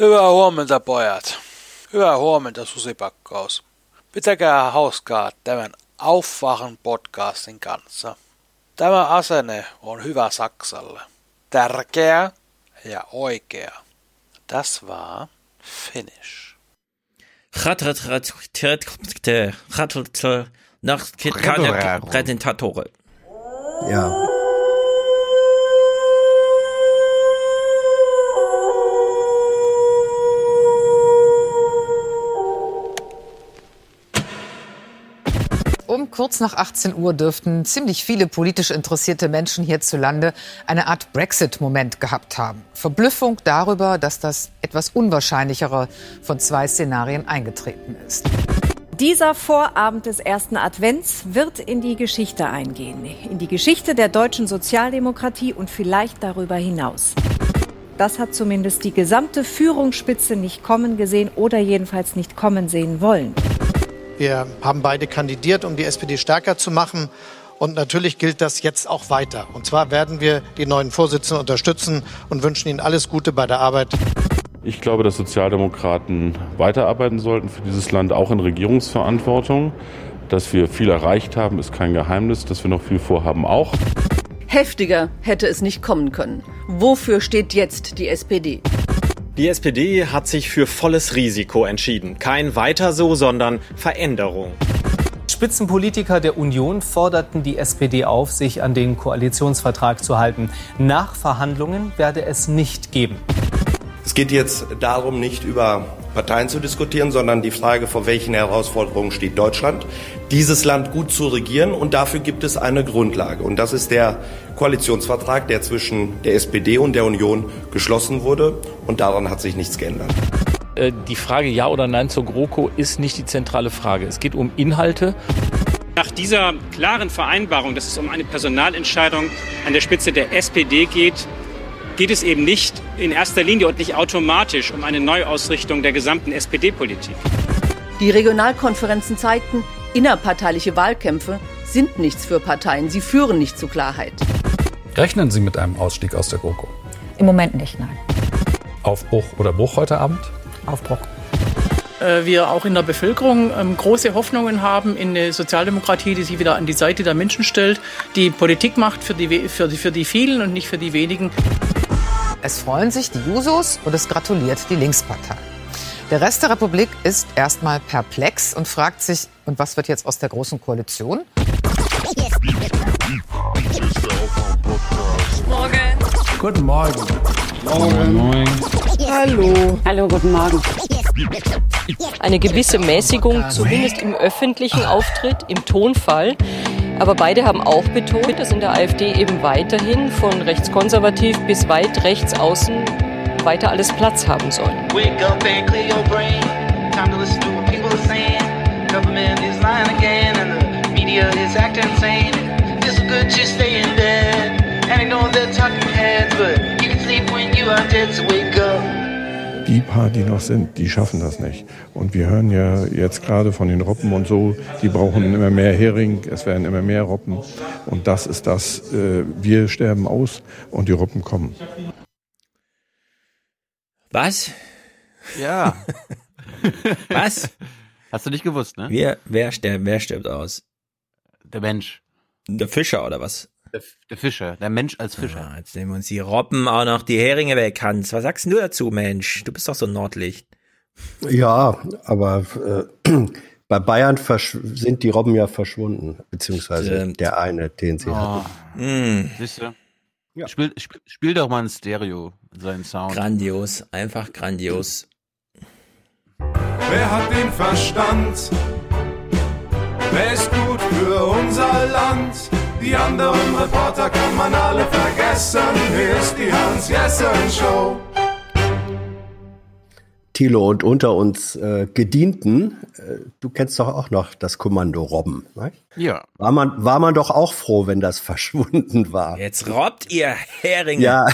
Hyvää huomenta, pojat. Hyvää huomenta, susipakkaus. Pitäkää hauskaa tämän Aufwachen podcastin kanssa. Tämä asenne on hyvä Saksalle. Tärkeä ja oikea. Das war Finnish. Präsentatore. Ja. Kurz nach 18 Uhr dürften ziemlich viele politisch interessierte Menschen hierzulande eine Art Brexit-Moment gehabt haben. Verblüffung darüber, dass das etwas unwahrscheinlichere von zwei Szenarien eingetreten ist. Dieser Vorabend des ersten Advents wird in die Geschichte eingehen. In die Geschichte der deutschen Sozialdemokratie und vielleicht darüber hinaus. Das hat zumindest die gesamte Führungsspitze nicht kommen gesehen oder jedenfalls nicht kommen sehen wollen. Wir haben beide kandidiert, um die SPD stärker zu machen. Und natürlich gilt das jetzt auch weiter. Und zwar werden wir die neuen Vorsitzenden unterstützen und wünschen ihnen alles Gute bei der Arbeit. Ich glaube, dass Sozialdemokraten weiterarbeiten sollten für dieses Land, auch in Regierungsverantwortung. Dass wir viel erreicht haben, ist kein Geheimnis. Dass wir noch viel vorhaben, auch. Heftiger hätte es nicht kommen können. Wofür steht jetzt die SPD? Die SPD hat sich für volles Risiko entschieden. Kein weiter so, sondern Veränderung. Spitzenpolitiker der Union forderten die SPD auf, sich an den Koalitionsvertrag zu halten. Nachverhandlungen werde es nicht geben. Es geht jetzt darum, nicht über Parteien zu diskutieren, sondern die Frage, vor welchen Herausforderungen steht Deutschland, dieses Land gut zu regieren. Und dafür gibt es eine Grundlage. Und das ist der Koalitionsvertrag, der zwischen der SPD und der Union geschlossen wurde. Und daran hat sich nichts geändert. Die Frage Ja oder Nein zur GroKo ist nicht die zentrale Frage. Es geht um Inhalte. Nach dieser klaren Vereinbarung, dass es um eine Personalentscheidung an der Spitze der SPD geht, geht es eben nicht in erster Linie und nicht automatisch um eine Neuausrichtung der gesamten SPD-Politik. Die Regionalkonferenzen zeigten, innerparteiliche Wahlkämpfe sind nichts für Parteien. Sie führen nicht zu Klarheit. Rechnen Sie mit einem Ausstieg aus der GroKo? Im Moment nicht, nein. Aufbruch oder Bruch heute Abend? Aufbruch. Wir auch in der Bevölkerung große Hoffnungen haben in eine Sozialdemokratie, die sich wieder an die Seite der Menschen stellt, die Politik macht für die, für die, für die vielen und nicht für die wenigen. Es freuen sich die Jusos und es gratuliert die Linkspartei. Der Rest der Republik ist erstmal perplex und fragt sich, und was wird jetzt aus der Großen Koalition? Morgen. Guten Morgen. Morgen. Morgen. Hallo. Hallo, guten Morgen. Eine gewisse Mäßigung, zumindest im öffentlichen Auftritt, im Tonfall. Aber beide haben auch betont, dass in der AfD eben weiterhin von rechtskonservativ bis weit rechts außen weiter alles Platz haben soll. Wake up and clear your brain. Time to listen to what people are saying. Government is lying again and the media is acting insane. It's good to stay in bed and ignore the talking heads, but you can sleep when you are dead, so wake up. Die paar, die noch sind, die schaffen das nicht. Und wir hören ja jetzt gerade von den Robben und so, die brauchen immer mehr Hering, es werden immer mehr Robben. Und das ist das, äh, wir sterben aus und die Robben kommen. Was? Ja. Was? Hast du nicht gewusst, ne? Wer, wer, stirbt, wer stirbt aus? Der Mensch. Der Fischer oder was? Der, der Fischer, der Mensch als Fischer. Ah, jetzt nehmen wir uns die Robben auch noch die Heringe weg, Hans. Was sagst du dazu, Mensch? Du bist doch so ein Nordlicht. Ja, aber äh, bei Bayern sind die Robben ja verschwunden, beziehungsweise Stimmt. der eine, den sie Oh. hatten. Mm. Siehst du? Ja. Spiel, spiel, spiel doch mal ein Stereo, seinen Sound. Grandios, einfach grandios. Wer hat den Verstand? Wer ist gut für unser Land? Die anderen Reporter kann man alle vergessen. Hier ist die Hans-Jessen-Show. Thilo und unter uns äh, Gedienten, äh, du kennst doch auch noch das Kommando Robben. Ne? Ja. War man, war man doch auch froh, wenn das verschwunden war. Jetzt robbt ihr Heringe. Ja,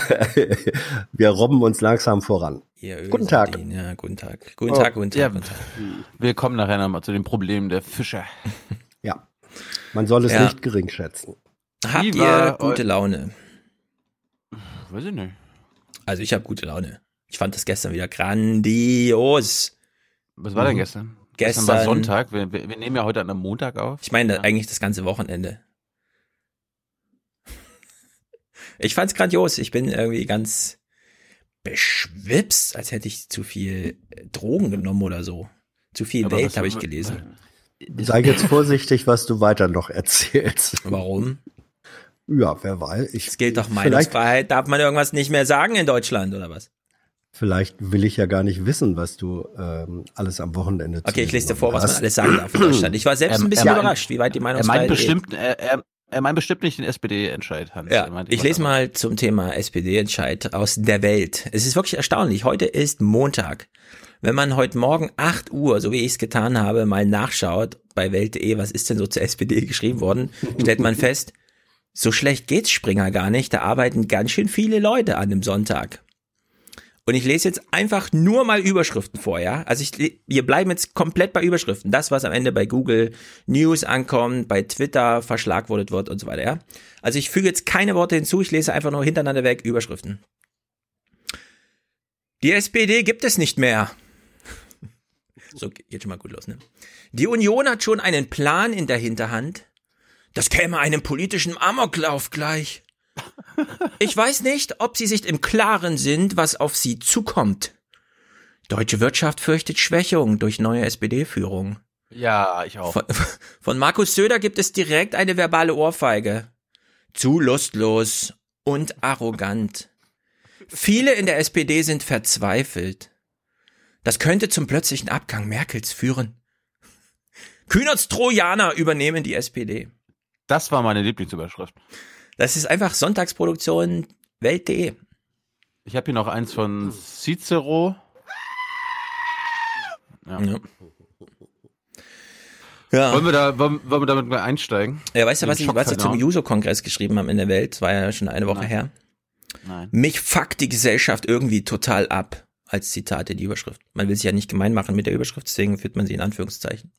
wir robben uns langsam voran. Ihr Guten Tag. Ja, guten Tag. Guten Tag, guten Tag, Ja, guten Tag. wir kommen nachher nochmal zu den Problemen der Fischer. Ja, man soll es Ja. nicht gering schätzen. Habt ihr gute Laune? Weiß ich nicht. Also ich habe gute Laune. Ich fand das gestern wieder grandios. Was war denn Mhm. gestern? Gestern war Sonntag. Wir, wir, wir nehmen ja heute an einem Montag auf. Ich meine eigentlich das ganze Wochenende. Ich fand's grandios. Ich bin irgendwie ganz beschwipst, als hätte ich zu viel Drogen genommen oder so. Zu viel Aber Welt was- habe ich gelesen. Sei jetzt vorsichtig, was du weiter noch erzählst. Warum? Ja, wer weiß. Ich, Es gilt doch Meinungsfreiheit. Darf man irgendwas nicht mehr sagen in Deutschland oder was? Vielleicht will ich ja gar nicht wissen, was du ähm, alles am Wochenende Okay, ich lese dir vor, was man hast. alles sagen darf in Deutschland. Ich war selbst Ähm, ein bisschen er meint- überrascht, wie weit die Er meint Meinungsfreiheit geht. bestimmt, er, er, er meint bestimmt nicht den SPD-Entscheid, Hans. Er Ja, meint ich lese mal zum Thema SPD-Entscheid aus der Welt. Es ist wirklich erstaunlich. Heute ist Montag. Wenn man heute Morgen 8 Uhr, so wie ich es getan habe, mal nachschaut bei Welt.de, was ist denn so zur SPD geschrieben worden, stellt man fest, so schlecht geht's Springer gar nicht. Da arbeiten ganz schön viele Leute an dem Sonntag. Und ich lese jetzt einfach nur mal Überschriften vor, ja? Also ich, wir bleiben jetzt komplett bei Überschriften. Das, was am Ende bei Google News ankommt, bei Twitter verschlagwortet wird und so weiter, ja? Also ich füge jetzt keine Worte hinzu, ich lese einfach nur hintereinander weg Überschriften. Die SPD gibt es nicht mehr. So, geht schon mal gut los, ne? Die Union hat schon einen Plan in der Hinterhand. Das käme einem politischen Amoklauf gleich. Ich weiß nicht, ob sie sich im Klaren sind, was auf sie zukommt. Deutsche Wirtschaft fürchtet Schwächung durch neue SPD-Führung. Ja, ich auch. Von, von Markus Söder gibt es direkt eine verbale Ohrfeige. Zu lustlos und arrogant. Viele in der SPD sind verzweifelt. Das könnte zum plötzlichen Abgang Merkels führen. Kühnerts Trojaner übernehmen die SPD. Das war meine Lieblingsüberschrift. Das ist einfach Sonntagsproduktion Welt.de. Ich habe hier noch eins von Cicero. Ja. Ja. Ja. Wollen wir da, wollen, wollen wir damit mal einsteigen? Ja, weißt du, was ich, was zum? Juso-Kongress geschrieben habe in der Welt? Das war ja schon eine Woche Nein. her. Nein. Mich fuckt die Gesellschaft irgendwie total ab. Als Zitat in die Überschrift. Man will sich ja nicht gemein machen mit der Überschrift, deswegen führt man sie in Anführungszeichen.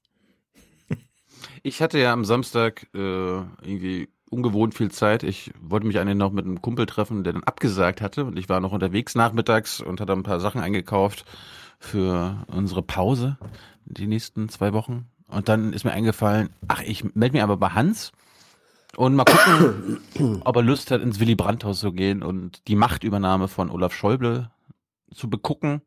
Ich hatte ja am Samstag äh, irgendwie ungewohnt viel Zeit. Ich wollte mich eigentlich noch mit einem Kumpel treffen, der dann abgesagt hatte. Und ich war noch unterwegs nachmittags und hatte ein paar Sachen eingekauft für unsere Pause die nächsten zwei Wochen. Und dann ist mir eingefallen, ach, ich melde mich aber bei Hans und mal gucken, ob er Lust hat, ins Willy Brandt-Haus zu gehen und die Machtübernahme von Olaf Schäuble zu begucken.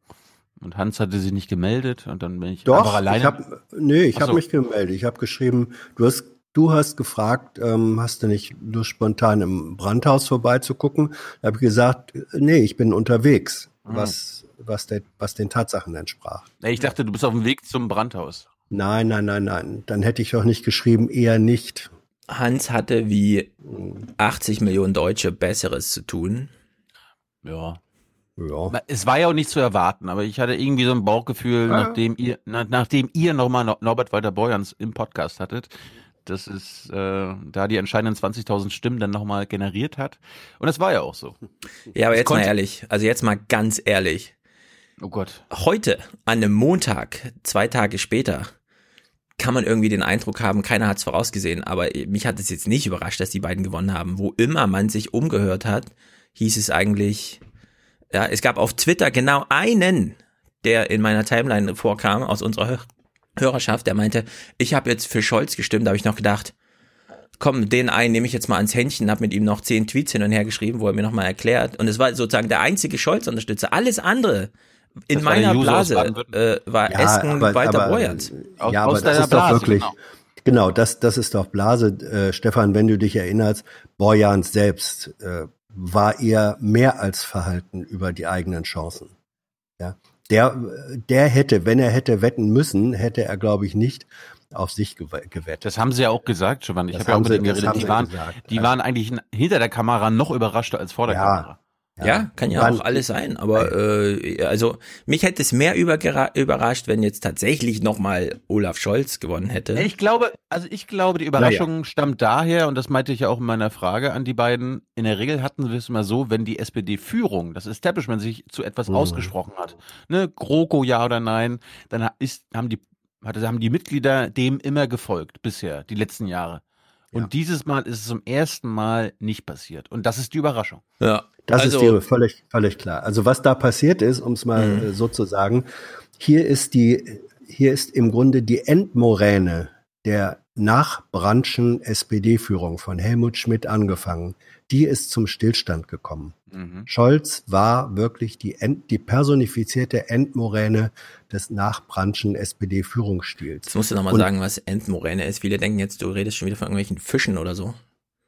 Und Hans hatte sich nicht gemeldet und dann bin ich einfach Doch, alleine. ich habe nee, ich habe mich gemeldet. Ich habe geschrieben, du hast du hast gefragt, ähm, hast du nicht Lust spontan im Brandhaus vorbeizugucken? Da habe ich gesagt, nee, ich bin unterwegs, Ah. was was der was den Tatsachen entsprach. Ich dachte, du bist auf dem Weg zum Brandhaus. Nein, nein, nein, nein. Dann hätte ich doch nicht geschrieben, eher nicht. Hans hatte wie 80 Millionen Deutsche Besseres zu tun. Ja. Ja. Es war ja auch nicht zu erwarten, aber ich hatte irgendwie so ein Bauchgefühl, Ja. nachdem ihr, na, nachdem ihr nochmal Nor- Norbert Walter Borjans im Podcast hattet, dass es äh, da die entscheidenden 20.000 Stimmen dann nochmal generiert hat. Und das war ja auch so. Ja, aber jetzt mal ehrlich, also jetzt mal ganz ehrlich. Oh Gott. Heute, an einem Montag, zwei Tage später, kann man irgendwie den Eindruck haben, keiner hat es vorausgesehen, aber mich hat es jetzt nicht überrascht, dass die beiden gewonnen haben. Wo immer man sich umgehört hat, hieß es eigentlich, ja, es gab auf Twitter genau einen, der in meiner Timeline vorkam, aus unserer Hörerschaft, der meinte, ich habe jetzt für Scholz gestimmt, da habe ich noch gedacht, komm, den einen nehme ich jetzt mal ans Händchen, habe mit ihm noch zehn Tweets hin und her geschrieben, wo er mir nochmal erklärt. Und es war sozusagen der einzige Scholz-Unterstützer. Alles andere in Das war meiner User aus Blase äh, war Esken Walter Borjans. Aus- ja, aus aber das ist doch Blase, wirklich, genau. genau, das, das ist doch Blase. Äh, Stefan, wenn du dich erinnerst, Borjans selbst äh, war eher mehr als verhalten über die eigenen Chancen. Ja, der, der hätte, wenn er hätte wetten müssen, hätte er, glaube ich, nicht auf sich gew- gewettet. Das haben sie ja auch gesagt, Giovanni. Ich habe ja auch mit denen das geredet. Die waren, gesagt, die ja. waren eigentlich hinter der Kamera noch überraschter als vor der Kamera. Ja, kann ja auch alles sein, aber äh, also mich hätte es mehr überrascht, wenn jetzt tatsächlich nochmal Olaf Scholz gewonnen hätte. Ich glaube, also ich glaube, die Überraschung stammt daher, und das meinte ich ja auch in meiner Frage an die beiden. In der Regel hatten wir es immer so, wenn die SPD-Führung, das Establishment, sich zu etwas Mhm. ausgesprochen hat, ne, GroKo ja oder nein, dann ist, haben die, hatte, haben die Mitglieder dem immer gefolgt bisher, die letzten Jahre. Und dieses Mal ist es zum ersten Mal nicht passiert. Und das ist die Überraschung. Ja. Das Also- ist dir völlig, völlig klar. Also was da passiert ist, um es mal Mhm. äh, so zu sagen, hier ist die, hier ist im Grunde die Endmoräne der Nachbrandschen SPD-Führung von Helmut Schmidt angefangen. Die ist zum Stillstand gekommen. Mhm. Scholz war wirklich die, End, die personifizierte Endmoräne des Nachbrandschen SPD-Führungsstils. Jetzt musst du nochmal sagen, was Endmoräne ist. Viele denken jetzt, du redest schon wieder von irgendwelchen Fischen oder so.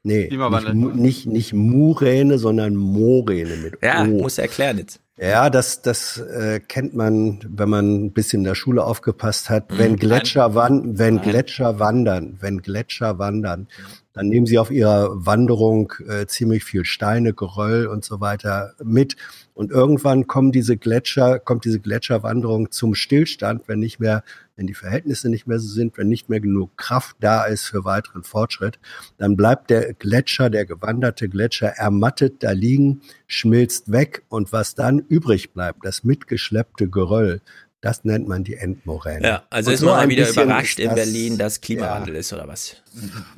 Nee, nicht, nicht, nicht Muräne, sondern Moräne mit Ja, O. musst du erklären jetzt. Ja, das, das äh, kennt man, wenn man ein bisschen in der Schule aufgepasst hat. Mhm. Wenn Gletscher, wan wenn Nein. Gletscher wandern, wenn Gletscher wandern, dann nehmen sie auf ihrer Wanderung äh, ziemlich viel Steine, Geröll und so weiter mit. Und irgendwann kommen diese Gletscher, kommt diese Gletscherwanderung zum Stillstand, wenn nicht mehr, wenn die Verhältnisse nicht mehr so sind, wenn nicht mehr genug Kraft da ist für weiteren Fortschritt, dann bleibt der Gletscher, der gewanderte Gletscher ermattet da liegen, schmilzt weg und was dann übrig bleibt, das mitgeschleppte Geröll, das nennt man die Endmoräne. Ja, also Und ist man mal wieder überrascht in das- Berlin, dass Klimawandel ist oder was?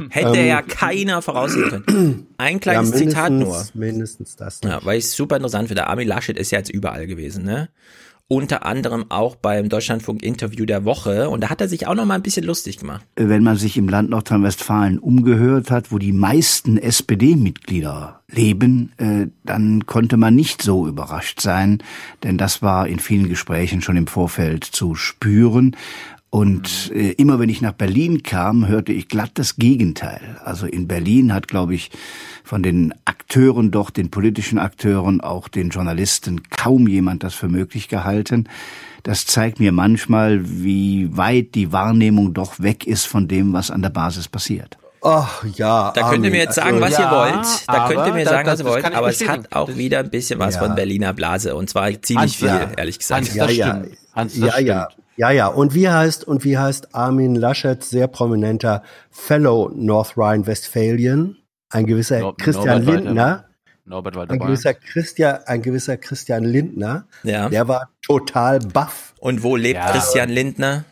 Hätte Ähm, ja keiner voraussehen können. Ein kleines ja, Zitat nur. mindestens- das. Ja, weil ich es super interessant finde. Armin Laschet ist ja jetzt überall gewesen, ne? Unter anderem auch beim Deutschlandfunk-Interview der Woche. Und da hat er sich auch noch mal ein bisschen lustig gemacht. wenn man sich im Land Nordrhein-Westfalen umgehört hat, wo die meisten SPD-Mitglieder leben, äh, dann konnte man nicht so überrascht sein, denn das war in vielen Gesprächen schon im Vorfeld zu spüren. Und äh, immer wenn ich nach Berlin kam, hörte ich glatt das Gegenteil. Also in Berlin hat, glaube ich, von den Akteuren dort, den politischen Akteuren, auch den Journalisten kaum jemand das für möglich gehalten. Das zeigt mir manchmal, wie weit die Wahrnehmung doch weg ist von dem, was an der Basis passiert. Ach ja. Da könnt ihr mir jetzt sagen, was ihr wollt. Da könnt ihr mir sagen, das- was ihr das wollt. Aber es hat auch wieder ein bisschen was Ja. von Berliner Blase. Und zwar ziemlich Hans, viel, ja. ehrlich gesagt. Hans, ja, das ja, stimmt. Hans, das ja, ja, ja, ja. Und wie heißt und wie heißt Armin Laschet, sehr prominenter Fellow North Rhine-Westphalian, ein gewisser Nor- Christian Norbert Lindner, Norbert Walter ein gewisser Christian, ein gewisser Christian Lindner, Ja. der war total baff. Und wo lebt Ja. Christian Lindner?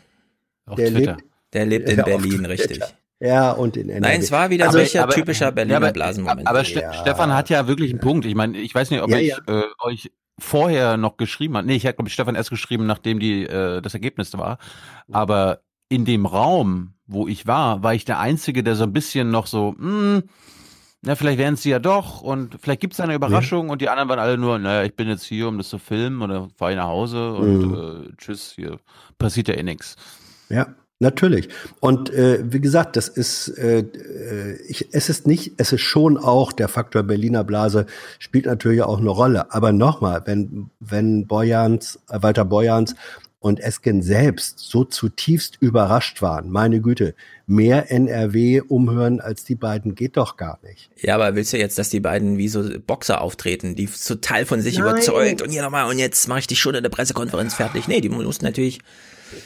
Auf der Twitter. lebt- Der lebt in Ja, Berlin, richtig. Ja, und in NRW. Nein, es war wieder Also, solcher aber- typischer Berliner Ja, aber- Blasenmoment. Aber Ste Ja. Stefan hat ja wirklich einen Punkt. Ich meine, ich weiß nicht, ob Ja, ich ja. Äh, euch vorher noch geschrieben hat. Nee, ich habe glaube ich Stefan erst geschrieben, nachdem die äh, das Ergebnis war. Aber in dem Raum, wo ich war, war ich der Einzige, der so ein bisschen noch so, hm, na, vielleicht wären es sie ja doch und vielleicht gibt es eine Überraschung und die anderen waren alle nur, naja, ich bin jetzt hier, um das zu filmen oder fahre ich nach Hause und Mhm. äh, tschüss, hier passiert ja eh nix. Ja, natürlich. Und äh, wie gesagt, das ist, äh, äh, ich, es ist nicht, es ist schon auch der Faktor Berliner Blase spielt natürlich auch eine Rolle. Aber nochmal, wenn wenn Boyans, äh, Walter Boyans und Esken selbst so zutiefst überrascht waren, meine Güte, mehr NRW umhören als die beiden geht doch gar nicht. Ja, aber willst du jetzt, dass die beiden wie so Boxer auftreten, die total von sich Nein. überzeugt und hier nochmal und jetzt mache ich die schon in der Pressekonferenz fertig? Nee, die mussten natürlich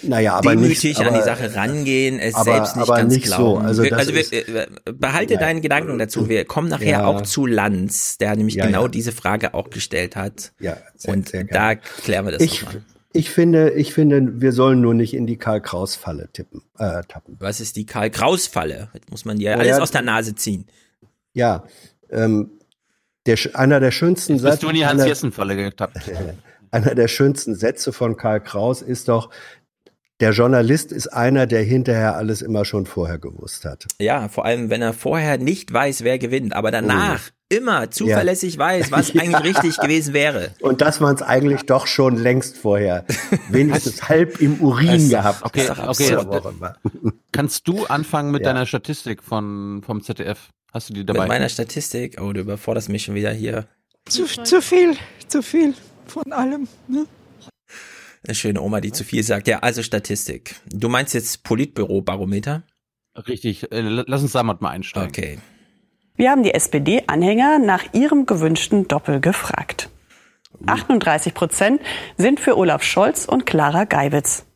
Naja, aber demütig nicht, an aber, die Sache rangehen, es aber- selbst nicht aber ganz nicht so. glauben. Also wir, also wir, ist- äh, behalte Ja. deinen Gedanken dazu. Wir kommen nachher Ja. auch zu Lanz, der nämlich Ja, genau ja. diese Frage auch gestellt hat. Ja, sehr, und sehr da klären wir das Ich, nochmal. ich finde, ich finde, wir sollen nur nicht in die Karl-Kraus-Falle tippen, äh, tappen. Was ist die Karl-Kraus-Falle? Jetzt muss man dir Ja, alles ja. aus der Nase ziehen. Ja, ähm, der, einer der schönsten Jetzt bist Sätze, du in die Hans-Jessen-Falle getappt. einer der schönsten Sätze von Karl Kraus ist doch, der Journalist ist einer, der hinterher alles immer schon vorher gewusst hat. Ja, vor allem, wenn er vorher nicht weiß, wer gewinnt, aber danach Oh. immer zuverlässig weiß, was eigentlich richtig gewesen wäre. Und dass man es eigentlich doch schon längst vorher wenigstens halb im Urin Das- gehabt Okay, hat. okay. Auch immer. Kannst du anfangen mit Ja. deiner Statistik von, vom ZDF? Hast du die Mit dabei? meiner Statistik, oh, du überforderst mich schon wieder hier. Zu, zu viel, zu viel von allem. Ne? Eine schöne Oma, die zu viel sagt. Ja, also Statistik. Du meinst jetzt Politbüro-Barometer? Richtig, äh, lass uns damit mal einsteigen. Okay. Wir haben die SPD-Anhänger nach ihrem gewünschten Doppel gefragt. 38 Prozent sind für Olaf Scholz und Clara Geiwitz.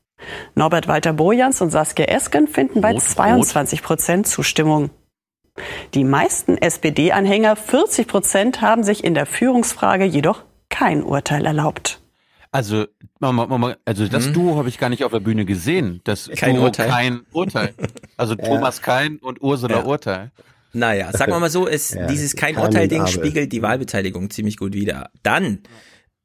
Norbert Walter Bojans und Saskia Esken finden bei Rot, 22 Prozent Zustimmung. Die meisten SPD-Anhänger, 40 Prozent, haben sich in der Führungsfrage jedoch kein Urteil erlaubt. Also, Mama, Mama, also das Hm? Duo habe ich gar nicht auf der Bühne gesehen. Das Kein Duo Urteil. kein Urteil. Also Ja. Thomas Kein und Ursula Ja. Urteil. Naja, sagen wir mal so, ist Ja, dieses kein Urteil-Ding spiegelt die Wahlbeteiligung ziemlich gut wider. Dann,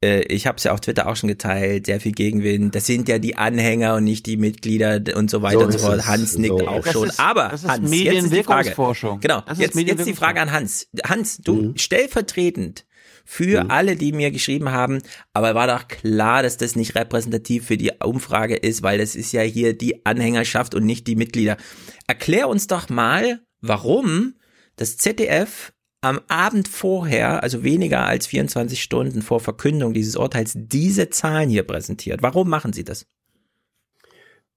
äh, ich habe es ja auf Twitter auch schon geteilt, sehr viel Gegenwind. Das sind ja die Anhänger und nicht die Mitglieder und so weiter So und so ist fort. Hans nickt So auch ist schon. es. Aber Das ist Hans, jetzt ist die Frage. Medienwirkungsforschung. Genau, Das ist jetzt, jetzt die Frage an Hans. Hans, du Mhm. stellvertretend für alle, die mir geschrieben haben, aber war doch klar, dass das nicht repräsentativ für die Umfrage ist, weil das ist ja hier die Anhängerschaft und nicht die Mitglieder. Erklär uns doch mal, warum das ZDF am Abend vorher, also weniger als 24 Stunden vor Verkündung dieses Urteils, diese Zahlen hier präsentiert. Warum machen sie das?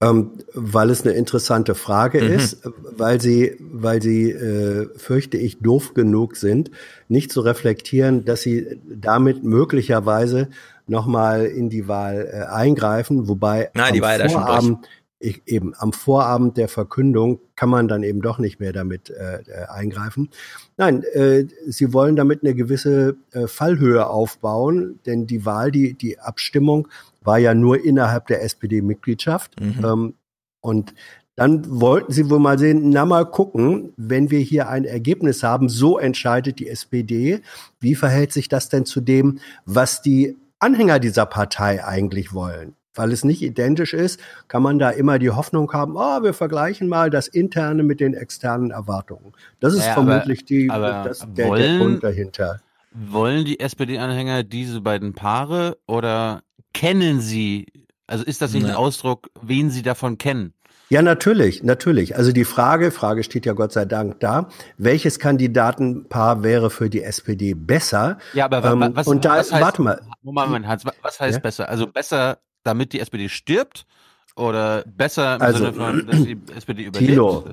Ähm, weil es eine interessante Frage Mhm. ist, weil sie, weil sie, äh, fürchte ich, doof genug sind, nicht zu reflektieren, dass sie damit möglicherweise nochmal in die Wahl äh, eingreifen, wobei Nein, die am durch. Vorabend, ich, eben am Vorabend der Verkündung kann man dann eben doch nicht mehr damit äh, äh, eingreifen. Nein, äh, sie wollen damit eine gewisse äh, Fallhöhe aufbauen, denn die Wahl, die, die Abstimmung war ja nur innerhalb der SPD-Mitgliedschaft. Ähm, und dann wollten sie wohl mal sehen, na mal gucken, wenn wir hier ein Ergebnis haben, so entscheidet die SPD, wie verhält sich das denn zu dem, was die Anhänger dieser Partei eigentlich wollen? Weil es nicht identisch ist, kann man da immer die Hoffnung haben, oh, wir vergleichen mal das Interne mit den externen Erwartungen. Das ist Ja, aber- vermutlich die, aber das, der, der wollen- Grund dahinter. Wollen die SPD-Anhänger diese beiden Paare oder kennen sie, also ist das nicht ein Nee. Ausdruck, wen sie davon kennen? Ja, natürlich, natürlich. Also die Frage, Frage steht ja Gott sei Dank da, welches Kandidatenpaar wäre für die SPD besser? Ja, aber Ähm, wa- was, und da, was heißt, warte mal. Moment, Hans, wa- was heißt Ja? besser? Also besser, damit die SPD stirbt oder besser im Also, Sinne von, dass die SPD überlebt? Thilo,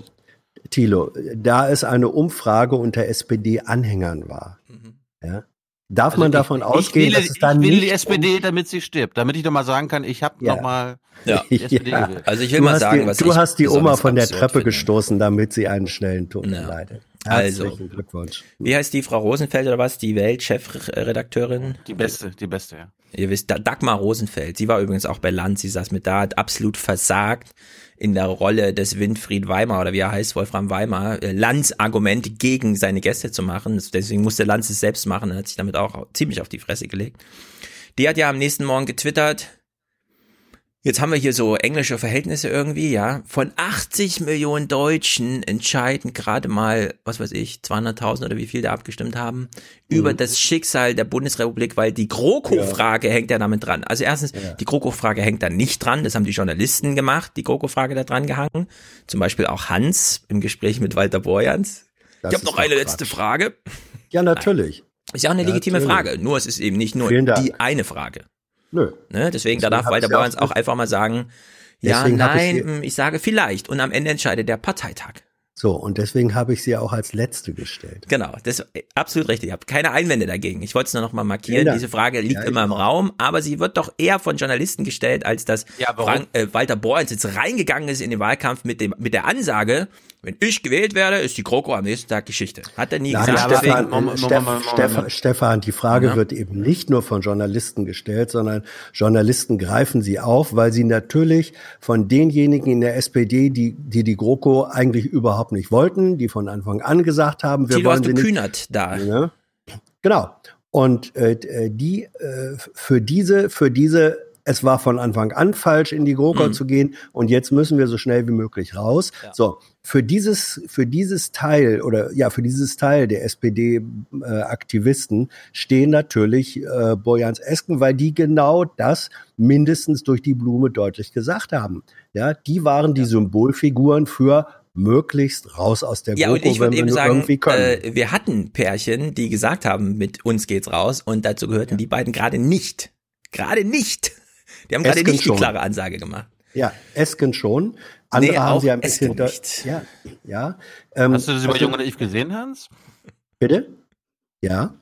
Thilo, da es eine Umfrage unter SPD-Anhängern war, ja, darf Also man ich- davon ich ausgehen, wähle, dass es dann ich wähle nicht die SPD, damit sie stirbt, damit ich doch mal sagen kann, ich habe Ja. noch mal Ja. die SPD Ja. gewählt. Also ich will du mal hast sagen, die, was du ich hast die Oma von der Treppe finde. gestoßen, damit sie einen schnellen Tod Ja. erleidet. Also. Glückwunsch. Wie heißt die Frau Rosenfeld oder was? Die Weltchefredakteurin? Die beste, die beste, ja. Ihr wisst, Da- Dagmar Rosenfeld, sie war übrigens auch bei Land, sie saß mit da, hat absolut versagt in der Rolle des Winfried Weimar oder wie er heißt, Wolfram Weimar, äh, Lanz Argumente gegen seine Gäste zu machen. Deswegen musste Lanz es selbst machen, er hat sich damit auch ziemlich auf die Fresse gelegt. Die hat ja am nächsten Morgen getwittert, Jetzt haben wir hier so englische Verhältnisse irgendwie, ja. Von 80 Millionen Deutschen entscheiden gerade mal, was weiß ich, 200.000 oder wie viel da abgestimmt haben, über das Schicksal der Bundesrepublik, weil die GroKo-Frage hängt ja damit dran. Also erstens, die GroKo-Frage hängt da nicht dran, das haben die Journalisten gemacht, die GroKo-Frage da dran gehangen. Zum Beispiel auch Hans im Gespräch mit Walter Borjans. Das ich habe noch eine Quatsch. letzte Frage. Ja, natürlich. Ist ja auch eine legitime Natürlich. Frage, nur es ist eben nicht nur die eine Frage. Nö. Ne? Deswegen, da Deswegen darf hab Walter ich ja Borjans auch- auch einfach mal sagen, ja, Deswegen ich nein, mm, ich sage vielleicht. Und am Ende entscheidet der Parteitag. So, und deswegen habe ich sie auch als letzte gestellt. Genau, das ist absolut richtig. Ich habe keine Einwände dagegen. Ich wollte es nur noch mal markieren. Dank. Diese Frage liegt Ja, ich immer im Raum, aber sie wird doch eher von Journalisten gestellt, als dass Ja? Frank, äh, Walter Borjans jetzt reingegangen ist in den Wahlkampf mit dem mit der Ansage, wenn ich gewählt werde, ist die GroKo am nächsten Tag Geschichte. Hat er nie Nein, gesagt. Stefan, Deswegen, Steff, Moment, Moment. Stefan, die Frage Ja. wird eben nicht nur von Journalisten gestellt, sondern Journalisten greifen sie auf, weil sie natürlich von denjenigen in der SPD, die die, die GroKo eigentlich überhaupt nicht wollten, die von Anfang an gesagt haben, wir Thilo, wollen hast sie du nicht. Kühnert da. Ja. Genau. Und äh, die äh, für diese für diese es war von Anfang an falsch, in die GroKo Mhm. zu gehen und jetzt müssen wir so schnell wie möglich raus. So, für dieses, für dieses Teil oder ja, für dieses Teil der SPD-Aktivisten stehen natürlich äh, Bojans Esken, weil die genau das mindestens durch die Blume deutlich gesagt haben. Ja, die waren die Symbolfiguren für möglichst raus aus der Ja, und ich wenn würde wir eben nur sagen, irgendwie können. äh, wir hatten Pärchen, die gesagt haben, mit uns geht's raus und dazu gehörten die beiden gerade nicht. Gerade nicht. Die haben gerade nicht die schon. klare Ansage gemacht. Ja, Esken schon. Andere Nee, haben sie ein bisschen. Nicht. Ja, ja. Ähm, Hast du das über was Jung und Naiv gesehen, Hans? Bitte? Ja.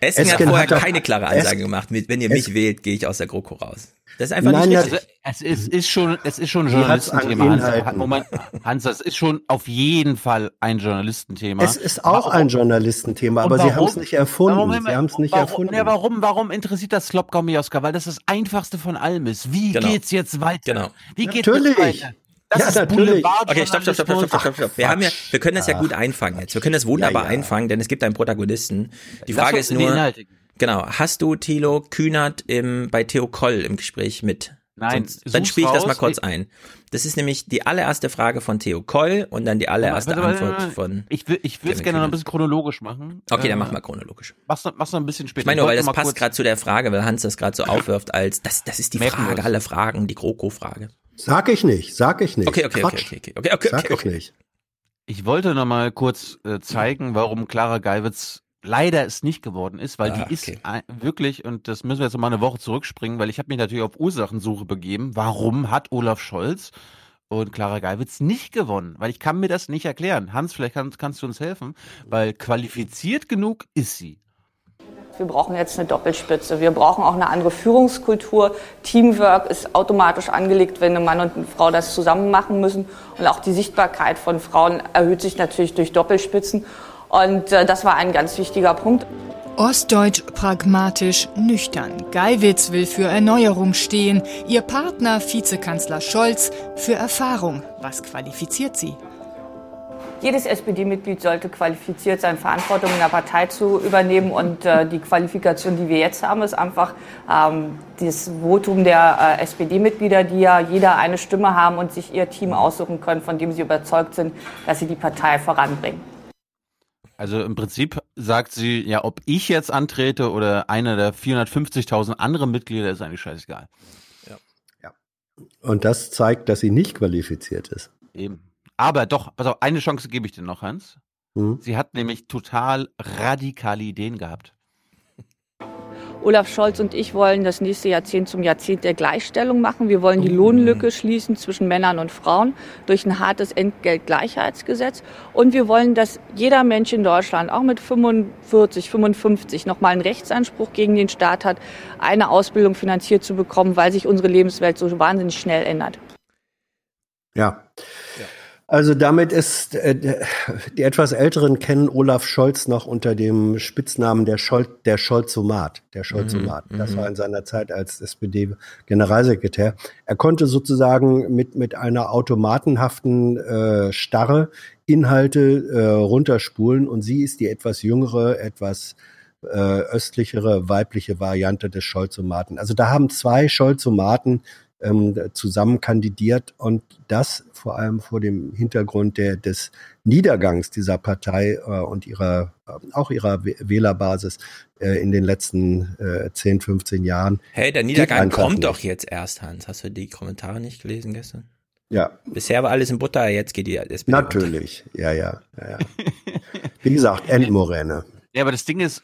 Esken, hat Esken vorher hat keine klare Ansage Es- gemacht. Mit, wenn ihr mich Es- wählt, gehe ich aus der GroKo raus. Das ist einfach Nein, nicht richtig. Also, es ist, ist schon, es ist schon ein Journalistenthema. Hans. Moment, Hans, das ist schon auf jeden Fall ein Journalistenthema. Es ist auch ein Journalistenthema, aber Sie warum? haben es nicht erfunden. Warum Sie haben es nicht warum, erfunden. Ja, warum, warum interessiert das Slopgummi, Oscar? Weil das das einfachste von allem ist. Wie Genau. geht's jetzt weiter? Genau. Wie geht's Natürlich. jetzt weiter? Das Ja, ist natürlich. Okay, stopp, stopp, stopp, stopp, stopp, stopp, stopp. Wir haben ja, wir können das ja gut einfangen jetzt. Wir können das wunderbar Ja, ja. einfangen, denn es gibt einen Protagonisten. Die Lass Frage ist nur, genau, hast du Thilo Kühnert im, bei Theo Koll im Gespräch mit? Nein, Sonst, dann spiele ich das mal kurz ein. Das ist nämlich die allererste Frage von Theo Koll und dann die allererste Warte, warte, Antwort warte. von. Ich will, ich will es gerne noch ein bisschen chronologisch machen. Okay, dann Äh, mach mal chronologisch. Mach's, noch- mach's noch ein bisschen später. Ich meine nur, weil das passt gerade zu der Frage, weil Hans das gerade so aufwirft als, das, das ist die Merken Frage es. aller Fragen, die GroKo-Frage. Sag ich nicht, sag ich nicht. Okay, okay, okay, Quatsch. okay, okay, okay, okay, Sag okay, ich okay. nicht. Ich wollte noch mal kurz äh, zeigen, warum Clara Geiwitz leider es nicht geworden ist, weil Ah, die ist okay. wirklich, und das müssen wir jetzt mal eine Woche zurückspringen, weil ich habe mich natürlich auf Ursachensuche begeben. Warum hat Olaf Scholz und Clara Geiwitz nicht gewonnen? Weil ich kann mir das nicht erklären. Hans, vielleicht kannst, kannst du uns helfen, weil qualifiziert genug ist sie. Wir brauchen jetzt eine Doppelspitze. Wir brauchen auch eine andere Führungskultur. Teamwork ist automatisch angelegt, wenn ein Mann und eine Frau das zusammen machen müssen. Und auch die Sichtbarkeit von Frauen erhöht sich natürlich durch Doppelspitzen. Und äh, das war ein ganz wichtiger Punkt. Ostdeutsch pragmatisch nüchtern. Geiwitz will für Erneuerung stehen, ihr Partner Vizekanzler Scholz für Erfahrung. Was qualifiziert sie? Jedes SPD-Mitglied sollte qualifiziert sein, Verantwortung in der Partei zu übernehmen. Und äh, die Qualifikation, die wir jetzt haben, ist einfach ähm, das Votum der äh, SPD-Mitglieder, die ja jeder eine Stimme haben und sich ihr Team aussuchen können, von dem sie überzeugt sind, dass sie die Partei voranbringen. Also im Prinzip sagt sie, ja, ob ich jetzt antrete oder einer der 450.000 anderen Mitglieder, ist eigentlich scheißegal. Und das zeigt, dass sie nicht qualifiziert ist. Eben. Aber doch, pass auf, eine Chance gebe ich dir noch, Hans. Hm? Sie hat nämlich total radikale Ideen gehabt. Olaf Scholz und ich wollen das nächste Jahrzehnt zum Jahrzehnt der Gleichstellung machen. Wir wollen die Lohnlücke schließen zwischen Männern und Frauen durch ein hartes Entgeltgleichheitsgesetz. Und wir wollen, dass jeder Mensch in Deutschland auch mit 45, 55 nochmal einen Rechtsanspruch gegen den Staat hat, eine Ausbildung finanziert zu bekommen, weil sich unsere Lebenswelt so wahnsinnig schnell ändert. Ja. Also damit ist äh, die etwas Älteren kennen Olaf Scholz noch unter dem Spitznamen der Scholz der Scholzomat, der Scholzomat. Mhm, das mhm. war in seiner Zeit als SPD-Generalsekretär. Er konnte sozusagen mit mit einer automatenhaften äh, Starre Inhalte äh, runterspulen und sie ist die etwas jüngere, etwas äh, östlichere weibliche Variante des Scholzomaten. Also da haben zwei Scholzomaten ähm, zusammen kandidiert und das vor allem vor dem Hintergrund der, des Niedergangs dieser Partei äh, und ihrer äh, auch ihrer Wäh- Wählerbasis äh, in den letzten äh, 10, 15 Jahren. Hey, der Niedergang kommt nicht. doch jetzt erst, Hans. Hast du die Kommentare nicht gelesen gestern? Ja, Bisher war alles in Butter, jetzt geht die SPD natürlich. Ja, ja, ja, ja. Wie gesagt, Endmoräne. Ja, aber das Ding ist,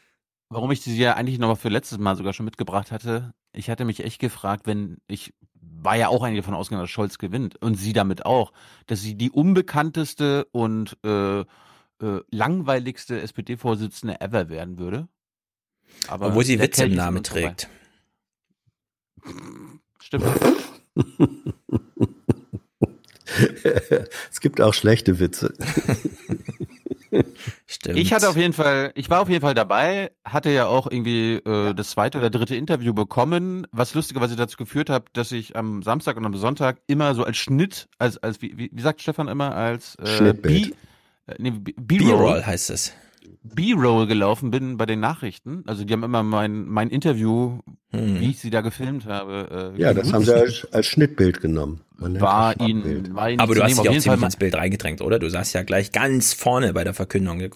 warum ich sie ja eigentlich nochmal für letztes Mal sogar schon mitgebracht hatte, ich hatte mich echt gefragt, wenn ich war ja auch eigentlich davon ausgegangen, dass Scholz gewinnt und sie damit auch, dass sie die unbekannteste und äh, äh, langweiligste SPD-Vorsitzende ever werden würde. Aber Obwohl sie Witze im Namen trägt. Stimmt. es gibt auch schlechte Witze. Stimmt. Ich hatte auf jeden Fall, ich war auf jeden Fall dabei, hatte ja auch irgendwie äh, das zweite oder dritte Interview bekommen, was lustigerweise dazu geführt hat, dass ich am Samstag und am Sonntag immer so als Schnitt, als, als wie, wie, sagt Stefan immer, als äh, Schnittbild. B- äh, nee, B-Roll heißt es. B-Roll gelaufen bin bei den Nachrichten. Also die haben immer mein, mein Interview, Hm. wie ich sie da gefilmt habe. Äh, Ja, das haben sie als, als Schnittbild genommen. War ihnen, war ihnen Aber du hast dich auch Fall ziemlich mal- ins Bild reingedrängt, oder? Du saßt ja gleich ganz vorne bei der Verkündung. Du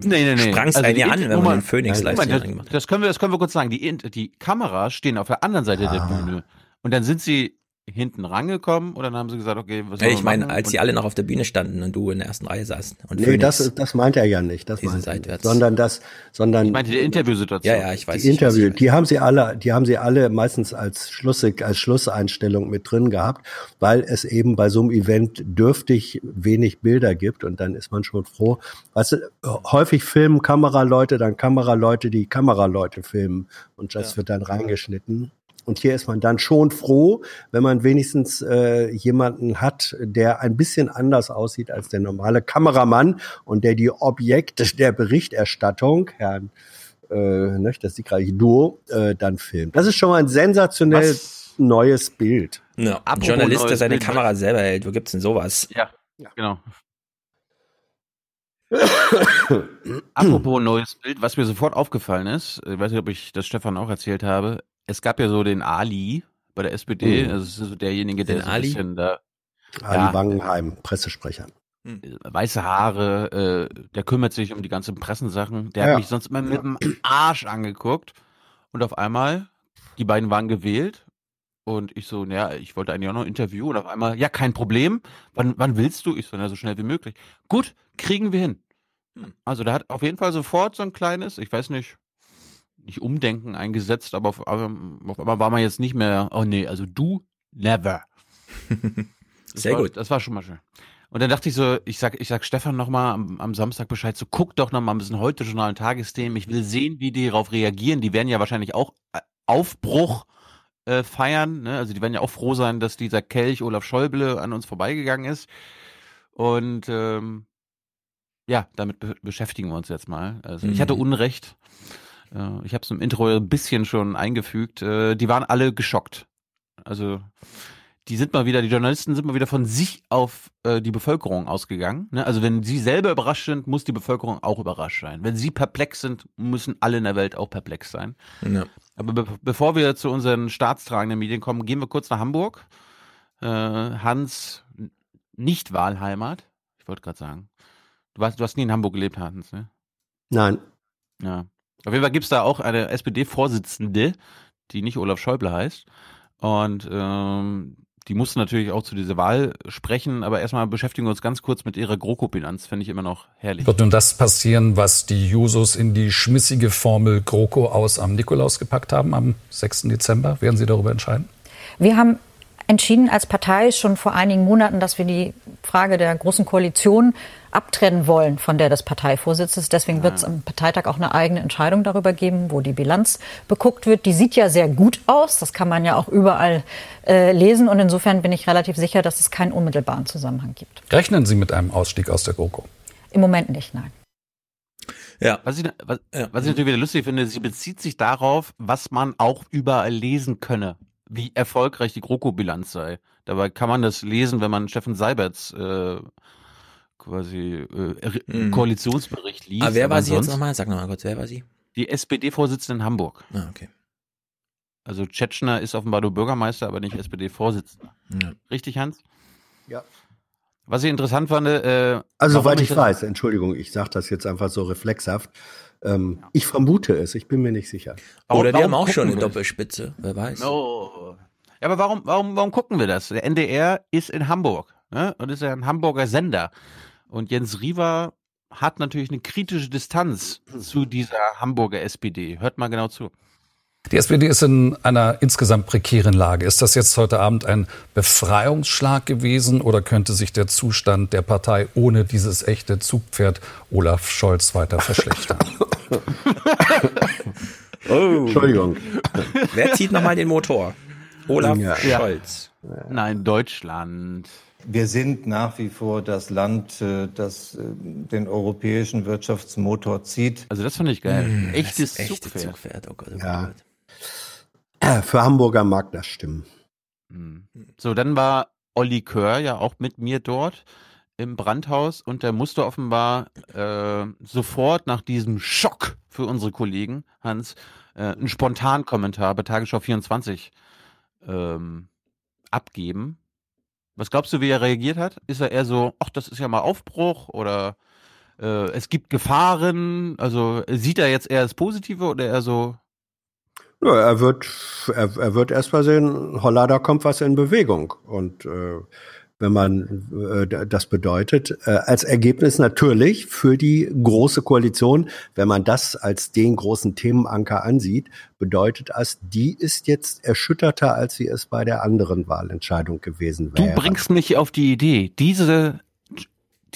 Nee, nee, nee. sprangst Also einen die ja an, wenn man mal, den Phoenix Livestream das, das können wir, das können wir kurz sagen. Die, die Kameras stehen auf der anderen Seite der Ah. Bühne. Und dann sind sie hinten rangekommen oder dann haben sie gesagt, okay, was Ja, ich meine, als Und- alle noch auf der Bühne standen und du in der ersten Reihe saßt. Und Nee, Phoenix das, das meint er ja nicht. Das diese meint er nicht. seitwärts. Sondern das, sondern Ich meinte die Interviewsituation. Ja, ja, ich weiß. die ich Interview, weiß. die haben sie alle, die haben sie alle meistens als Schlussig, als Schlusseinstellung mit drin gehabt, weil es eben bei so einem Event dürftig wenig Bilder gibt und dann ist man schon froh. Weißt du, häufig filmen Kameraleute, dann Kameraleute, die Kameraleute filmen und das wird dann reingeschnitten. Und hier ist man dann schon froh, wenn man wenigstens äh, jemanden hat, der ein bisschen anders aussieht als der normale Kameramann und der die Objekte der Berichterstattung, Herrn äh, ne, das siegreiche Duo, äh, dann filmt. Das ist schon mal ein sensationell Was- neues Bild. Ja, ein Journalist, der seine Bild, Kamera selber hält. Wo gibt's denn sowas? Ja, genau. Apropos neues Bild, was mir sofort aufgefallen ist, ich weiß nicht, ob ich das Stefan auch erzählt habe, es gab ja so den Ali bei der SPD, Mhm. also es ist so derjenige, der Den so ein Ali? bisschen da Ali Ja. Wangenheim, Pressesprecher. weiße Haare, äh, der kümmert sich um die ganzen Pressensachen. Der Ja. hat mich sonst immer mit dem Arsch angeguckt. Und auf einmal, die beiden waren gewählt. Und ich so, naja, ich wollte eigentlich auch noch ein Interview. Und auf einmal, ja, kein Problem. Wann, wann willst du? Ich so, na, so schnell wie möglich. Gut, kriegen wir hin. Also der hat auf jeden Fall sofort so ein kleines, ich weiß nicht, nicht Umdenken eingesetzt, aber auf, auf einmal war man jetzt nicht mehr, oh nee, also du, never. Sehr war, gut. Das war schon mal schön. Und dann dachte ich so, ich sag, ich sag Stefan nochmal am, am Samstag Bescheid, so guck doch nochmal ein bisschen heute Journal und Tagesthemen. Ich will sehen, wie die darauf reagieren. Die werden ja wahrscheinlich auch äh, Aufbruch äh, feiern. Ne? Also die werden ja auch froh sein, dass dieser Kelch Olaf Schäuble an uns vorbeigegangen ist. Und ähm, ja, damit be beschäftigen wir uns jetzt mal. Also ich Mhm. hatte Unrecht. Äh, ich habe es im Intro ein bisschen schon eingefügt. Äh, die waren alle geschockt. Also die sind mal wieder, die Journalisten sind mal wieder von sich auf äh, die Bevölkerung ausgegangen. Ne? Also wenn sie selber überrascht sind, muss die Bevölkerung auch überrascht sein. Wenn sie perplex sind, müssen alle in der Welt auch perplex sein. Ja. Aber be bevor wir zu unseren staatstragenden Medien kommen, gehen wir kurz nach Hamburg. Äh, Hans nicht Wahlheimat. Ich wollte gerade sagen. Du, warst, du hast nie in Hamburg gelebt, Hans, ne? Nein. Ja. Auf jeden Fall gibt's da auch eine SPD-Vorsitzende, die nicht Olaf Schäuble heißt. Und ähm, die musste natürlich auch zu dieser Wahl sprechen, aber erstmal beschäftigen wir uns ganz kurz mit ihrer GroKo-Bilanz, finde ich immer noch herrlich. Wird nun das passieren, was die Jusos in die schmissige Formel GroKo aus am Nikolaus gepackt haben am 6. Dezember? Werden Sie darüber entscheiden? Wir haben entschieden als Partei schon vor einigen Monaten, dass wir die Frage der großen Koalition abtrennen wollen von der des Parteivorsitzes. Deswegen wird es am Parteitag auch eine eigene Entscheidung darüber geben, wo die Bilanz beguckt wird. Die sieht ja sehr gut aus. Das kann man ja auch überall äh, lesen. Und insofern bin ich relativ sicher, dass es keinen unmittelbaren Zusammenhang gibt. Rechnen Sie mit einem Ausstieg aus der GroKo? Im Moment nicht, nein. Ja. Was ich, was, was ich natürlich wieder lustig finde, sie bezieht sich darauf, was man auch überall lesen könne, wie erfolgreich die GroKo-Bilanz sei. Dabei kann man das lesen, wenn man Steffen Seiberts äh, quasi äh, Mhm. Koalitionsbericht liest. Aber wer war sie jetzt sonst- nochmal? Sag nochmal kurz, wer war sie? Die SPD-Vorsitzende in Hamburg. Ah, okay. Also Tschetschner ist offenbar nur Bürgermeister, aber nicht SPD-Vorsitzender. Ja. Richtig, Hans? Ja. Was ich interessant fand, äh, Also soweit ich das- weiß, Entschuldigung, ich sage das jetzt einfach so reflexhaft. Ähm, ich vermute es, ich bin mir nicht sicher. Oder die warum haben auch schon eine? Doppelspitze, wer weiß. Oh. Ja, aber warum, warum, warum gucken wir das? Der NDR ist in Hamburg ne? und ist ja ein Hamburger Sender. Und Jens Riewer hat natürlich eine kritische Distanz zu dieser Hamburger SPD. Hört mal genau zu. Die SPD ist in einer insgesamt prekären Lage. Ist das jetzt heute Abend ein Befreiungsschlag gewesen oder könnte sich der Zustand der Partei ohne dieses echte Zugpferd Olaf Scholz weiter verschlechtern? Oh. Entschuldigung. Wer zieht nochmal den Motor? Olaf Ja. Scholz. Nein, Deutschland. Wir sind nach wie vor das Land, äh, das äh, den europäischen Wirtschaftsmotor zieht. Also das fand ich geil. Mm, Echtes das echte Zugpferd. Zugpferd. Oh Gott, oh Ja. Gott. Äh, Für Hamburger mag das stimmen. Hm. So, dann war Olli Kör ja auch mit mir dort im Brandhaus und der musste offenbar äh, sofort nach diesem Schock für unsere Kollegen, Hans, äh, einen Spontankommentar bei Tagesschau 24 ähm, abgeben. Was glaubst du, wie er reagiert hat? Ist er eher so, ach, das ist ja mal Aufbruch oder äh, es gibt Gefahren? Also sieht er jetzt eher das Positive oder eher so, Ja, er wird, er, er wird erst mal sehen, holla, da kommt was in Bewegung. Und äh, wenn man äh, das bedeutet, äh, als Ergebnis natürlich für die große Koalition, wenn man das als den großen Themenanker ansieht, bedeutet das, die ist jetzt erschütterter, als sie es bei der anderen Wahlentscheidung gewesen wäre. Du bringst mich auf die Idee, diese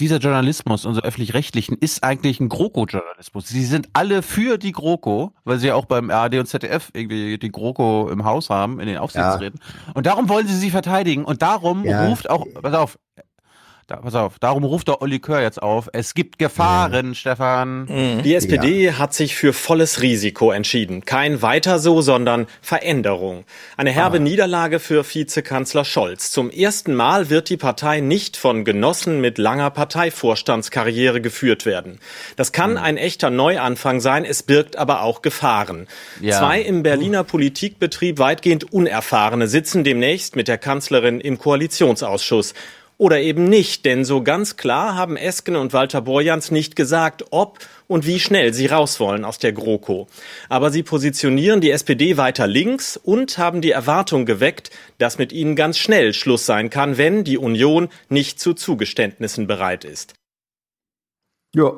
dieser Journalismus, unser öffentlich-rechtlichen, ist eigentlich ein GroKo-Journalismus. Sie sind alle für die GroKo, weil sie ja auch beim ARD und ZDF irgendwie die GroKo im Haus haben, in den Aufsichtsräten. Ja. Und darum wollen sie sie verteidigen. Und darum ja. ruft auch, pass auf, da, pass auf, darum ruft der Olli Kör jetzt auf. Es gibt Gefahren, ja. Stefan. Mhm. Die SPD ja. hat sich für volles Risiko entschieden. Kein weiter so, sondern Veränderung. Eine herbe ah. Niederlage für Vizekanzler Scholz. Zum ersten Mal wird die Partei nicht von Genossen mit langer Parteivorstandskarriere geführt werden. Das kann mhm. ein echter Neuanfang sein, es birgt aber auch Gefahren. Ja. Zwei im Berliner Politikbetrieb weitgehend Unerfahrene sitzen demnächst mit der Kanzlerin im Koalitionsausschuss oder eben nicht, denn so ganz klar haben Esken und Walter Borjans nicht gesagt, ob und wie schnell sie raus wollen aus der GroKo. Aber sie positionieren die SPD weiter links und haben die Erwartung geweckt, dass mit ihnen ganz schnell Schluss sein kann, wenn die Union nicht zu Zugeständnissen bereit ist. Ja.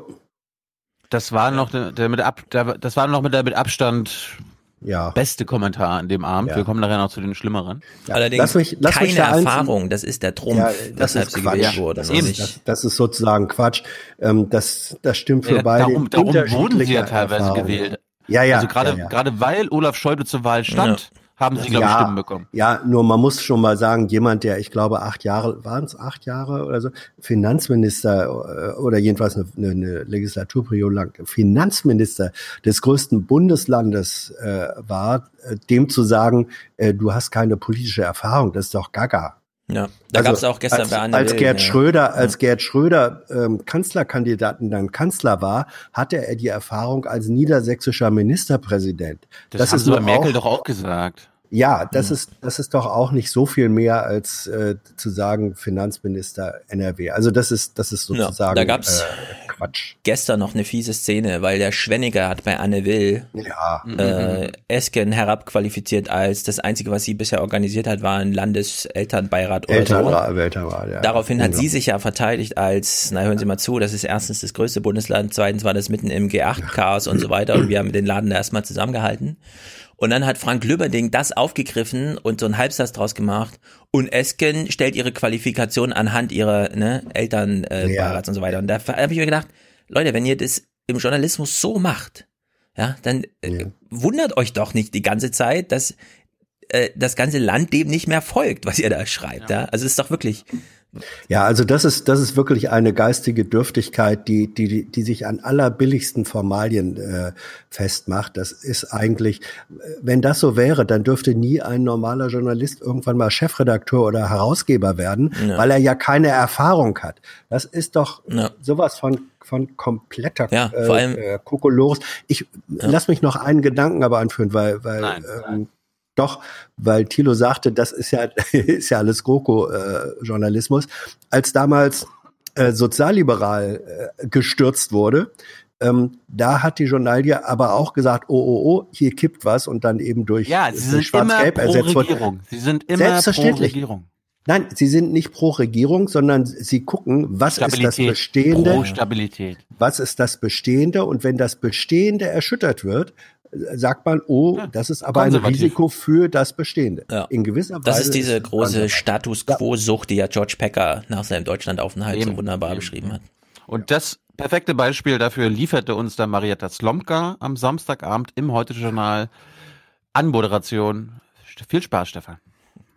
Das war noch der, der mit Ab, der, das war noch mit der mit Abstand ja. beste Kommentar an dem Abend. Ja. Wir kommen nachher noch zu den schlimmeren. Ja. Allerdings lass mich, lass keine mich Erfahrung, das ist der Trumpf, ja, das ist sie gewählt wurde. Das ist, das, das, ist sozusagen Quatsch. Ähm, das, das stimmt für beide. Darum, darum wurden sie ja teilweise gewählt. Ja, ja. Also gerade, gerade weil Olaf Schäuble zur Wahl stand, haben sie, glaube ich, Stimmen bekommen. Ja, nur man muss schon mal sagen, jemand, der, ich glaube, acht Jahre, waren es acht Jahre oder so, Finanzminister äh, oder jedenfalls eine, eine Legislaturperiode lang Finanzminister des größten Bundeslandes äh, war, äh, dem zu sagen, äh, du hast keine politische Erfahrung, das ist doch gaga. Ja, da also, gab es auch gestern als, bei Anne als Gerd ja. Schröder, als Gerd Schröder ähm, Kanzlerkandidaten dann Kanzler war, hatte er die Erfahrung als niedersächsischer Ministerpräsident. Das, das ist bei Merkel doch auch gesagt. Ja, das ja. ist das ist doch auch nicht so viel mehr als äh, zu sagen Finanzminister NRW. Also das ist das ist sozusagen ja, da gab's äh, Quatsch. Gestern noch eine fiese Szene, weil der Schwenniger hat bei Anne Will ja. äh, Esken herabqualifiziert als das einzige, was sie bisher organisiert hat, war ein Landeselternbeirat oder Elternrat, so. Elternrat, ja. Daraufhin hat sie sich ja verteidigt als, na hören Sie mal zu, das ist erstens das größte Bundesland, zweitens war das mitten im G8-Chaos und so weiter und wir haben den Laden da erstmal zusammengehalten. Und dann hat Frank Lübberding das aufgegriffen und so einen Halbsatz draus gemacht. Und Esken stellt ihre Qualifikation anhand ihrer ne, Eltern äh, ja. und so weiter. Und da habe ich mir gedacht, Leute, wenn ihr das im Journalismus so macht, ja, dann äh, ja. wundert euch doch nicht die ganze Zeit, dass äh, das ganze Land dem nicht mehr folgt, was ihr da schreibt. Ja. ja? Also es ist doch wirklich ja, also das ist, das ist wirklich eine geistige Dürftigkeit, die, die, die sich an allerbilligsten Formalien äh, festmacht. Das ist eigentlich, wenn das so wäre, dann dürfte nie ein normaler Journalist irgendwann mal Chefredakteur oder Herausgeber werden, ja. weil er ja keine Erfahrung hat. Das ist doch ja. sowas von von kompletter ja, allem, äh, Kokolores. Ich ja. lass mich noch einen Gedanken aber anführen, weil, weil Nein. ähm, doch, weil Thilo sagte, das ist ja, ist ja alles GroKo-Journalismus. Äh, Als damals äh, sozialliberal äh, gestürzt wurde, ähm, da hat die Journalie aber auch gesagt, oh, oh, oh, hier kippt was und dann eben durch ja, sie sind Schwarz-Gelb ersetzt wurde. Sie sind immer Selbstverständlich. pro Regierung. Nein, sie sind nicht pro Regierung, sondern sie gucken, was ist das Bestehende? Pro Stabilität. Was ist das Bestehende? Und wenn das Bestehende erschüttert wird, sagt man, oh, ja, das ist aber ein Risiko für das Bestehende. Ja. In gewisser Weise. Das ist diese ist große Status Quo-Sucht, die ja George Packer nach seinem Deutschlandaufenthalt Eben. so wunderbar Eben. beschrieben hat. Und das perfekte Beispiel dafür lieferte uns da Marietta Slomka am Samstagabend im Heute-Journal an Moderation. Viel Spaß, Stefan.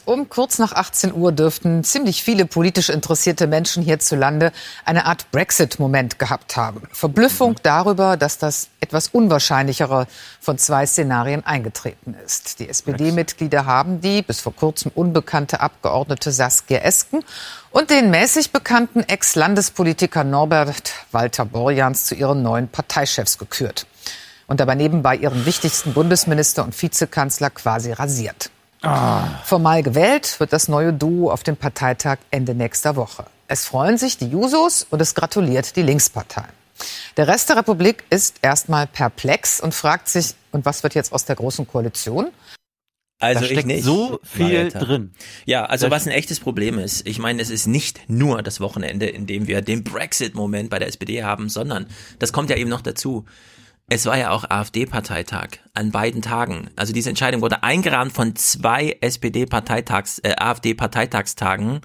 Um kurz nach 18 Uhr dürften ziemlich viele politisch interessierte Menschen hierzulande eine Art Brexit-Moment gehabt haben. Verblüffung mhm. darüber, dass das etwas unwahrscheinlichere von zwei Szenarien eingetreten ist. Die SPD-Mitglieder haben die bis vor kurzem unbekannte Abgeordnete Saskia Esken und den mäßig bekannten Ex-Landespolitiker Norbert Walter Borjans zu ihren neuen Parteichefs gekürt und dabei nebenbei ihren wichtigsten Bundesminister und Vizekanzler quasi rasiert. Ah. Formal gewählt wird das neue Duo auf dem Parteitag Ende nächster Woche. Es freuen sich die Jusos und es gratuliert die Linkspartei. Der Rest der Republik ist erstmal perplex und fragt sich, und was wird jetzt aus der Großen Koalition? Also Da ich steckt nicht. so viel Marietta. drin. Ja, also was ein echtes Problem ist, ich meine, es ist nicht nur das Wochenende, in dem wir den Brexit-Moment bei der SPD haben, sondern das kommt ja eben noch dazu. Es war ja auch AfD-Parteitag an beiden Tagen. Also diese Entscheidung wurde eingerahmt von zwei SPD-Parteitags, äh, AfD-Parteitagstagen.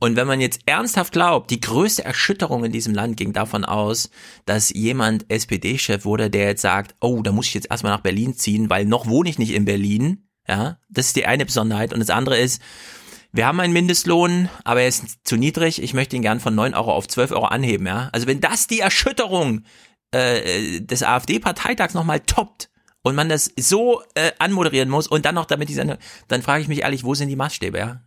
Und wenn man jetzt ernsthaft glaubt, die größte Erschütterung in diesem Land ging davon aus, dass jemand SPD-Chef wurde, der jetzt sagt, oh, da muss ich jetzt erstmal nach Berlin ziehen, weil noch wohne ich nicht in Berlin. Ja, das ist die eine Besonderheit. Und das andere ist, wir haben einen Mindestlohn, aber er ist zu niedrig. Ich möchte ihn gern von 9 Euro auf 12 Euro anheben. Ja, also wenn das die Erschütterung äh, des AfD-Parteitags nochmal toppt und man das so äh, anmoderieren muss und dann noch damit diese, dann frage ich mich ehrlich, wo sind die Maßstäbe? Ja,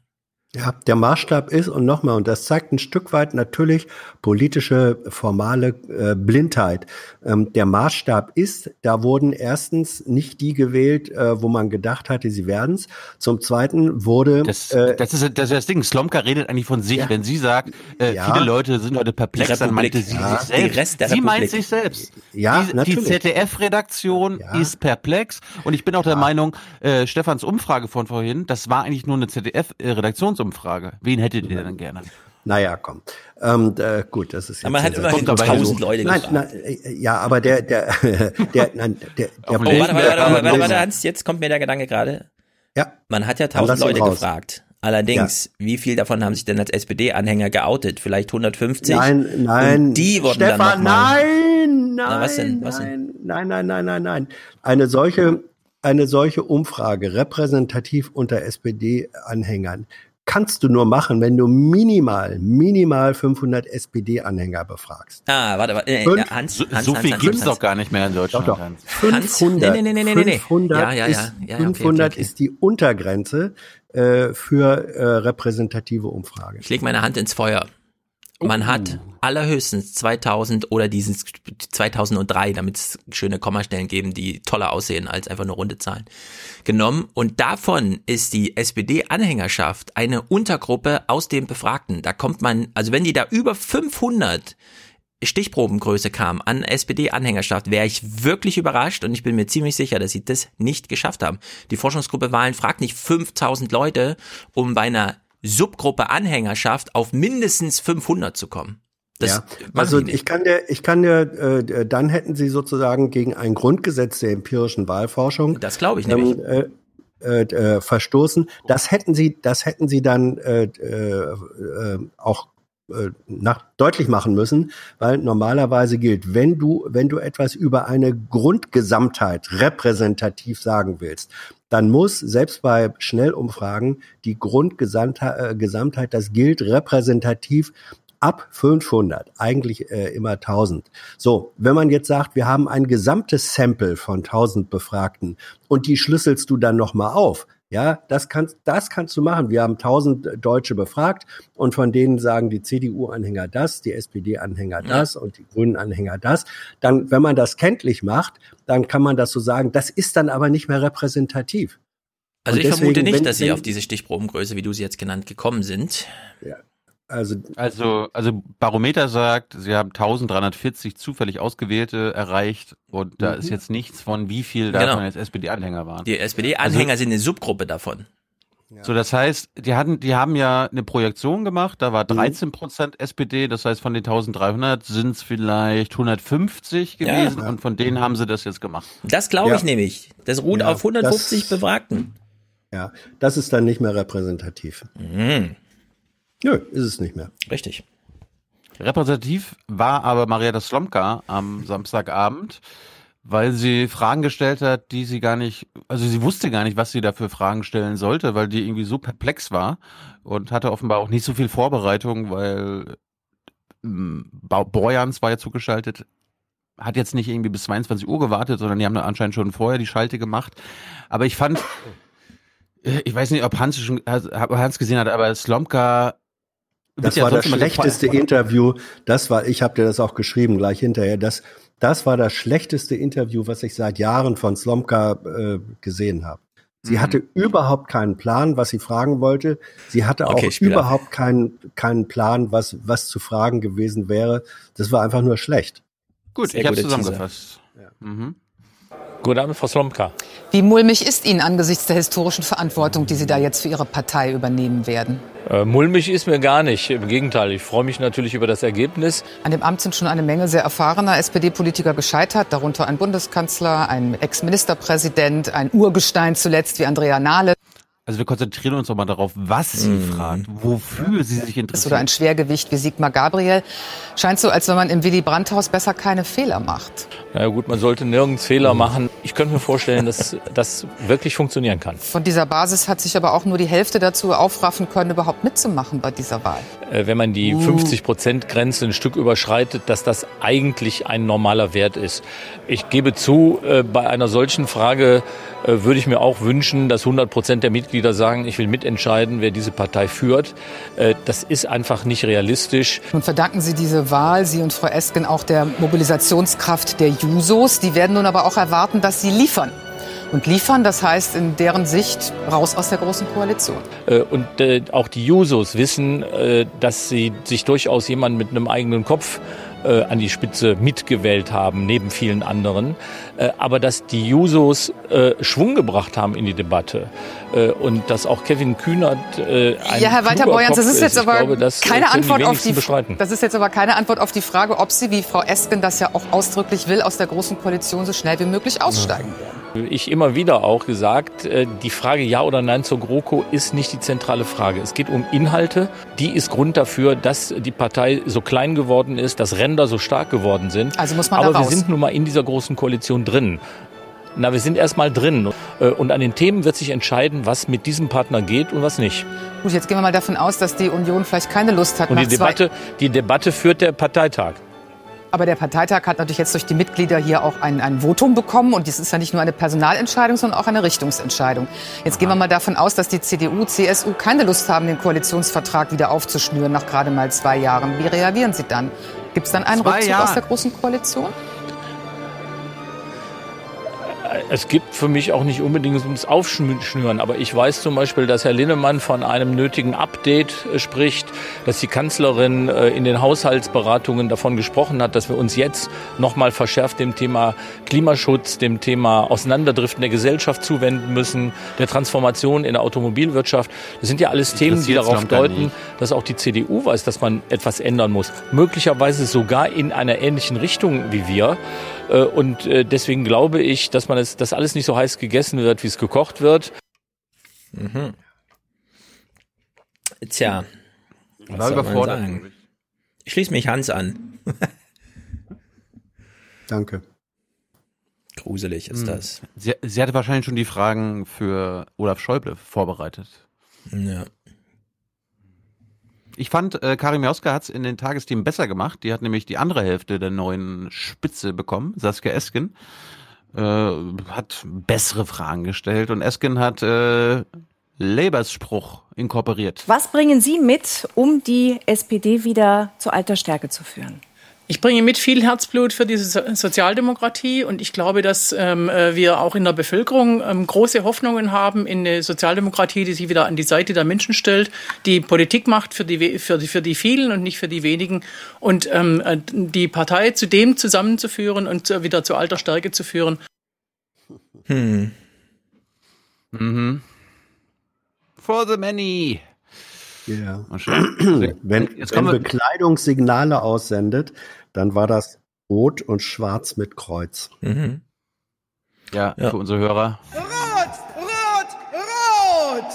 Ja, der Maßstab ist, und nochmal, und das zeigt ein Stück weit natürlich politische, formale äh, Blindheit. Ähm, der Maßstab ist, da wurden erstens nicht die gewählt, äh, wo man gedacht hatte, sie werden's. Zum Zweiten wurde... Das, äh, das, ist, das ist das Ding. Slomka redet eigentlich von sich. Ja. Wenn sie sagt, äh, Ja. viele Leute sind heute perplex, Die dann meinte sie Ja. sich Die selbst. Rest der sie meint Republik. sich selbst. Ja, die, die natürlich. ZDF-Redaktion ist perplex. Und ich bin auch der Meinung, äh, Stefans Umfrage von vorhin, das war eigentlich nur eine ZDF-Redaktionsumfrage. Wen hättet ihr denn gerne? Naja, komm. Ähm, äh, gut, das ist jetzt Aber man hat immerhin 1000 Leute nein, gefragt. nein, äh, Ja, aber der, der, der, nein, der, der Oh, warte, warte, warte, warte, warte, warte, Ja. Hans, jetzt kommt mir der Gedanke gerade. Ja. Man hat ja Dann tausend Leute raus. gefragt. Allerdings, wie viel davon haben sich denn als SPD-Anhänger geoutet? Vielleicht 150? Nein, nein. Und die wurden dann Stefan, noch mal, nein, nein, Na, was denn? Was nein, nein, nein, nein, nein, nein. Eine solche, eine solche Umfrage repräsentativ unter SPD-Anhängern kannst du nur machen, wenn du minimal, minimal 500 SPD-Anhänger befragst. Ah, warte, warte, äh, Fünf- Hans, So, Hans, so viel Hans, gibt's Hans. doch gar nicht mehr in Deutschland. Doch, doch. Hans. 500, Nee, nee, nee, nee, nee, nee. 500 Ja, ja, ja. ist, Ja, ja, okay, 500 okay, okay. ist die Untergrenze äh, für äh, repräsentative Umfrage. Ich lege meine Hand ins Feuer. Man hat allerhöchstens 2000 oder dieses 2003, damit es schöne Kommastellen geben, die toller aussehen als einfach nur runde Zahlen, genommen. Und davon ist die SPD-Anhängerschaft eine Untergruppe aus den Befragten. Da kommt man, also wenn die da über 500 Stichprobengröße kam an SPD-Anhängerschaft, wäre ich wirklich überrascht und ich bin mir ziemlich sicher, dass sie das nicht geschafft haben. Die Forschungsgruppe Wahlen fragt nicht 5000 Leute, um bei einer Subgruppe Anhängerschaft auf mindestens 500 zu kommen. Das ja, also nicht. ich kann dir, ich kann dir, äh, dann hätten sie sozusagen gegen ein Grundgesetz der empirischen Wahlforschung. Das glaube ich nämlich. Äh, äh, äh, verstoßen. Das hätten sie, das hätten sie dann äh, äh, äh, auch äh, nach deutlich machen müssen, weil normalerweise gilt, wenn du, wenn du etwas über eine Grundgesamtheit repräsentativ sagen willst, dann muss selbst bei Schnellumfragen die Grundgesamtheit, äh, das gilt repräsentativ ab 500, eigentlich äh, immer 1000. So, wenn man jetzt sagt, wir haben ein gesamtes Sample von 1000 Befragten und die schlüsselst du dann nochmal auf, ja, das kannst, das kannst du machen. Wir haben 1000 Deutsche befragt und von denen sagen die CDU-Anhänger das, die SPD-Anhänger das und die Grünen-Anhänger das. Dann, wenn man das kenntlich macht, dann kann man das so sagen. Das ist dann aber nicht mehr repräsentativ. Also Und ich vermute deswegen, nicht, wenn- dass sie wenn- auf diese Stichprobengröße, wie du sie jetzt genannt, gekommen sind. Ja, also Also, also Barometer sagt, sie haben 1340 zufällig Ausgewählte erreicht und da Mhm. ist jetzt nichts von, wie viel Genau. davon jetzt SPD-Anhänger waren. Die SPD-Anhänger sind eine Subgruppe davon. So, das heißt, die hatten, die haben ja eine Projektion gemacht, da Mhm. war 13 Prozent SPD, das heißt, von den 1300 sind es vielleicht 150 Ja. gewesen und von denen haben sie das jetzt gemacht. Das glaube Ja. ich nämlich. Das ruht Ja, auf 150 das- Befragten. Ja, das ist dann nicht mehr repräsentativ. Mhm. Nö, ist es nicht mehr. Richtig. Repräsentativ war aber Marietta Slomka am Samstagabend, weil sie Fragen gestellt hat, die sie gar nicht, also sie wusste gar nicht, was sie da für Fragen stellen sollte, weil die irgendwie so perplex war und hatte offenbar auch nicht so viel Vorbereitung, weil Ba- Borjans war ja zugeschaltet, hat jetzt nicht irgendwie bis 22 Uhr gewartet, sondern die haben da anscheinend schon vorher die Schalte gemacht. Aber ich fand, äh, ich weiß nicht, ob Hans schon Hans gesehen hat, aber Slomka Das ja war das schlechteste Interview. Das war, ich habe dir das auch geschrieben gleich hinterher. Das, das war das schlechteste Interview, was ich seit Jahren von Slomka äh, gesehen habe. Sie Mhm. hatte überhaupt keinen Plan, was sie fragen wollte. Sie hatte Okay, auch Spieler. überhaupt keinen, keinen Plan, was, was zu fragen gewesen wäre. Das war einfach nur schlecht. Gut, Sehr ich habe zusammengefasst. Mhm. Guten Abend, Frau Slomka. Wie mulmig ist Ihnen angesichts der historischen Verantwortung, die Sie da jetzt für Ihre Partei übernehmen werden? Äh, mulmig ist mir gar nicht. Im Gegenteil, ich freue mich natürlich über das Ergebnis. An dem Amt sind schon eine Menge sehr erfahrener SPD-Politiker gescheitert, darunter ein Bundeskanzler, ein Ex-Ministerpräsident, ein Urgestein zuletzt wie Andrea Nahle. Also wir konzentrieren uns doch mal darauf, was sie Mhm. fragt, wofür sie sich Oder interessiert. ein Schwergewicht wie Sigmar Gabriel. Scheint so, als wenn man im Willy Brandt-Haus besser keine Fehler macht. Na ja, gut, man sollte nirgends Fehler machen. Ich könnte mir vorstellen, dass das wirklich funktionieren kann. Von dieser Basis hat sich aber auch nur die Hälfte dazu aufraffen können, überhaupt mitzumachen bei dieser Wahl. Äh, Wenn man die Uh. 50-Prozent-Grenze ein Stück überschreitet, dass das eigentlich ein normaler Wert ist. Ich gebe zu, äh, bei einer solchen Frage würde ich mir auch wünschen, dass 100 Prozent der Mitglieder sagen, ich will mitentscheiden, wer diese Partei führt. Äh, Das ist einfach nicht realistisch. Nun verdanken Sie diese Wahl, Sie und Frau Esken, auch der Mobilisationskraft der Jusos. Die werden nun aber auch erwarten, dass Sie liefern. Und liefern, das heißt in deren Sicht raus aus der Großen Koalition. Äh, Und äh, auch die Jusos wissen, äh, dass sie sich durchaus jemanden mit einem eigenen Kopf äh, an die Spitze mitgewählt haben, neben vielen anderen. Äh, Aber dass die Jusos äh, Schwung gebracht haben in die Debatte äh, und dass auch Kevin Kühnert äh, ein ja, Herr Walter Borjans, das Kopf ist jetzt Ich aber glaube, das, äh, keine Antwort auf die bestreiten. Das ist jetzt aber keine Antwort auf die Frage, ob Sie, wie Frau Esken das ja auch ausdrücklich will, aus der Großen Koalition so schnell wie möglich aussteigen werden. Ich immer wieder auch gesagt, äh, die Frage Ja oder Nein zur GroKo ist nicht die zentrale Frage. Es geht um Inhalte. Die ist Grund dafür, dass die Partei so klein geworden ist, dass Ränder so stark geworden sind. Also muss man Aber wir sind nun mal in dieser großen Koalition drin. Na, wir sind erst mal drin. Äh, Und an den Themen wird sich entscheiden, was mit diesem Partner geht und was nicht. Gut, jetzt gehen wir mal davon aus, dass die Union vielleicht keine Lust hat, Und die Debatte, die Debatte führt der Parteitag. Aber der Parteitag hat natürlich jetzt durch die Mitglieder hier auch ein, ein Votum bekommen. Und das ist ja nicht nur eine Personalentscheidung, sondern auch eine Richtungsentscheidung. Jetzt gehen wir mal davon aus, dass die CDU, CSU keine Lust haben, den Koalitionsvertrag wieder aufzuschnüren nach gerade mal zwei Jahren. Wie reagieren Sie dann? Gibt es dann einen Zwei Rückzug Jahre. aus der Großen Koalition? Es gibt für mich auch nicht unbedingt ums Aufschnüren, aber ich weiß zum Beispiel, dass Herr Linnemann von einem nötigen Update äh, spricht, dass die Kanzlerin äh, in den Haushaltsberatungen davon gesprochen hat, dass wir uns jetzt nochmal verschärft dem Thema Klimaschutz, dem Thema Auseinanderdriften der Gesellschaft zuwenden müssen, der Transformation in der Automobilwirtschaft. Das sind ja alles Themen, die darauf deuten, dass auch die CDU weiß, dass man etwas ändern muss. Möglicherweise sogar in einer ähnlichen Richtung wie wir. Äh, Und deswegen glaube ich, dass man es, dass alles nicht so heiß gegessen wird, wie es gekocht wird. Mhm. Tja. was War soll man überfordert, ich. Schließe mich Hans an. Danke. Gruselig ist Hm. das. Sie, sie hatte wahrscheinlich schon die Fragen für Olaf Schäuble vorbereitet. Ja. Ich fand, äh, Karim Mioska hat es in den Tagesthemen besser gemacht. Die hat nämlich die andere Hälfte der neuen Spitze bekommen, Saskia Esken. Äh, hat bessere Fragen gestellt und Esken hat äh, Labors Spruch inkorporiert. Was bringen Sie mit, um die SPD wieder zu alter Stärke zu führen? Ich bringe mit viel Herzblut für diese So- Sozialdemokratie und ich glaube, dass ähm, äh, wir auch in der Bevölkerung ähm, große Hoffnungen haben in eine Sozialdemokratie, die sich wieder an die Seite der Menschen stellt, die Politik macht für die, we- für die, für die vielen und nicht für die wenigen und ähm, äh, die Partei zu dem zusammenzuführen und äh, wieder zu alter Stärke zu führen. Hm. Mhm. For the many. Ja. Und schon- Wenn, Jetzt wenn kommen wir, Bekleidungssignale aussendet, dann war das rot und schwarz mit Kreuz. Mhm. ja, für unsere Hörer. Rot, rot, rot!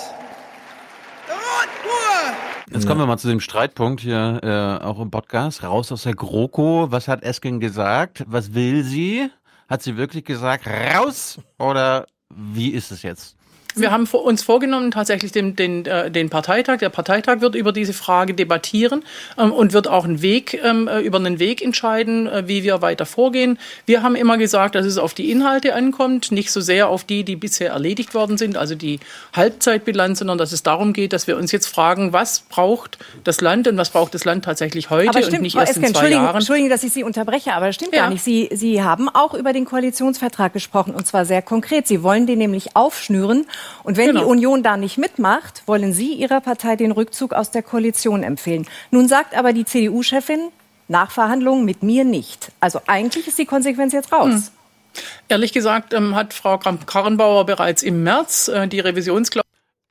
Rot pur! Jetzt kommen wir mal zu dem Streitpunkt hier äh, auch im Podcast. Raus aus der GroKo. Was hat Esken gesagt? Was will sie? Hat sie wirklich gesagt, raus? Oder wie ist es jetzt? Wir haben uns vorgenommen, tatsächlich den, den, äh, den Parteitag. Der Parteitag wird über diese Frage debattieren ähm, und wird auch einen Weg, ähm, äh, über einen Weg entscheiden, äh, wie wir weiter vorgehen. Wir haben immer gesagt, dass es auf die Inhalte ankommt, nicht so sehr auf die, die bisher erledigt worden sind, also die Halbzeitbilanz, sondern dass es darum geht, dass wir uns jetzt fragen, was braucht das Land und was braucht das Land tatsächlich heute aber und stimmt, nicht erst Esken, in zwei Entschuldigung, Jahren. Entschuldigung, dass ich Sie unterbreche, aber das stimmt Ja. gar nicht. Sie, Sie haben auch über den Koalitionsvertrag gesprochen und zwar sehr konkret. Sie wollen den nämlich aufschnüren und wenn Genau. die Union da nicht mitmacht, wollen Sie Ihrer Partei den Rückzug aus der Koalition empfehlen. Nun sagt aber die CDU-Chefin, Nachverhandlungen mit mir nicht. Also eigentlich ist die Konsequenz jetzt raus. Hm. Ehrlich gesagt ähm, hat Frau Kramp-Karrenbauer bereits im März äh, die Revisionsklausel.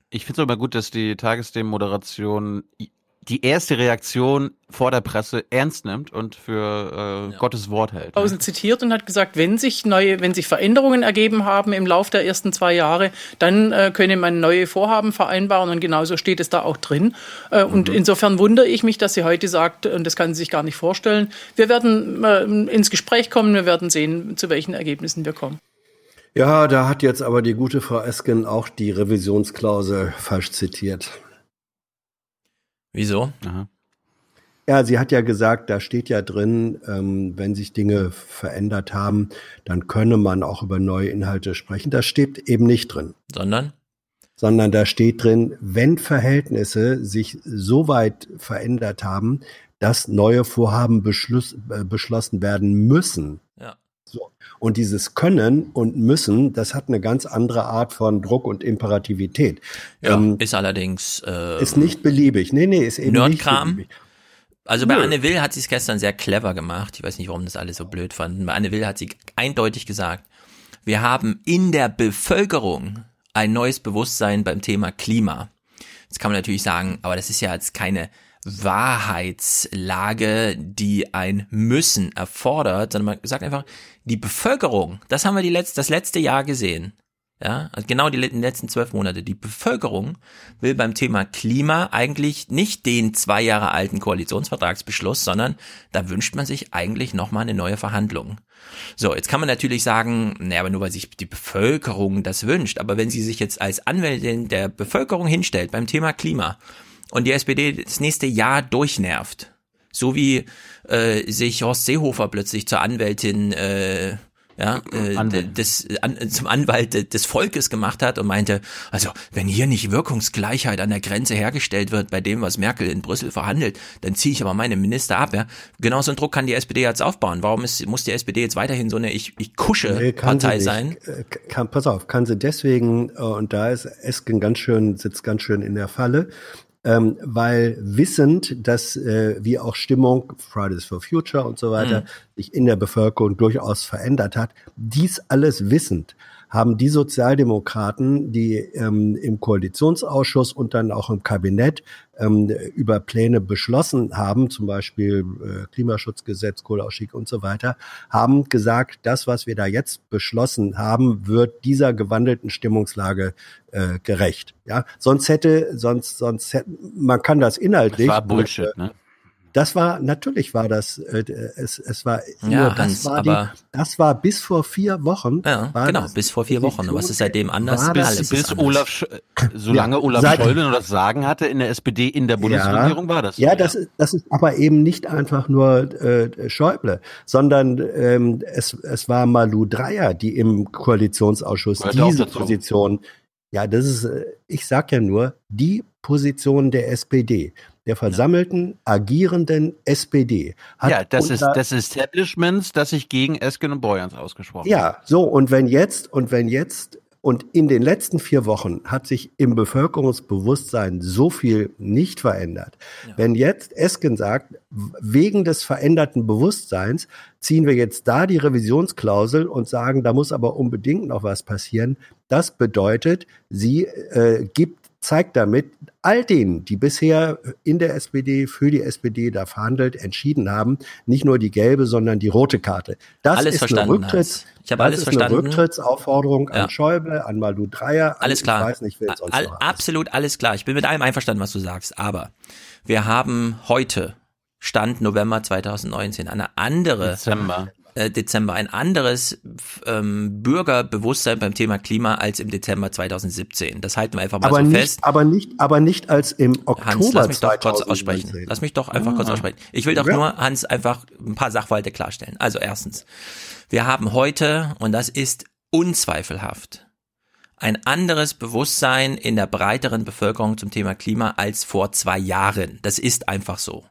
Ich finde es aber gut, dass die Tagesthemen-Moderation die erste Reaktion vor der Presse ernst nimmt und für äh, ja. Gottes Wort hält. Klausel zitiert und hat gesagt, wenn sich neue, wenn sich Veränderungen ergeben haben im Lauf der ersten zwei Jahre, dann äh, könne man neue Vorhaben vereinbaren und genauso steht es da auch drin. Äh, mhm. Und insofern wundere ich mich, dass sie heute sagt, und das kann sie sich gar nicht vorstellen, wir werden äh, ins Gespräch kommen, wir werden sehen, zu welchen Ergebnissen wir kommen. Ja, da hat jetzt aber die gute Frau Esken auch die Revisionsklausel falsch zitiert. Wieso? Aha. Ja, sie hat ja gesagt, da steht ja drin, ähm, wenn sich Dinge verändert haben, dann könne man auch über neue Inhalte sprechen. Das steht eben nicht drin. Sondern? Sondern da steht drin, wenn Verhältnisse sich so weit verändert haben, dass neue Vorhaben äh, beschlossen werden müssen. Und dieses Können und Müssen, das hat eine ganz andere Art von Druck und Imperativität. Ja, ähm, ist allerdings äh, ist nicht beliebig. Nee, nee, ist eben Nerdkram. nicht beliebig. Also bei Nö. Anne Will hat sie es gestern sehr clever gemacht. Ich weiß nicht, warum das alle so blöd fanden. Bei Anne Will hat sie eindeutig gesagt, wir haben in der Bevölkerung ein neues Bewusstsein beim Thema Klima. Jetzt kann man natürlich sagen, aber das ist ja jetzt keine Wahrheitslage, die ein Müssen erfordert, sondern man sagt einfach, die Bevölkerung, das haben wir die letzt, das letzte Jahr gesehen, ja, also genau die letzten zwölf Monate. Die Bevölkerung will beim Thema Klima eigentlich nicht den zwei Jahre alten Koalitionsvertragsbeschluss, sondern da wünscht man sich eigentlich nochmal eine neue Verhandlung. So, jetzt kann man natürlich sagen, naja, aber nur weil sich die Bevölkerung das wünscht, aber wenn sie sich jetzt als Anwältin der Bevölkerung hinstellt beim Thema Klima und die SPD das nächste Jahr durchnervt. So wie äh, sich Horst Seehofer plötzlich zur Anwältin äh, ja, äh, des, an, zum Anwalt des Volkes gemacht hat und meinte, also wenn hier nicht Wirkungsgleichheit an der Grenze hergestellt wird bei dem, was Merkel in Brüssel verhandelt, dann ziehe ich aber meine Minister ab. Ja? Genau so einen Druck kann die SPD jetzt aufbauen. Warum ist, muss die SPD jetzt weiterhin so eine ich, ich kusche nee, Partei sein? Äh, kann, pass auf, kann sie deswegen, äh, und da ist Esken ganz schön, sitzt ganz schön in der Falle, ähm, weil wissend, dass äh, wie auch Stimmung Fridays for Future und so weiter mhm. sich in der Bevölkerung durchaus verändert hat, dies alles wissend haben die Sozialdemokraten, die ähm, im Koalitionsausschuss und dann auch im Kabinett ähm, über Pläne beschlossen haben, zum Beispiel äh, Klimaschutzgesetz, Kohleausstieg und so weiter, haben gesagt, das, was wir da jetzt beschlossen haben, wird dieser gewandelten Stimmungslage äh, gerecht. Ja, sonst hätte, sonst, sonst hätte, man kann das inhaltlich. Das war Bullshit, ne? Das war, natürlich war das, äh, es, es war, ja, das, Hans, war die, das war bis vor vier Wochen. Ja, genau, bis vor vier Wochen. Was ist seitdem anders? Bis, alles bis anders. Olaf, Sch solange ja, Olaf seit, Scholz das Sagen hatte in der SPD, in der Bundesregierung ja, war das. Ja, das, ist, das ist aber eben nicht einfach nur äh, Schäuble, sondern ähm, es, es war Malu Dreyer, die im Koalitionsausschuss Hört diese Position, ja, das ist, äh, ich sag ja nur, die Position der SPD der versammelten, agierenden SPD. Hat ja, das ist das Establishments, das sich gegen Esken und Boyans ausgesprochen ja, hat. Ja, so, und wenn jetzt, und wenn jetzt, und in den letzten vier Wochen hat sich im Bevölkerungsbewusstsein so viel nicht verändert. Ja. Wenn jetzt Esken sagt, wegen des veränderten Bewusstseins ziehen wir jetzt da die Revisionsklausel und sagen, da muss aber unbedingt noch was passieren. Das bedeutet, sie äh, gibt zeigt damit all denen, die bisher in der SPD, für die SPD da verhandelt, entschieden haben, nicht nur die gelbe, sondern die rote Karte. Das alles ist eine Rücktritts, ich habe alles ist verstanden. eine Rücktrittsaufforderung ja. an Schäuble, an Malu Dreyer. Alles klar. Ich weiß nicht, wer sonst All, absolut alles klar. Ich bin mit allem einverstanden, was du sagst. Aber wir haben heute Stand November 2019 eine andere Dezember. Äh, Dezember ein anderes ähm, Bürgerbewusstsein beim Thema Klima als im Dezember 2017. Das halten wir einfach mal aber so nicht, fest. Aber nicht, aber nicht als im Oktober Hans, lass mich doch kurz aussprechen. Lass mich doch einfach ah. kurz aussprechen. Ich will doch ja. nur, Hans, einfach ein paar Sachverhalte klarstellen. Also erstens, wir haben heute, und das ist unzweifelhaft, ein anderes Bewusstsein in der breiteren Bevölkerung zum Thema Klima als vor zwei Jahren. Das ist einfach so.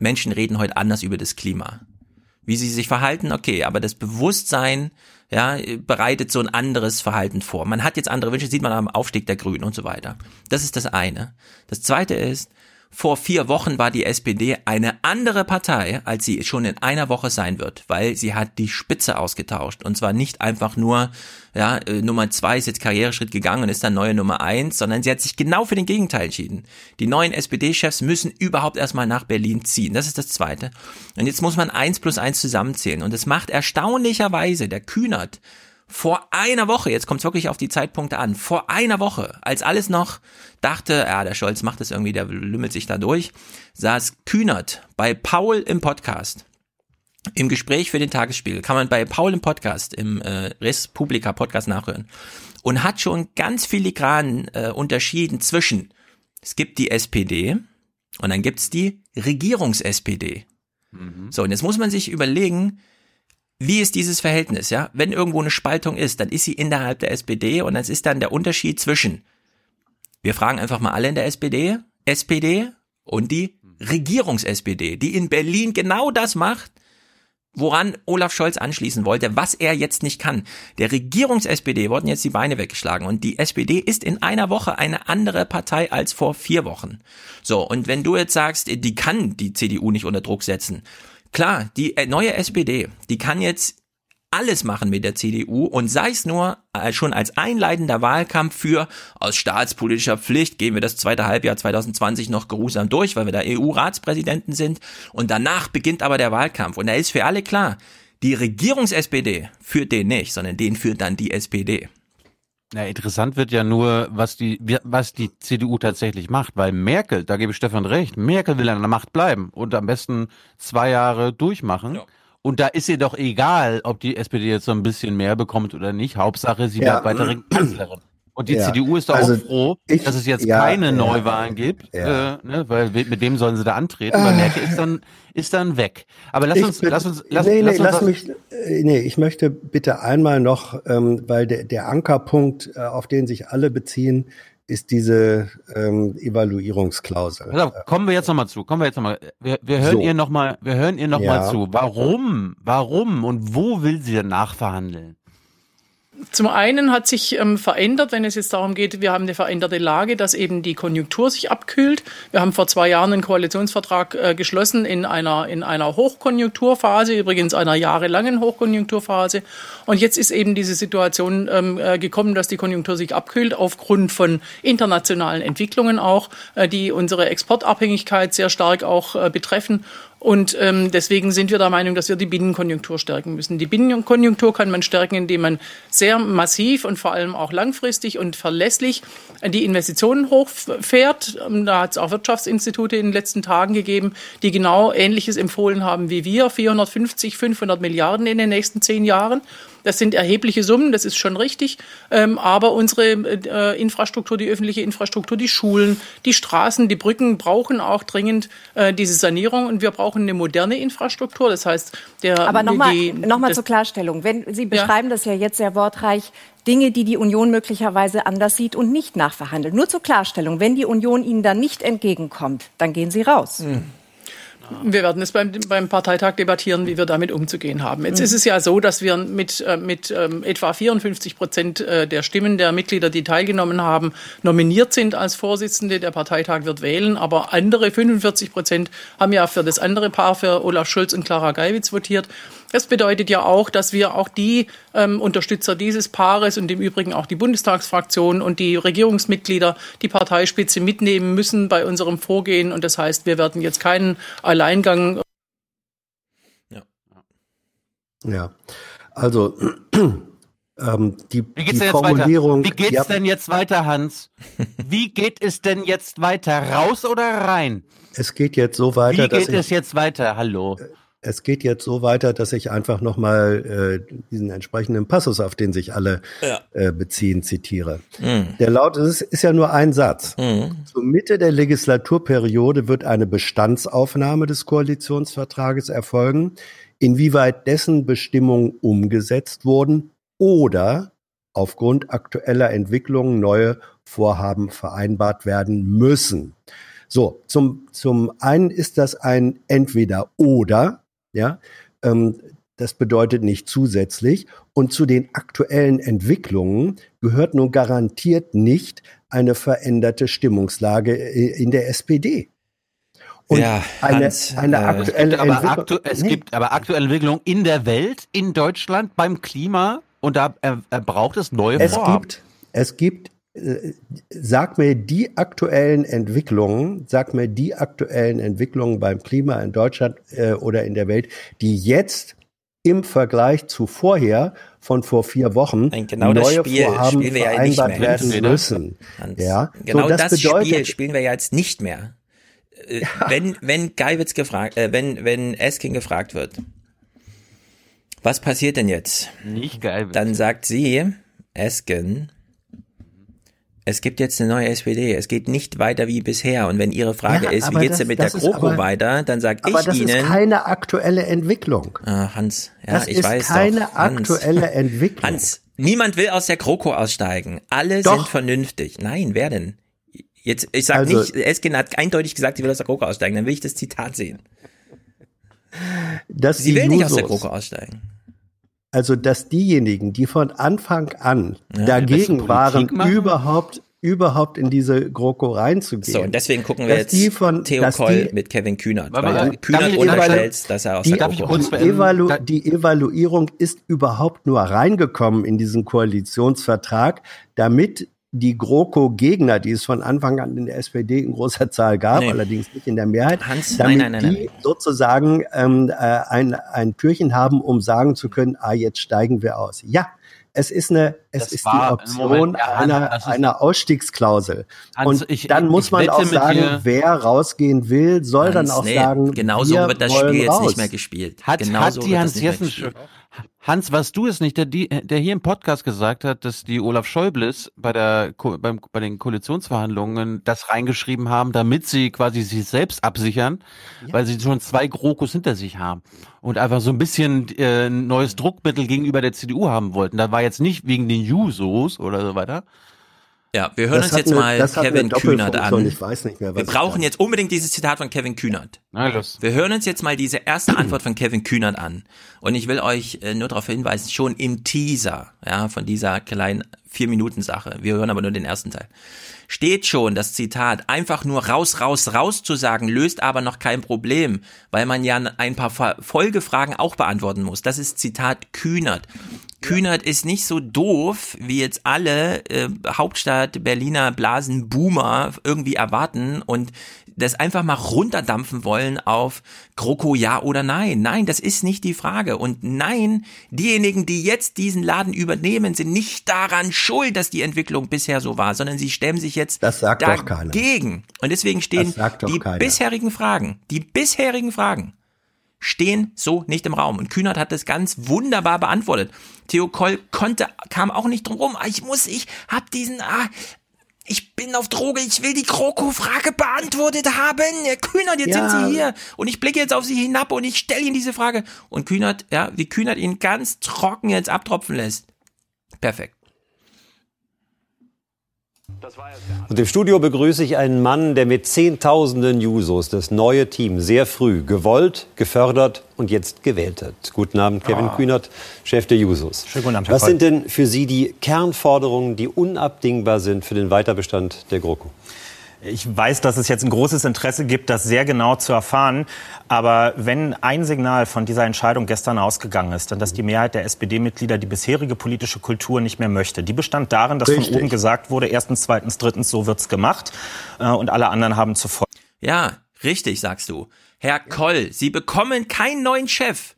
Menschen reden heute anders über das Klima. Wie sie sich verhalten, okay, aber das Bewusstsein, ja, bereitet so ein anderes Verhalten vor. Man hat jetzt andere Wünsche, sieht man am Aufstieg der Grünen und so weiter. Das ist das eine. Das zweite ist, vor vier Wochen war die SPD eine andere Partei, als sie schon in einer Woche sein wird, weil sie hat die Spitze ausgetauscht. Und zwar nicht einfach nur, ja, äh, Nummer zwei ist jetzt Karriereschritt gegangen und ist dann neue Nummer eins, sondern sie hat sich genau für den Gegenteil entschieden. Die neuen SPD-Chefs müssen überhaupt erstmal nach Berlin ziehen. Das ist das Zweite. Und jetzt muss man eins plus eins zusammenzählen. Und es macht erstaunlicherweise der Kühnert vor einer Woche, jetzt kommt es wirklich auf die Zeitpunkte an, vor einer Woche, als alles noch dachte, ja, der Scholz macht das irgendwie, der lümmelt sich da durch, saß Kühnert bei Paul im Podcast. Im Gespräch für den Tagesspiegel kann man bei Paul im Podcast, im äh, Respublika Podcast nachhören und hat schon ganz filigran äh, unterschieden zwischen, es gibt die SPD und dann gibt's die Regierungs-SPD. Mhm. So, und jetzt muss man sich überlegen, wie ist dieses Verhältnis, ja? Wenn irgendwo eine Spaltung ist, dann ist sie innerhalb der SPD und das ist dann der Unterschied zwischen, wir fragen einfach mal alle in der SPD, SPD und die Regierungs-SPD, die in Berlin genau das macht, woran Olaf Scholz anschließen wollte, was er jetzt nicht kann. Der Regierungs-SPD wurden jetzt die Beine weggeschlagen und die SPD ist in einer Woche eine andere Partei als vor vier Wochen. So, und wenn du jetzt sagst, die kann die CDU nicht unter Druck setzen, Klar, die äh, neue SPD, die kann jetzt alles machen mit der CDU und sei es nur äh, schon als einleitender Wahlkampf für aus staatspolitischer Pflicht gehen wir das zweite Halbjahr 2020 noch geruhsam durch, weil wir da EU-Ratspräsidenten sind und danach beginnt aber der Wahlkampf und da ist für alle klar, die Regierungs-SPD führt den nicht, sondern den führt dann die SPD. Na, interessant wird ja nur, was die, was die CDU tatsächlich macht, weil Merkel, da gebe ich Stefan recht, Merkel will an der Macht bleiben und am besten zwei Jahre durchmachen. Ja. Und da ist ihr doch egal, ob die SPD jetzt so ein bisschen mehr bekommt oder nicht. Hauptsache, sie ja. bleibt weitere Kanzlerin. Und die ja. CDU ist doch also auch froh, ich, dass es jetzt ja, keine ja, Neuwahlen gibt, äh, ne, weil mit dem sollen sie da antreten. Weil Merkel ist dann ist dann weg. Aber lass uns, bin, lass uns, lass, nee, nee, lass, lass mich, äh, nee, ich möchte bitte einmal noch, ähm, weil der, der Ankerpunkt, äh, auf den sich alle beziehen, ist diese ähm, Evaluierungsklausel. Also, kommen wir jetzt nochmal zu. Kommen wir jetzt nochmal. Wir, wir hören so. ihr nochmal. Wir hören ihr noch ja. zu. Warum? Warum und wo will sie denn nachverhandeln? Zum einen hat sich ähm, verändert, wenn es jetzt darum geht, wir haben eine veränderte Lage, dass eben die Konjunktur sich abkühlt. Wir haben vor zwei Jahren einen Koalitionsvertrag äh, geschlossen in einer, in einer Hochkonjunkturphase, übrigens einer jahrelangen Hochkonjunkturphase. Und jetzt ist eben diese Situation ähm, äh, gekommen, dass die Konjunktur sich abkühlt, aufgrund von internationalen Entwicklungen auch, äh, die unsere Exportabhängigkeit sehr stark auch äh, betreffen. Und ähm, deswegen sind wir der Meinung, dass wir die Binnenkonjunktur stärken müssen. Die Binnenkonjunktur kann man stärken, indem man sehr massiv und vor allem auch langfristig und verlässlich die Investitionen hochfährt. Ähm, da hat es auch Wirtschaftsinstitute in den letzten Tagen gegeben, die genau Ähnliches empfohlen haben wie wir. 450, 500 Milliarden in den nächsten zehn Jahren. Das sind erhebliche Summen, das ist schon richtig. Ähm, aber unsere äh, Infrastruktur, die öffentliche Infrastruktur, die Schulen, die Straßen, die Brücken brauchen auch dringend äh, diese Sanierung und wir brauchen eine moderne Infrastruktur. Das heißt, der. Aber nochmal noch mal zur Klarstellung. Wenn Sie beschreiben ja. das ja jetzt sehr wortreich, Dinge, die die Union möglicherweise anders sieht und nicht nachverhandelt. Nur zur Klarstellung, wenn die Union Ihnen dann nicht entgegenkommt, dann gehen Sie raus. Mhm. Wir werden es beim, beim Parteitag debattieren, wie wir damit umzugehen haben. Jetzt mhm. ist es ja so, dass wir mit, äh, mit ähm, etwa 54 Prozent äh, der Stimmen der Mitglieder, die teilgenommen haben, nominiert sind als Vorsitzende. Der Parteitag wird wählen, aber andere 45 Prozent haben ja für das andere Paar, für Olaf Schulz und Clara Geiwitz votiert. Das bedeutet ja auch, dass wir auch die ähm, Unterstützer dieses Paares und im Übrigen auch die Bundestagsfraktion und die Regierungsmitglieder, die Parteispitze mitnehmen müssen bei unserem Vorgehen. Und das heißt, wir werden jetzt keinen Alleingang. Ja. Ja. Also ähm, die, Wie geht's die denn Formulierung. Wie geht's ja, denn jetzt weiter, Hans? Wie geht es denn jetzt weiter? Raus oder rein? Es geht jetzt so weiter. Wie geht es jetzt weiter? Hallo. Es geht jetzt so weiter, dass ich einfach nochmal äh, diesen entsprechenden Passus, auf den sich alle ja. äh, beziehen, zitiere. Mhm. Der lautet, es ist ja nur ein Satz. Mhm. Zur Mitte der Legislaturperiode wird eine Bestandsaufnahme des Koalitionsvertrages erfolgen, inwieweit dessen Bestimmungen umgesetzt wurden oder aufgrund aktueller Entwicklungen neue Vorhaben vereinbart werden müssen. So, zum, zum einen ist das ein entweder oder, ja, ähm, das bedeutet nicht zusätzlich. Und zu den aktuellen Entwicklungen gehört nun garantiert nicht eine veränderte Stimmungslage in der SPD. Und ja, eine, Hans, eine äh, aktuelle aber Entwicklung. aktu es Nee. gibt aber aktuelle Entwicklungen in der Welt, in Deutschland, beim Klima und da äh, äh, braucht es neue Es Vorhaben. gibt, es gibt, äh, sag mir die aktuellen Entwicklungen, sag mir die aktuellen Entwicklungen beim Klima in Deutschland äh, oder in der Welt, die jetzt im Vergleich zu vorher von vor vier Wochen genau das neue Spiel Vorhaben spielen wir ja nicht vereinbart mehr. werden Windräder. müssen. Hans, Ja, Genau so, das, das, bedeutet, Spiel spielen wir ja jetzt nicht mehr. Äh, Wenn, wenn Geiwitz gefragt, äh, wenn, wenn Eskin gefragt wird, was passiert denn jetzt? Nicht geil. Dann sagt sie, Esken, es gibt jetzt eine neue SPD. Es geht nicht weiter wie bisher. Und wenn Ihre Frage Ja, ist, wie aber geht's das- denn mit der das ist GroKo aber- weiter, dann sag aber ich das Ihnen. ist keine aktuelle Entwicklung. Ah, Hans, ja, das ich ist weiß keine doch. Hans. aktuelle Entwicklung. Hans, niemand will aus der GroKo aussteigen. Alle Doch. sind vernünftig. Nein, wer denn? Jetzt, ich sag Also- nicht, Eskin hat eindeutig gesagt, sie will aus der GroKo aussteigen. Dann will ich das Zitat sehen. Sie will nicht aus der Jusos- GroKo aussteigen. Also, dass diejenigen, die von Anfang an Ja, dagegen waren, machen? überhaupt, überhaupt in diese GroKo reinzugehen. So, und deswegen gucken wir dass jetzt die von, Theo Koll die, mit Kevin Kühnert. Weil du Kühnert unterstellst, dass er aus die, der GroKo die. Evalu die Evaluierung ist überhaupt nur reingekommen in diesen Koalitionsvertrag, damit die GroKo-Gegner, die es von Anfang an in der SPD in großer Zahl gab, Nee. allerdings nicht in der Mehrheit, Hans, damit nein, nein, nein, die sozusagen ähm, äh, ein, ein Türchen haben, um sagen zu können, ah, jetzt steigen wir aus. Ja, es ist eine, es Das ist die Option Moment, ja, Hans, einer, ist- einer Ausstiegsklausel. Hans, Und ich- dann ich muss man auch sagen, dir- wer rausgehen will, soll dann Hans, auch nee, sagen, genauso wir wird das Spiel jetzt raus. nicht mehr gespielt. Hat, genauso hat die Hans Jessen, gespielt. Hans, was du es nicht, der, der hier im Podcast gesagt hat, dass die Olaf Schäubles bei der, beim, bei den Koalitionsverhandlungen das reingeschrieben haben, damit sie quasi sich selbst absichern, weil sie schon zwei GroKos hinter sich haben und einfach so ein bisschen äh, ein neues Druckmittel gegenüber der CDU haben wollten. Da war jetzt nicht wegen den Jusos oder so weiter. Ja, wir hören Das uns jetzt eine- mal Kevin Kühnert an. Ich weiß nicht mehr, was wir brauchen jetzt unbedingt dieses Zitat von Kevin Kühnert. Na los. Wir hören uns jetzt mal diese erste Antwort von Kevin Kühnert an. Und ich will euch äh, nur darauf hinweisen, schon im Teaser, ja, von dieser kleinen Vier-Minuten-Sache, wir hören aber nur den ersten Teil, steht schon das Zitat, einfach nur raus, raus, raus zu sagen, löst aber noch kein Problem, weil man ja ein paar Folgefragen auch beantworten muss. Das ist Zitat Kühnert. Kühnert ist nicht so doof, wie jetzt alle äh, Hauptstadt Berliner Blasenboomer irgendwie erwarten und das einfach mal runterdampfen wollen auf GroKo ja oder nein. Nein, das ist nicht die Frage. Und nein, diejenigen, die jetzt diesen Laden übernehmen, sind nicht daran schuld, dass die Entwicklung bisher so war, sondern sie stemmen sich jetzt Das sagt doch keiner. dagegen. Und deswegen stehen die keiner. bisherigen Fragen, die bisherigen Fragen stehen so nicht im Raum. Und Kühnert hat das ganz wunderbar beantwortet. Theo Koll konnte, kam auch nicht drum rum. Ah, Ich muss, ich hab diesen, ah, ich bin auf Droge, ich will die Kroko-Frage beantwortet haben. Herr Kühnert, jetzt Ja. sind Sie hier. Und ich blicke jetzt auf Sie hinab und ich stelle Ihnen diese Frage. Und Kühnert, ja, wie Kühnert ihn ganz trocken jetzt abtropfen lässt. Perfekt. Und im Studio begrüße ich einen Mann, der mit Zehntausenden Jusos das neue Team sehr früh gewollt, gefördert und jetzt gewählt hat. Guten Abend, Kevin Ah. Kühnert, Chef der Jusos. Schönen guten Abend, Herr Was sind denn für Sie die Kernforderungen, die unabdingbar sind für den Weiterbestand der GroKo? Ich weiß, dass es jetzt ein großes Interesse gibt, das sehr genau zu erfahren. Aber wenn ein Signal von dieser Entscheidung gestern ausgegangen ist, dann dass die Mehrheit der SPD-Mitglieder die bisherige politische Kultur nicht mehr möchte. Die bestand darin, dass Richtig. von oben gesagt wurde, erstens, zweitens, drittens, so wird's gemacht. Äh, Und alle anderen haben zu folgen. Ja, richtig, sagst du. Herr Koll, Sie bekommen keinen neuen Chef,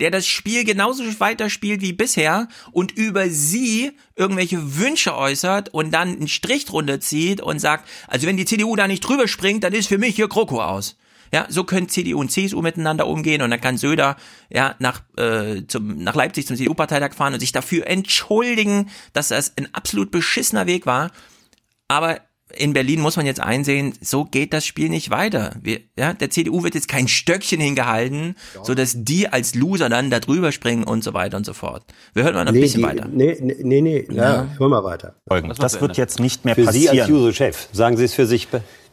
der das Spiel genauso weiterspielt wie bisher und über Sie irgendwelche Wünsche äußert und dann einen Strich drunter zieht und sagt, also wenn die CDU da nicht drüber springt, dann ist für mich hier Kroko aus. Ja, so können CDU und CSU miteinander umgehen und dann kann Söder ja nach äh, zum nach Leipzig zum CDU-Parteitag fahren und sich dafür entschuldigen, dass das ein absolut beschissener Weg war. Aber in Berlin muss man jetzt einsehen, so geht das Spiel nicht weiter. Wir, ja, der CDU wird jetzt kein Stöckchen hingehalten, so dass die als Loser dann da drüber springen und so weiter und so fort. Wir hören mal noch ein Nee, bisschen die, weiter. nee, nee, nee, nee. Ja. Ja, hör mal weiter. Das wird jetzt nicht mehr für Sie als passieren. Juso-Chef, sagen Sie es für sich.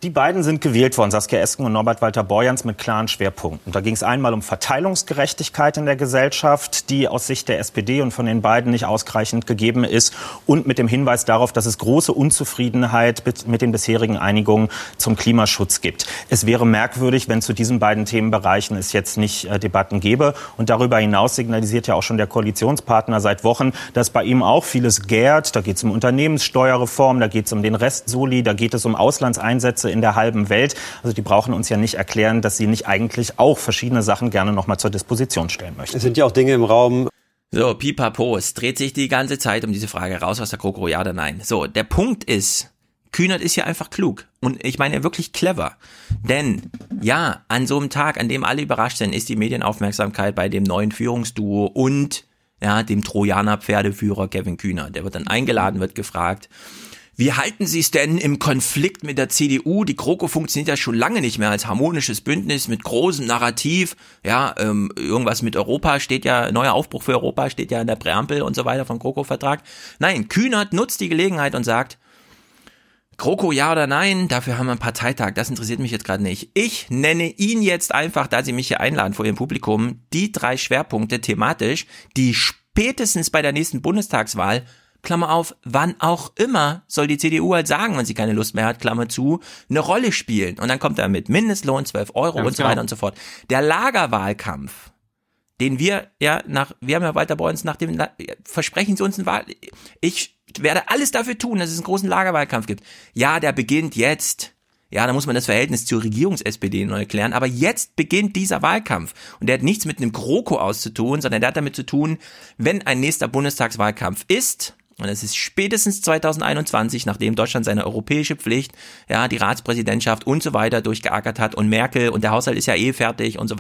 Die beiden sind gewählt worden, Saskia Esken und Norbert Walter Borjans, mit klaren Schwerpunkten. Da ging es einmal um Verteilungsgerechtigkeit in der Gesellschaft, die aus Sicht der SPD und von den beiden nicht ausreichend gegeben ist. Und mit dem Hinweis darauf, dass es große Unzufriedenheit mit den bisherigen Einigungen zum Klimaschutz gibt. Es wäre merkwürdig, wenn zu diesen beiden Themenbereichen es jetzt nicht äh, Debatten gäbe. Und darüber hinaus signalisiert ja auch schon der Koalitionspartner seit Wochen, dass bei ihm auch vieles gärt. Da geht es um Unternehmenssteuerreform, da geht es um den Rest Soli, da geht es um Auslandseinsätze in der halben Welt. Also die brauchen uns ja nicht erklären, dass sie nicht eigentlich auch verschiedene Sachen gerne noch mal zur Disposition stellen möchten. Es sind ja auch Dinge im Raum. So, pipapo, es dreht sich die ganze Zeit um diese Frage raus aus der Kroko, ja oder nein. So, der Punkt ist, Kühnert ist ja einfach klug. Und ich meine wirklich clever. Denn, ja, an so einem Tag, an dem alle überrascht sind, ist die Medienaufmerksamkeit bei dem neuen Führungsduo und ja, dem Trojaner Pferdeführer Kevin Kühner. Der wird dann eingeladen, wird gefragt, wie halten Sie es denn im Konflikt mit der CDU? Die GroKo funktioniert ja schon lange nicht mehr als harmonisches Bündnis mit großem Narrativ. Ja, ähm, irgendwas mit Europa steht ja, neuer Aufbruch für Europa steht ja in der Präambel und so weiter vom GroKo-Vertrag. Nein, Kühnert nutzt die Gelegenheit und sagt, GroKo ja oder nein, dafür haben wir einen Parteitag, das interessiert mich jetzt gerade nicht. Ich nenne ihn jetzt einfach, da Sie mich hier einladen vor Ihrem Publikum, die drei Schwerpunkte thematisch, die spätestens bei der nächsten Bundestagswahl Klammer auf, wann auch immer soll die CDU halt sagen, wenn sie keine Lust mehr hat, Klammer zu, eine Rolle spielen. Und dann kommt er mit Mindestlohn, 12 Euro Ganz und so weiter und so fort. Der Lagerwahlkampf, den wir ja nach, wir haben ja weiter bei uns nach dem, versprechen Sie uns ein Wahl, ich werde alles dafür tun, dass es einen großen Lagerwahlkampf gibt. Ja, der beginnt jetzt. Ja, da muss man das Verhältnis zur Regierungs-SPD neu klären. Aber jetzt beginnt dieser Wahlkampf. Und der hat nichts mit einem GroKo auszutun, sondern der hat damit zu tun, wenn ein nächster Bundestagswahlkampf ist, und es ist spätestens 2021, nachdem Deutschland seine europäische Pflicht, ja, die Ratspräsidentschaft und so weiter durchgeackert hat und Merkel und der Haushalt ist ja eh fertig und so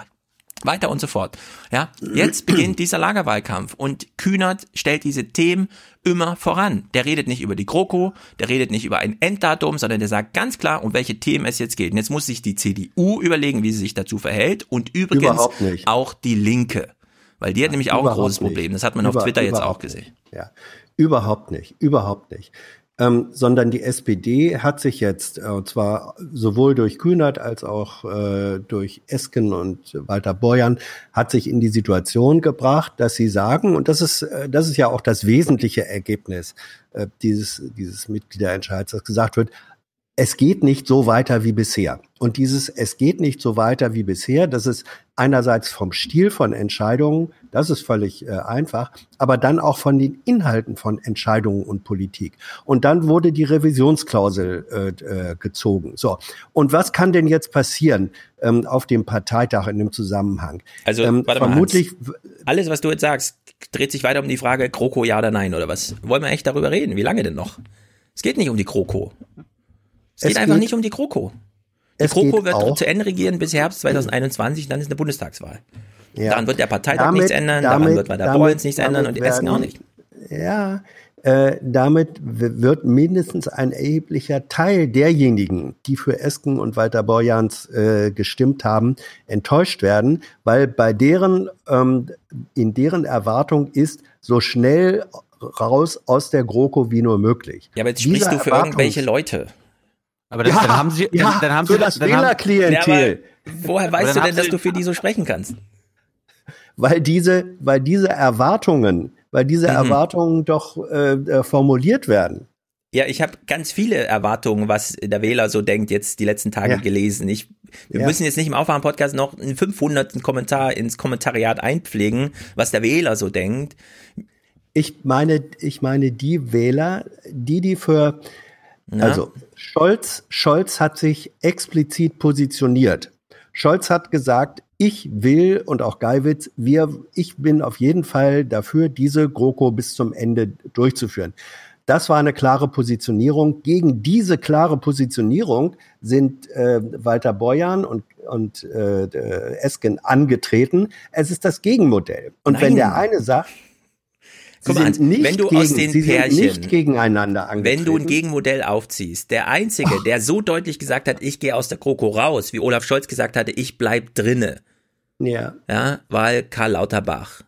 weiter und so fort. Ja, jetzt beginnt dieser Lagerwahlkampf und Kühnert stellt diese Themen immer voran. Der redet nicht über die GroKo, der redet nicht über ein Enddatum, sondern der sagt ganz klar, um welche Themen es jetzt geht. Und jetzt muss sich die CDU überlegen, wie sie sich dazu verhält und übrigens auch die Linke. Weil die hat nämlich auch ein großes nicht. Problem. Das hat man Über, auf Twitter jetzt auch gesehen. Ja, Überhaupt nicht, überhaupt nicht. Ähm, sondern die SPD hat sich jetzt, äh, und zwar sowohl durch Kühnert als auch äh, durch Esken und Walter Borjan, hat sich in die Situation gebracht, dass sie sagen, und das ist, äh, das ist ja auch das wesentliche Ergebnis äh, dieses, dieses Mitgliederentscheids, dass gesagt wird, es geht nicht so weiter wie bisher. Und dieses Es geht nicht so weiter wie bisher, das ist einerseits vom Stil von Entscheidungen, das ist völlig äh, einfach, aber dann auch von den Inhalten von Entscheidungen und Politik. Und dann wurde die Revisionsklausel äh, äh, gezogen. So, und was kann denn jetzt passieren ähm, auf dem Parteitag in dem Zusammenhang? Also ähm, warte vermutlich, mal, Hans. alles, was du jetzt sagst, dreht sich weiter um die Frage Kroko ja oder nein oder was? Wollen wir echt darüber reden? Wie lange denn noch? Es geht nicht um die Kroko. Es, geht einfach nicht um die GroKo. Die GroKo wird auch. zu Ende regieren bis Herbst 2021, dann ist eine Bundestagswahl. Ja. Daran wird der Parteitag damit, nichts ändern, damit, daran wird Walter Borjans nichts ändern und die Essen auch nicht. Ja, äh, damit wird mindestens ein erheblicher Teil derjenigen, die für Esken und Walter Borjans äh, gestimmt haben, enttäuscht werden, weil bei deren, ähm, in deren Erwartung ist, so schnell raus aus der GroKo wie nur möglich. Ja, aber jetzt sprichst Dieser du für irgendwelche Leute. Aber das, ja, dann haben sie, ja, dann, haben für sie das Wählerklientel. Ja, woher weißt du denn, dass du für die so sprechen kannst? Weil diese, weil diese Erwartungen, weil diese mhm. Erwartungen doch äh, äh, formuliert werden. Ja, ich habe ganz viele Erwartungen, was der Wähler so denkt, jetzt die letzten Tage ja. gelesen. Ich, wir ja. müssen jetzt nicht im Aufwachen-Podcast noch einen 500. Kommentar ins Kommentariat einpflegen, was der Wähler so denkt. Ich meine, ich meine die Wähler, die, die für, ja. also Scholz, Scholz hat sich explizit positioniert. Scholz hat gesagt, ich will und auch Geiwitz, wir, ich bin auf jeden Fall dafür, diese GroKo bis zum Ende durchzuführen. Das war eine klare Positionierung. Gegen diese klare Positionierung sind äh, Walter Borjan und, und äh, Esken angetreten. Es ist das Gegenmodell. Und Nein. wenn der eine sagt, Guck mal, wenn du gegen, aus den Pärchen, wenn du ein Gegenmodell aufziehst, der einzige, oh. der so deutlich gesagt hat, ich gehe aus der Kroko raus, wie Olaf Scholz gesagt hatte, ich bleib drinne. Ja. Ja, war Karl Lauterbach.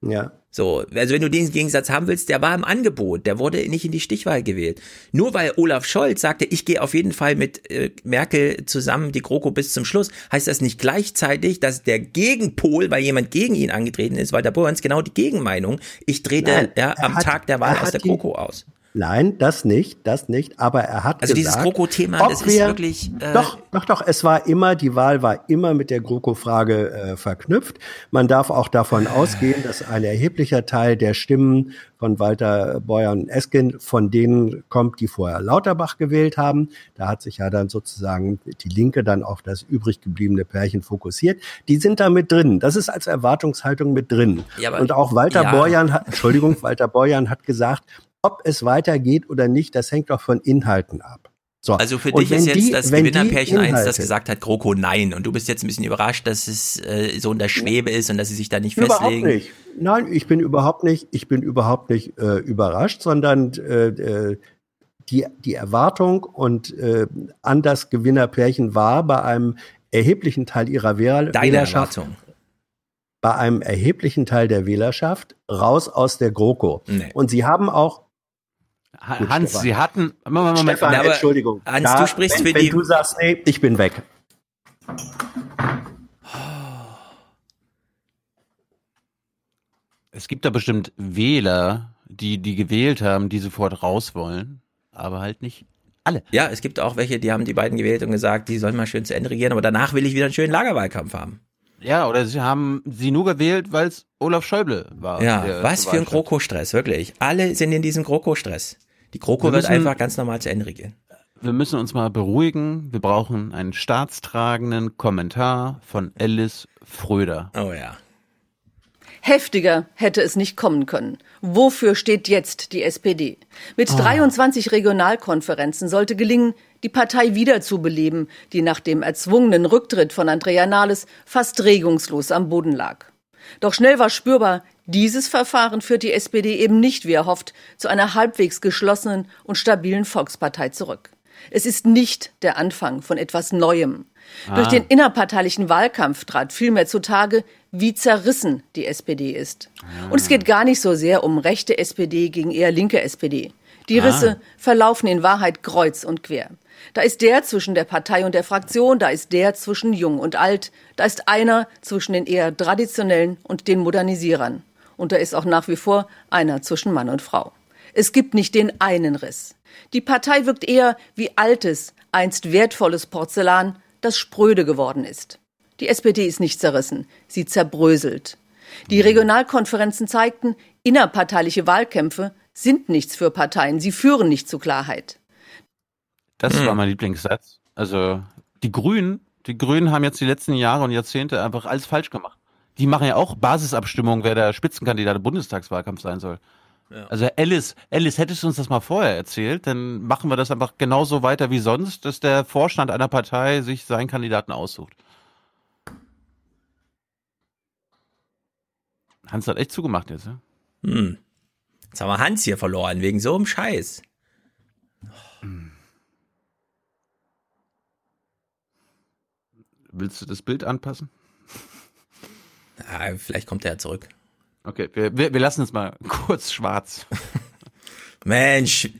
Ja. So, also wenn du den Gegensatz haben willst, der war im Angebot, der wurde nicht in die Stichwahl gewählt. Nur weil Olaf Scholz sagte, ich gehe auf jeden Fall mit äh, Merkel zusammen die GroKo bis zum Schluss, heißt das nicht gleichzeitig, dass der Gegenpol, weil jemand gegen ihn angetreten ist, weil der Bohrens genau die Gegenmeinung, ich trete ja, am hat- Tag der Wahl aus der die- GroKo aus. Nein, das nicht, das nicht. Aber er hat Also dieses gesagt, GroKo-Thema, ob das ist wir- wirklich, äh, doch, doch, doch. Es war immer die Wahl war immer mit der GroKo-Frage äh, verknüpft. Man darf auch davon ausgehen, dass ein erheblicher Teil der Stimmen von Walter Beuer und Esken von denen kommt, die vorher Lauterbach gewählt haben. Da hat sich ja dann sozusagen die Linke dann auf das übrig gebliebene Pärchen fokussiert. Die sind da mit drin. Das ist als Erwartungshaltung mit drin. Ja, und auch Walter ja. Borjan hat, Entschuldigung, Walter Borjan hat gesagt, ob es weitergeht oder nicht, das hängt doch von Inhalten ab. So. Also für Und dich ist jetzt die- das Gewinnerpärchen eins, das gesagt hat, GroKo nein. Und du bist jetzt ein bisschen überrascht, dass es äh, so in der Schwebe ist und dass sie sich da nicht Überhaupt festlegen. nicht. Nein, ich bin überhaupt nicht, ich bin überhaupt nicht äh, überrascht, sondern äh, äh, die, die Erwartung und äh, an das Gewinnerpärchen war bei einem erheblichen Teil ihrer Wähler Deine Wählerschaft, Erwartung. bei einem erheblichen Teil der Wählerschaft raus aus der GroKo. Nee. Und sie haben auch Gut, Hans, Stefan. Sie hatten. Moment, Moment, Stefan, aber- Entschuldigung. Hans, Da, du sprichst wenn, für wenn die- du sagst, nee, ich bin weg. Es gibt da bestimmt Wähler, die, die gewählt haben, die sofort raus wollen, aber halt nicht alle. Ja, es gibt auch welche, die haben die beiden gewählt und gesagt, die sollen mal schön zu Ende regieren, aber danach will ich wieder einen schönen Lagerwahlkampf haben. Ja, oder sie haben sie nur gewählt, weil es Olaf Schäuble war. Ja, was für ein. GroKo-Stress, wirklich. Alle sind in diesem GroKo-Stress. Die GroKo Wir wird müssen- einfach ganz normal zu Ende regieren. Wir müssen uns mal beruhigen. Wir brauchen einen staatstragenden Kommentar von Alice Fröder. Oh ja. Heftiger hätte es nicht kommen können. Wofür steht jetzt die SPD? Mit 23 Regionalkonferenzen sollte gelingen, die Partei wiederzubeleben, die nach dem erzwungenen Rücktritt von Andrea Nahles fast regungslos am Boden lag. Doch schnell war spürbar, dieses Verfahren führt die SPD eben nicht, wie erhofft, zu einer halbwegs geschlossenen und stabilen Volkspartei zurück. Es ist nicht der Anfang von etwas Neuem. Ah. Durch den innerparteilichen Wahlkampf trat vielmehr zutage, wie zerrissen die SPD ist. Und es geht gar nicht so sehr um rechte SPD gegen eher linke SPD. Die Ah. Risse verlaufen in Wahrheit kreuz und quer. Da ist der zwischen der Partei und der Fraktion, da ist der zwischen Jung und Alt, da ist einer zwischen den eher traditionellen und den Modernisierern. Und da ist auch nach wie vor einer zwischen Mann und Frau. Es gibt nicht den einen Riss. Die Partei wirkt eher wie altes, einst wertvolles Porzellan, das spröde geworden ist. Die SPD ist nicht zerrissen, sie zerbröselt. Die Regionalkonferenzen zeigten, innerparteiliche Wahlkämpfe sind nichts für Parteien, sie führen nicht zu Klarheit. Das Hm. war mein Lieblingssatz. Also die Grünen, die Grünen haben jetzt die letzten Jahre und Jahrzehnte einfach alles falsch gemacht. Die machen ja auch Basisabstimmungen, wer der Spitzenkandidat im Bundestagswahlkampf sein soll. Also Alice, Alice, hättest du uns das mal vorher erzählt, dann machen wir das einfach genauso weiter wie sonst, dass der Vorstand einer Partei sich seinen Kandidaten aussucht. Hans hat echt zugemacht jetzt, ne? Hm. Jetzt haben wir Hans hier verloren, wegen so einem Scheiß. Willst du das Bild anpassen? Ja, vielleicht kommt er ja zurück. Okay, wir, wir, wir lassen es mal kurz schwarz. Mensch.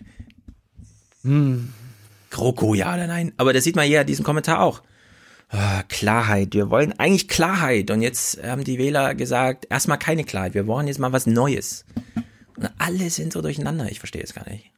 Hm. GroKo, ja oder nein? Aber das sieht man hier in diesem Kommentar auch. Ah, Klarheit. Wir wollen eigentlich Klarheit. Und jetzt haben die Wähler gesagt, erstmal keine Klarheit. Wir wollen jetzt mal was Neues. Und alle sind so durcheinander. Ich verstehe es gar nicht.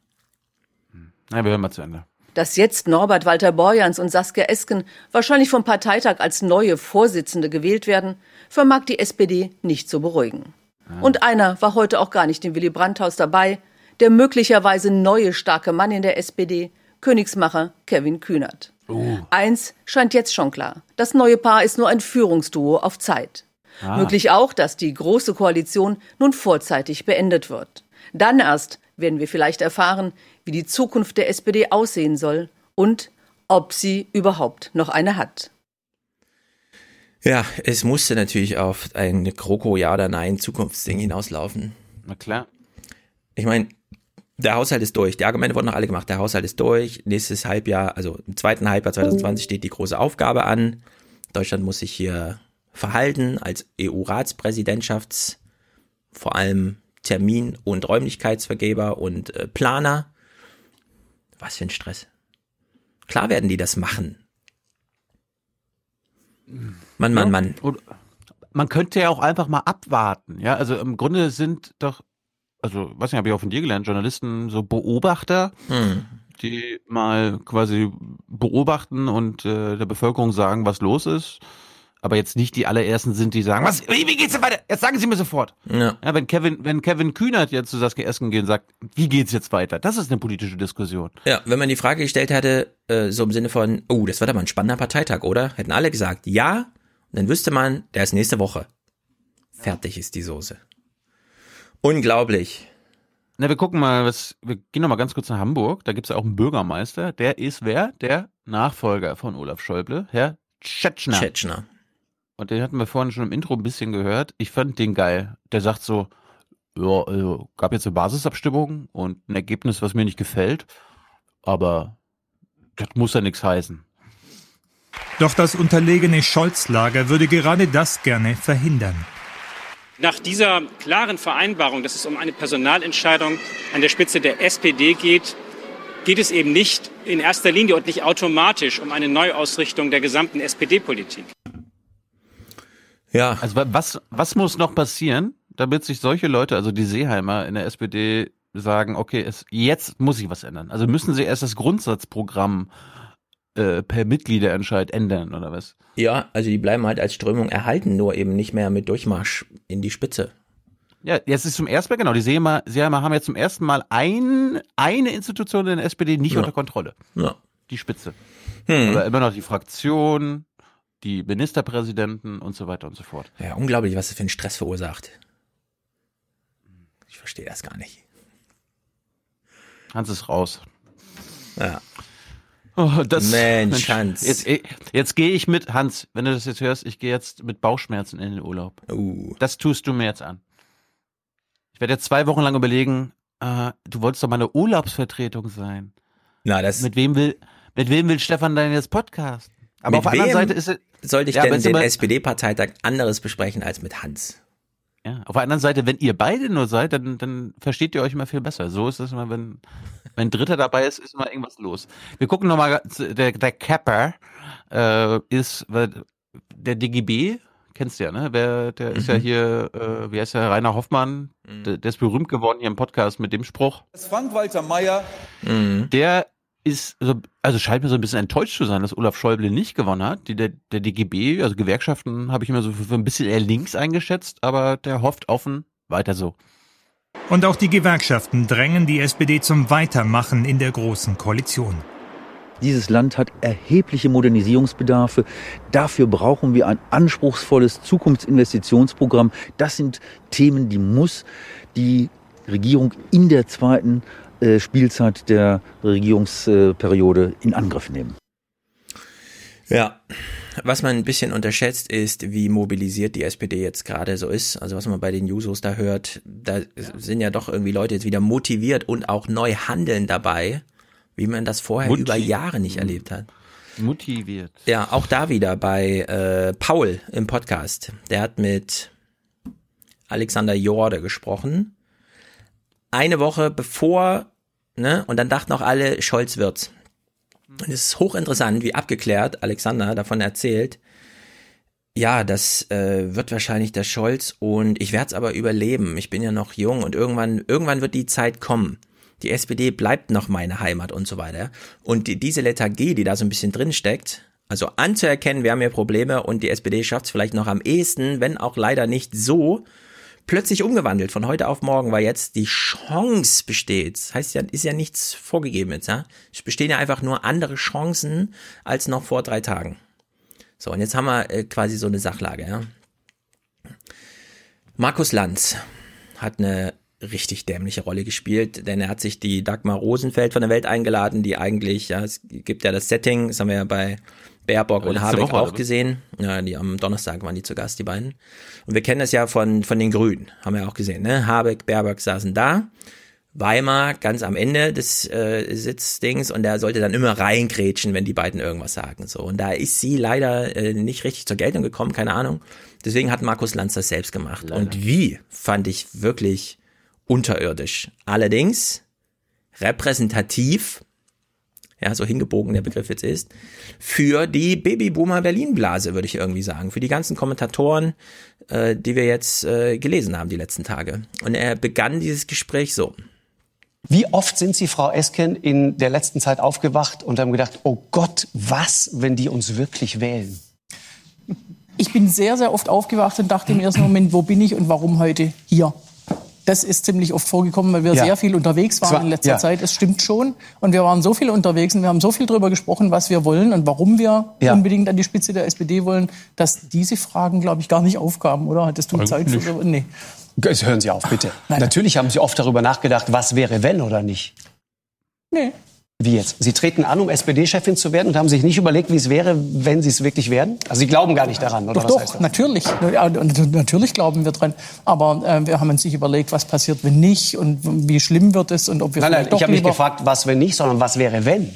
Na, wir hören mal zu Ende. Dass jetzt Norbert Walter Borjans und Saskia Esken wahrscheinlich vom Parteitag als neue Vorsitzende gewählt werden, vermag die SPD nicht zu beruhigen. Und einer war heute auch gar nicht im Willy Brandt-Haus dabei, der möglicherweise neue starke Mann in der SPD, Königsmacher Kevin Kühnert. Eins scheint jetzt schon klar. Das neue Paar ist nur ein Führungsduo auf Zeit. Ah. Möglich auch, dass die Große Koalition nun vorzeitig beendet wird. Dann erst werden wir vielleicht erfahren, wie die Zukunft der SPD aussehen soll und ob sie überhaupt noch eine hat. Ja, es musste natürlich auf ein GroKo Ja oder Nein Zukunftsding hinauslaufen. Na klar. Ich meine, der Haushalt ist durch. Die Argumente wurden noch alle gemacht. Der Haushalt ist durch. Nächstes Halbjahr, also im zweiten Halbjahr 2020 steht die große Aufgabe an. Deutschland muss sich hier verhalten als EU-Ratspräsidentschaftsland vor allem Termin- und Räumlichkeitsvergeber und äh, Planer. Was für ein Stress. Klar werden die das machen. Mann, Mann, Mann. Und man könnte ja auch einfach mal abwarten. Ja, also im Grunde sind doch, also weiß nicht, habe ich auch von dir gelernt, Journalisten so Beobachter, Hm. die mal quasi beobachten und äh, der Bevölkerung sagen, was los ist. Aber jetzt nicht die allerersten sind, die sagen, was, wie, wie geht's denn weiter? Jetzt sagen Sie mir sofort. Ja. Ja, wenn Kevin, wenn Kevin Kühnert jetzt zu Saskia Esken geht und sagt, wie geht's jetzt weiter? Das ist eine politische Diskussion. Ja, wenn man die Frage gestellt hätte, äh, so im Sinne von, oh, das wird aber ein spannender Parteitag, oder? Hätten alle gesagt, ja, dann wüsste man, der ist nächste Woche. Fertig ist die Soße. Unglaublich. Na, wir gucken mal, was, wir gehen noch mal ganz kurz nach Hamburg. Da gibt's ja auch einen Bürgermeister. Der ist wer? Der Nachfolger von Olaf Schäuble, Herr Tschetschner. Tschetschner. Und den hatten wir vorhin schon im Intro ein bisschen gehört. Ich fand den geil. Der sagt so, ja, also, gab jetzt eine Basisabstimmung und ein Ergebnis, was mir nicht gefällt, aber das muss ja nichts heißen. Doch das unterlegene Scholz-Lager würde gerade das gerne verhindern. Nach dieser klaren Vereinbarung, dass es um eine Personalentscheidung an der Spitze der SPD geht, geht es eben nicht in erster Linie und nicht automatisch um eine Neuausrichtung der gesamten SPD-Politik. Ja. Also wa- was, was muss noch passieren, damit sich solche Leute, also die Seeheimer in der SPD, sagen, okay, es, jetzt muss sich was ändern. Also müssen sie erst das Grundsatzprogramm äh, per Mitgliederentscheid ändern oder was? Ja, also die bleiben halt als Strömung erhalten, nur eben nicht mehr mit Durchmarsch in die Spitze. Ja, jetzt ist zum ersten Mal, genau, die Seeheimer, Seeheimer haben jetzt zum ersten Mal ein, eine Institution in der SPD nicht Ja. unter Kontrolle. Ja. Die Spitze. Hm. Aber immer noch die Fraktion, die Ministerpräsidenten und so weiter und so fort. Ja, unglaublich, was das für einen Stress verursacht. Ich verstehe das gar nicht. Hans ist raus. Ja. Oh, das, Mensch, Hans. Jetzt, eh, jetzt gehe ich mit, Hans, wenn du das jetzt hörst, ich gehe jetzt mit Bauchschmerzen in den Urlaub. Uh. Das tust du mir jetzt an. Ich werde jetzt zwei Wochen lang überlegen, äh, du wolltest doch mal eine Urlaubsvertretung sein. Na, das. Mit wem will, mit wem will Stefan denn jetzt Podcast? Aber mit auf der anderen Seite ist es, sollte ich Ja, denn den SPD-Parteitag anderes besprechen als mit Hans? Ja, auf der anderen Seite, wenn ihr beide nur seid, dann, dann versteht ihr euch immer viel besser. So ist es immer, wenn, wenn ein Dritter dabei ist, ist immer irgendwas los. Wir gucken nochmal, der, der Capper äh, ist weil der DGB, kennst du ja, ne? Wer, der ist ja Mhm. hier, äh, wie heißt der, Rainer Hoffmann, der, der ist berühmt geworden hier im Podcast mit dem Spruch. Frank-Walter Meyer. Der ist, so, also scheint mir so ein bisschen enttäuscht zu sein, dass Olaf Schäuble nicht gewonnen hat. Die, der, der DGB, also Gewerkschaften, habe ich immer so für, für ein bisschen eher links eingeschätzt, aber der hofft offen, weiter so. Und auch die Gewerkschaften drängen die SPD zum Weitermachen in der Großen Koalition. Dieses Land hat erhebliche Modernisierungsbedarfe. Dafür brauchen wir ein anspruchsvolles Zukunftsinvestitionsprogramm. Das sind Themen, die muss die Regierung in der zweiten Spielzeit der Regierungsperiode in Angriff nehmen. Ja. Was man ein bisschen unterschätzt ist, wie mobilisiert die SPD jetzt gerade so ist. Also was man bei den Jusos da hört, da sind ja doch irgendwie Leute jetzt wieder motiviert und auch neu handeln dabei, wie man das vorher Motiv- über Jahre nicht erlebt hat. Motiviert. Ja, auch da wieder bei äh, Paul im Podcast. Der hat mit Alexander Jorde gesprochen. Eine Woche bevor, ne, und dann dachten auch alle, Scholz wird's. Und es ist hochinteressant, wie abgeklärt Alexander davon erzählt. Ja, das äh, wird wahrscheinlich der Scholz und ich werde es aber überleben. Ich bin ja noch jung und irgendwann, irgendwann wird die Zeit kommen. Die SPD bleibt noch meine Heimat und so weiter. Und die, diese Lethargie, die da so ein bisschen drin steckt, also anzuerkennen, wir haben hier Probleme und die SPD schafft es vielleicht noch am ehesten, wenn auch leider nicht so, plötzlich umgewandelt von heute auf morgen, weil jetzt die Chance besteht. Heißt ja, ist ja nichts vorgegeben jetzt, ja. Es bestehen ja einfach nur andere Chancen als noch vor drei Tagen. So, und jetzt haben wir äh, quasi so eine Sachlage, ja. Markus Lanz hat eine richtig dämliche Rolle gespielt, denn er hat sich die Dagmar Rosenfeld von der Welt eingeladen, die eigentlich, ja, es gibt ja das Setting, das haben wir ja bei Baerbock und Habeck Woche, oder auch was? gesehen. Ja, die am Donnerstag waren die zu Gast, die beiden. Und wir kennen das ja von, von den Grünen, haben wir auch gesehen, ne? Habeck, Baerbock saßen da Weimar ganz am Ende des äh, Sitzdings und der sollte dann immer reingrätschen, wenn die beiden irgendwas sagen. So und da ist sie leider äh, nicht richtig zur Geltung gekommen, keine Ahnung. Deswegen hat Markus Lanz das selbst gemacht. Leider. Und wie fand ich wirklich unterirdisch. Allerdings repräsentativ, ja, so hingebogen der Begriff jetzt ist, für die Babyboomer Berlin-Blase, würde ich irgendwie sagen. Für die ganzen Kommentatoren, äh, die wir jetzt äh, gelesen haben die letzten Tage. Und er begann dieses Gespräch so. Wie oft sind Sie, Frau Esken, in der letzten Zeit aufgewacht und haben gedacht, oh Gott, was, wenn die uns wirklich wählen? Ich bin sehr, sehr oft aufgewacht und dachte im ersten Moment, wo bin ich und warum heute hier? Das ist ziemlich oft vorgekommen, weil wir ja. sehr viel unterwegs waren in letzter ja. Zeit. Es stimmt schon. Und wir waren so viel unterwegs und wir haben so viel darüber gesprochen, was wir wollen und warum wir ja. unbedingt an die Spitze der SPD wollen, dass diese Fragen, glaube ich, gar nicht aufkamen, oder? Hattest du Zeit für? Nee. Hören Sie auf, bitte. Nein. Natürlich haben Sie oft darüber nachgedacht, was wäre, wenn oder nicht. Nee. Wie jetzt? Sie treten an, um SPD-Chefin zu werden und haben sich nicht überlegt, wie es wäre, wenn Sie es wirklich werden? Also Sie glauben gar nicht daran, oder doch, was heißt das? natürlich. Natürlich glauben wir dran. Aber äh, wir haben uns nicht überlegt, was passiert, wenn nicht und wie schlimm wird es und ob wir Nein, nein, ich habe nicht gefragt, was wenn nicht, sondern was wäre, wenn?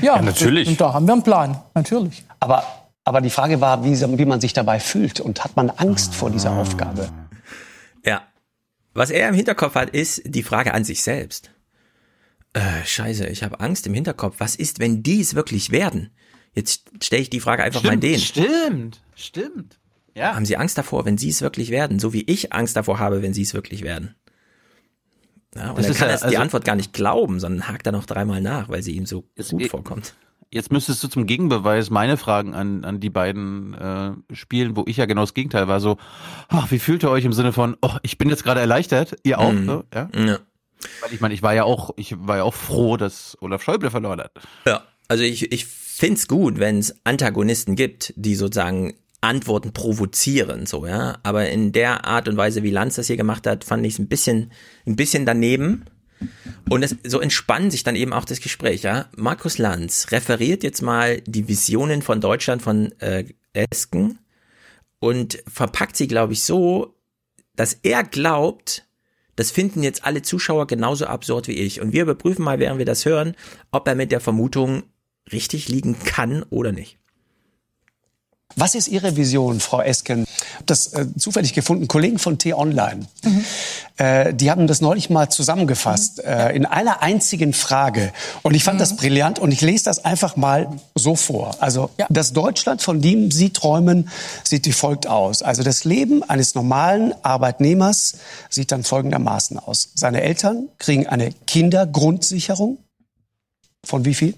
Ja, ja natürlich. Und da haben wir einen Plan, natürlich. Aber, aber die Frage war, wie, wie man sich dabei fühlt und hat man Angst vor dieser Aufgabe? Ja. Was er im Hinterkopf hat, ist die Frage an sich selbst äh, scheiße, ich habe Angst im Hinterkopf. Was ist, wenn die es wirklich werden? Jetzt stelle ich die Frage einfach stimmt, mal denen. Stimmt, stimmt. Ja. Haben sie Angst davor, wenn sie es wirklich werden? So wie ich Angst davor habe, wenn sie es wirklich werden. Ja, und das er kann ja, also, die Antwort gar nicht glauben, sondern hakt da noch dreimal nach, weil sie ihm so gut vorkommt. Jetzt müsstest du zum Gegenbeweis meine Fragen an, an die beiden äh, spielen, wo ich ja genau das Gegenteil war. So, ach, wie fühlt ihr euch im Sinne von, oh, ich bin jetzt gerade erleichtert, ihr auch? Mhm. So, ja? ja. Weil ich meine, ich war ja auch, ich war ja auch froh, dass Olaf Schäuble verloren hat. Ja, also ich, ich find's gut, wenn es Antagonisten gibt, die sozusagen Antworten provozieren, so, ja. Aber in der Art und Weise, wie Lanz das hier gemacht hat, fand ich es ein bisschen, ein bisschen daneben. Und es, so entspannt sich dann eben auch das Gespräch, ja. Markus Lanz referiert jetzt mal die Visionen von Deutschland von äh, Esken und verpackt sie, glaube ich, so, dass er glaubt, das finden jetzt alle Zuschauer genauso absurd wie ich. Und wir überprüfen mal, während wir das hören, ob er mit der Vermutung richtig liegen kann oder nicht. Was ist Ihre Vision, Frau Esken? Das äh, zufällig gefunden, Kollegen von T-Online, mhm. äh, die haben das neulich mal zusammengefasst mhm. äh, in einer einzigen Frage. Und ich fand mhm. das brillant und ich lese das einfach mal so vor. Also ja. das Deutschland, von dem Sie träumen, sieht wie folgt aus. Also das Leben eines normalen Arbeitnehmers sieht dann folgendermaßen aus. Seine Eltern kriegen eine Kindergrundsicherung. Von wie viel?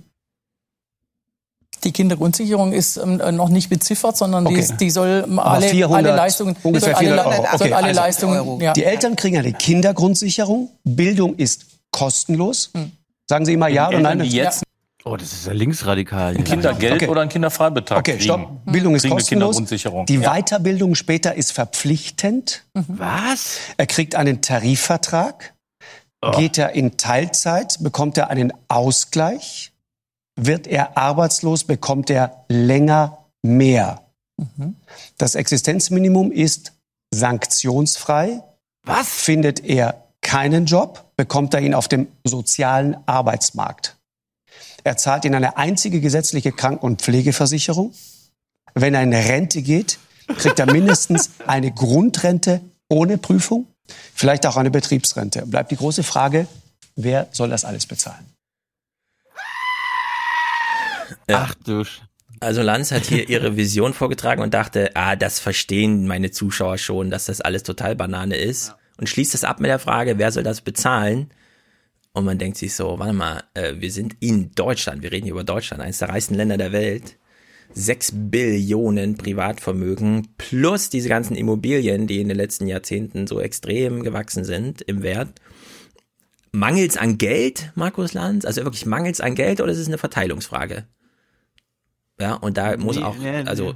Die Kindergrundsicherung ist ähm, noch nicht beziffert, sondern okay. die, die soll alle, 400, alle Leistungen, ungefähr soll alle, Euro. Okay. alle also Leistungen. Ja. Die Eltern kriegen eine Kindergrundsicherung. Bildung ist kostenlos. Hm. Sagen Sie immer ja oder nein? Jetzt Oh, das ist ja linksradikal. Ein Kindergeld okay. oder ein Kinderfreibetrag. Okay, stopp. Bildung ist kostenlos. Die ja. Weiterbildung später ist verpflichtend. Mhm. Was? Er kriegt einen Tarifvertrag. Oh. Geht er in Teilzeit, bekommt er einen Ausgleich. Wird er arbeitslos, bekommt er länger mehr. Mhm. Das Existenzminimum ist sanktionsfrei. Was? Findet er keinen Job, bekommt er ihn auf dem sozialen Arbeitsmarkt. Er zahlt in eine einzige gesetzliche Kranken- und Pflegeversicherung. Wenn er in Rente geht, kriegt er mindestens eine Grundrente ohne Prüfung, vielleicht auch eine Betriebsrente. Bleibt die große Frage, wer soll das alles bezahlen? Ja. Ach du. Also Lanz hat hier ihre Vision vorgetragen und dachte, ah, das verstehen meine Zuschauer schon, dass das alles total Banane ist. Ja. Und schließt es ab mit der Frage, wer soll das bezahlen? Und man denkt sich so, warte mal, äh, wir sind in Deutschland, wir reden hier über Deutschland, eines der reichsten Länder der Welt. Sechs Billionen Privatvermögen plus diese ganzen Immobilien, die in den letzten Jahrzehnten so extrem gewachsen sind im Wert. Mangels an Geld, Markus Lanz? Also wirklich mangels an Geld oder ist es eine Verteilungsfrage? Ja, und da muss nee, auch, nee, also.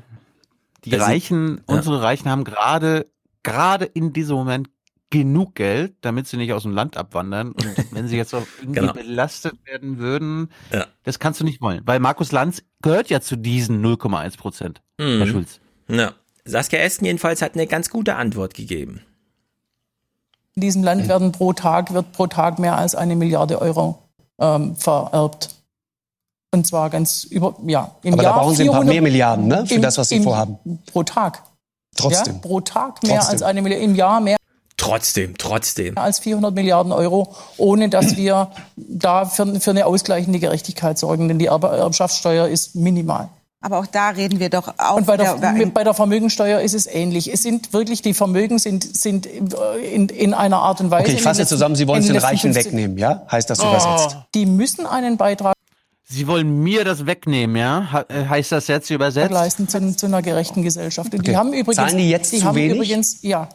Die Reichen, ja. unsere Reichen haben gerade, gerade in diesem Moment genug Geld, damit sie nicht aus dem Land abwandern. Und wenn sie jetzt auch irgendwie genau. belastet werden würden, ja. das kannst du nicht wollen. Weil Markus Lanz gehört ja zu diesen 0,1 Prozent, mhm. Herr Schulz. Ja. Saskia Essen jedenfalls hat eine ganz gute Antwort gegeben. In diesem Land werden pro Tag, wird pro Tag mehr als eine Milliarde Euro ähm, vererbt. Und zwar ganz über, ja, im Aber Jahr da brauchen Sie ein paar 400 mehr Milliarden, ne, für im- das, was Sie im- vorhaben. Pro Tag. Trotzdem. Ja, pro Tag mehr Trotzdem. als eine Milliarde, im Jahr mehr Trotzdem, trotzdem. als 400 Milliarden Euro, ohne dass wir da für, für eine ausgleichende Gerechtigkeit sorgen. Denn die Erb Erbschaftssteuer ist minimal. Aber auch da reden wir doch auch Und bei der, ein- bei der Vermögensteuer ist es ähnlich. Es sind wirklich, die Vermögen sind, sind in, in einer Art und Weise. Okay, ich fasse zusammen, Sie wollen es den Reichen 15 wegnehmen, ja? Heißt das Oh. übersetzt? Die müssen einen Beitrag Sie wollen mir das wegnehmen, ja? Äh, heißt das jetzt übersetzt? leisten zu, zu einer gerechten Gesellschaft. Okay. Die haben übrigens, Zahlen die jetzt zu haben wenig? übrigens, ja.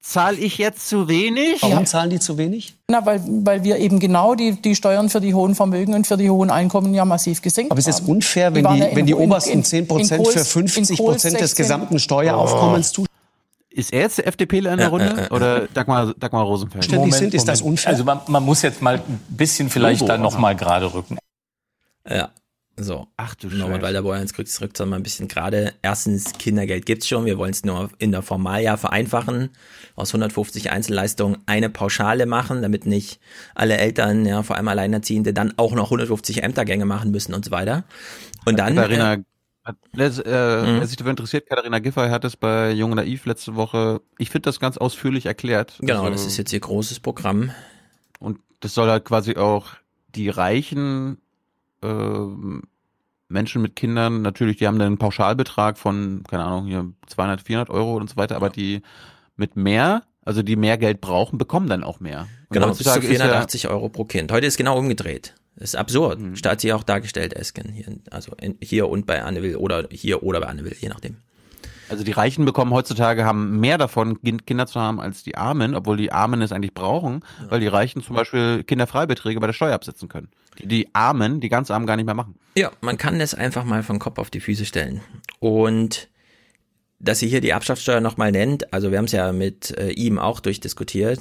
Zahle ich jetzt zu wenig? Warum zahlen die zu wenig? Na, weil, weil wir eben genau die, die Steuern für die hohen Vermögen und für die hohen Einkommen ja massiv gesenkt Aber es ist haben. unfair, wenn die, ja in- wenn die obersten in- 10 in Prozent Kohls- für in 50 Kohls Prozent des 16 gesamten Steueraufkommens Oh. Ist er jetzt der FDPler in der Ja, Runde ja, ja. oder Dagmar, Dagmar Rosenfeld? Also man, man muss jetzt mal ein bisschen vielleicht Logo, da noch also. mal gerade rücken. Ja. So. Ach du Norbert Walderboy, jetzt rückt zurück mal ein bisschen gerade. Erstens, Kindergeld gibt's schon. Wir wollen es nur in der Formaljahr vereinfachen. Aus 150 Einzelleistungen eine Pauschale machen, damit nicht alle Eltern, ja, vor allem Alleinerziehende, dann auch noch 150 Ämtergänge machen müssen und so weiter. Und dann. Katharina, äh, hat, äh, Mhm. wer sich dafür interessiert, Katharina Giffey hat es bei Jung und Naiv letzte Woche, ich finde das ganz ausführlich erklärt. Genau, Also- das ist jetzt ihr großes Programm. Und das soll halt quasi auch die reichen ähm, Menschen mit Kindern, natürlich, die haben dann einen Pauschalbetrag von, keine Ahnung, hier 200, 400 Euro und so weiter, aber die mit mehr, also die mehr Geld brauchen, bekommen dann auch mehr. Und Genau, bis zu heutzutage ist ja- 480 Euro pro Kind. Heute ist genau umgedreht. Das ist absurd. Mhm. Statt sie auch dargestellt, Esken. Hier, also in, hier und bei Anne Will oder hier oder bei Anne Will, je nachdem. Also die Reichen bekommen heutzutage haben mehr davon, Kind- Kinder zu haben, als die Armen, obwohl die Armen es eigentlich brauchen, weil die Reichen zum Beispiel Kinderfreibeträge bei der Steuer absetzen können. Die, die Armen, die ganz Armen gar nicht mehr machen. Ja, man kann das einfach mal vom Kopf auf die Füße stellen. Und dass sie hier die Erbschaftssteuer nochmal nennt, also wir haben es ja mit äh, ihm auch durchdiskutiert,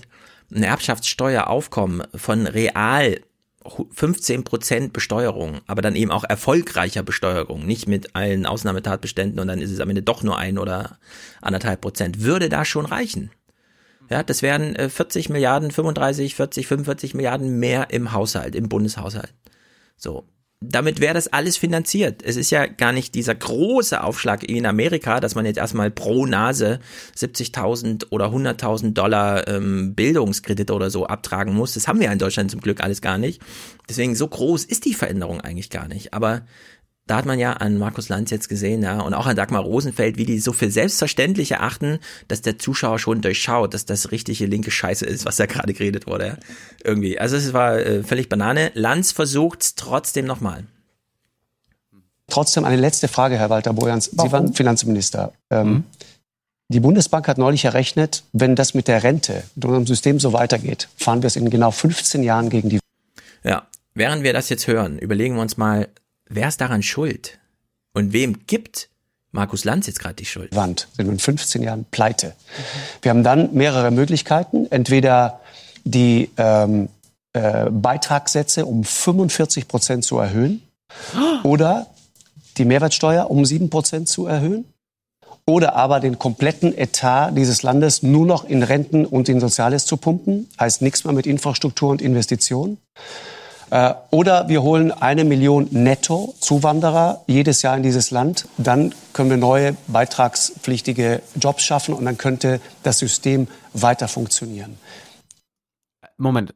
ein Erbschaftssteueraufkommen von real 15 Prozent Besteuerung, aber dann eben auch erfolgreicher Besteuerung, nicht mit allen Ausnahmetatbeständen und dann ist es am Ende doch nur ein oder anderthalb Prozent, würde da schon reichen. Ja, das wären äh, 40 Milliarden, 35, 40, 45 Milliarden mehr im Haushalt, im Bundeshaushalt. So. Damit wäre das alles finanziert. Es ist ja gar nicht dieser große Aufschlag in Amerika, dass man jetzt erstmal pro Nase 70.000 oder 100.000 Dollar ähm, Bildungskredite oder so abtragen muss. Das haben wir in Deutschland zum Glück alles gar nicht. Deswegen so groß ist die Veränderung eigentlich gar nicht. Aber da hat man ja an Markus Lanz jetzt gesehen, ja, und auch an Dagmar Rosenfeld, wie die so für selbstverständlich erachten, dass der Zuschauer schon durchschaut, dass das richtige linke Scheiße ist, was da gerade geredet wurde. Ja. Irgendwie. Also es war äh, völlig Banane. Lanz versucht's trotzdem nochmal. Trotzdem eine letzte Frage, Herr Walter Bojans. Sie waren Finanzminister. Ähm, Mhm. Die Bundesbank hat neulich errechnet, wenn das mit der Rente in unserem System so weitergeht, fahren wir es in genau 15 Jahren gegen die Ja, während wir das jetzt hören, überlegen wir uns mal, wer ist daran schuld? Und wem gibt Markus Lanz jetzt gerade die Schuld? Wand. Sind wir in 15 Jahren pleite. Wir haben dann mehrere Möglichkeiten. Entweder die ähm, äh, Beitragssätze um 45 Prozent zu erhöhen oder die Mehrwertsteuer um 7 Prozent zu erhöhen oder aber den kompletten Etat dieses Landes nur noch in Renten und in Soziales zu pumpen. Heißt nichts mehr mit Infrastruktur und Investitionen. Äh, Oder wir holen eine Million Netto-Zuwanderer jedes Jahr in dieses Land. Dann können wir neue beitragspflichtige Jobs schaffen und dann könnte das System weiter funktionieren. Moment.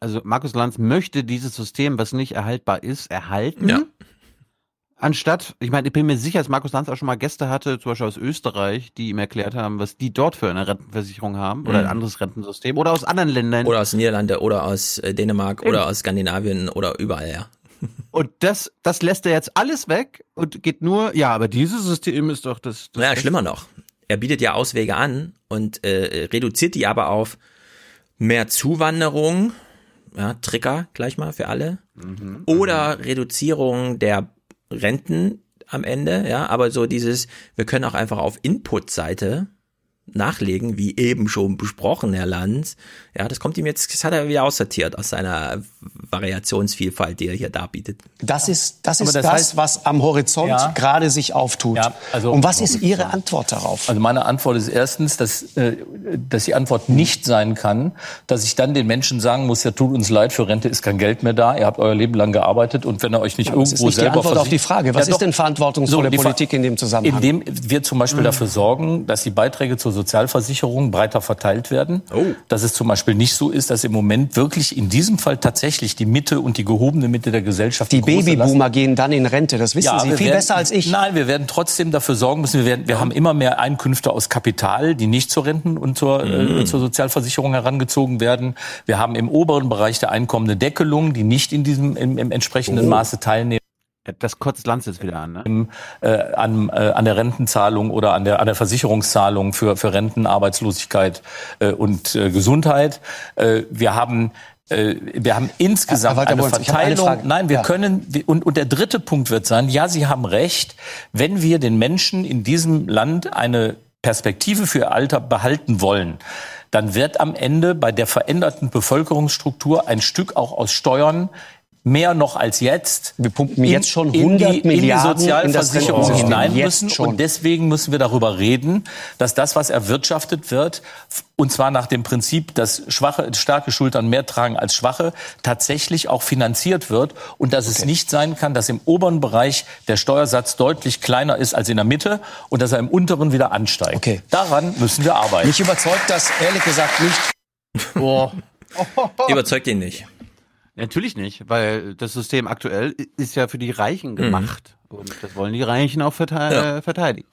Also Markus Lanz möchte dieses System, was nicht erhaltbar ist, erhalten. Ja. Anstatt, ich meine, ich bin mir sicher, dass Markus Lanz auch schon mal Gäste hatte, zum Beispiel aus Österreich, die ihm erklärt haben, was die dort für eine Rentenversicherung haben oder Mhm. ein anderes Rentensystem oder aus anderen Ländern. Oder aus Niederlande oder aus äh, Dänemark Eben. oder aus Skandinavien oder überall, ja. Und das, das lässt er jetzt alles weg und geht nur, ja, aber dieses System ist doch das. das Naja, schlimmer noch. Er bietet ja Auswege an und äh, reduziert die aber auf mehr Zuwanderung, ja, Trigger gleich mal für alle, Mhm. oder Reduzierung der Renten am Ende, ja, aber so dieses, wir können auch einfach auf Input-Seite nachlegen, wie eben schon besprochen, Herr Lanz. Ja, das kommt ihm jetzt, das hat er wieder aussortiert aus seiner Variationsvielfalt, die er hier darbietet. Das ist das, ist das das, heißt- was am Horizont Ja. gerade sich auftut. also- Und was ist Ihre Antwort darauf? Also meine Antwort ist erstens, dass, äh, dass die Antwort nicht sein kann, dass ich dann den Menschen sagen muss, ja tut uns leid, für Rente ist kein Geld mehr da, ihr habt euer Leben lang gearbeitet und wenn ihr euch nicht Ja, das irgendwo ist nicht die selber Antwort auf die Frage. Was ist doch. denn verantwortungsvolle die Ver- Politik in dem Zusammenhang? Indem wir zum Beispiel Mhm. dafür sorgen, dass die Beiträge zur Sozialversicherung breiter verteilt werden. Oh. Dass es zum Beispiel nicht so ist, dass im Moment wirklich in diesem Fall tatsächlich die Mitte und die gehobene Mitte der Gesellschaft Die Babyboomer gehen dann in Rente, das wissen Sie wir viel werden, besser als ich. Nein, wir werden trotzdem dafür sorgen müssen. Wir, werden, wir haben immer mehr Einkünfte aus Kapital, die nicht zur Renten und zur, Mhm. äh, zur Sozialversicherung herangezogen werden. Wir haben im oberen Bereich der Einkommen eine Deckelung, die nicht in diesem im, im entsprechenden Oh. Maße teilnehmen. Das kotzt Lanz jetzt wieder an, ne? Im, äh, an, äh, an der Rentenzahlung oder an der, an der Versicherungszahlung für, für Renten, Arbeitslosigkeit äh, und äh, Gesundheit. Äh, wir haben äh, wir haben insgesamt Walter eine eine Verteilung. Frage. Nein, wir Ja. können und, und der dritte Punkt wird sein: Ja, Sie haben recht. Wenn wir den Menschen in diesem Land eine Perspektive für ihr Alter behalten wollen, dann wird am Ende bei der veränderten Bevölkerungsstruktur ein Stück auch aus Steuern mehr noch als jetzt. Wir pumpen jetzt schon in 100 die, in die Milliarden in das Sozialversicherung Rentensystem. hinein müssen. schon. Und deswegen müssen wir darüber reden, dass das, was erwirtschaftet wird, und zwar nach dem Prinzip, dass schwache, starke Schultern mehr tragen als schwache, tatsächlich auch finanziert wird und dass es nicht sein kann, dass im oberen Bereich der Steuersatz deutlich kleiner ist als in der Mitte und dass er im unteren wieder ansteigt. Okay. Daran müssen wir arbeiten. Mich überzeugt das ehrlich gesagt nicht. Boah. Überzeugt ihn nicht. Natürlich nicht, weil das System aktuell ist ja für die Reichen gemacht. Und das wollen die Reichen auch Ja. äh, verteidigen.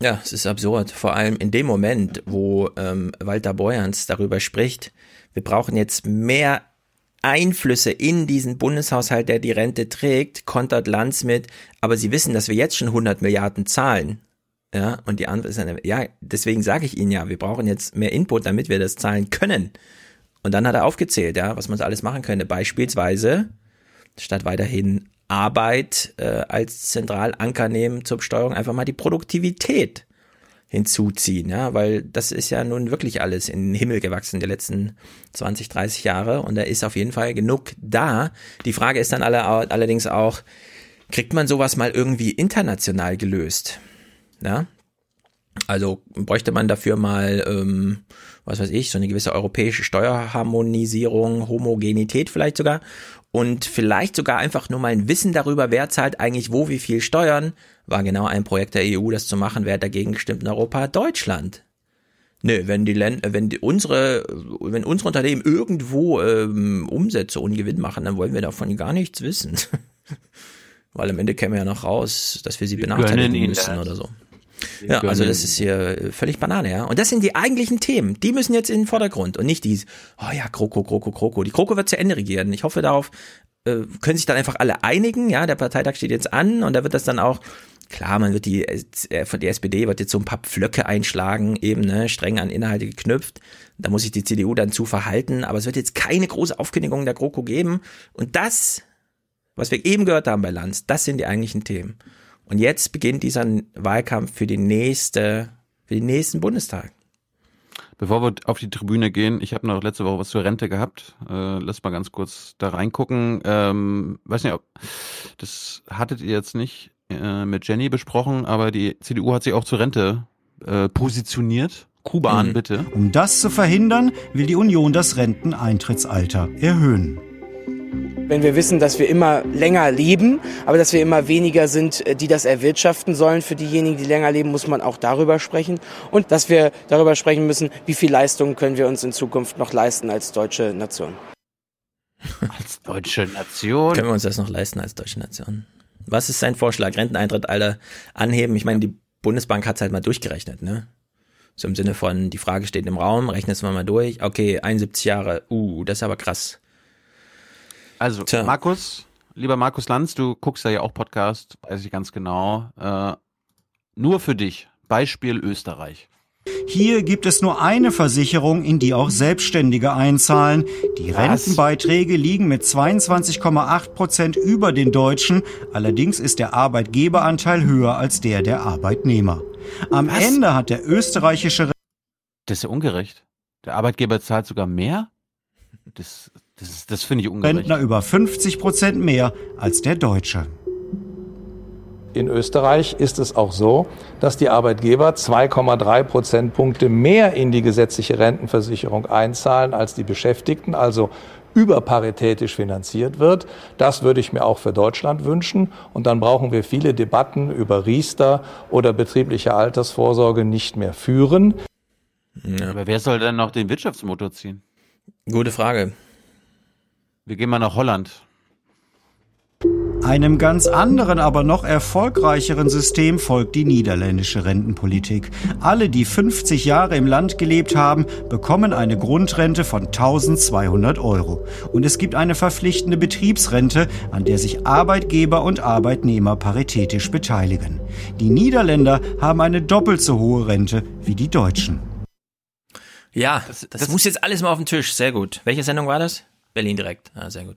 Ja, es ist absurd. Vor allem in dem Moment, wo ähm, Walter Borjans darüber spricht, wir brauchen jetzt mehr Einflüsse in diesen Bundeshaushalt, der die Rente trägt, kontert Lanz mit, aber Sie wissen, dass wir jetzt schon 100 Milliarden zahlen. Ja, und die Antwort ist eine, ja, deswegen sage ich Ihnen ja, wir brauchen jetzt mehr Input, damit wir das zahlen können. Und dann hat er aufgezählt, ja, was man alles machen könnte. Beispielsweise, statt weiterhin Arbeit äh, als Zentralanker nehmen zur Besteuerung, einfach mal die Produktivität hinzuziehen, ja, weil das ist ja nun wirklich alles in den Himmel gewachsen die letzten 20, 30 Jahre und da ist auf jeden Fall genug da. Die Frage ist dann alle, allerdings auch, kriegt man sowas mal irgendwie international gelöst? Ja? Also bräuchte man dafür mal, ähm, was weiß ich, so eine gewisse europäische Steuerharmonisierung, Homogenität vielleicht sogar und vielleicht sogar einfach nur mal ein Wissen darüber, wer zahlt eigentlich wo wie viel Steuern, war genau ein Projekt der EU, das zu machen, wer hat dagegen gestimmt in Europa, Deutschland. Nö, wenn die Länder, wenn die, unsere, wenn unsere Unternehmen irgendwo ähm, Umsätze und Gewinn machen, dann wollen wir davon gar nichts wissen. Weil am Ende käme ja noch raus, dass wir sie benachteiligen müssen das. oder so. Ja, also das ist hier völlig Banane, ja. Und das sind die eigentlichen Themen. Die müssen jetzt in den Vordergrund und nicht die, oh ja, Kroko, Kroko, Kroko. Die Kroko wird zu Ende regieren. Ich hoffe darauf, äh, können sich dann einfach alle einigen, ja. Der Parteitag steht jetzt an und da wird das dann auch, klar, man wird die, äh, von der SPD wird jetzt so ein paar Pflöcke einschlagen, eben, ne, streng an Inhalte geknüpft. Da muss sich die CDU dann zu verhalten, aber es wird jetzt keine große Aufkündigung der GroKo geben. Und das, was wir eben gehört haben bei Lanz, das sind die eigentlichen Themen. Und jetzt beginnt dieser Wahlkampf für die nächste, für den nächsten Bundestag. Bevor wir auf die Tribüne gehen, ich habe noch letzte Woche was zur Rente gehabt. Äh, lass mal ganz kurz da reingucken. Ähm, weiß nicht, ob das hattet ihr jetzt nicht äh, mit Jenny besprochen, aber die CDU hat sich auch zur Rente äh, positioniert. Kuban, Mhm. bitte. Um das zu verhindern, will die Union das Renteneintrittsalter erhöhen. Wenn wir wissen, dass wir immer länger leben, aber dass wir immer weniger sind, äh, die das erwirtschaften sollen, für diejenigen, die länger leben, muss man auch darüber sprechen. Und dass wir darüber sprechen müssen, wie viel Leistungen können wir uns in Zukunft noch leisten als deutsche Nation. Als deutsche Nation. Können wir uns das noch leisten als deutsche Nation? Was ist sein Vorschlag? Renteneintritt, Alter, anheben? Ich meine, die Bundesbank hat es halt mal durchgerechnet, ne? So im Sinne von, die Frage steht im Raum, rechnen wir mal durch. Okay, 71 Jahre, uh, das ist aber krass. Also, Markus, lieber Markus Lanz, du guckst ja ja auch Podcast, weiß ich ganz genau. Äh, nur für dich, Beispiel Österreich. Hier gibt es nur eine Versicherung, in die auch Selbstständige einzahlen. Die Was? Rentenbeiträge liegen mit 22,8 Prozent über den deutschen. Allerdings ist der Arbeitgeberanteil höher als der der Arbeitnehmer. Am Ende hat der österreichische Das ist ja ungerecht. Der Arbeitgeber zahlt sogar mehr? Das, das, das finde ich ungerecht. Rentner über 50 Prozent mehr als der Deutsche. In Österreich ist es auch so, dass die Arbeitgeber 2,3 Prozentpunkte mehr in die gesetzliche Rentenversicherung einzahlen als die Beschäftigten, also überparitätisch finanziert wird. Das würde ich mir auch für Deutschland wünschen. Und dann brauchen wir viele Debatten über Riester oder betriebliche Altersvorsorge nicht mehr führen. Ja. Aber wer soll denn noch den Wirtschaftsmotor ziehen? Gute Frage. Wir gehen mal nach Holland. Einem ganz anderen, aber noch erfolgreicheren System folgt die niederländische Rentenpolitik. Alle, die 50 Jahre im Land gelebt haben, bekommen eine Grundrente von 1200 Euro. Und es gibt eine verpflichtende Betriebsrente, an der sich Arbeitgeber und Arbeitnehmer paritätisch beteiligen. Die Niederländer haben eine doppelt so hohe Rente wie die Deutschen. Ja, das, das, das muss jetzt alles mal auf den Tisch. Sehr gut. Welche Sendung war das? Berlin direkt. Ah, sehr gut.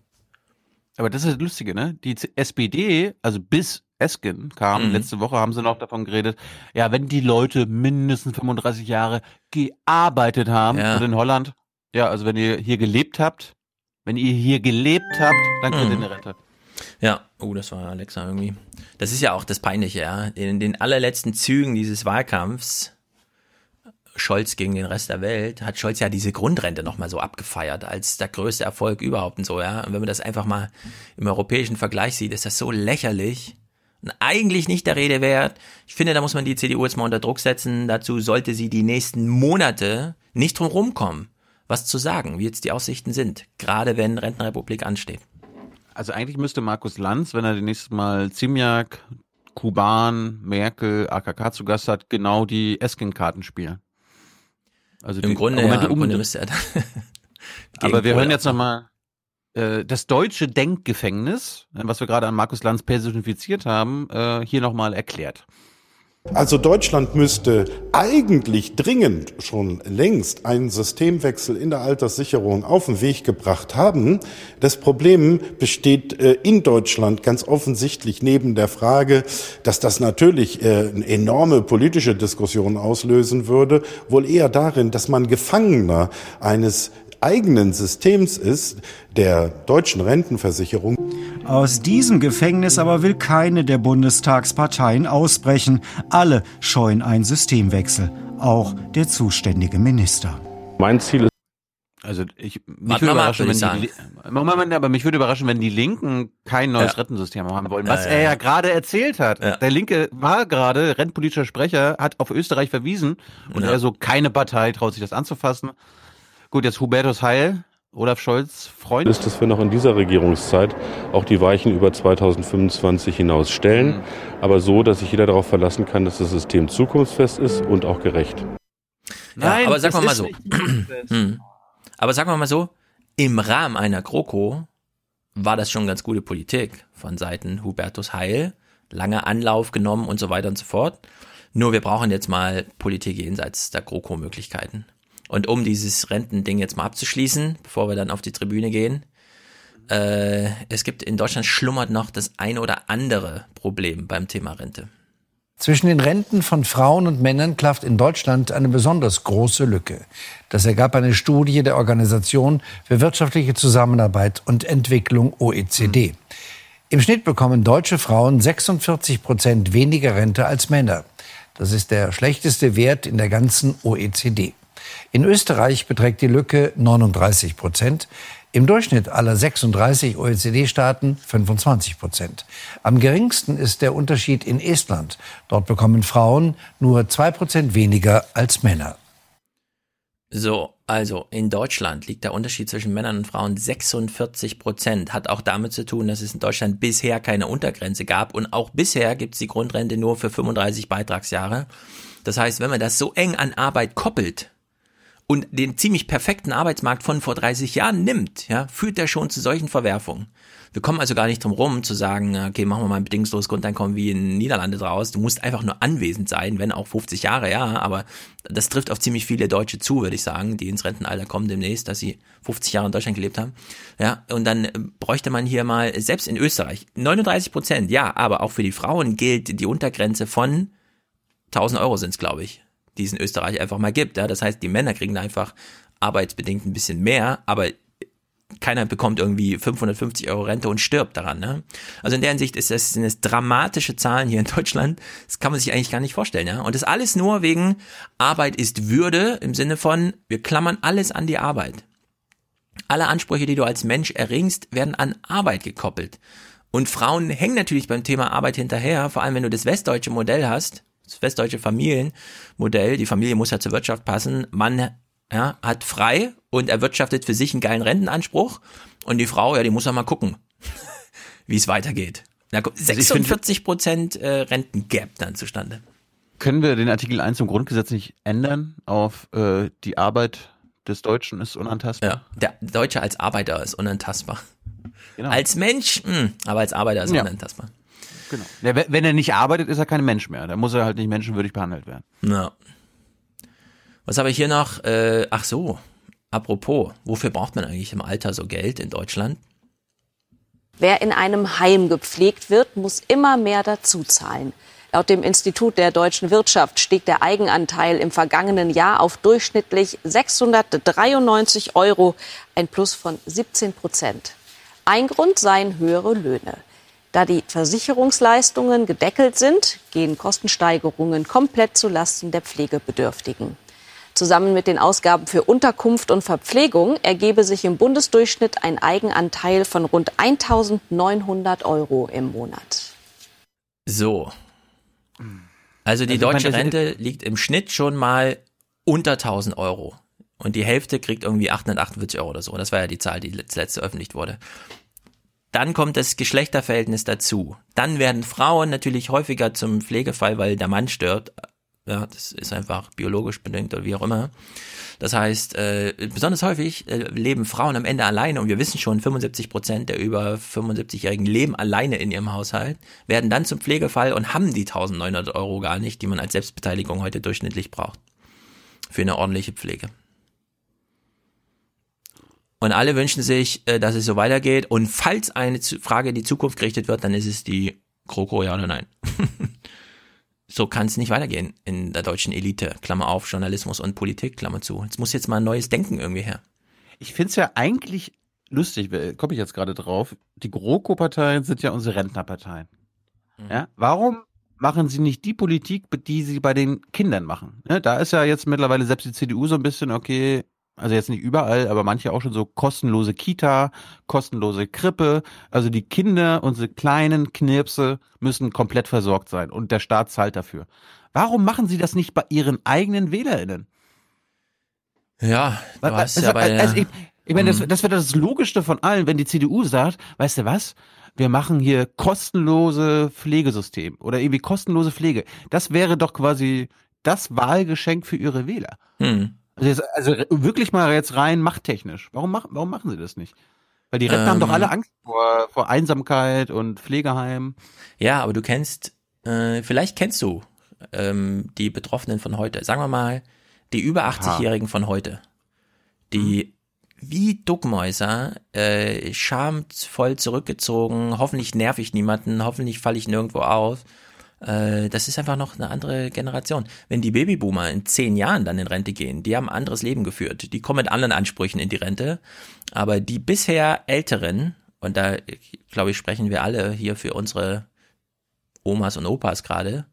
Aber das ist das Lustige, ne? Die SPD, also bis Esken kam, mhm. letzte Woche haben sie noch davon geredet, ja, wenn die Leute mindestens 35 Jahre gearbeitet haben, ja. und in Holland, ja, also wenn ihr hier gelebt habt, wenn ihr hier gelebt habt, dann kriegt mhm. ihr eine Rente. Ja, oh, das war Alexa irgendwie. Das ist ja auch das Peinliche, ja. In den allerletzten Zügen dieses Wahlkampfs Scholz gegen den Rest der Welt, hat Scholz ja diese Grundrente nochmal so abgefeiert als der größte Erfolg überhaupt und so, ja. Und wenn man das einfach mal im europäischen Vergleich sieht, ist das so lächerlich und eigentlich nicht der Rede wert. Ich finde, da muss man die CDU jetzt mal unter Druck setzen. Dazu sollte sie die nächsten Monate nicht drum rumkommen, was zu sagen, wie jetzt die Aussichten sind, gerade wenn Rentenrepublik ansteht. Also eigentlich müsste Markus Lanz, wenn er nächste Mal Ziemiak, Kuban, Merkel, AKK zu Gast hat, genau die Esken-Karten spielen. Also Im Grunde, ja, im Grunde müsste er dann Aber wir hören jetzt nochmal äh, das deutsche Denkgefängnis, was wir gerade an Markus Lanz personifiziert haben, äh, hier nochmal erklärt. Also Deutschland müsste eigentlich dringend schon längst einen Systemwechsel in der Alterssicherung auf den Weg gebracht haben. Das Problem besteht äh, in Deutschland ganz offensichtlich neben der Frage, dass das natürlich äh, eine enorme politische Diskussion auslösen würde, wohl eher darin, dass man Gefangener eines eigenen Systems ist, der deutschen Rentenversicherung. Aus diesem Gefängnis aber will keine der Bundestagsparteien ausbrechen. Alle scheuen einen Systemwechsel, auch der zuständige Minister. Mein Ziel ist also ich mich würde überraschen, wenn die, Moment, aber mich würde überraschen, wenn die Linken kein neues ja. Rentensystem haben wollen, was ja, ja, er ja gerade erzählt hat. Der Linke war gerade rentenpolitischer Sprecher, hat auf Österreich verwiesen und er so keine Partei traut sich das anzufassen. Gut, jetzt Hubertus Heil, Olaf Scholz, Freund. Ist, dass wir noch in dieser Regierungszeit auch die Weichen über 2025 hinaus stellen, mhm. aber so, dass sich jeder darauf verlassen kann, dass das System zukunftsfest ist und auch gerecht. Nein, ja, aber sagen wir mal so. Hm. aber sagen wir mal so, im Rahmen einer GroKo war das schon ganz gute Politik von Seiten Hubertus Heil, lange Anlauf genommen und so weiter und so fort. Nur wir brauchen jetzt mal Politik jenseits der GroKo-Möglichkeiten. Und um dieses Rentending jetzt mal abzuschließen, bevor wir dann auf die Tribüne gehen, äh, es gibt in Deutschland schlummert noch das ein oder andere Problem beim Thema Rente. Zwischen den Renten von Frauen und Männern klafft in Deutschland eine besonders große Lücke. Das ergab eine Studie der Organisation für wirtschaftliche Zusammenarbeit und Entwicklung OECD. Im Schnitt bekommen deutsche Frauen 46 Prozent weniger Rente als Männer. Das ist der schlechteste Wert in der ganzen OECD. In Österreich beträgt die Lücke 39 Prozent. Im Durchschnitt aller 36 OECD-Staaten 25 Prozent. Am geringsten ist der Unterschied in Estland. Dort bekommen Frauen nur zwei Prozent weniger als Männer. So, also in Deutschland liegt der Unterschied zwischen Männern und Frauen 46 Prozent. Hat auch damit zu tun, dass es in Deutschland bisher keine Untergrenze gab und auch bisher gibt es die Grundrente nur für 35 Beitragsjahre. Das heißt, wenn man das so eng an Arbeit koppelt, und den ziemlich perfekten Arbeitsmarkt von vor 30 Jahren nimmt, ja, führt der schon zu solchen Verwerfungen. Wir kommen also gar nicht drum rum zu sagen, okay, machen wir mal ein bedingungsloses Grundeinkommen wie in den Niederlande draus. Du musst einfach nur anwesend sein, wenn auch 50 Jahre, ja, aber das trifft auf ziemlich viele Deutsche zu, würde ich sagen, die ins Rentenalter kommen demnächst, dass sie 50 Jahre in Deutschland gelebt haben. Ja, und dann bräuchte man hier mal, selbst in Österreich, 39 Prozent, ja, aber auch für die Frauen gilt die Untergrenze von 1000 Euro sind es, glaube ich die es in Österreich einfach mal gibt. Ja? Das heißt, die Männer kriegen einfach arbeitsbedingt ein bisschen mehr, aber keiner bekommt irgendwie 550 Euro Rente und stirbt daran. Ne? Also in der Hinsicht ist das, sind das dramatische Zahlen hier in Deutschland. Das kann man sich eigentlich gar nicht vorstellen. Ja? Und das alles nur wegen Arbeit ist Würde im Sinne von, wir klammern alles an die Arbeit. Alle Ansprüche, die du als Mensch erringst, werden an Arbeit gekoppelt. Und Frauen hängen natürlich beim Thema Arbeit hinterher, vor allem wenn du das westdeutsche Modell hast, das westdeutsche Familienmodell, die Familie muss ja zur Wirtschaft passen, Mann ja, hat frei und erwirtschaftet für sich einen geilen Rentenanspruch und die Frau, ja, die muss ja mal gucken, wie es weitergeht. Da kommt 46 Prozent äh, Rentengap dann zustande. Können wir den Artikel 1 im Grundgesetz nicht ändern auf äh, die Arbeit des Deutschen ist unantastbar? Ja, der Deutsche als Arbeiter ist unantastbar. Genau. Als Mensch, mh, aber als Arbeiter ist Ja. unantastbar. Genau. Ja, wenn- er nicht arbeitet, ist er kein Mensch mehr. Da muss er halt nicht menschenwürdig behandelt werden. Ja. Was habe ich hier noch? Äh, ach so, apropos, wofür braucht man eigentlich im Alter so Geld in Deutschland? Wer in einem Heim gepflegt wird, muss immer mehr dazuzahlen. Laut dem Institut der deutschen Wirtschaft stieg der Eigenanteil im vergangenen Jahr auf durchschnittlich 693 Euro, ein Plus von 17 Prozent. Ein Grund seien höhere Löhne. Da die Versicherungsleistungen gedeckelt sind, gehen Kostensteigerungen komplett zulasten der Pflegebedürftigen. Zusammen mit den Ausgaben für Unterkunft und Verpflegung ergebe sich im Bundesdurchschnitt ein Eigenanteil von rund 1900 Euro im Monat. So. Also die Also deutsche Rente liegt im Schnitt schon mal unter 1000 Euro. Und die Hälfte kriegt irgendwie 848 Euro oder so. Das war ja die Zahl, die letzt- letzte veröffentlicht wurde. Dann kommt das Geschlechterverhältnis dazu. Dann werden Frauen natürlich häufiger zum Pflegefall, weil der Mann stirbt. Ja, das ist einfach biologisch bedingt oder wie auch immer. Das heißt, äh, besonders häufig äh, leben Frauen am Ende alleine und wir wissen schon, 75 Prozent der über 75-Jährigen leben alleine in ihrem Haushalt, werden dann zum Pflegefall und haben die 1900 Euro gar nicht, die man als Selbstbeteiligung heute durchschnittlich braucht. Für eine ordentliche Pflege. Und alle wünschen sich, äh, dass es so weitergeht. Und falls eine Frage in die Zukunft gerichtet wird, dann ist es die Kroko, ja oder nein. so kann es nicht weitergehen in der deutschen Elite. Klammer auf, Journalismus und Politik, Klammer zu. Es muss jetzt mal ein neues Denken irgendwie her. Ich finde es ja eigentlich lustig, komme ich jetzt gerade drauf. Die GroKo-Parteien sind ja unsere Rentnerparteien. Ja? Warum machen sie nicht die Politik, die sie bei den Kindern machen? Ne? Da ist ja jetzt mittlerweile selbst die CDU so ein bisschen, okay, also jetzt nicht überall, aber manche auch schon so kostenlose Kita, kostenlose Krippe. Also die Kinder, unsere kleinen Knirpse müssen komplett versorgt sein und der Staat zahlt dafür. Warum machen sie das nicht bei ihren eigenen WählerInnen? Ja, du Weil- hast also, ja bei der, also ich, ich meine, das, Mhm. das wäre das Logischste von allen, wenn die CDU sagt, weißt du was? Wir machen hier kostenlose Pflegesystem oder irgendwie kostenlose Pflege. Das wäre doch quasi das Wahlgeschenk für ihre Wähler. Hm. Also, also wirklich mal jetzt rein machttechnisch. Warum machen, warum machen sie das nicht? Weil die Rentner haben doch Ähm. alle Angst vor, vor Einsamkeit und Pflegeheim. Ja, aber du kennst, äh, vielleicht kennst du ähm, die Betroffenen von heute. Sagen wir mal, die über 80-Jährigen von heute, die wie Duckmäuser, äh, schamvoll zurückgezogen, hoffentlich nerv ich niemanden, hoffentlich falle ich nirgendwo auf. Äh, das ist einfach noch eine andere Generation. Wenn die Babyboomer in zehn Jahren dann in Rente gehen, die haben ein anderes Leben geführt. Die kommen mit anderen Ansprüchen in die Rente. Aber die bisher Älteren, und da glaube ich, sprechen wir alle hier für unsere Omas und Opas gerade,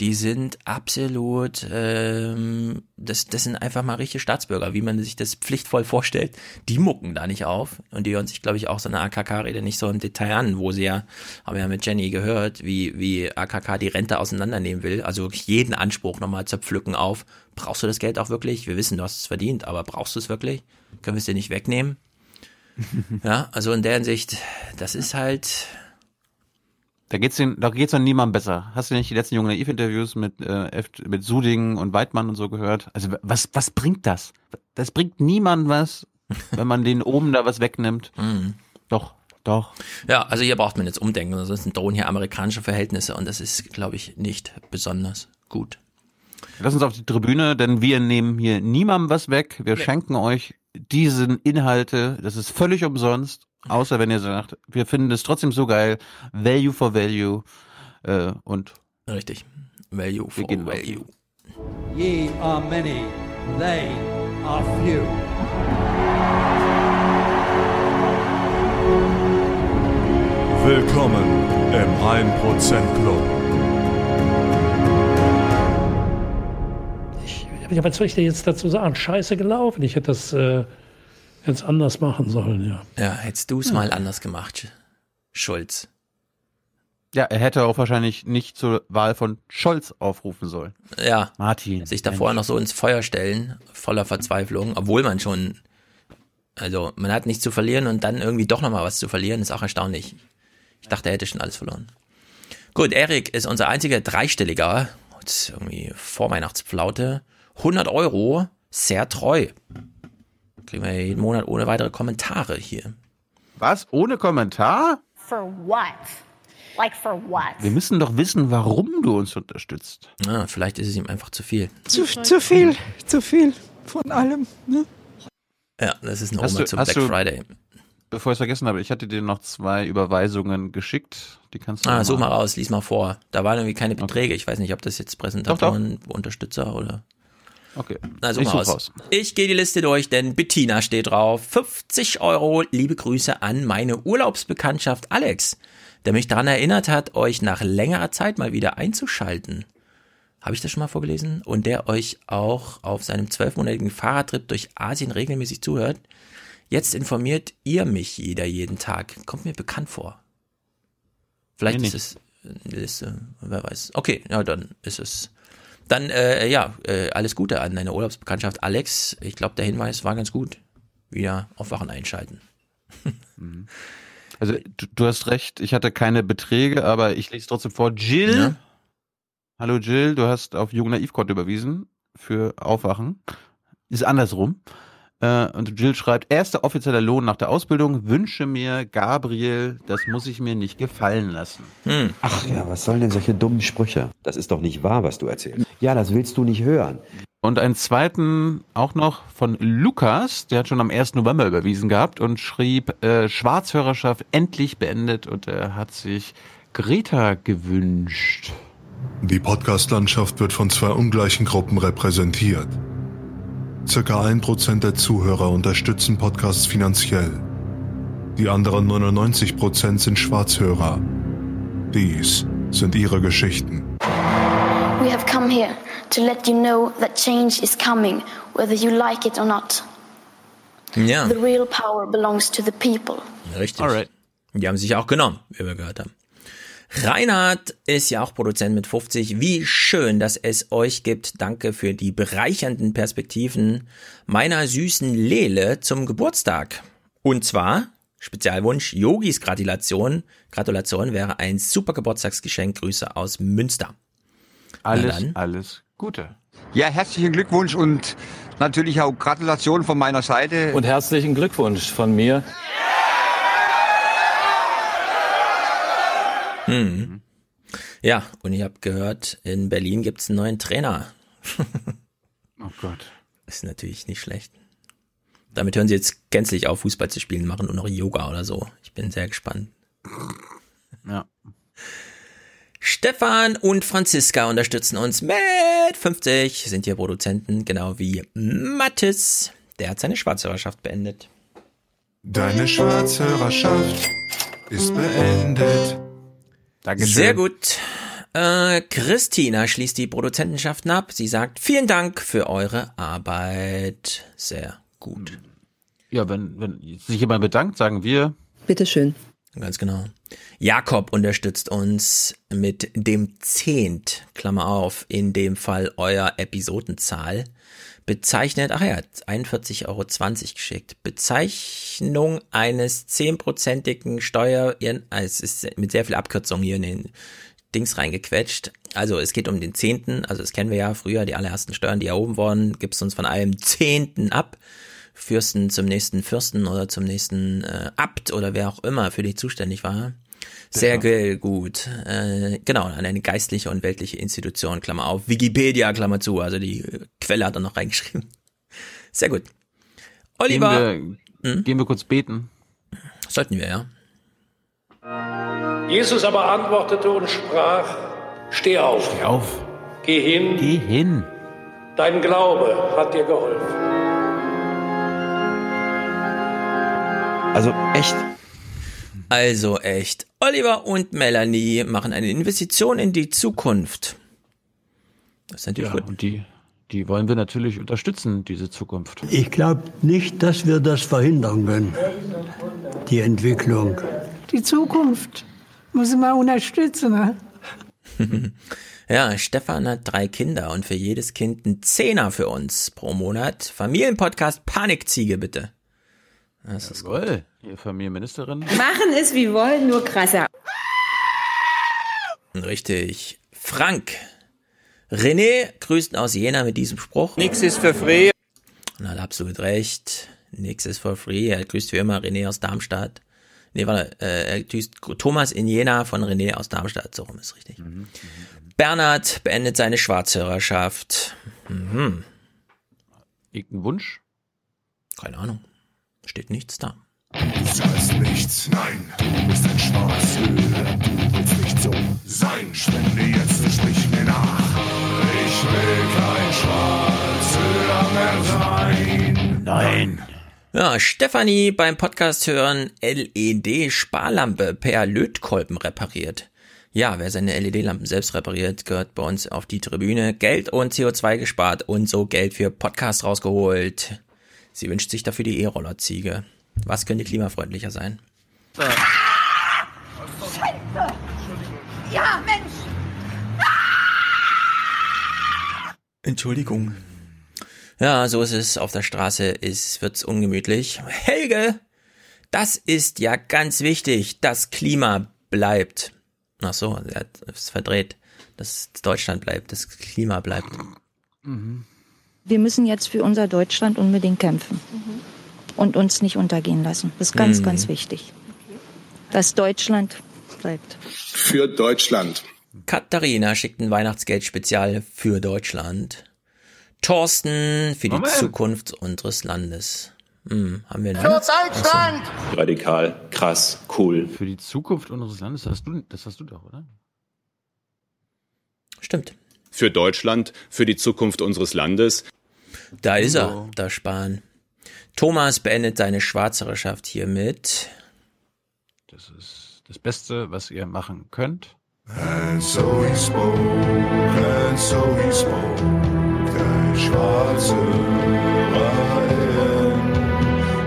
die sind absolut, ähm, das, das sind einfach mal richtige Staatsbürger, wie man sich das pflichtvoll vorstellt. Die mucken da nicht auf und die hören sich, glaube ich, auch so eine AKK-Rede nicht so im Detail an, wo sie ja, haben wir ja mit Jenny gehört, wie, wie AKK die Rente auseinandernehmen will, also wirklich jeden Anspruch nochmal zerpflücken auf, brauchst du das Geld auch wirklich? Wir wissen, du hast es verdient, aber brauchst du es wirklich? Können wir es dir nicht wegnehmen? ja, also in der Hinsicht, das ist halt, Da geht's den, da geht's an niemandem besser. Hast du nicht die letzten jungen Naiv-Interviews mit, äh, mit Suding und Weidmann und so gehört? Also was, was bringt das? Das bringt niemand was, wenn man den oben da was wegnimmt. Mhm. Doch, doch. Ja, also hier braucht man jetzt umdenken, ansonsten drohen hier amerikanische Verhältnisse und das ist, glaube ich, nicht besonders gut. Lass uns auf die Tribüne, denn wir nehmen hier niemandem was weg. Wir schenken euch diesen Inhalte. Das ist völlig umsonst. Außer wenn ihr sagt, wir finden es trotzdem so geil. Value for Value. Äh, und Richtig. Value for auf Value. Ye are many, they are few. Willkommen im 1% Club. Ja, was soll ich dir jetzt dazu sagen? Scheiße gelaufen. Ich hätte das äh, jetzt anders machen sollen, ja. Ja, hättest du es mal anders gemacht, Schulz. Ja, er hätte auch wahrscheinlich nicht zur Wahl von Scholz aufrufen sollen. Ja. Martin. Sich davor noch so ins Feuer stellen, voller Verzweiflung, obwohl man schon, also man hat nichts zu verlieren und dann irgendwie doch nochmal was zu verlieren, ist auch erstaunlich. Ich dachte, er hätte schon alles verloren. Gut, Erik ist unser einziger Dreistelliger. Jetzt irgendwie Vorweihnachtsflaute. 100 Euro, sehr treu. Kriegen wir jeden Monat ohne weitere Kommentare hier. Was? Ohne Kommentar? For what? Like for what? Wir müssen doch wissen, warum du uns unterstützt. Ah, vielleicht ist es ihm einfach zu viel. Zu, zu viel, zu viel von allem. Ne? Ja, das ist ein Hast Oma du- zum hast Black du- Friday. Bevor ich es vergessen habe, ich hatte dir noch zwei Überweisungen geschickt. Die kannst du Ah, such mal raus, lies mal vor. Da waren irgendwie keine Beträge. Ich weiß nicht, ob das jetzt Doch, Präsentatoren, Unterstützer oder. Okay. Such Ich raus. raus. Ich gehe die Liste durch, denn Bettina steht drauf. 50 Euro, liebe Grüße an meine Urlaubsbekanntschaft Alex, der mich daran erinnert hat, euch nach längerer Zeit mal wieder einzuschalten. Habe ich das schon mal vorgelesen? Und der euch auch auf seinem zwölfmonatigen Fahrradtrip durch Asien regelmäßig zuhört. Jetzt informiert ihr mich jeder jeden Tag. Kommt mir bekannt vor. Vielleicht Nee, ist es eine Liste, wer weiß. Okay, ja, dann ist es. Dann, äh, ja, äh, alles Gute an deine Urlaubsbekanntschaft Alex. Ich glaube, der Hinweis war ganz gut. Wieder aufwachen einschalten. Also du, du hast recht, ich hatte keine Beträge, aber ich lese trotzdem vor. Jill, Ja. hallo Jill, du hast auf Jung Naiv überwiesen für Aufwachen. Ist andersrum. Äh, und Jill schreibt, erster offizieller Lohn nach der Ausbildung, wünsche mir Gabriel, das muss ich mir nicht gefallen lassen. Hm. Ach ja, was sollen denn solche dummen Sprüche? Das ist doch nicht wahr, was du erzählst. Ja, das willst du nicht hören. Und einen zweiten auch noch von Lukas, der hat schon am 1. November überwiesen gehabt und schrieb, äh, Schwarzhörerschaft endlich beendet und er hat sich Greta gewünscht. Die Podcast-Landschaft wird von zwei ungleichen Gruppen repräsentiert. Circa ein Prozent der Zuhörer unterstützen Podcasts finanziell. Die anderen 99 Prozent sind Schwarzhörer. Dies sind ihre Geschichten. We have come here to let you know that change is coming, whether you like it or not. Ja, The real power belongs to the people. richtig. Die haben sich auch genommen, wie wir gehört haben. Reinhard ist ja auch Produzent mit 50. Wie schön, dass es euch gibt. Danke für die bereichernden Perspektiven meiner süßen Lele zum Geburtstag. Und zwar Spezialwunsch Yogis Gratulation. Gratulation wäre ein super Geburtstagsgeschenk. Grüße aus Münster. Alles, dann. alles Gute. Ja, herzlichen Glückwunsch und natürlich auch Gratulation von meiner Seite. Und herzlichen Glückwunsch von mir. Hm. Ja, und ich habe gehört, in Berlin gibt's einen neuen Trainer. Oh Gott. Ist natürlich nicht schlecht. Damit hören sie jetzt gänzlich auf, Fußball zu spielen, machen nur noch Yoga oder so. Ich bin sehr gespannt. Ja. Stefan und Franziska unterstützen uns mit 50, sind hier Produzenten, genau wie Mathis. Der hat seine Schwarzhörerschaft beendet. Deine Schwarzhörerschaft ist beendet. Dankeschön. Sehr gut. Äh, Christina schließt die Produzentenschaften ab. Sie sagt, vielen Dank für eure Arbeit. Sehr gut. Ja, wenn, wenn sich jemand bedankt, sagen wir. Bitteschön. Ganz genau. Jakob unterstützt uns mit dem Zehnt, Klammer auf, in dem Fall euer Episodenzahl. Bezeichnet, ach ja, 41,20 Euro geschickt. Bezeichnung eines zehnprozentigen Steuer, es ist mit sehr viel Abkürzung hier in den Dings reingequetscht. Also es geht um den Zehnten, also das kennen wir ja früher, die allerersten Steuern, die erhoben wurden, gibst uns von einem Zehnten ab. Fürsten zum nächsten Fürsten oder zum nächsten äh, Abt oder wer auch immer für dich zuständig war. Sehr ge- gut. Äh, genau, an eine geistliche und weltliche Institution, Klammer auf. Wikipedia, Klammer zu. Also die Quelle hat er noch reingeschrieben. Sehr gut. Oliver. Gehen wir, gehen wir kurz beten. Sollten wir, ja. Jesus aber antwortete und sprach, steh auf. Steh auf. Geh hin. Geh hin. Dein Glaube hat dir geholfen. Also echt. Also echt. Oliver und Melanie machen eine Investition in die Zukunft. Das ist natürlich Ja, gut. und die, die wollen wir natürlich unterstützen, diese Zukunft. Ich glaube nicht, dass wir das verhindern können, die Entwicklung. Die Zukunft muss man unterstützen. Ne? Ja, Stefan hat drei Kinder und für jedes Kind ein Zehner für uns pro Monat. Familienpodcast Panikziege, bitte. Das ist Jawohl, ihr Familienministerin. Machen es wie wollen, nur krasser. Richtig. Frank. René grüßt aus Jena mit diesem Spruch. Nix ist für free. Und er hat absolut recht. Nix ist for free. Er grüßt wie immer René aus Darmstadt. Nee, warte, äh, er grüßt Thomas in Jena von René aus Darmstadt. So rum ist richtig. Bernhard beendet seine Schwarzhörerschaft. Mhm. Irgendein Wunsch? Keine Ahnung. Steht nichts da. Du zahlst nichts, nein, du bist ein Schwarzhörer, du willst nicht so sein. Spende jetzt und sprich mir nach. Ich will kein Schwarzhörer mehr sein. Nein. Ja, Stefanie beim Podcast hören LED-Sparlampe per Lötkolben repariert. Ja, wer seine LED-Lampen selbst repariert, gehört bei uns auf die Tribüne. Geld und CO2 gespart und so Geld für Podcast rausgeholt. Sie wünscht sich dafür die E-Roller-Ziege. Was könnte klimafreundlicher sein? Scheiße! Ja, Mensch! Entschuldigung. Ja, so ist es. Auf der Straße ist, wird's ungemütlich. Helge! Das ist ja ganz wichtig. Das Klima bleibt. Ach so, er hat es verdreht. Dass Deutschland bleibt, das Klima bleibt. Wir müssen jetzt für unser Deutschland unbedingt kämpfen und uns nicht untergehen lassen. Das ist ganz, Mhm. ganz wichtig. Dass Deutschland bleibt. Für Deutschland. Katharina schickt ein Weihnachtsgeld-Spezial für Deutschland. Thorsten für die Moment. Zukunft unseres Landes. Hm, haben wir Für? Deutschland! Radikal, krass, cool. Für die Zukunft unseres Landes, das hast du, das hast du doch, oder? Stimmt. Für Deutschland, für die Zukunft unseres Landes. Da ist er, der Spahn. Thomas beendet seine Schwarzhörerschaft hiermit. Das ist das Beste, was ihr machen könnt. And so he spoke, and so he spoke, der schwarze Reihen.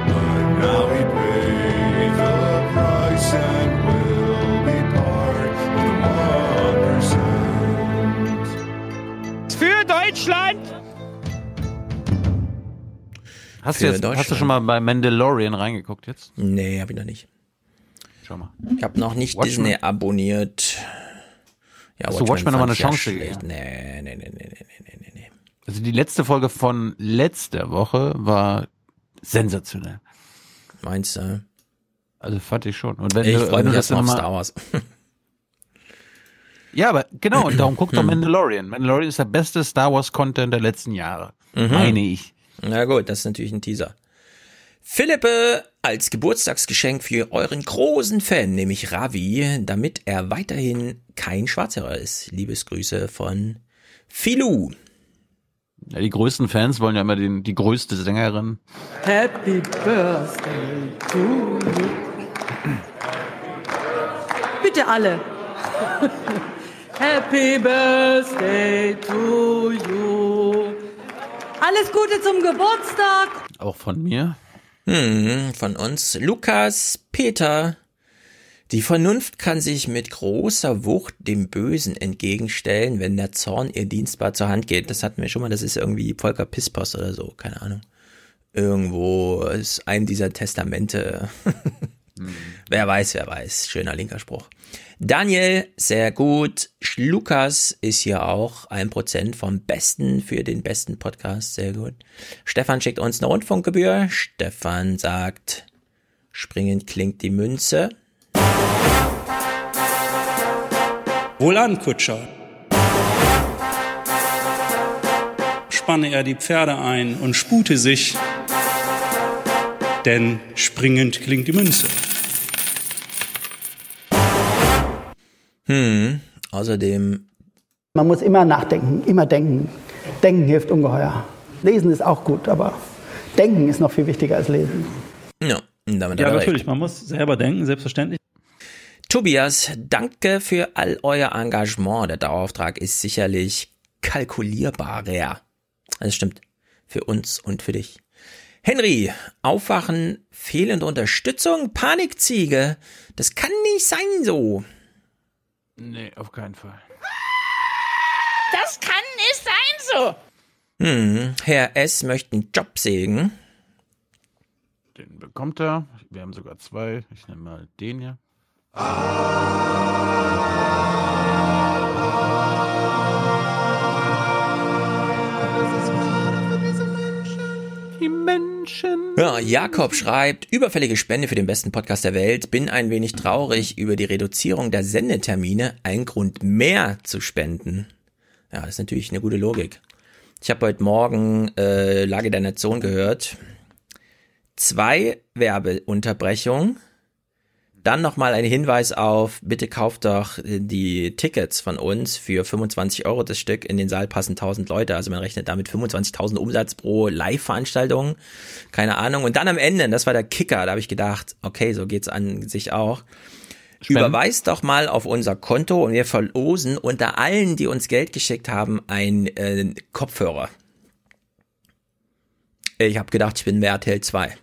But now he paid the price and will be part of the. Für Deutschland! Hast du, jetzt, hast du schon mal bei Mandalorian reingeguckt jetzt? Nee, hab ich noch nicht. Schau mal. Ich habe noch nicht Watchmen. Disney abonniert. Ja, Hast du Watchmen noch mal fand eine Chance gegeben? Nee, nee, nee, nee, nee, nee, nee, nee. Also die letzte Folge von letzter Woche war sensationell. Meinst du? Also fand ich schon. Und wenn Ich du, freue du mich das erst mal auf Star Wars. Ja, aber genau, und darum guckt doch. Mandalorian. Mandalorian ist der beste Star Wars Content der letzten Jahre. Mhm. Meine ich. Na gut, das ist natürlich ein Teaser. Philippe als Geburtstagsgeschenk für euren großen Fan, nämlich Ravi, damit er weiterhin kein Schwarzhörer ist. Liebesgrüße von Filou. Ja, die größten Fans wollen ja immer den, die größte Sängerin. Happy Birthday to you. Bitte alle. Happy Birthday to you. Alles Gute zum Geburtstag. Auch von mir. Hm, von uns. Lukas, Peter. Die Vernunft kann sich mit großer Wucht dem Bösen entgegenstellen, wenn der Zorn ihr dienstbar zur Hand geht. Das hatten wir schon mal, das ist irgendwie Volker Pispers oder so, keine Ahnung. Irgendwo ist ein dieser Testamente. Wer weiß, wer weiß. Schöner linker Spruch. Daniel, sehr gut. Lukas ist hier auch ein Prozent vom Besten für den besten Podcast. Sehr gut. Stefan schickt uns eine Rundfunkgebühr. Stefan sagt, springend klingt die Münze. Wohlan, Kutscher. Spanne er die Pferde ein und spute sich, denn springend klingt die Münze. Hm, außerdem Man muss immer nachdenken, immer denken. Denken hilft ungeheuer. Lesen ist auch gut, aber Denken ist noch viel wichtiger als Lesen. Ja, damit Ja, natürlich, recht. man muss selber denken, selbstverständlich. Tobias, danke für all euer Engagement. Der Dauerauftrag ist sicherlich kalkulierbarer. Das stimmt. Für uns und für dich. Henry, Aufwachen, fehlende Unterstützung, Panikziege. Das kann nicht sein so. Nee, auf keinen Fall. Das kann nicht sein so. Hm, Herr S. möchte einen Job sägen. Den bekommt er. Wir haben sogar zwei. Ich nehme mal den hier. Die Menschen. Ja, Jakob schreibt, überfällige Spende für den besten Podcast der Welt. Bin ein wenig traurig über die Reduzierung der Sendetermine. Ein Grund mehr zu spenden. Ja, das ist natürlich eine gute Logik. Ich habe heute Morgen äh, Lage der Nation gehört. Zwei Werbeunterbrechungen. Dann nochmal ein Hinweis auf, bitte kauft doch äh, die Tickets von uns für 25 Euro das Stück. In den Saal passen 1000 Leute, also man rechnet damit 25.000 Umsatz pro Live-Veranstaltung. Keine Ahnung. Und dann am Ende, das war der Kicker, da habe ich gedacht, okay, so geht's an sich auch. Spenden. Überweist doch mal auf unser Konto und wir verlosen unter allen, die uns Geld geschickt haben, ein äh, Kopfhörer. Ich habe gedacht, ich bin bei RTL 2.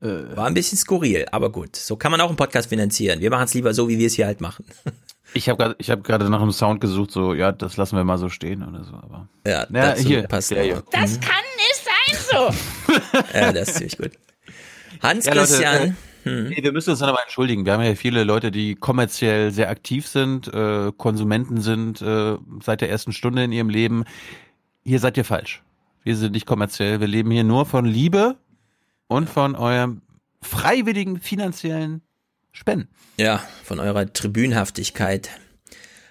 War ein bisschen skurril, aber gut. So kann man auch einen Podcast finanzieren. Wir machen es lieber so, wie wir es hier halt machen. Ich habe gerade ich hab gerade nach einem Sound gesucht, so, ja, das lassen wir mal so stehen oder so. Aber Ja, ja dazu hier passt der auch. hier. Das kann nicht sein so. Ja, das ist ziemlich gut. Hans Ja, Leute, Christian. äh, hm. nee, wir müssen uns dann aber entschuldigen. Wir haben ja viele Leute, die kommerziell sehr aktiv sind, äh, Konsumenten sind äh, seit der ersten Stunde in ihrem Leben. Hier seid ihr falsch. Wir sind nicht kommerziell. Wir leben hier nur von Liebe und von eurem freiwilligen finanziellen Spenden. Ja, von eurer Tribünhaftigkeit.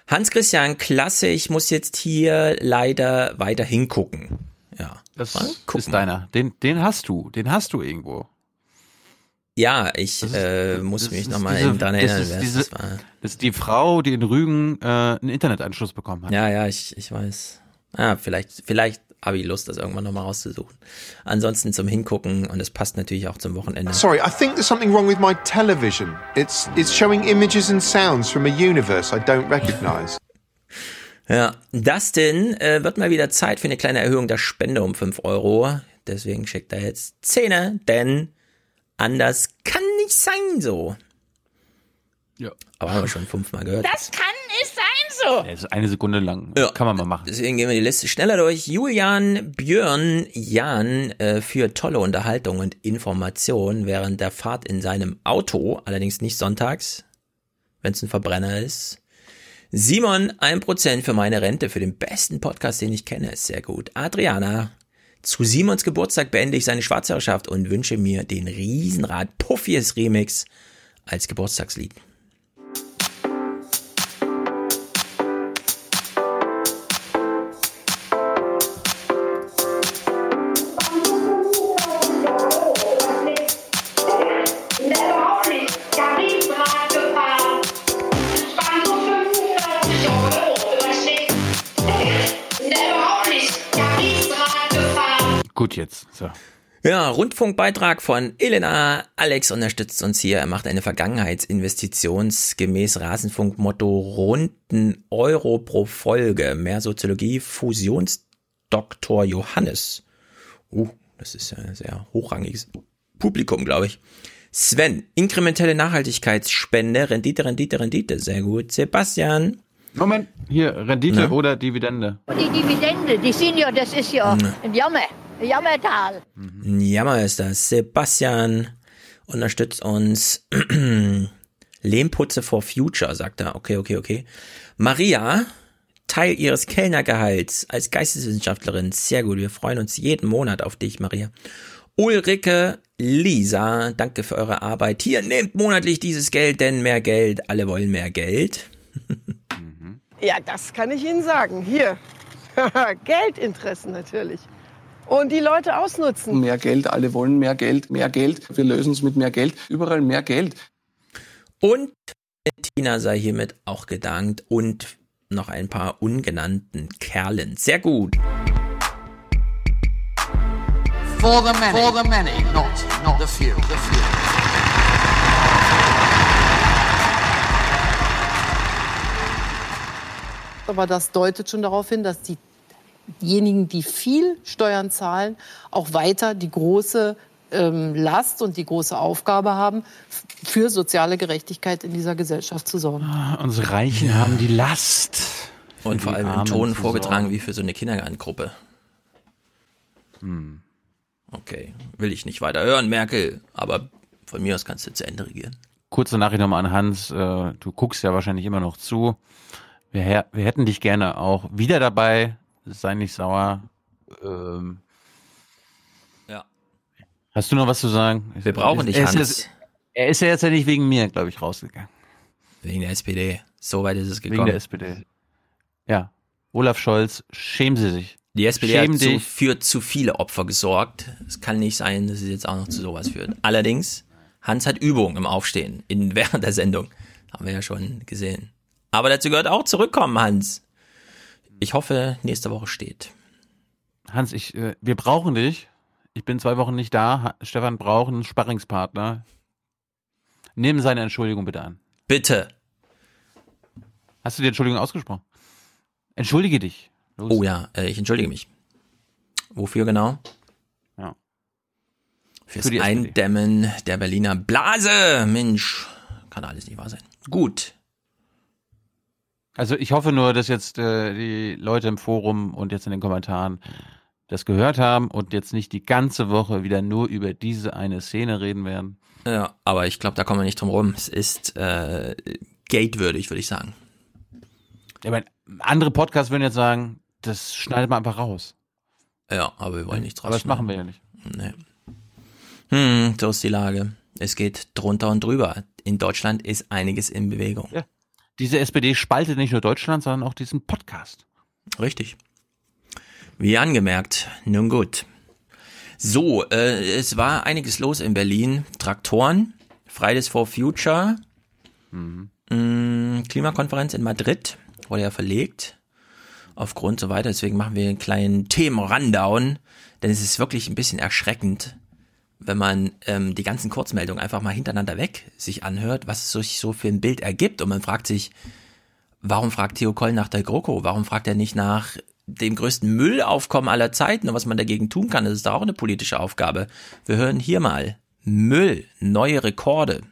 Hans-Christian, klasse, ich muss jetzt hier leider weiter hingucken. Ja. Das ist deiner. Den, den hast du. Den hast du irgendwo. Ja, ich ist- äh, muss mich nochmal diese- daran das erinnern, ist diese- das war. Das ist die Frau, die in Rügen äh, einen Internetanschluss bekommen hat. Ja, ja, ich, ich weiß. Ah, vielleicht, vielleicht habe ich Lust, das irgendwann nochmal rauszusuchen. Ansonsten zum Hingucken und es passt natürlich auch zum Wochenende. Sorry, I think there's something wrong with my television. It's it's showing images and sounds from a universe I don't recognize. Ja, Dustin äh, wird mal wieder Zeit für eine kleine Erhöhung der Spende um 5 Euro. Deswegen schickt er jetzt Zähne, denn anders kann nicht sein so. Ja. Aber haben wir schon fünfmal gehört. Das kann sein so. Ja, ist eine Sekunde lang. Kann man mal machen. Deswegen gehen wir die Liste schneller durch. Julian, Björn, Jan äh, für tolle Unterhaltung und Information während der Fahrt in seinem Auto, allerdings nicht sonntags, wenn es ein Verbrenner ist. Simon, 1% für meine Rente, für den besten Podcast, den ich kenne, ist sehr gut. Adriana, zu Simons Geburtstag beende ich seine Schwarzhörerschaft und wünsche mir den Riesenrad Puffies Remix als Geburtstagslied. Jetzt. So. Ja, Rundfunkbeitrag von Elena. Alex unterstützt uns hier. Er macht eine Vergangenheitsinvestition gemäß Rasenfunkmotto runden Euro pro Folge. Mehr Soziologie, Fusionsdoktor Johannes. Uh, das ist ja ein sehr hochrangiges Publikum, glaube ich. Sven, inkrementelle Nachhaltigkeitsspende, Rendite, Rendite, Rendite. Sehr gut. Sebastian. Moment, hier, Rendite Na? oder Dividende. Die Dividende, die sind ja, das ist ja Mhm. ein Jammer, Jammertal. Ein Jammer ist das. Sebastian unterstützt uns. Lehmputze for Future, sagt er. Okay, okay, okay. Maria, Teil ihres Kellnergehalts als Geisteswissenschaftlerin. Sehr gut. Wir freuen uns jeden Monat auf dich, Maria. Ulrike, Lisa, danke für eure Arbeit. Hier, nehmt monatlich dieses Geld, denn mehr Geld. Alle wollen mehr Geld. Ja, das kann ich Ihnen sagen. Hier. Geldinteressen natürlich. Und die Leute ausnutzen. Mehr Geld, alle wollen mehr Geld, mehr Geld. Wir lösen es mit mehr Geld, überall mehr Geld. Und Tina sei hiermit auch gedankt. Und noch ein paar ungenannten Kerlen. Sehr gut. For the many, for the many, not, not the few. The few. Aber das deutet schon darauf hin, dass diejenigen, die viel Steuern zahlen, auch weiter die große ähm, Last und die große Aufgabe haben, für soziale Gerechtigkeit in dieser Gesellschaft zu sorgen. Ah, Unsere Reichen haben die Last. Und vor allem im Ton vorgetragen sorgen. wie für so eine Kindergartengruppe. Hm. Okay, will ich nicht weiter hören, Merkel. Aber von mir aus kannst du zu Ende regieren. Kurze Nachricht nochmal an Hans. Äh, Du guckst ja wahrscheinlich immer noch zu. Wir, wir hätten dich gerne auch wieder dabei. Sei nicht sauer. Ähm, Ja. Hast du noch was zu sagen? Wir brauchen dich, ist, Hans. jetzt- Er ist ja jetzt ja nicht wegen mir, glaube ich, rausgegangen. Wegen der SPD. So weit ist es gekommen. Wegen der SPD. Ja. Olaf Scholz, schämen Sie sich. Die SPD Schäm hat zu, für zu viele Opfer gesorgt. Es kann nicht sein, dass es jetzt auch noch zu sowas führt. Allerdings, Hans hat Übung im Aufstehen in, während der Sendung. Haben wir ja schon gesehen. Aber dazu gehört auch zurückkommen, Hans. Ich hoffe, nächste Woche steht. Hans, ich, äh, wir brauchen dich. Ich bin zwei Wochen nicht da. Ha Stefan braucht einen Sparringspartner. Nimm seine Entschuldigung bitte an. Bitte. Hast du die Entschuldigung ausgesprochen? Entschuldige dich. Los. Oh ja, äh, ich entschuldige mich. Wofür genau? Ja. Fürs Für. Eindämmen der Berliner Blase. Mensch, kann alles nicht wahr sein. Gut. Also ich hoffe nur, dass jetzt äh, die Leute im Forum und jetzt in den Kommentaren das gehört haben und jetzt nicht die ganze Woche wieder nur über diese eine Szene reden werden. Ja, aber ich glaube, da kommen wir nicht drum rum. Es ist äh, gatewürdig, würde ich sagen. Ich meine, andere Podcasts würden jetzt sagen, das schneidet man einfach raus. Ja, aber wir wollen nichts Aber das machen wir ja nicht. Nee. Hm, so ist die Lage. Es geht drunter und drüber. In Deutschland ist einiges in Bewegung. Ja. Diese SPD spaltet nicht nur Deutschland, sondern auch diesen Podcast. Richtig. Wie angemerkt. Nun gut. So, äh, es war einiges los in Berlin. Traktoren, Fridays for Future, mh, Klimakonferenz in Madrid, wurde ja verlegt. Aufgrund so weiter. Deswegen machen wir einen kleinen Themen-Rundown. Denn es ist wirklich ein bisschen erschreckend, wenn man ähm, die ganzen Kurzmeldungen einfach mal hintereinander weg sich anhört, was es sich so für ein Bild ergibt. Und man fragt sich, warum fragt Theo Koll nach der GroKo? Warum fragt er nicht nach dem größten Müllaufkommen aller Zeiten und was man dagegen tun kann? Das ist doch auch eine politische Aufgabe. Wir hören hier mal Müll, neue Rekorde.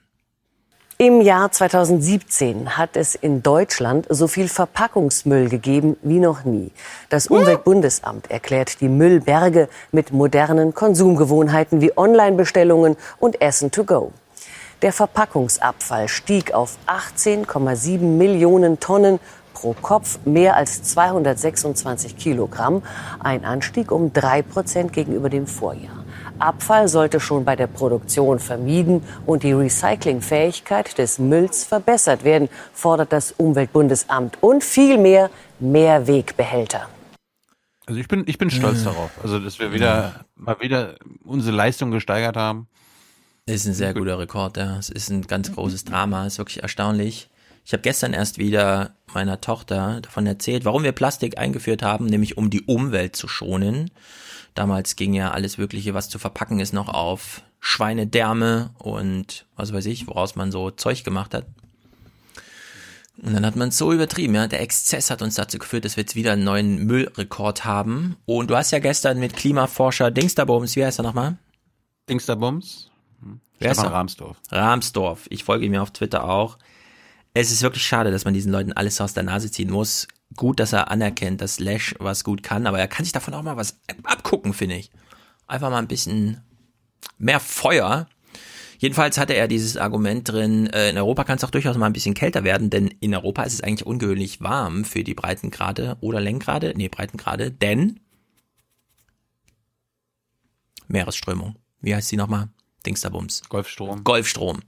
Im Jahr 2017 hat es in Deutschland so viel Verpackungsmüll gegeben wie noch nie. Das Umweltbundesamt erklärt die Müllberge mit modernen Konsumgewohnheiten wie Online-Bestellungen und Essen to go. Der Verpackungsabfall stieg auf 18,7 Millionen Tonnen pro Kopf, mehr als 226 Kilogramm, ein Anstieg um drei Prozent gegenüber dem Vorjahr. Abfall sollte schon bei der Produktion vermieden und die Recyclingfähigkeit des Mülls verbessert werden, fordert das Umweltbundesamt und vielmehr mehr Wegbehälter. Also ich bin, ich bin stolz darauf. Also, dass wir wieder, mal wieder unsere Leistung gesteigert haben. Ist ein sehr guter Rekord, ja. Es ist ein ganz großes Drama, ist wirklich erstaunlich. Ich habe gestern erst wieder meiner Tochter davon erzählt, warum wir Plastik eingeführt haben, nämlich um die Umwelt zu schonen. Damals ging ja alles Mögliche, was zu verpacken ist, noch auf Schweinedärme und was weiß ich, woraus man so Zeug gemacht hat. Und dann hat man es so übertrieben, ja. Der Exzess hat uns dazu geführt, dass wir jetzt wieder einen neuen Müllrekord haben. Und du hast ja gestern mit Klimaforscher Dingsterbums, wie heißt er nochmal? Dingsterbums? Wer ist er? Rahmsdorf. Rahmsdorf. Ich folge ihm ja auf Twitter auch. Es ist wirklich schade, dass man diesen Leuten alles aus der Nase ziehen muss. Gut, dass er anerkennt, dass Lash was gut kann, aber er kann sich davon auch mal was abgucken, finde ich. Einfach mal ein bisschen mehr Feuer. Jedenfalls hatte er dieses Argument drin, äh, in Europa kann es auch durchaus mal ein bisschen kälter werden, denn in Europa ist es eigentlich ungewöhnlich warm für die Breitengrade oder Längengrade, nee, Breitengrade, denn Meeresströmung. Wie heißt sie nochmal? Dingsterbums. Golfstrom. Golfstrom.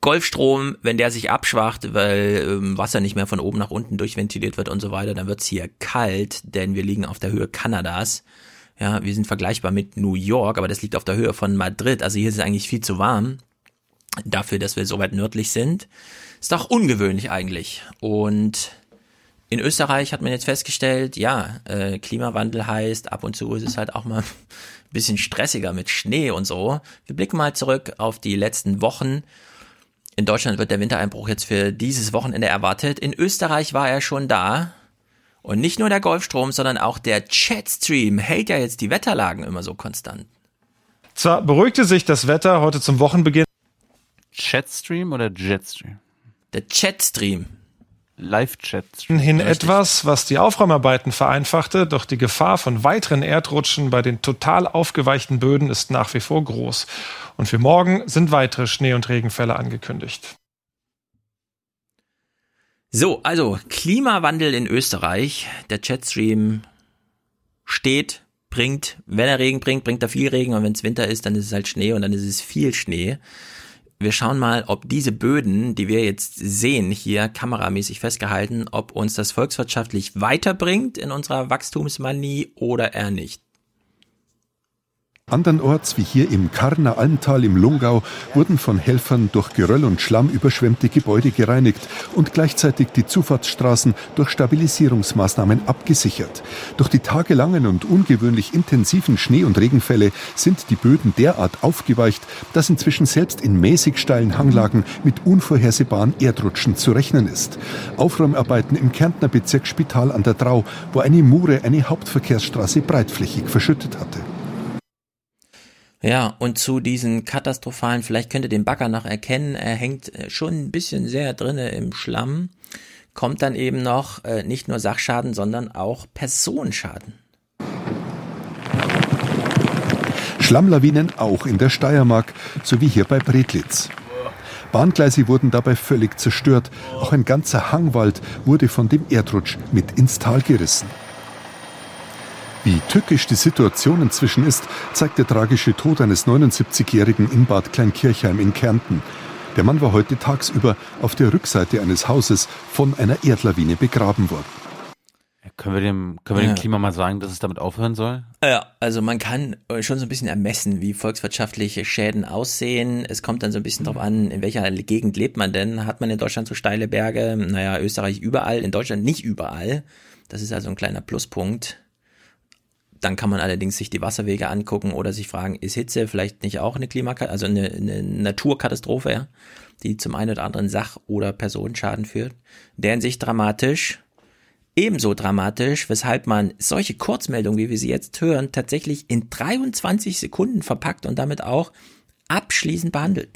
Golfstrom, wenn der sich abschwacht, weil ähm, Wasser nicht mehr von oben nach unten durchventiliert wird und so weiter, dann wird's hier kalt, denn wir liegen auf der Höhe Kanadas. Ja, wir sind vergleichbar mit New York, aber das liegt auf der Höhe von Madrid. Also hier ist es eigentlich viel zu warm dafür, dass wir so weit nördlich sind. Ist doch ungewöhnlich eigentlich. Und in Österreich hat man jetzt festgestellt, ja, äh, Klimawandel heißt, ab und zu ist es halt auch mal ein bisschen stressiger mit Schnee und so. Wir blicken mal zurück auf die letzten Wochen. In Deutschland wird der Wintereinbruch jetzt für dieses Wochenende erwartet. In Österreich war er schon da. Und nicht nur der Golfstrom, sondern auch der Chatstream hält ja jetzt die Wetterlagen immer so konstant. Zwar beruhigte sich das Wetter heute zum Wochenbeginn. Chatstream oder Jetstream? Der Chatstream. Live-Chat. Hin etwas, was die Aufräumarbeiten vereinfachte, doch die Gefahr von weiteren Erdrutschen bei den total aufgeweichten Böden ist nach wie vor groß. Und für morgen sind weitere Schnee- und Regenfälle angekündigt. So, also Klimawandel in Österreich. Der Chatstream steht, bringt, wenn er Regen bringt, bringt er viel Regen und wenn es Winter ist, dann ist es halt Schnee und dann ist es viel Schnee. Wir schauen mal, ob diese Böden, die wir jetzt sehen, hier kameramäßig festgehalten, ob uns das volkswirtschaftlich weiterbringt in unserer Wachstumsmanie oder eher nicht. Andernorts, wie hier im Karner Almtal im Lungau, wurden von Helfern durch Geröll und Schlamm überschwemmte Gebäude gereinigt und gleichzeitig die Zufahrtsstraßen durch Stabilisierungsmaßnahmen abgesichert. Durch die tagelangen und ungewöhnlich intensiven Schnee- und Regenfälle sind die Böden derart aufgeweicht, dass inzwischen selbst in mäßig steilen Hanglagen mit unvorhersehbaren Erdrutschen zu rechnen ist. Aufräumarbeiten im Kärntner Bezirk Spital an der Drau, wo eine Mure eine Hauptverkehrsstraße breitflächig verschüttet hatte. Ja, und zu diesen katastrophalen, vielleicht könnt ihr den Bagger noch erkennen, er hängt äh, schon ein bisschen sehr drinne im Schlamm, kommt dann eben noch äh, nicht nur Sachschaden, sondern auch Personenschaden. Schlammlawinen auch in der Steiermark, sowie hier bei Bredlitz. Bahngleise wurden dabei völlig zerstört. Auch ein ganzer Hangwald wurde von dem Erdrutsch mit ins Tal gerissen. Wie tückisch die Situation inzwischen ist, zeigt der tragische Tod eines 79-Jährigen in Bad Kleinkirchheim in Kärnten. Der Mann war heute tagsüber auf der Rückseite eines Hauses von einer Erdlawine begraben worden. Können wir dem, können wir Ja. dem Klima mal sagen, dass es damit aufhören soll? Ja, also man kann schon so ein bisschen ermessen, wie volkswirtschaftliche Schäden aussehen. Es kommt dann so ein bisschen drauf an, in welcher Gegend lebt man denn. Hat man in Deutschland so steile Berge? Naja, Österreich überall, in Deutschland nicht überall. Das ist also ein kleiner Pluspunkt. Dann kann man allerdings sich die Wasserwege angucken oder sich fragen, ist Hitze vielleicht nicht auch eine Klimak also eine, eine Naturkatastrophe, ja, die zum einen oder anderen Sach- oder Personenschaden führt. In der Hinsicht dramatisch. Ebenso dramatisch, weshalb man solche Kurzmeldungen, wie wir sie jetzt hören, tatsächlich in 23 Sekunden verpackt und damit auch abschließend behandelt.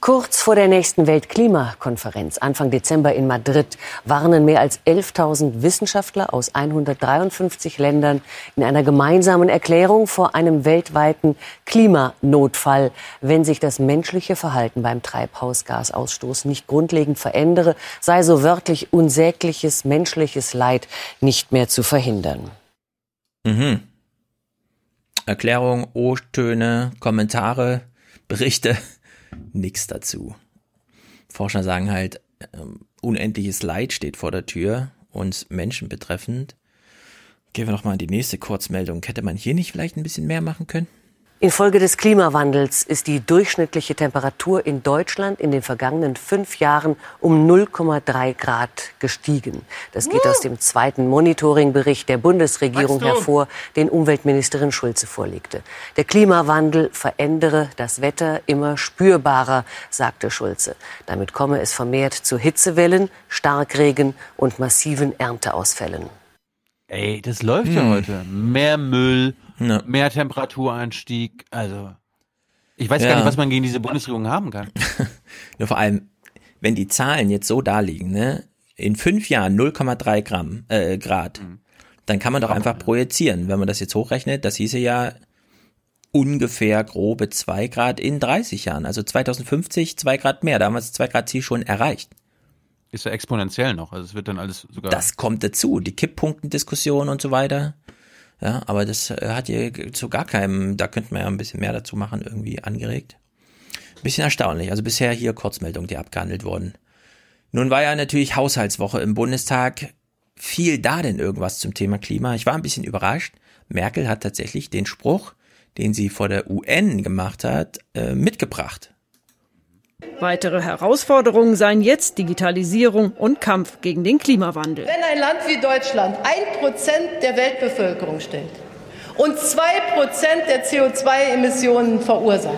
Kurz vor der nächsten Weltklimakonferenz Anfang Dezember in Madrid warnen mehr als 11.000 Wissenschaftler aus 153 Ländern in einer gemeinsamen Erklärung vor einem weltweiten Klimanotfall, wenn sich das menschliche Verhalten beim Treibhausgasausstoß nicht grundlegend verändere, sei so wörtlich unsägliches menschliches Leid nicht mehr zu verhindern. Mhm. Erklärung, O-Töne, Kommentare, Berichte, nix dazu. Forscher sagen halt, ähm, unendliches Leid steht vor der Tür, uns Menschen betreffend. Gehen wir noch mal in die nächste Kurzmeldung. Hätte man hier nicht vielleicht ein bisschen mehr machen können? Infolge des Klimawandels ist die durchschnittliche Temperatur in Deutschland in den vergangenen fünf Jahren um 0,3 Grad gestiegen. Das geht aus dem zweiten Monitoringbericht der Bundesregierung hervor, den Umweltministerin Schulze vorlegte. Der Klimawandel verändere das Wetter immer spürbarer, sagte Schulze. Damit komme es vermehrt zu Hitzewellen, Starkregen und massiven Ernteausfällen. Ey, das läuft ja Hm. heute. Mehr Müll, mehr Temperaturanstieg. Also, ich weiß Ja. gar nicht, was man gegen diese Bundesregierung haben kann. Nur vor allem, wenn die Zahlen jetzt so da liegen, ne, in fünf Jahren 0,3 Gramm, äh, Grad, dann kann man doch einfach projizieren. Wenn man das jetzt hochrechnet, das hieße ja ungefähr grobe zwei Grad in 30 Jahren. Also 2050 zwei Grad mehr. Da haben wir das zwei Grad Ziel schon erreicht. Ist ja exponentiell noch. Also es wird dann alles sogar. Das kommt dazu, die Kipppunktendiskussion und so weiter. Ja, aber das äh, hat hier zu gar keinem, da könnte man ja ein bisschen mehr dazu machen, irgendwie angeregt. Bisschen erstaunlich. Also bisher hier Kurzmeldungen, die abgehandelt wurden. Nun war ja natürlich Haushaltswoche im Bundestag. Fiel da denn irgendwas zum Thema Klima? Ich war ein bisschen überrascht. Merkel hat tatsächlich den Spruch, den sie vor der UN gemacht hat, äh, mitgebracht. Weitere Herausforderungen seien jetzt Digitalisierung und Kampf gegen den Klimawandel. Wenn ein Land wie Deutschland ein Prozent der Weltbevölkerung stellt und zwei Prozent der CO2-Emissionen verursacht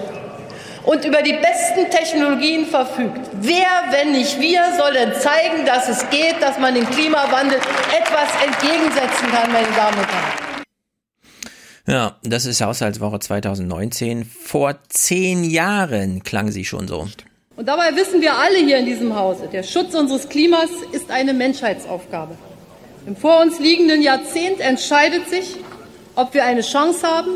und über die besten Technologien verfügt, wer, wenn nicht wir, soll denn zeigen, dass es geht, dass man dem Klimawandel etwas entgegensetzen kann, meine Damen und Herren? Ja, das ist Haushaltswoche 2019. Vor zehn Jahren klang sie schon so. Und dabei wissen wir alle hier in diesem Hause, der Schutz unseres Klimas ist eine Menschheitsaufgabe. Im vor uns liegenden Jahrzehnt entscheidet sich, ob wir eine Chance haben,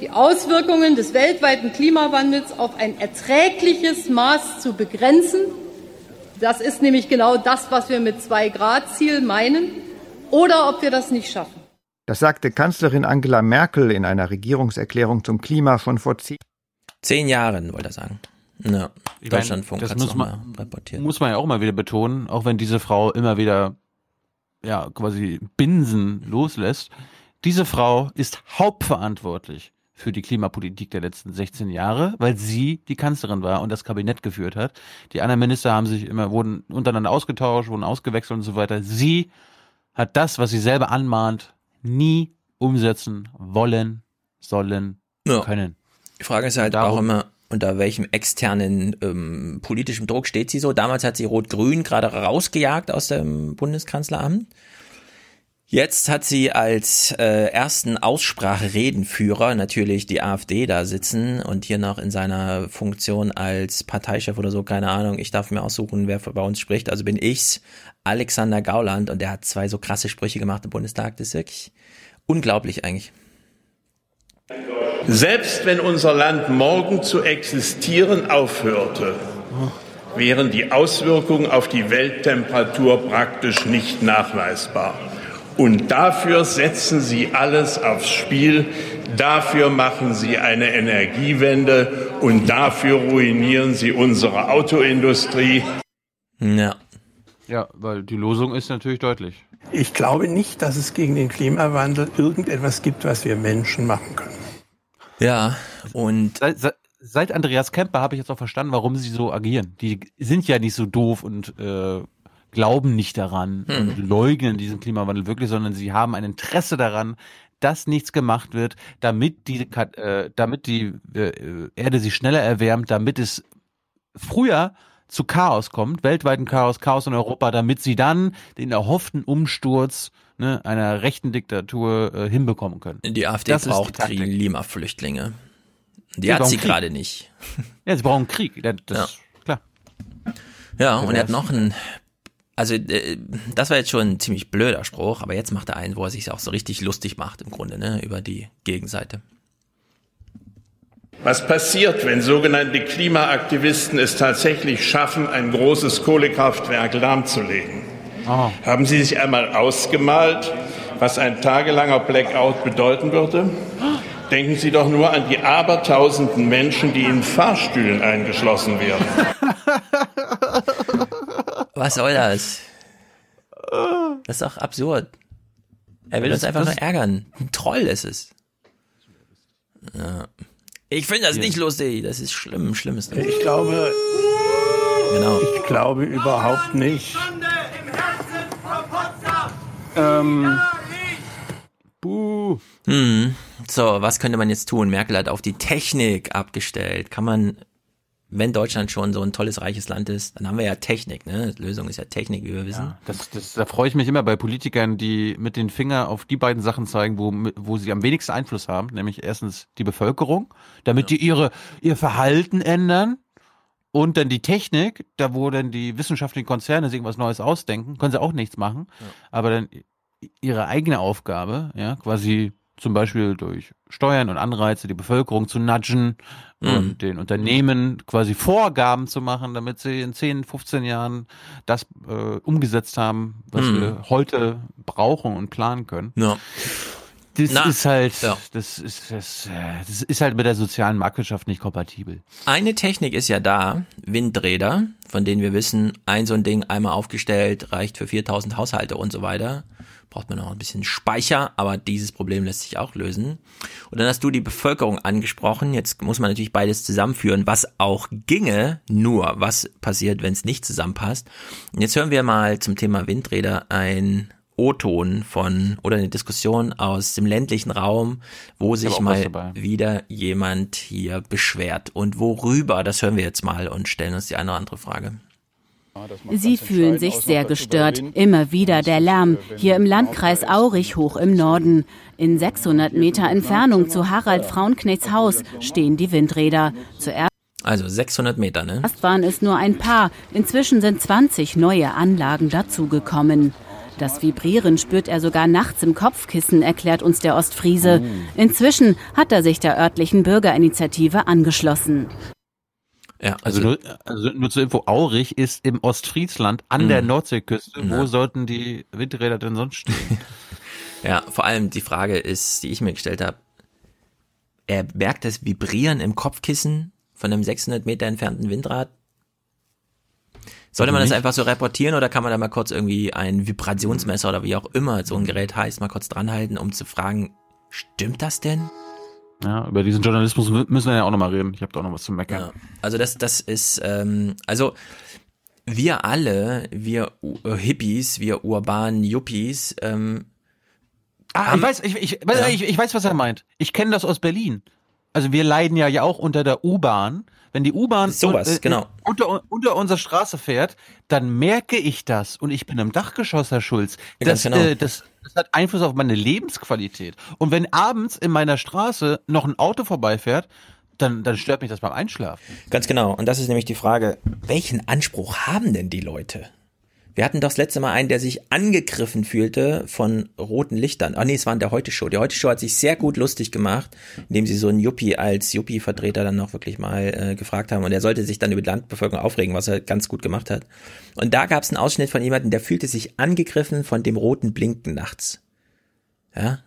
die Auswirkungen des weltweiten Klimawandels auf ein erträgliches Maß zu begrenzen. Das ist nämlich genau das, was wir mit zwei Grad Ziel meinen, oder ob wir das nicht schaffen. Das sagte Kanzlerin Angela Merkel in einer Regierungserklärung zum Klima schon vor zehn, zehn Jahren, wollte er sagen. Ja, Ich meine, Deutschlandfunk das hat's muss man, reportiert. muss man ja auch mal wieder betonen, auch wenn diese Frau immer wieder ja quasi Binsen loslässt. Diese Frau ist hauptverantwortlich für die Klimapolitik der letzten 16 Jahre, weil sie die Kanzlerin war und das Kabinett geführt hat. Die anderen Minister haben sich immer, wurden untereinander ausgetauscht, wurden ausgewechselt und so weiter. Sie hat das, was sie selber anmahnt, nie umsetzen wollen, sollen, Ja. können. Die Frage ist halt auch immer, unter welchem externen ähm, politischen Druck steht sie so. Damals hat sie Rot-Grün gerade rausgejagt aus dem Bundeskanzleramt. Jetzt hat sie als äh, ersten Ausspracheredenführer natürlich die AfD da sitzen und hier noch in seiner Funktion als Parteichef oder so, keine Ahnung, ich darf mir aussuchen, wer bei uns spricht. Also bin ich's, Alexander Gauland und der hat zwei so krasse Sprüche gemacht im Bundestag. Das ist wirklich unglaublich eigentlich. Selbst wenn unser Land morgen zu existieren aufhörte, wären die Auswirkungen auf die Welttemperatur praktisch nicht nachweisbar. Und dafür setzen Sie alles aufs Spiel, dafür machen Sie eine Energiewende und dafür ruinieren Sie unsere Autoindustrie. Ja. Ja, weil die Losung ist natürlich deutlich. Ich glaube nicht, dass es gegen den Klimawandel irgendetwas gibt, was wir Menschen machen können. Ja, und seit, seit, Andreas Kemper habe ich jetzt auch verstanden, warum sie so agieren. Die sind ja nicht so doof und äh, glauben nicht daran Hm. und leugnen diesen Klimawandel wirklich, sondern sie haben ein Interesse daran, dass nichts gemacht wird, damit die, äh, damit die äh, Erde sich schneller erwärmt, damit es früher zu Chaos kommt, weltweiten Chaos, Chaos in Europa, damit sie dann den erhofften Umsturz ne, einer rechten Diktatur äh, hinbekommen können. Die AfD Das die braucht. Klimaflüchtlinge. Die Sie hat sie gerade nicht. Ja, sie brauchen Krieg. Das, das klar. Ja, und er hat noch einen, also äh, das war jetzt schon ein ziemlich blöder Spruch, aber jetzt macht er einen, wo er sich auch so richtig lustig macht im Grunde, ne, über die Gegenseite. Was passiert, wenn sogenannte Klimaaktivisten es tatsächlich schaffen, ein großes Kohlekraftwerk lahmzulegen? Haben Sie sich einmal ausgemalt, was ein tagelanger Blackout bedeuten würde? Denken Sie doch nur an die abertausenden Menschen, die in Fahrstühlen eingeschlossen werden. Was soll das? Das ist doch absurd. Er will Das- uns einfach nur ärgern. Ein Troll ist es. Ja. Ich finde das Ja. nicht lustig. Das ist schlimm, schlimmes. Ich glaube, Genau. ich glaube überhaupt nicht. Ähm, Buh. Hm. So, was könnte man jetzt tun? Merkel hat auf die Technik abgestellt. Kann man, wenn Deutschland schon so ein tolles, reiches Land ist, dann haben wir ja Technik, ne? Die Lösung ist ja Technik, wie wir wissen. Das, das, da freue ich mich immer bei Politikern, die mit den Finger auf die beiden Sachen zeigen, wo, wo sie am wenigsten Einfluss haben, nämlich erstens die Bevölkerung, damit die ihre, ihr Verhalten ändern und dann die Technik, da wo dann die wissenschaftlichen Konzerne sich irgendwas Neues ausdenken, können sie auch nichts machen, aber dann ihre eigene Aufgabe, ja, quasi zum Beispiel durch Steuern und Anreize die Bevölkerung zu nudgen Mhm. und den Unternehmen quasi Vorgaben zu machen, damit sie in 10, 15 Jahren das äh, umgesetzt haben, was Mhm. wir heute brauchen und planen können. Ja. das Na, ist halt, ja. das ist, das, äh, das ist halt mit der sozialen Marktwirtschaft nicht kompatibel. Eine Technik ist ja da, Windräder, von denen wir wissen, ein so ein Ding einmal aufgestellt reicht für 4000 Haushalte und so weiter. Braucht man noch ein bisschen Speicher, aber dieses Problem lässt sich auch lösen. Und dann hast du die Bevölkerung angesprochen. Jetzt muss man natürlich beides zusammenführen, was auch ginge, nur was passiert, wenn es nicht zusammenpasst. Und jetzt hören wir mal zum Thema Windräder ein O-Ton von oder eine Diskussion aus dem ländlichen Raum, wo sich mal wieder jemand hier beschwert. Und worüber, das hören wir jetzt mal und stellen uns die eine oder andere Frage. Sie fühlen sich sehr gestört. Immer wieder der Lärm. Hier im Landkreis Aurich hoch im Norden. In 600 Meter Entfernung zu Harald Frauenknechts Haus stehen die Windräder. Zuerst Also 600 Meter, ne? waren es nur ein paar. Inzwischen sind 20 neue Anlagen dazugekommen. Das Vibrieren spürt er sogar nachts im Kopfkissen, erklärt uns der Ostfriese. Inzwischen hat er sich der örtlichen Bürgerinitiative angeschlossen. Ja, Also, nur, also nur zur Info, Aurich ist im Ostfriesland an Mhm. der Nordseeküste. Wo Ja. sollten die Windräder denn sonst stehen? Ja, vor allem die Frage ist, die ich mir gestellt habe, er merkt das Vibrieren im Kopfkissen von einem 600 Meter entfernten Windrad. Sollte man das einfach so reportieren oder kann man da mal kurz irgendwie ein Vibrationsmesser oder wie auch immer so ein Gerät heißt, mal kurz dranhalten, um zu fragen, stimmt das denn? Ja, über diesen Journalismus mü- müssen wir ja auch nochmal reden. Ich habe da auch noch was zu meckern. Ja, also das, das ist, ähm, also wir alle, wir U- äh, Hippies, wir urbanen Yuppies, ähm, Ah, ich weiß, ich, ich, weiß- ich, ich weiß, was er meint. Ich kenne das aus Berlin. Also wir leiden ja ja auch unter der U-Bahn. Wenn die U-Bahn un- genau. unter, unter unserer Straße fährt, dann merke ich das und ich bin im Dachgeschoss, Herr Schulz. Ja, Das, genau. äh, das, das hat Einfluss auf meine Lebensqualität. Und wenn abends in meiner Straße noch ein Auto vorbeifährt, dann, dann stört mich das beim Einschlafen. Ganz genau. Und das ist nämlich die Frage, welchen Anspruch haben denn die Leute? Wir hatten doch das letzte Mal einen, der sich angegriffen fühlte von roten Lichtern. Ah nee, es war in der Heute-Show. Die Heute-Show hat sich sehr gut lustig gemacht, indem sie so einen Yuppie als Yuppie-Vertreter dann noch wirklich mal äh, gefragt haben. Und er sollte sich dann über die Landbevölkerung aufregen, was er ganz gut gemacht hat. Und da gab es einen Ausschnitt von jemandem, der fühlte sich angegriffen von dem roten Blinken nachts. Ja,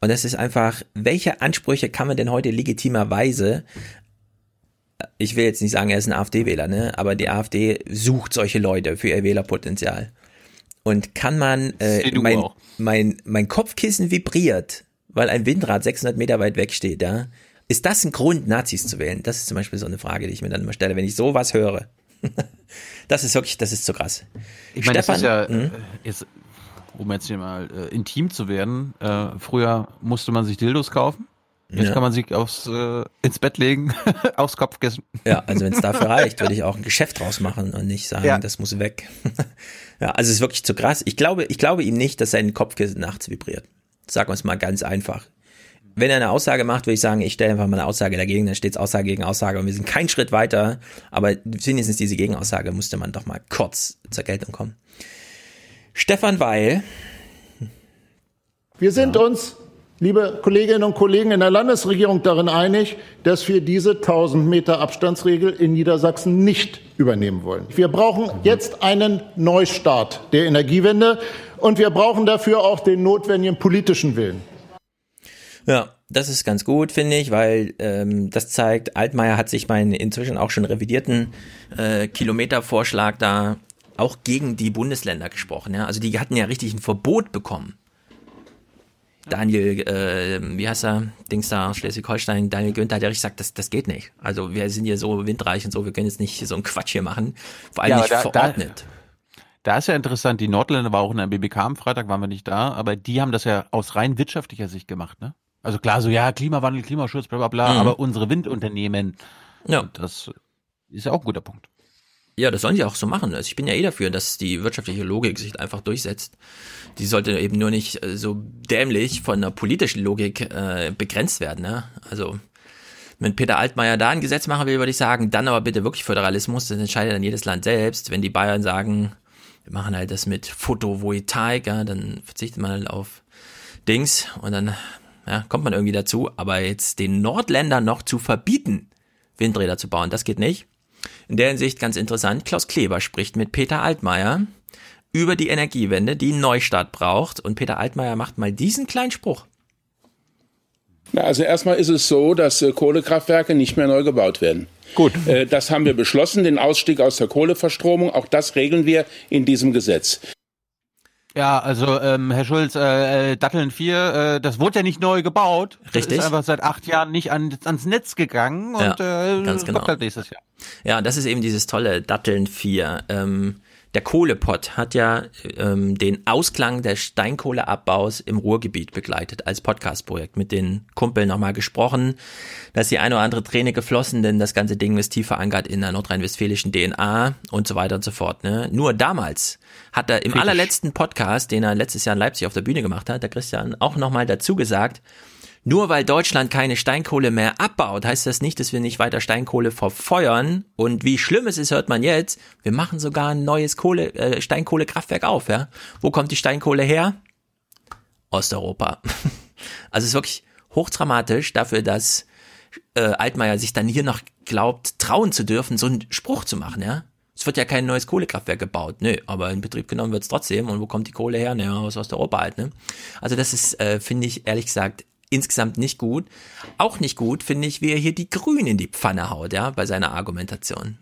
und das ist einfach, welche Ansprüche kann man denn heute legitimerweise, ich will jetzt nicht sagen, er ist ein AfD-Wähler, ne, aber die AfD sucht solche Leute für ihr Wählerpotenzial. Und kann man, äh, mein, mein, mein Kopfkissen vibriert, weil ein Windrad 600 Meter weit weg steht, ja, ist das ein Grund, Nazis zu wählen? Das ist zum Beispiel so eine Frage, die ich mir dann immer stelle, wenn ich sowas höre. das ist wirklich, das ist zu krass. Ich meine, das ist ja, mhm. äh, jetzt, um jetzt hier mal äh, intim zu werden, äh, früher musste man sich Dildos kaufen. Jetzt Ja. kann man sich aufs, äh, ins Bett legen, aufs Kopfkissen. Ja, also wenn es dafür reicht, würde ich auch ein Geschäft draus machen und nicht sagen, Ja. das muss weg. ja, also es ist wirklich zu krass. Ich glaube, ich glaube ihm nicht, dass sein Kopfkissen nachts vibriert. Sagen wir es mal ganz einfach. Wenn er eine Aussage macht, würde ich sagen, ich stelle einfach mal eine Aussage dagegen, dann steht Aussage gegen Aussage und wir sind keinen Schritt weiter, aber wenigstens diese Gegenaussage musste man doch mal kurz zur Geltung kommen. Stefan Weil, Wir sind uns, liebe Kolleginnen und Kollegen in der Landesregierung, darin einig, dass wir diese 1000 Meter Abstandsregel in Niedersachsen nicht übernehmen wollen. Wir brauchen jetzt einen Neustart der Energiewende und wir brauchen dafür auch den notwendigen politischen Willen. Ja, das ist ganz gut, finde ich, weil ähm, das zeigt, Altmaier hat sich meinen inzwischen auch schon revidierten äh, Kilometervorschlag da auch gegen die Bundesländer gesprochen. Ja? Also die hatten ja richtig ein Verbot bekommen. Daniel, äh, wie heißt er, Dings da, Schleswig-Holstein, Daniel Günther hat ja richtig gesagt, das, das geht nicht. Also wir sind hier so windreich und so, wir können jetzt nicht so einen Quatsch hier machen. Vor allem Ja, nicht da- verordnet. Da ist ja interessant, die Nordländer war auch in der BBK am Freitag, waren wir nicht da, aber die haben das ja aus rein wirtschaftlicher Sicht gemacht, ne? Also klar, so ja, Klimawandel, Klimaschutz, bla bla bla, Mhm. aber unsere Windunternehmen, Ja. das ist ja auch ein guter Punkt. Ja, das sollen die auch so machen. Also ich bin ja eh dafür, dass die wirtschaftliche Logik sich einfach durchsetzt. Die sollte eben nur nicht äh, so dämlich von der politischen Logik äh, begrenzt werden. Ne? Also wenn Peter Altmaier da ein Gesetz machen will, würde ich sagen, dann aber bitte wirklich Föderalismus. Das entscheidet dann jedes Land selbst. Wenn die Bayern sagen, wir machen halt das mit Photovoltaik, ja, dann verzichtet man halt auf Dings und dann ja, kommt man irgendwie dazu. Aber jetzt den Nordländern noch zu verbieten, Windräder zu bauen, das geht nicht. In der Hinsicht ganz interessant, Klaus Kleber spricht mit Peter Altmaier über die Energiewende, die einen Neustart braucht. Und Peter Altmaier macht mal diesen kleinen Spruch. Na, also erstmal ist es so, dass äh, Kohlekraftwerke nicht mehr neu gebaut werden. Gut. Äh, das haben wir beschlossen, den Ausstieg aus der Kohleverstromung. Auch das regeln wir in diesem Gesetz. Ja, also ähm, Herr Schulz, äh, äh, Datteln 4, äh, das wurde ja nicht neu gebaut. Das Richtig. ist einfach seit acht Jahren nicht an, ans Netz gegangen und Ja, äh, ganz genau. kommt halt nächstes Jahr. Ja, das ist eben dieses tolle Datteln 4. Ähm, der Kohlepott hat ja ähm, den Ausklang des Steinkohleabbaus im Ruhrgebiet begleitet als Podcast-Projekt. Mit den Kumpeln nochmal gesprochen. Da ist die eine oder andere Träne geflossen, denn das ganze Ding ist tief verankert in der nordrhein-westfälischen DNA und so weiter und so fort. Ne? Nur damals hat er im Kritisch. allerletzten Podcast, den er letztes Jahr in Leipzig auf der Bühne gemacht hat, der Christian auch nochmal dazu gesagt, nur weil Deutschland keine Steinkohle mehr abbaut, heißt das nicht, dass wir nicht weiter Steinkohle verfeuern. Und wie schlimm es ist, hört man jetzt, wir machen sogar ein neues Kohle, äh, Steinkohlekraftwerk auf. Ja? Wo kommt die Steinkohle her? Osteuropa. Also es ist wirklich hochdramatisch dafür, dass äh, Altmaier sich dann hier noch glaubt, trauen zu dürfen, so einen Spruch zu machen. Ja? Es wird ja kein neues Kohlekraftwerk gebaut. Nö, aber in Betrieb genommen wird es trotzdem. Und wo kommt die Kohle her? Naja, aus Osteuropa halt. Ne? Also das ist, äh, finde ich, ehrlich gesagt, insgesamt nicht gut. Auch nicht gut, finde ich, wie er hier die Grünen in die Pfanne haut, ja, bei seiner Argumentation.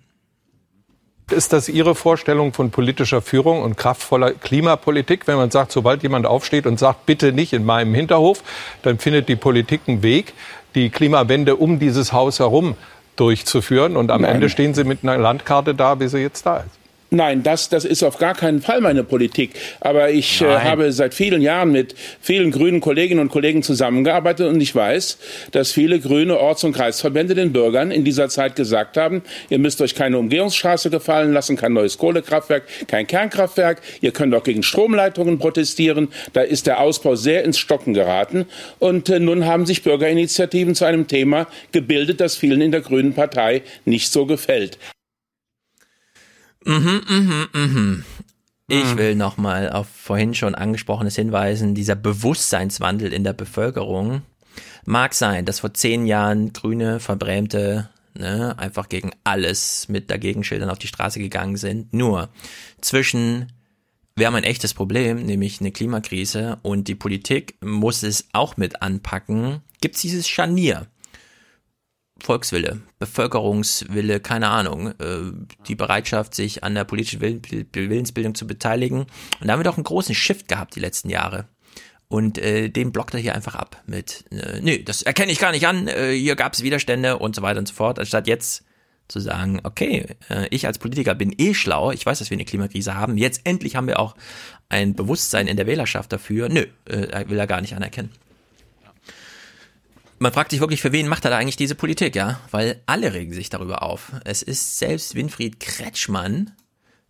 Ist das Ihre Vorstellung von politischer Führung und kraftvoller Klimapolitik, wenn man sagt, sobald jemand aufsteht und sagt, bitte nicht in meinem Hinterhof, dann findet die Politik einen Weg, die Klimawende um dieses Haus herum durchzuführen und am Nein. Ende stehen Sie mit einer Landkarte da, wie sie jetzt da ist. Nein, das, das ist auf gar keinen Fall meine Politik. Aber ich äh, habe seit vielen Jahren mit vielen grünen Kolleginnen und Kollegen zusammengearbeitet und ich weiß, dass viele grüne Orts- und Kreisverbände den Bürgern in dieser Zeit gesagt haben, ihr müsst euch keine Umgehungsstraße gefallen lassen, kein neues Kohlekraftwerk, kein Kernkraftwerk, ihr könnt auch gegen Stromleitungen protestieren. Da ist der Ausbau sehr ins Stocken geraten. Und äh, nun haben sich Bürgerinitiativen zu einem Thema gebildet, das vielen in der Grünen Partei nicht so gefällt. Mhm, mhm, mhm. Ich will nochmal auf vorhin schon angesprochenes hinweisen, dieser Bewusstseinswandel in der Bevölkerung. Mag sein, dass vor zehn Jahren Grüne, Verbrämte, ne, einfach gegen alles mit Dagegenschildern auf die Straße gegangen sind. Nur zwischen wir haben ein echtes Problem, nämlich eine Klimakrise und die Politik muss es auch mit anpacken, gibt's dieses Scharnier. Volkswille, Bevölkerungswille, keine Ahnung, äh, die Bereitschaft, sich an der politischen Will Willensbildung zu beteiligen. Und da haben wir doch einen großen Shift gehabt die letzten Jahre. Und äh, den blockt er hier einfach ab mit, äh, nö, das erkenne ich gar nicht an, äh, hier gab es Widerstände und so weiter und so fort, anstatt jetzt zu sagen, okay, äh, ich als Politiker bin eh schlau, ich weiß, dass wir eine Klimakrise haben, jetzt endlich haben wir auch ein Bewusstsein in der Wählerschaft dafür, nö, äh, will er gar nicht anerkennen man fragt sich wirklich, für wen macht er da eigentlich diese Politik, ja? Weil alle regen sich darüber auf. Es ist selbst Winfried Kretschmann,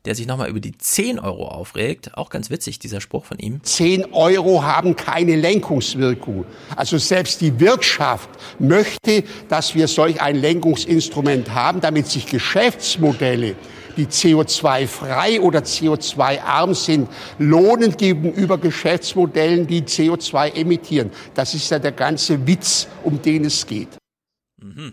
der sich nochmal über die 10 Euro aufregt. Auch ganz witzig, dieser Spruch von ihm. 10 Euro haben keine Lenkungswirkung. Also selbst die Wirtschaft möchte, dass wir solch ein Lenkungsinstrument haben, damit sich Geschäftsmodelle, die CO2-frei oder CO2-arm sind, lohnen gegenüber Geschäftsmodellen, die CO2 emittieren. Das ist ja der ganze Witz, um den es geht.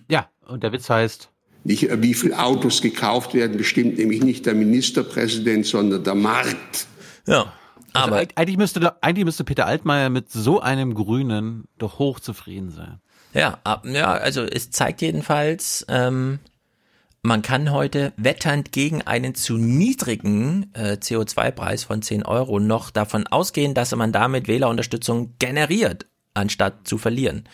Ja, und der Witz heißt, Nicht, äh, wie viele Autos gekauft werden, bestimmt nämlich nicht der Ministerpräsident, sondern der Markt. Ja. Aber also eigentlich müsste doch- eigentlich müsste Peter Altmaier mit so einem Grünen doch hochzufrieden sein. Ja, ja, also es zeigt jedenfalls, ähm, man kann heute wetternd gegen einen zu niedrigen äh, CO2-Preis von 10 Euro noch davon ausgehen, dass man damit Wählerunterstützung generiert, anstatt zu verlieren.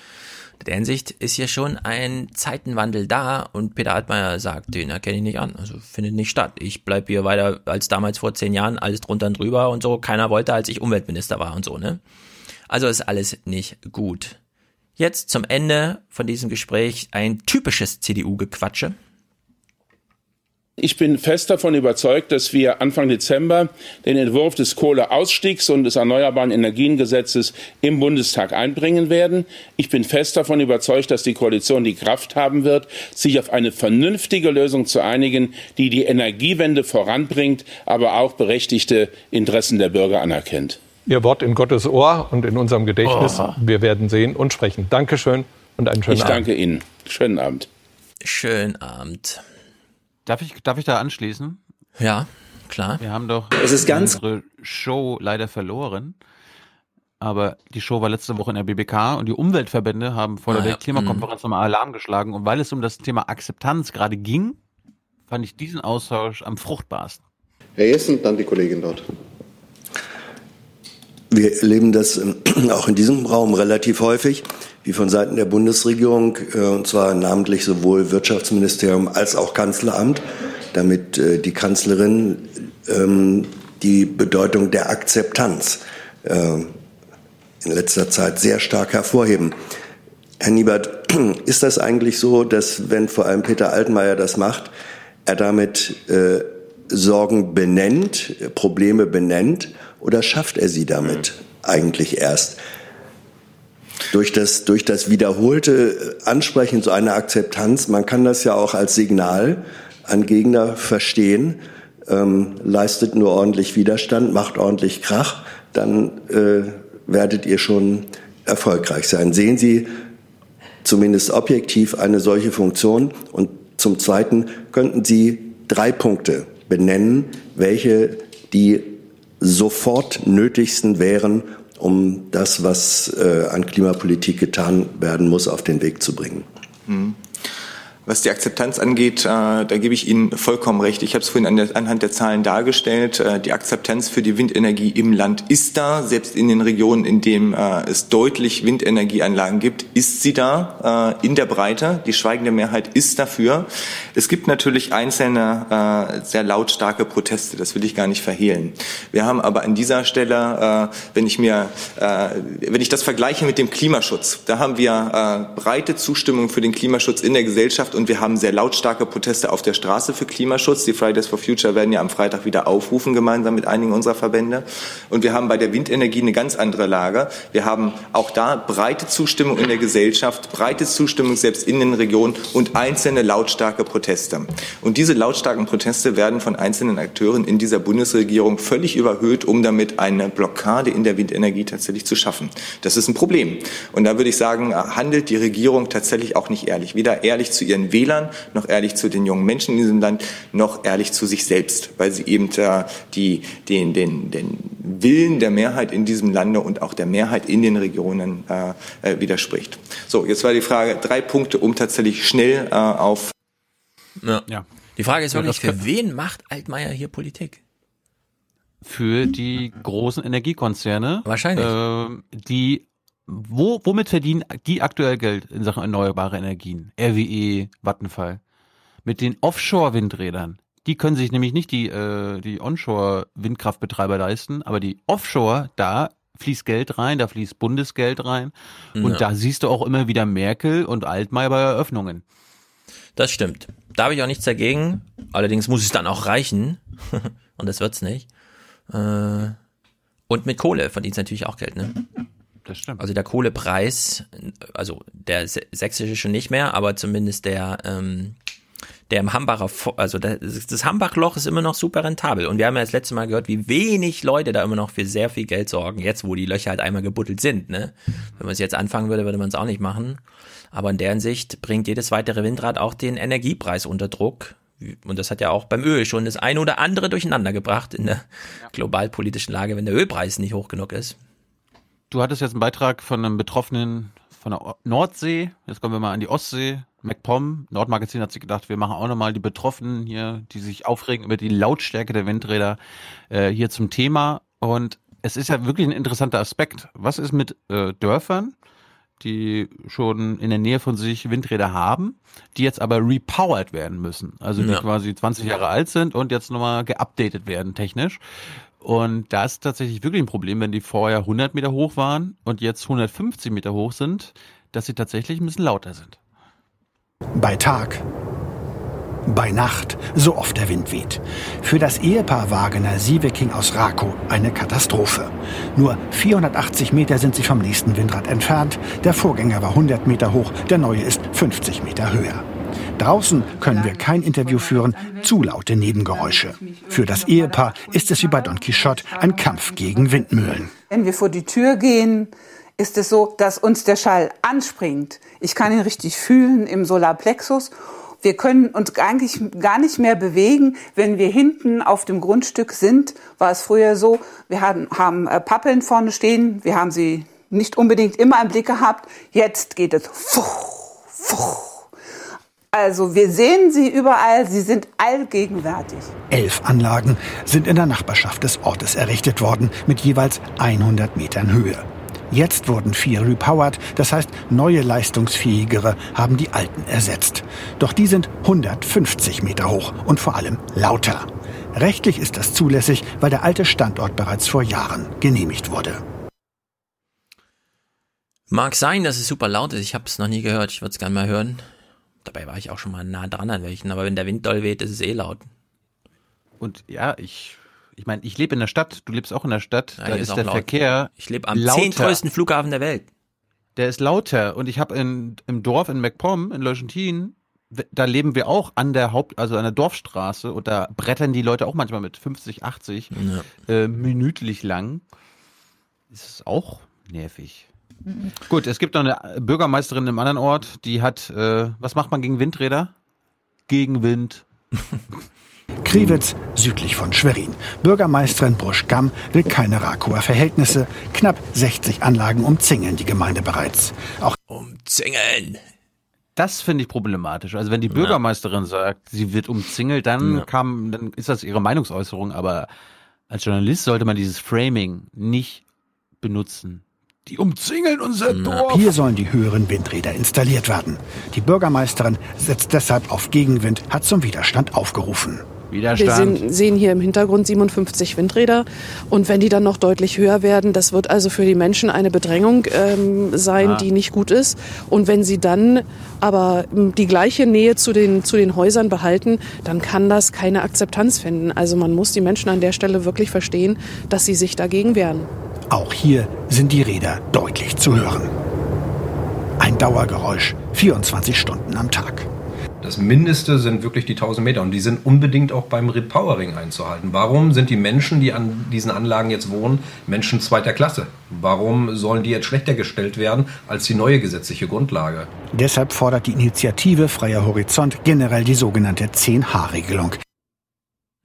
In der Hinsicht ist hier schon ein Zeitenwandel da und Peter Altmaier sagt, den erkenne ich nicht an, also findet nicht statt. Ich bleib hier weiter als damals vor zehn Jahren, alles drunter und drüber und so. Keiner wollte, als ich Umweltminister war und so, ne? Also ist alles nicht gut. Jetzt zum Ende von diesem Gespräch ein typisches CDU-Gequatsche. Ich bin fest davon überzeugt, dass wir Anfang Dezember den Entwurf des Kohleausstiegs und des Erneuerbaren Energiengesetzes im Bundestag einbringen werden. Ich bin fest davon überzeugt, dass die Koalition die Kraft haben wird, sich auf eine vernünftige Lösung zu einigen, die die Energiewende voranbringt, aber auch berechtigte Interessen der Bürger anerkennt. Ihr Wort in Gottes Ohr und in unserem Gedächtnis. Oh. Wir werden sehen und sprechen. Dankeschön und einen schönen Ich Abend. danke Ihnen. Schönen Abend. Schönen Abend. Darf ich, darf ich da anschließen? Ja, klar. Wir haben doch Es ist ganz- unsere Show leider verloren. aber die Show war letzte Woche in der BBK und die Umweltverbände haben vor der Ah, ja. Weltklimakonferenz nochmal Alarm geschlagen. Und weil es um das Thema Akzeptanz gerade ging, fand ich diesen Austausch am fruchtbarsten. Herr Jessen, dann die Kollegin dort. Wir erleben das auch in diesem Raum relativ häufig, wie von Seiten der Bundesregierung, äh, und zwar namentlich sowohl Wirtschaftsministerium als auch Kanzleramt, damit äh, die Kanzlerin ähm, die Bedeutung der Akzeptanz äh, in letzter Zeit sehr stark hervorheben. Herr Niebert, ist das eigentlich so, dass wenn vor allem Peter Altmaier das macht, er damit äh, Sorgen benennt, Probleme benennt, oder schafft er sie damit eigentlich erst? Durch das, durch das wiederholte Ansprechen so einer Akzeptanz, man kann das ja auch als Signal an Gegner verstehen, ähm, leistet nur ordentlich Widerstand, macht ordentlich Krach, dann äh, werdet ihr schon erfolgreich sein. Sehen Sie zumindest objektiv eine solche Funktion? Und zum Zweiten könnten Sie drei Punkte benennen, welche die sofort nötigsten wären, um das, was äh, an Klimapolitik getan werden muss, auf den Weg zu bringen. Hm. Was die Akzeptanz angeht, äh, da gebe ich Ihnen vollkommen recht. Ich habe es vorhin anhand der Zahlen dargestellt. Äh, die Akzeptanz für die Windenergie im Land ist da. Selbst in den Regionen, in denen äh, es deutlich Windenergieanlagen gibt, ist sie da in der Breite. Die schweigende Mehrheit ist dafür. Es gibt natürlich einzelne sehr lautstarke Proteste. Das will ich gar nicht verhehlen. Wir haben aber an dieser Stelle, wenn ich mir, wenn ich das vergleiche mit dem Klimaschutz, da haben wir breite Zustimmung für den Klimaschutz in der Gesellschaft und wir haben sehr lautstarke Proteste auf der Straße für Klimaschutz. Die Fridays for Future werden ja am Freitag wieder aufrufen, gemeinsam mit einigen unserer Verbände. Und wir haben bei der Windenergie eine ganz andere Lage. Wir haben auch da breite Zustimmung in der Gesellschaft, breite Zustimmung selbst in den Regionen und einzelne lautstarke Proteste. Und diese lautstarken Proteste werden von einzelnen Akteuren in dieser Bundesregierung völlig überhöht, um damit eine Blockade in der Windenergie tatsächlich zu schaffen. Das ist ein Problem. Und da würde ich sagen, handelt die Regierung tatsächlich auch nicht ehrlich. Weder ehrlich zu ihren Wählern, noch ehrlich zu den jungen Menschen in diesem Land, noch ehrlich zu sich selbst, weil sie eben äh, die, den, den, den Willen der Mehrheit in diesem Lande und auch der Mehrheit in den Regionen äh, äh, widerspricht. So, jetzt war die Frage, drei Punkte, um tatsächlich schnell äh, auf Ja. Ja. Die Frage ist wirklich, für wen macht Altmaier hier Politik? Für die großen Energiekonzerne. Wahrscheinlich. ähm, die, wo, womit verdienen die aktuell Geld in Sachen erneuerbare Energien? RWE, Vattenfall. Mit den Offshore-Windrädern. Die können sich nämlich nicht die, äh, die Onshore-Windkraftbetreiber leisten, aber die Offshore, da fließt Geld rein, da fließt Bundesgeld rein. Und Ja. da siehst du auch immer wieder Merkel und Altmaier bei Eröffnungen. Das stimmt. Da habe ich auch nichts dagegen. Allerdings muss es dann auch reichen. Und das wird's nicht. Äh, Und mit Kohle verdient natürlich auch Geld, ne? Das stimmt. Also der Kohlepreis, also der sächsische schon nicht mehr, aber zumindest der, ähm, der im Hambacher, also das, das Hambachloch ist immer noch super rentabel. Und wir haben ja das letzte Mal gehört, wie wenig Leute da immer noch für sehr viel Geld sorgen, jetzt wo die Löcher halt einmal gebuddelt sind. Ne? Wenn man es jetzt anfangen würde, würde man es auch nicht machen. Aber in deren Sicht bringt jedes weitere Windrad auch den Energiepreis unter Druck. Und das hat ja auch beim Öl schon das eine oder andere durcheinander gebracht in der globalpolitischen Lage, wenn der Ölpreis nicht hoch genug ist. Du hattest jetzt einen Beitrag von einem Betroffenen von der Nordsee. Jetzt kommen wir mal an die Ostsee. MacPom, Nordmagazin hat sich gedacht, wir machen auch nochmal die Betroffenen hier, die sich aufregen über die Lautstärke der Windräder, äh, hier zum Thema. Und es ist ja wirklich ein interessanter Aspekt. Was ist mit äh, Dörfern, die schon in der Nähe von sich Windräder haben, die jetzt aber repowered werden müssen? Also die Ja. quasi 20 Jahre alt sind und jetzt nochmal geupdatet werden technisch. Und da ist tatsächlich wirklich ein Problem, wenn die vorher 100 Meter hoch waren und jetzt 150 Meter hoch sind, dass sie tatsächlich ein bisschen lauter sind. Bei Tag, bei Nacht, so oft der Wind weht. Für das Ehepaar Wagener Sieveking aus Rakow eine Katastrophe. Nur 480 Meter sind sie vom nächsten Windrad entfernt. Der Vorgänger war 100 Meter hoch, der neue ist 50 Meter höher. Draußen können wir kein Interview führen, zu laute Nebengeräusche. Für das Ehepaar ist es wie bei Don Quixote ein Kampf gegen Windmühlen. Wenn wir vor die Tür gehen, ist es so, dass uns der Schall anspringt. Ich kann ihn richtig fühlen im Solarplexus Wir können uns eigentlich gar nicht mehr bewegen. Wenn wir hinten auf dem Grundstück sind, war es früher so, wir haben, haben äh, Pappeln vorne stehen, wir haben sie nicht unbedingt immer im Blick gehabt. Jetzt geht es fuch, fuch. Also wir sehen sie überall, sie sind allgegenwärtig. Elf Anlagen sind in der Nachbarschaft des Ortes errichtet worden, mit jeweils 100 Metern Höhe. Jetzt wurden vier repowered, das heißt neue leistungsfähigere haben die alten ersetzt. Doch die sind 150 Meter hoch und vor allem lauter. Rechtlich ist das zulässig, weil der alte Standort bereits vor Jahren genehmigt wurde. Mag sein, dass es super laut ist. Ich habe es noch nie gehört. Ich würde es gerne mal hören. Dabei war ich auch schon mal nah dran an welchen. Aber wenn der Wind doll weht, ist es eh laut. Und ja, ich, ich meine, ich lebe in der Stadt. Du lebst auch in der Stadt. Ja, da ist auch der laut. Verkehr. Ich lebe am zehntgrößten Flughafen der Welt. Der ist lauter. Und ich habe im Dorf in MacPom, in Leuschentin, da leben wir auch an der Haupt, also an der Dorfstraße und da brettern die Leute auch manchmal mit 50, 80 äh, minütlich lang. Ist es auch nervig. Gut, es gibt noch eine Bürgermeisterin im anderen Ort, die hat, äh, was macht man gegen Windräder? Gegen Wind. Kriwitz, südlich von Schwerin. Bürgermeisterin Brusch-Gamm will keine Rakower Verhältnisse. Knapp 60 Anlagen umzingeln die Gemeinde bereits. Auch Umzingeln. Das finde ich problematisch. Also wenn die Bürgermeisterin sagt, sie wird umzingelt, dann Ja. kam, dann ist das ihre Meinungsäußerung. Aber als Journalist sollte man dieses Framing nicht benutzen. Die umzingeln unser Dorf. Hier sollen die höheren Windräder installiert werden. Die Bürgermeisterin setzt deshalb auf Gegenwind, hat zum Widerstand aufgerufen. Wir sehen, sehen hier im Hintergrund 57 Windräder und wenn die dann noch deutlich höher werden, das wird also für die Menschen eine Bedrängung ähm, sein, Ah. die nicht gut ist. Und wenn sie dann aber ähm, die gleiche Nähe zu den, zu den Häusern behalten, dann kann das keine Akzeptanz finden. Also man muss die Menschen an der Stelle wirklich verstehen, dass sie sich dagegen wehren. Auch hier sind die Räder deutlich zu hören. Ein Dauergeräusch, 24 Stunden am Tag. Das Mindeste sind wirklich die 1000 Meter und die sind unbedingt auch beim Repowering einzuhalten. Warum sind die Menschen, die an diesen Anlagen jetzt wohnen, Menschen zweiter Klasse? Warum sollen die jetzt schlechter gestellt werden als die neue gesetzliche Grundlage? Deshalb fordert die Initiative Freier Horizont generell die sogenannte 10H-Regelung.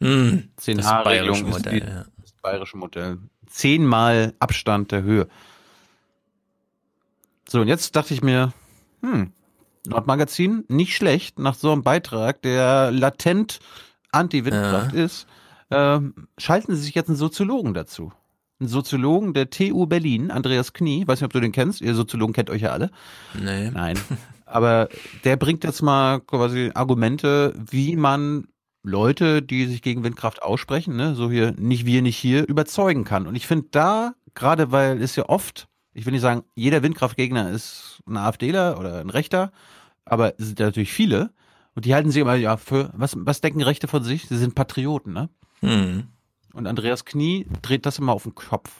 Hm, 10 das bayerische Modell, das bayerische Modell. Zehnmal Abstand der Höhe. So, und jetzt dachte ich mir, hm, Nordmagazin, nicht schlecht, nach so einem Beitrag, der latent Anti-Windkraft ist, ähm, schalten Sie sich jetzt einen Soziologen dazu. Einen Soziologen der TU Berlin, Andreas Knie, weiß nicht, ob du den kennst, ihr Soziologen kennt euch ja alle. Nee. Nein. Aber der bringt jetzt mal quasi Argumente, wie man Leute, die sich gegen Windkraft aussprechen, ne, so hier, nicht wir, nicht hier, überzeugen kann. Und ich finde da, gerade weil es ja oft, ich will nicht sagen, jeder Windkraftgegner ist ein AfDler oder ein Rechter, aber es sind ja natürlich viele. Und die halten sich immer, ja, für, was, was denken Rechte von sich? Sie sind Patrioten, ne? Hm. Und Andreas Knie dreht das immer auf den Kopf.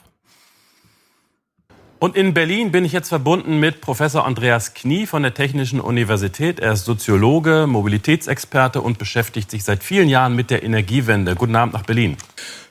Und in Berlin bin ich jetzt verbunden mit Professor Andreas Knie von der Technischen Universität. Er ist Soziologe, Mobilitätsexperte und beschäftigt sich seit vielen Jahren mit der Energiewende. Guten Abend nach Berlin.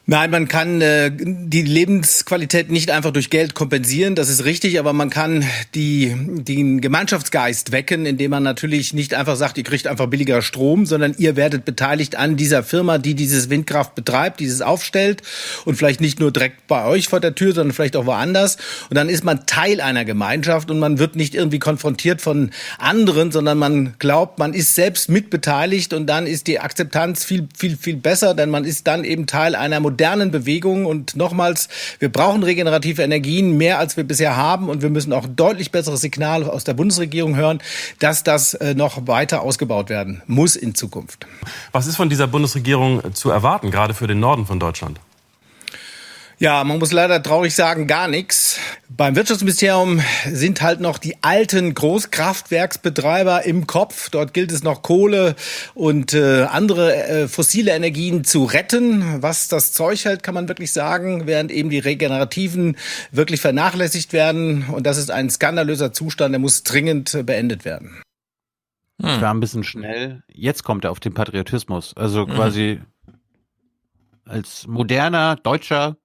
Nein, man kann äh, die Lebensqualität nicht einfach durch Geld kompensieren, das ist richtig, aber man kann die, den Gemeinschaftsgeist wecken, indem man natürlich nicht einfach sagt, ihr kriegt einfach billiger Strom, sondern ihr werdet beteiligt an dieser Firma, die dieses Windkraft betreibt, dieses aufstellt und vielleicht nicht nur direkt bei euch vor der Tür, sondern vielleicht auch woanders. Und dann ist man Teil einer Gemeinschaft und man wird nicht irgendwie konfrontiert von anderen, sondern man glaubt, man ist selbst mitbeteiligt und dann ist die Akzeptanz viel, viel, viel besser, denn man ist dann eben Teil einer modernen Bewegung. Und nochmals, wir brauchen regenerative Energien mehr, als wir bisher haben. Und wir müssen auch deutlich besseres Signal aus der Bundesregierung hören, dass das äh, noch weiter ausgebaut werden muss in Zukunft. Was ist von dieser Bundesregierung zu erwarten, gerade für den Norden von Deutschland? Ja, man muss leider traurig sagen, gar nichts. Beim Wirtschaftsministerium sind halt noch die alten Großkraftwerksbetreiber im Kopf. Dort gilt es noch Kohle und äh, andere äh, fossile Energien zu retten. Was das Zeug hält, kann man wirklich sagen, während eben die regenerativen wirklich vernachlässigt werden. Und das ist ein skandalöser Zustand, der muss dringend äh, beendet werden. Ich war ein bisschen schnell. Jetzt kommt er auf den Patriotismus. Also Mhm. quasi als moderner Deutscher,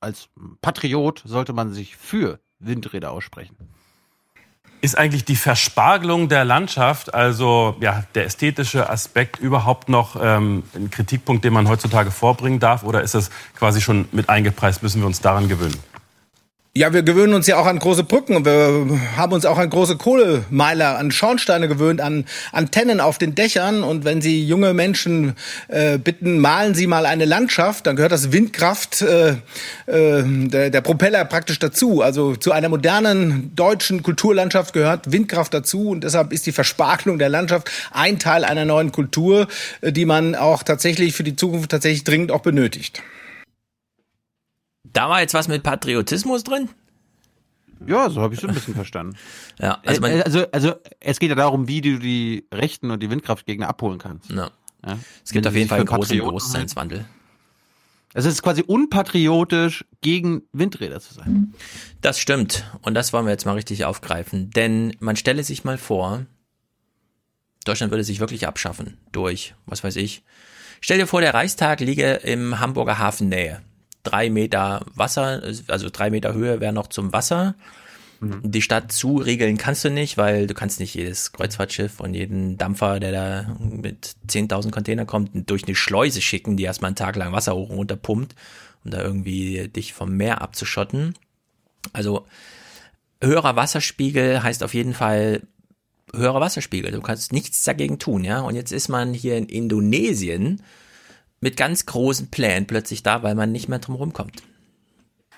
als Patriot sollte man sich für Windräder aussprechen. Ist eigentlich die Verspargelung der Landschaft, also ja, der ästhetische Aspekt überhaupt noch ähm, ein Kritikpunkt, den man heutzutage vorbringen darf? Oder ist das quasi schon mit eingepreist? Müssen wir uns daran gewöhnen? Ja, wir gewöhnen uns ja auch an große Brücken. Wir haben uns auch an große Kohlemeiler, an Schornsteine gewöhnt, an Antennen auf den Dächern. Und wenn Sie junge Menschen äh, bitten, malen Sie mal eine Landschaft, dann gehört das Windkraft, äh, äh, der, der Propeller praktisch dazu. Also zu einer modernen deutschen Kulturlandschaft gehört Windkraft dazu. Und deshalb ist die Verspargelung der Landschaft ein Teil einer neuen Kultur, äh, die man auch tatsächlich für die Zukunft tatsächlich dringend auch benötigt. Da war jetzt was mit Patriotismus drin? Ja, so habe ich schon ein bisschen verstanden. Ja, also, also, also es geht ja darum, wie du die Rechten und die Windkraftgegner abholen kannst. Ja. Ja? Es gibt Wenn auf jeden Fall einen großen Patrioten Bewusstseinswandel. Es ist quasi unpatriotisch, gegen Windräder zu sein. Das stimmt. Und das wollen wir jetzt mal richtig aufgreifen. Denn man stelle sich mal vor, Deutschland würde sich wirklich abschaffen durch, was weiß ich. Stell dir vor, der Reichstag liege im Hamburger Hafen Nähe. Drei Meter Wasser, also drei Meter Höhe wäre noch zum Wasser. Die Stadt zuregeln kannst du nicht, weil du kannst nicht jedes Kreuzfahrtschiff und jeden Dampfer, der da mit 10.000 Container kommt, durch eine Schleuse schicken, die erstmal einen Tag lang Wasser hoch und runter pumpt, um da irgendwie dich vom Meer abzuschotten. Also höherer Wasserspiegel heißt auf jeden Fall höherer Wasserspiegel. Du kannst nichts dagegen tun, ja. Und jetzt ist man hier in Indonesien mit ganz großen Plänen plötzlich da, weil man nicht mehr drum rumkommt.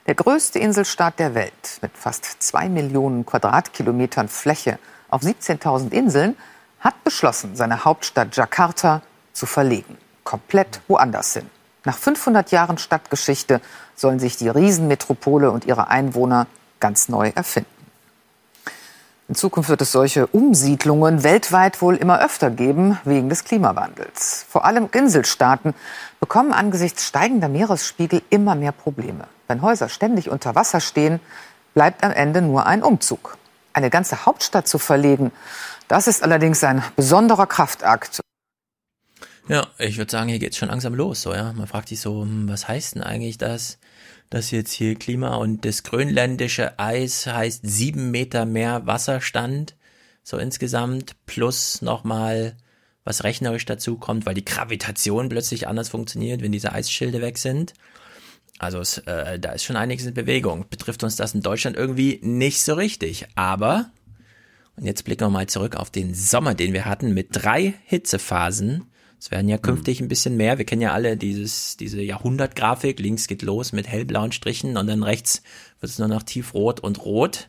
Der größte Inselstaat der Welt mit fast zwei Millionen Quadratkilometern Fläche auf 17.000 Inseln hat beschlossen, seine Hauptstadt Jakarta zu verlegen. Komplett woanders hin. Nach 500 Jahren Stadtgeschichte sollen sich die Riesenmetropole und ihre Einwohner ganz neu erfinden. In Zukunft wird es solche Umsiedlungen weltweit wohl immer öfter geben, wegen des Klimawandels. Vor allem Inselstaaten bekommen angesichts steigender Meeresspiegel immer mehr Probleme. Wenn Häuser ständig unter Wasser stehen, bleibt am Ende nur ein Umzug. Eine ganze Hauptstadt zu verlegen, das ist allerdings ein besonderer Kraftakt. Ja, ich würde sagen, hier geht's schon langsam los, so, ja. Man fragt sich so, hm, was heißt denn eigentlich das, dass jetzt hier Klima und das grönländische Eis heißt sieben Meter mehr Wasserstand, so insgesamt, plus nochmal was rechnerisch dazu kommt, weil die Gravitation plötzlich anders funktioniert, wenn diese Eisschilde weg sind. Also es, äh, da ist schon einiges in Bewegung. Betrifft uns das in Deutschland irgendwie nicht so richtig. Aber, und jetzt blicken wir mal zurück auf den Sommer, den wir hatten, mit drei Hitzephasen. Es werden ja künftig ein bisschen mehr. Wir kennen ja alle dieses, diese Jahrhundertgrafik. Links geht los mit hellblauen Strichen und dann rechts wird es nur noch tiefrot und rot,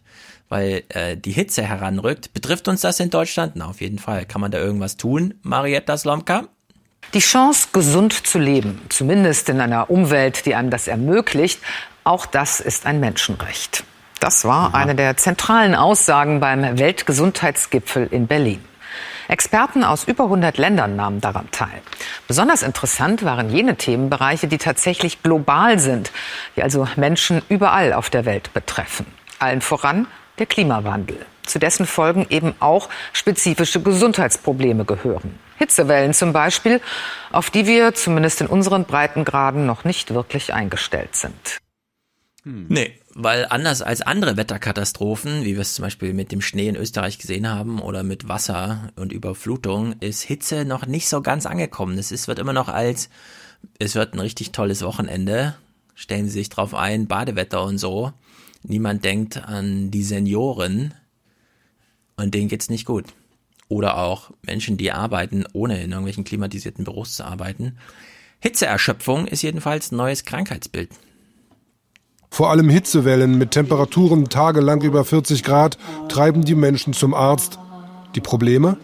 weil äh, die Hitze heranrückt. Betrifft uns das in Deutschland? Na, auf jeden Fall. Kann man da irgendwas tun, Marietta Slomka? Die Chance, gesund zu leben, zumindest in einer Umwelt, die einem das ermöglicht, auch das ist ein Menschenrecht. Das war eine der zentralen Aussagen beim Weltgesundheitsgipfel in Berlin. Experten aus über 100 Ländern nahmen daran teil. Besonders interessant waren jene Themenbereiche, die tatsächlich global sind, die also Menschen überall auf der Welt betreffen. Allen voran der Klimawandel, zu dessen Folgen eben auch spezifische Gesundheitsprobleme gehören. Hitzewellen zum Beispiel, auf die wir zumindest in unseren Breitengraden noch nicht wirklich eingestellt sind. Nee, weil anders als andere Wetterkatastrophen, wie wir es zum Beispiel mit dem Schnee in Österreich gesehen haben oder mit Wasser und Überflutung, ist Hitze noch nicht so ganz angekommen. Es wird immer noch als, es wird ein richtig tolles Wochenende. Stellen Sie sich drauf ein, Badewetter und so. Niemand denkt an die Senioren und denen geht's nicht gut. Oder auch Menschen, die arbeiten, ohne in irgendwelchen klimatisierten Büros zu arbeiten. Hitzeerschöpfung ist jedenfalls ein neues Krankheitsbild. Vor allem Hitzewellen mit Temperaturen tagelang über 40 Grad treiben die Menschen zum Arzt. Die Probleme?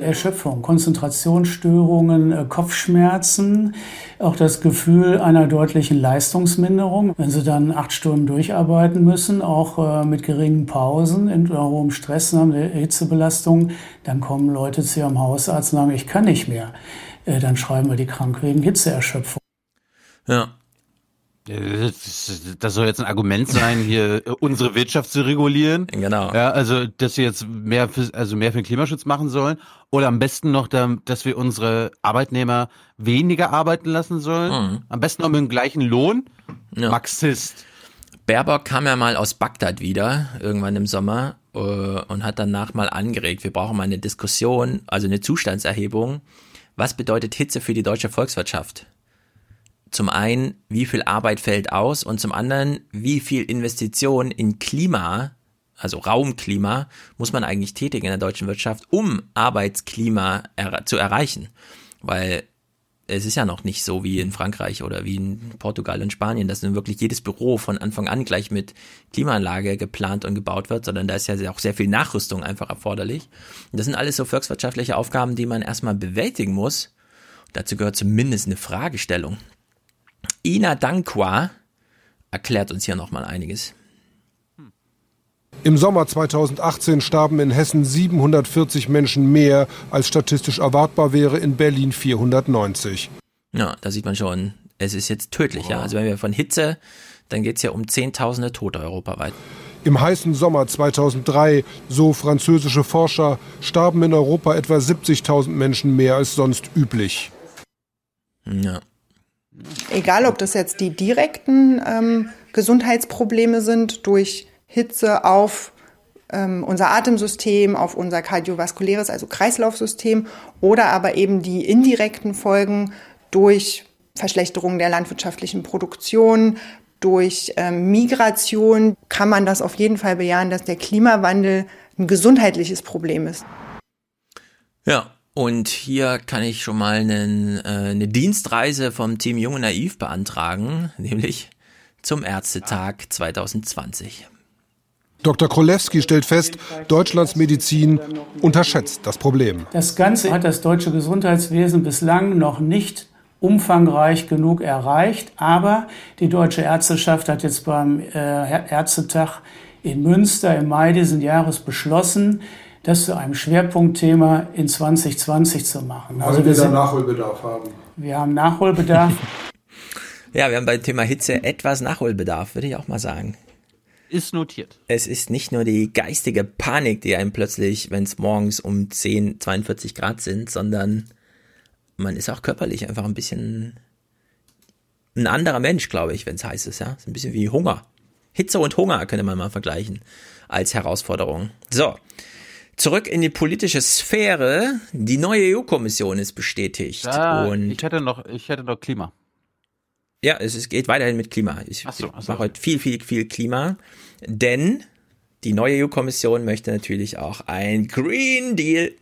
Erschöpfung, Konzentrationsstörungen, äh, Kopfschmerzen, auch das Gefühl einer deutlichen Leistungsminderung. Wenn sie dann acht Stunden durcharbeiten müssen, auch äh, mit geringen Pausen, in hohem Stress der Hitzebelastung, dann kommen Leute zu ihrem Hausarzt und sagen, ich kann nicht mehr. Äh, Dann schreiben wir die krank wegen Hitzeerschöpfung. Ja. Das soll jetzt ein Argument sein, hier äh, unsere Wirtschaft zu regulieren. Genau. Ja, also dass wir jetzt mehr für, also mehr für den Klimaschutz machen sollen. Oder am besten noch, da- dass wir unsere Arbeitnehmer weniger arbeiten lassen sollen. Mhm. Am besten noch mit dem gleichen Lohn. Ja. Marxist. Baerbock kam ja mal aus Bagdad wieder, irgendwann im Sommer, äh, und hat danach mal angeregt, wir brauchen mal eine Diskussion, also eine Zustandserhebung. Was bedeutet Hitze für die deutsche Volkswirtschaft? Zum einen, wie viel Arbeit fällt aus und zum anderen, wie viel Investition in Klima, also Raumklima, muss man eigentlich tätigen in der deutschen Wirtschaft, um Arbeitsklima er zu erreichen. Weil es ist ja noch nicht so wie in Frankreich oder wie in Portugal und Spanien, dass nun wirklich jedes Büro von Anfang an gleich mit Klimaanlage geplant und gebaut wird, sondern da ist ja auch sehr viel Nachrüstung einfach erforderlich. Und das sind alles so volkswirtschaftliche Aufgaben, die man erstmal bewältigen muss. dazu gehört zumindest eine Fragestellung. Ina Dankwa erklärt uns hier nochmal einiges. Im Sommer 2018 starben in Hessen 740 Menschen mehr, als statistisch erwartbar wäre, in Berlin 490. Ja, da sieht man schon, es ist jetzt tödlich. Ja? Also wenn wir von Hitze, dann geht es ja um Zehntausende Tote europaweit. Im heißen Sommer 2003, so französische Forscher, starben in Europa etwa 70.000 Menschen mehr als sonst üblich. Ja. Egal, ob das jetzt die direkten ähm, Gesundheitsprobleme sind durch Hitze auf ähm, unser Atemsystem, auf unser kardiovaskuläres, also Kreislaufsystem oder aber eben die indirekten Folgen durch Verschlechterung der landwirtschaftlichen Produktion, durch ähm, Migration kann man das auf jeden Fall bejahen, dass der Klimawandel ein gesundheitliches Problem ist. Ja, und hier kann ich schon mal einen, äh, eine Dienstreise vom Team Junge Naiv beantragen, nämlich zum Ärztetag 2020. Dr. Krolewski stellt fest, Deutschlands Medizin unterschätzt das Problem. Das Ganze hat das deutsche Gesundheitswesen bislang noch nicht umfangreich genug erreicht, aber die deutsche Ärzteschaft hat jetzt beim äh, Ärztetag in Münster im Mai diesen Jahres beschlossen, das zu einem Schwerpunktthema in 2020 zu machen. Also Weil wir, wir sind, Nachholbedarf haben. Wir haben Nachholbedarf. ja, wir haben beim Thema Hitze etwas Nachholbedarf, würde ich auch mal sagen. Ist notiert. Es ist nicht nur die geistige Panik, die einem plötzlich, wenn es morgens um 10, 42 Grad sind, sondern man ist auch körperlich einfach ein bisschen ein anderer Mensch, glaube ich, wenn es heiß ist. Ja, ist ein bisschen wie Hunger. Hitze und Hunger könnte man mal vergleichen als Herausforderung. So, zurück in die politische Sphäre. Die neue EU-Kommission ist bestätigt. Ja, und ich hätte noch, ich hätte noch Klima. Ja, es, es geht weiterhin mit Klima. Ich, so, ich mache heute viel, viel, viel Klima, denn die neue EU-Kommission möchte natürlich auch ein Green Deal.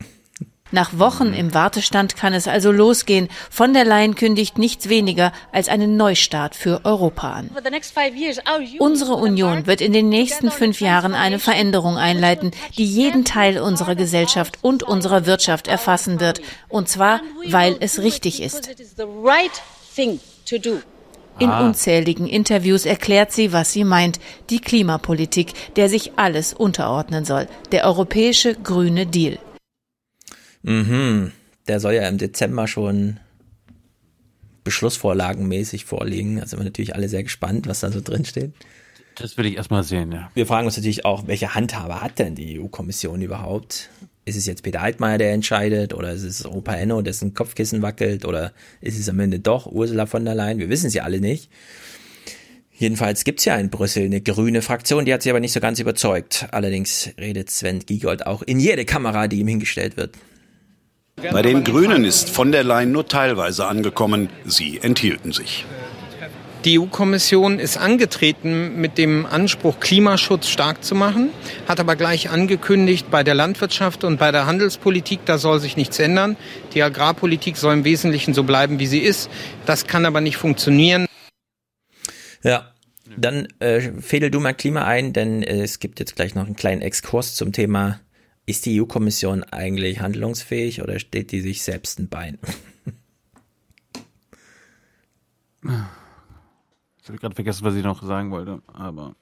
Nach Wochen im Wartestand kann es also losgehen. Von der Leyen kündigt nichts weniger als einen Neustart für Europa an. Unsere Union wird in den nächsten fünf Jahren eine Veränderung einleiten, die jeden Teil unserer Gesellschaft und unserer Wirtschaft erfassen wird. Und zwar, weil es richtig ist. In ah. unzähligen Interviews erklärt sie, was sie meint. Die Klimapolitik, der sich alles unterordnen soll. Der europäische grüne Deal. Mhm. Der soll ja im Dezember schon beschlussvorlagenmäßig vorliegen. Also sind wir natürlich alle sehr gespannt, was da so drin steht. Das will ich erstmal sehen, ja. Wir fragen uns natürlich auch, welche Handhabe hat denn die EU-Kommission überhaupt? ist es jetzt Peter Altmaier, der entscheidet, oder ist es Opa Enno, dessen Kopfkissen wackelt, oder ist es am Ende doch Ursula von der Leyen? Wir wissen es ja alle nicht. Jedenfalls gibt's ja in Brüssel eine grüne Fraktion, die hat sie aber nicht so ganz überzeugt. Allerdings redet Sven Giegold auch in jede Kamera, die ihm hingestellt wird. Bei den Grünen ist von der Leyen nur teilweise angekommen. Sie enthielten sich. Die EU-Kommission ist angetreten mit dem Anspruch, Klimaschutz stark zu machen, hat aber gleich angekündigt, bei der Landwirtschaft und bei der Handelspolitik, da soll sich nichts ändern. Die Agrarpolitik soll im Wesentlichen so bleiben, wie sie ist. Das kann aber nicht funktionieren. Ja, dann äh, fädel du mal Klima ein, denn äh, es gibt jetzt gleich noch einen kleinen Exkurs zum Thema, ist die EU-Kommission eigentlich handlungsfähig oder steht die sich selbst ein Bein? Ich habe gerade vergessen, was ich noch sagen wollte, aber.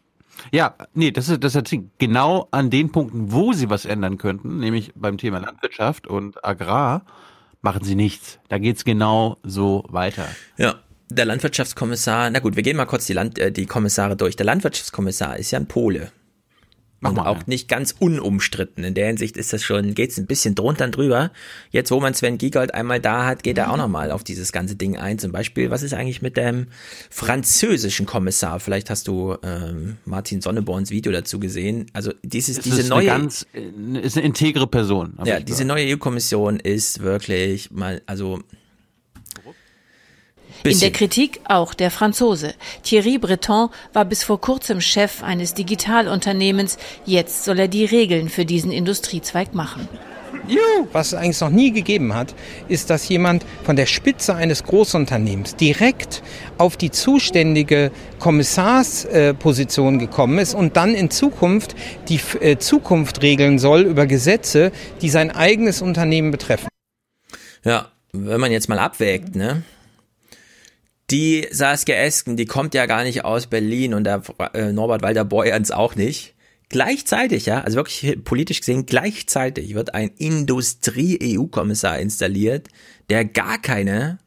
Ja, nee, das ist das ist genau an den Punkten, wo sie was ändern könnten, nämlich beim Thema Landwirtschaft und Agrar, machen sie nichts. Da geht's genau so weiter. Ja, der Landwirtschaftskommissar, na gut, wir gehen mal kurz die, Land, äh, die Kommissare durch. Der Landwirtschaftskommissar ist ja ein Pole. Und mal, auch ja. nicht ganz unumstritten. In der Hinsicht ist das schon, geht's ein bisschen drunter und drüber. Jetzt, wo man Sven Giegold einmal da hat, geht er auch nochmal auf dieses ganze Ding ein. Zum Beispiel, was ist eigentlich mit dem französischen Kommissar? Vielleicht hast du ähm, Martin Sonneborns Video dazu gesehen. Also dieses, es diese ist neue, eine ganz, ist eine integre Person. Ja, diese neue EU-Kommission ist wirklich mal, also Bisschen. In der Kritik auch der Franzose. Thierry Breton war bis vor kurzem Chef eines Digitalunternehmens. Jetzt soll er die Regeln für diesen Industriezweig machen. Was es eigentlich noch nie gegeben hat, ist, dass jemand von der Spitze eines Großunternehmens direkt auf die zuständige Kommissarsposition gekommen ist und dann in Zukunft die äh, Zukunft regeln soll über Gesetze, die sein eigenes Unternehmen betreffen. Ja, wenn man jetzt mal abwägt, ne? Die Saskia Esken, die kommt ja gar nicht aus Berlin und der äh, Norbert Walter Borjans auch nicht. Gleichzeitig, ja, also wirklich politisch gesehen, gleichzeitig wird ein Industrie-EU-Kommissar installiert, der gar keine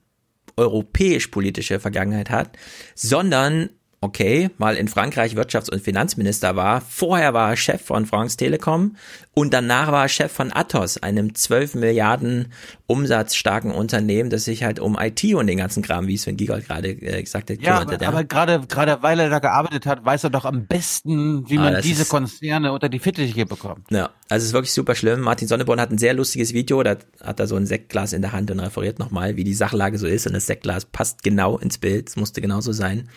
europäisch-politische Vergangenheit hat, sondern okay, mal in Frankreich Wirtschafts- und Finanzminister war. Vorher war er Chef von France Telekom und danach war er Chef von Athos, einem 12 Milliarden umsatzstarken Unternehmen, das sich halt um IT und den ganzen Kram, wie Sven Giegold gerade äh, gesagt hat, ja, aber, aber gerade gerade weil er da gearbeitet hat, weiß er doch am besten, wie ah, man diese Konzerne unter die Fittiche bekommt. Ja, also es ist wirklich super schlimm. Martin Sonneborn hat ein sehr lustiges Video, da hat er so ein Sektglas in der Hand und referiert nochmal, wie die Sachlage so ist und das Sektglas passt genau ins Bild, es musste genauso sein.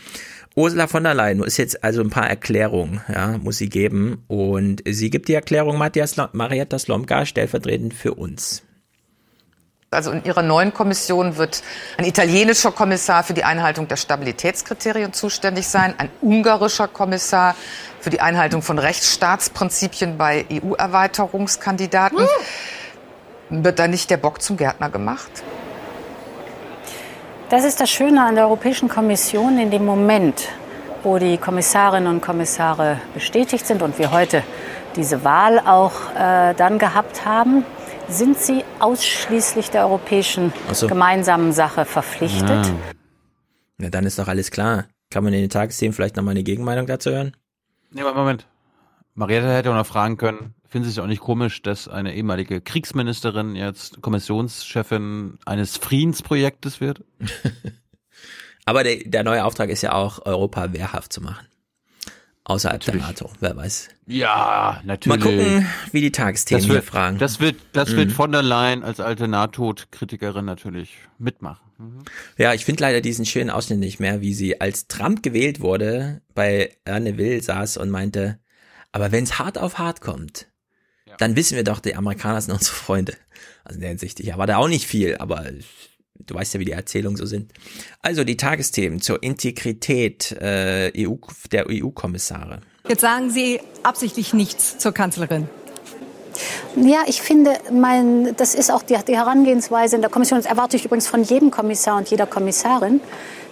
Ursula von der Leyen ist jetzt also ein paar Erklärungen, ja, muss sie geben. Und sie gibt die Erklärung Matthias, Marietta Slomka stellvertretend für uns. Also in ihrer neuen Kommission wird ein italienischer Kommissar für die Einhaltung der Stabilitätskriterien zuständig sein, ein ungarischer Kommissar für die Einhaltung von Rechtsstaatsprinzipien bei EU-Erweiterungskandidaten. Hm. Wird da nicht der Bock zum Gärtner gemacht? Das ist das Schöne an der Europäischen Kommission in dem Moment, wo die Kommissarinnen und Kommissare bestätigt sind und wir heute diese Wahl auch äh, dann gehabt haben, sind sie ausschließlich der europäischen so. gemeinsamen Sache verpflichtet. Ja. ja, dann ist doch alles klar. Kann man in den Tagesthemen vielleicht nochmal eine Gegenmeinung dazu hören? Nee, Moment. Marietta hätte auch noch fragen können, finden Sie es auch nicht komisch, dass eine ehemalige Kriegsministerin jetzt Kommissionschefin eines Friedensprojektes wird? Aber der, der neue Auftrag ist ja auch, Europa wehrhaft zu machen. Außerhalb natürlich. der NATO, wer weiß. Ja, natürlich. Mal gucken, wie die Tagesthemen das wird, hier fragen. Das wird, das mhm. wird von der Leyen als alte NATO-Kritikerin natürlich mitmachen. Mhm. Ja, ich finde leider diesen schönen Ausschnitt nicht mehr, wie sie als Trump gewählt wurde, bei Erne Will saß und meinte, aber wenn es hart auf hart kommt. Dann wissen wir doch, die Amerikaner sind unsere Freunde. Also in der Hinsicht, ich erwarte auch nicht viel, aber du weißt ja, wie die Erzählungen so sind. Also die Tagesthemen zur Integrität äh, EU, der EU-Kommissare. Jetzt sagen Sie absichtlich nichts zur Kanzlerin. Ja, ich finde, mein, das ist auch die, die Herangehensweise in der Kommission. Das erwarte ich übrigens von jedem Kommissar und jeder Kommissarin,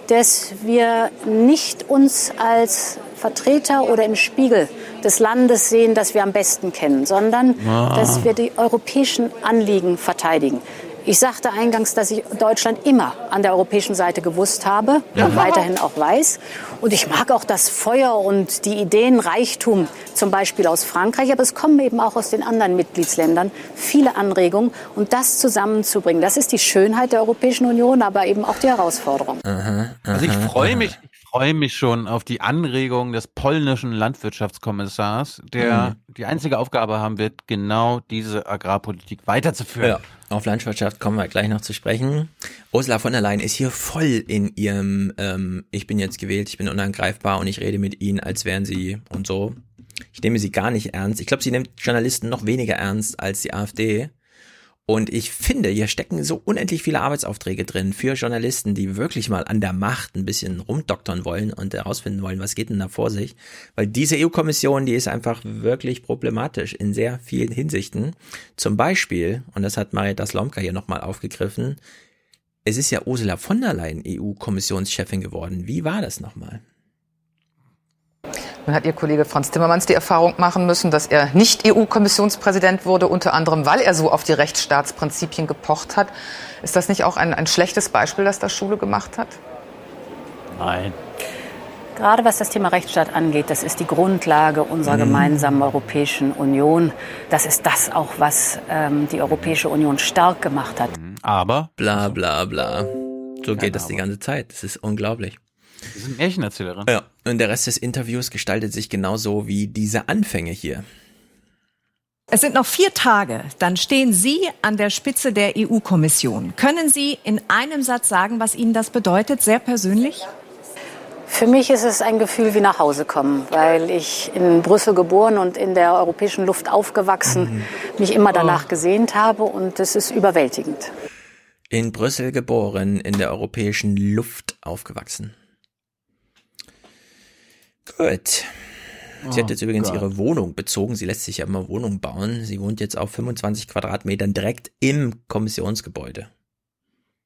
dass wir nicht uns als Vertreter oder im Spiegel des Landes sehen, das wir am besten kennen, sondern ah. dass wir die europäischen Anliegen verteidigen. Ich sagte eingangs, dass ich Deutschland immer an der europäischen Seite gewusst habe ja. und weiterhin auch weiß. Und ich mag auch das Feuer und die Ideenreichtum zum Beispiel aus Frankreich, aber es kommen eben auch aus den anderen Mitgliedsländern viele Anregungen. Und das zusammenzubringen, das ist die Schönheit der Europäischen Union, aber eben auch die Herausforderung. Aha, aha, also ich freue mich, freue mich schon auf die Anregung des polnischen Landwirtschaftskommissars, der mhm. die einzige Aufgabe haben wird, genau diese Agrarpolitik weiterzuführen. Ja, auf Landwirtschaft kommen wir gleich noch zu sprechen. Ursula von der Leyen ist hier voll in ihrem, ähm, ich bin jetzt gewählt, ich bin unangreifbar und ich rede mit ihnen, als wären sie und so. Ich nehme sie gar nicht ernst. Ich glaube, sie nimmt Journalisten noch weniger ernst als die AfD. Und ich finde, hier stecken so unendlich viele Arbeitsaufträge drin für Journalisten, die wirklich mal an der Macht ein bisschen rumdoktern wollen und herausfinden wollen, was geht denn da vor sich. Weil diese EU-Kommission, die ist einfach wirklich problematisch in sehr vielen Hinsichten. Zum Beispiel, und das hat Marietta Slomka hier nochmal aufgegriffen, es ist ja Ursula von der Leyen EU-Kommissionschefin geworden. Wie war das nochmal? Nun hat Ihr Kollege Franz Timmermans die Erfahrung machen müssen, dass er nicht EU-Kommissionspräsident wurde, unter anderem, weil er so auf die Rechtsstaatsprinzipien gepocht hat. Ist das nicht auch ein, ein schlechtes Beispiel, das da Schule gemacht hat? Nein. Gerade was das Thema Rechtsstaat angeht, das ist die Grundlage unserer Mhm. gemeinsamen Europäischen Union. Das ist das auch, was ähm, die Europäische Union stark gemacht hat. Aber bla bla bla. So geht das die ganze Zeit. Das ist unglaublich. Sie sind Märchenerzählerin. Ja, und der Rest des Interviews gestaltet sich genauso wie diese Anfänge hier. Es sind noch vier Tage, dann stehen Sie an der Spitze der EU-Kommission. Können Sie in einem Satz sagen, was Ihnen das bedeutet, sehr persönlich? Für mich ist es ein Gefühl wie nach Hause kommen, weil ich in Brüssel geboren und in der europäischen Luft aufgewachsen, mich immer danach gesehnt habe und es ist überwältigend. In Brüssel geboren, in der europäischen Luft aufgewachsen. Gut. Sie hat Oh jetzt übrigens Gott. ihre Wohnung bezogen. Sie lässt sich ja immer Wohnungen bauen. Sie wohnt jetzt auf 25 Quadratmetern direkt im Kommissionsgebäude.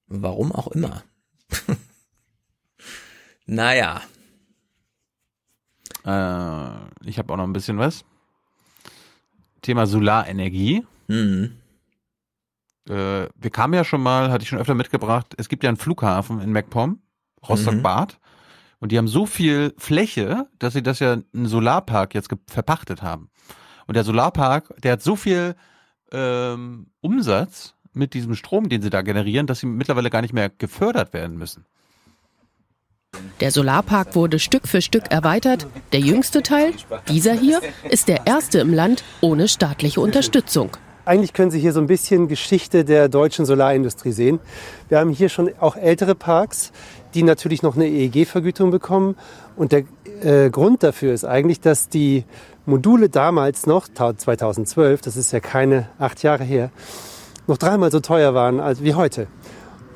Warum auch immer. naja. Äh, ich habe auch noch ein bisschen was. Thema Solarenergie. Mhm. Äh, wir kamen ja schon mal, hatte ich schon öfter mitgebracht, es gibt ja einen Flughafen in MacPom, Rostock-Bad. Und die haben so viel Fläche, dass sie das ja einen Solarpark jetzt verpachtet haben. Und der Solarpark, der hat so viel ähm, Umsatz mit diesem Strom, den sie da generieren, dass sie mittlerweile gar nicht mehr gefördert werden müssen. Der Solarpark wurde Stück für Stück erweitert. Der jüngste Teil, dieser hier, ist der erste im Land ohne staatliche Unterstützung. Eigentlich können Sie hier so ein bisschen Geschichte der deutschen Solarindustrie sehen. Wir haben hier schon auch ältere Parks, die natürlich noch eine EEG-Vergütung bekommen. Und der äh, Grund dafür ist eigentlich, dass die Module damals noch, 2012, das ist ja keine acht Jahre her, noch dreimal so teuer waren als wie heute.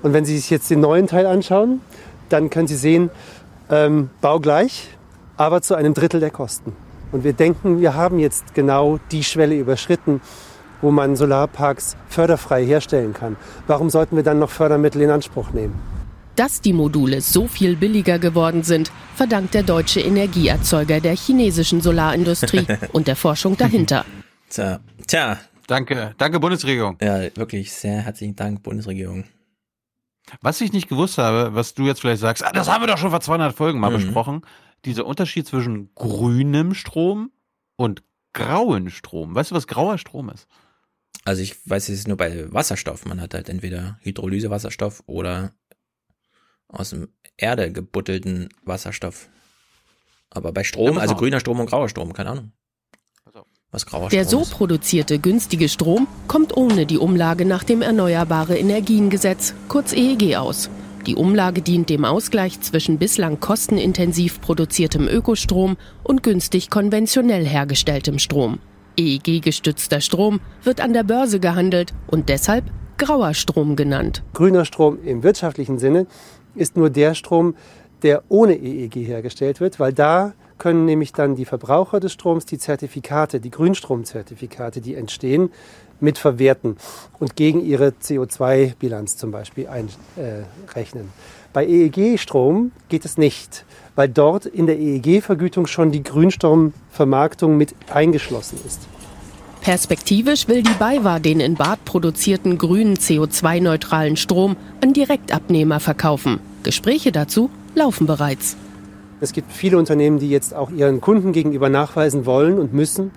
Und wenn Sie sich jetzt den neuen Teil anschauen, dann können Sie sehen, ähm, baugleich, aber zu einem Drittel der Kosten. Und wir denken, wir haben jetzt genau die Schwelle überschritten, wo man Solarparks förderfrei herstellen kann. Warum sollten wir dann noch Fördermittel in Anspruch nehmen? Dass die Module so viel billiger geworden sind, verdankt der deutsche Energieerzeuger der chinesischen Solarindustrie und der Forschung dahinter. Tja, tja. Danke, danke Bundesregierung. Ja, wirklich sehr herzlichen Dank, Bundesregierung. Was ich nicht gewusst habe, was du jetzt vielleicht sagst, ah, das haben wir doch schon vor 200 Folgen mal Mhm. besprochen, dieser Unterschied zwischen grünem Strom und grauen Strom. Weißt du, was grauer Strom ist? Also ich weiß es ist nur bei Wasserstoff. Man hat halt entweder Hydrolysewasserstoff oder aus dem Erde gebuttelten Wasserstoff. Aber bei Strom, also grüner Strom und grauer Strom, keine Ahnung. Was grauer Der Strom so ist. produzierte günstige Strom kommt ohne die Umlage nach dem Erneuerbare Energiengesetz, kurz EEG, aus. Die Umlage dient dem Ausgleich zwischen bislang kostenintensiv produziertem Ökostrom und günstig konventionell hergestelltem Strom. EEG-gestützter Strom wird an der Börse gehandelt und deshalb grauer Strom genannt. Grüner Strom im wirtschaftlichen Sinne ist nur der Strom, der ohne EEG hergestellt wird, weil da können nämlich dann die Verbraucher des Stroms die Zertifikate, die Grünstromzertifikate, die entstehen, mitverwerten und gegen ihre CO2-Bilanz zum Beispiel einrechnen. Bei EEG-Strom geht es nicht, weil dort in der EEG-Vergütung schon die Grünstromvermarktung mit eingeschlossen ist. Perspektivisch will die BayWa den in Bad produzierten grünen CO2-neutralen Strom an Direktabnehmer verkaufen. Gespräche dazu laufen bereits. Es gibt viele Unternehmen, die jetzt auch ihren Kunden gegenüber nachweisen wollen und müssen,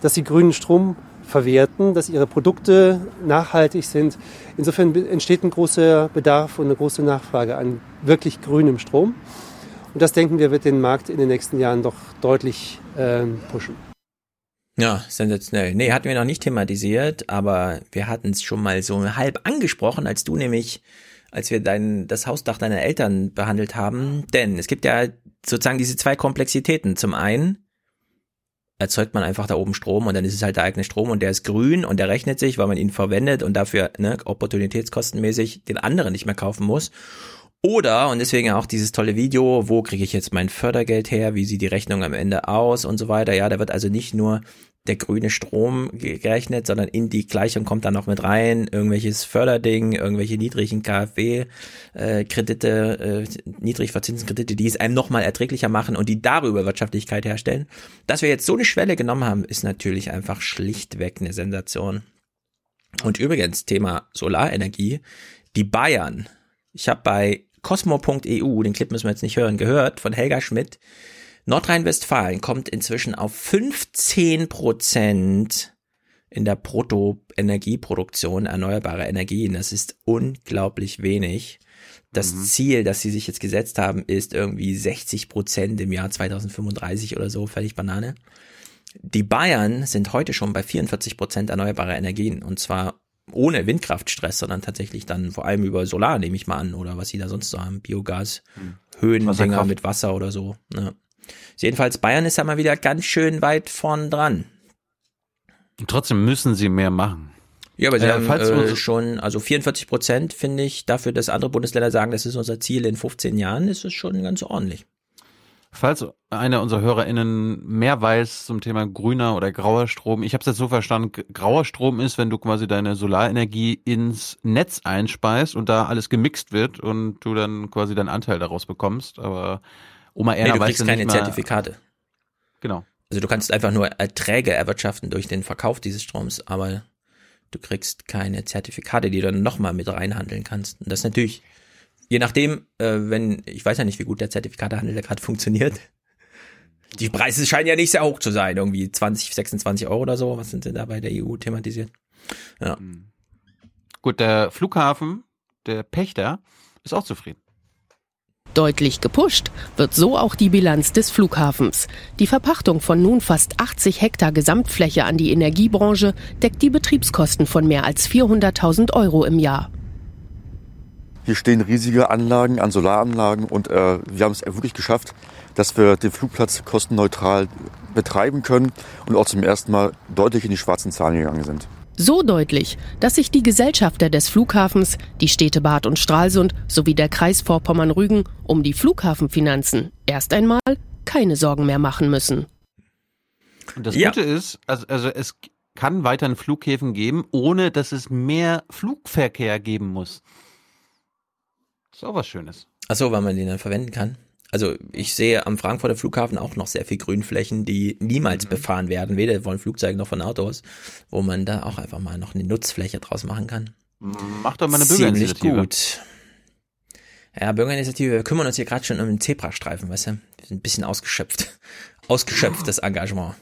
dass sie grünen Strom verwerten, dass ihre Produkte nachhaltig sind. Insofern entsteht ein großer Bedarf und eine große Nachfrage an wirklich grünem Strom. Und das denken wir, wird den Markt in den nächsten Jahren doch deutlich ähm, pushen. Ja, sensationell. Nee, hatten wir noch nicht thematisiert, aber wir hatten es schon mal so halb angesprochen, als du nämlich, als wir dein, das Hausdach deiner Eltern behandelt haben. Denn es gibt ja sozusagen diese zwei Komplexitäten. Zum einen erzeugt man einfach da oben Strom und dann ist es halt der eigene Strom und der ist grün und der rechnet sich, weil man ihn verwendet und dafür ne, opportunitätskostenmäßig den anderen nicht mehr kaufen muss. Oder, und deswegen auch dieses tolle Video, wo kriege ich jetzt mein Fördergeld her, wie sieht die Rechnung am Ende aus und so weiter. Ja, da wird also nicht nur der grüne Strom gerechnet, sondern in die Gleichung kommt dann noch mit rein irgendwelches Förderding, irgendwelche niedrigen KfW-Kredite, äh, niedrig Kredite, die es einem nochmal erträglicher machen und die darüber Wirtschaftlichkeit herstellen. Dass wir jetzt so eine Schwelle genommen haben, ist natürlich einfach schlichtweg eine Sensation. Und übrigens, Thema Solarenergie, die Bayern, ich habe bei Cosmo.eu, den Clip müssen wir jetzt nicht hören, gehört von Helga Schmidt. Nordrhein-Westfalen kommt inzwischen auf 15 Prozent in der Bruttoenergieproduktion erneuerbare Energien. Das ist unglaublich wenig. Das mhm. Ziel, das sie sich jetzt gesetzt haben, ist irgendwie 60 Prozent im Jahr 2035 oder so, völlig Banane. Die Bayern sind heute schon bei 44 Prozent erneuerbare Energien und zwar ohne Windkraftstress, sondern tatsächlich dann vor allem über Solar, nehme ich mal an, oder was sie da sonst so haben, Biogas, hm. Höhendinger mit Wasser oder so. Ne. Jedenfalls Bayern ist ja mal wieder ganz schön weit vorn dran. Und trotzdem müssen sie mehr machen. Ja, aber sie äh, haben äh, schon, also 44 Prozent finde ich, dafür, dass andere Bundesländer sagen, das ist unser Ziel in 15 Jahren, ist es schon ganz ordentlich. Falls einer unserer HörerInnen mehr weiß zum Thema grüner oder grauer Strom, ich habe es jetzt so verstanden, grauer Strom ist, wenn du quasi deine Solarenergie ins Netz einspeist und da alles gemixt wird und du dann quasi deinen Anteil daraus bekommst. Aber Oma Erna nee, du kriegst keine Zertifikate. Genau. Also du kannst einfach nur Erträge erwirtschaften durch den Verkauf dieses Stroms, aber du kriegst keine Zertifikate, die du dann nochmal mit reinhandeln kannst. Und das ist natürlich je nachdem, äh, wenn, ich weiß ja nicht, wie gut der Zertifikatehandel da gerade funktioniert. Die Preise scheinen ja nicht sehr hoch zu sein, irgendwie 20, 26 Euro oder so. Was sind denn da bei der EU thematisiert? Ja. Hm. Gut, der Flughafen, der Pächter, ist auch zufrieden. Deutlich gepusht wird so auch die Bilanz des Flughafens. Die Verpachtung von nun fast 80 Hektar Gesamtfläche an die Energiebranche deckt die Betriebskosten von mehr als 400.000 Euro im Jahr. Hier stehen riesige Anlagen an Solaranlagen und äh, wir haben es wirklich geschafft, dass wir den Flugplatz kostenneutral betreiben können und auch zum ersten Mal deutlich in die schwarzen Zahlen gegangen sind. So deutlich, dass sich die Gesellschafter des Flughafens, die Städte Bad und Stralsund sowie der Kreis Vorpommern-Rügen um die Flughafenfinanzen erst einmal keine Sorgen mehr machen müssen. Und das ja. Gute ist, also, also es kann weiterhin Flughäfen geben, ohne dass es mehr Flugverkehr geben muss. Ist auch was Schönes. Ach so, weil man den dann verwenden kann. Also ich sehe am Frankfurter Flughafen auch noch sehr viel Grünflächen, die niemals mhm. befahren werden, weder von Flugzeugen noch von Autos, wo man da auch einfach mal noch eine Nutzfläche draus machen kann. Macht doch mal eine Bürgerinitiative. gut. Ja, Bürgerinitiative, wir kümmern uns hier gerade schon um den Zebrastreifen, weißt du? Wir sind ein bisschen ausgeschöpft. Ausgeschöpftes Engagement.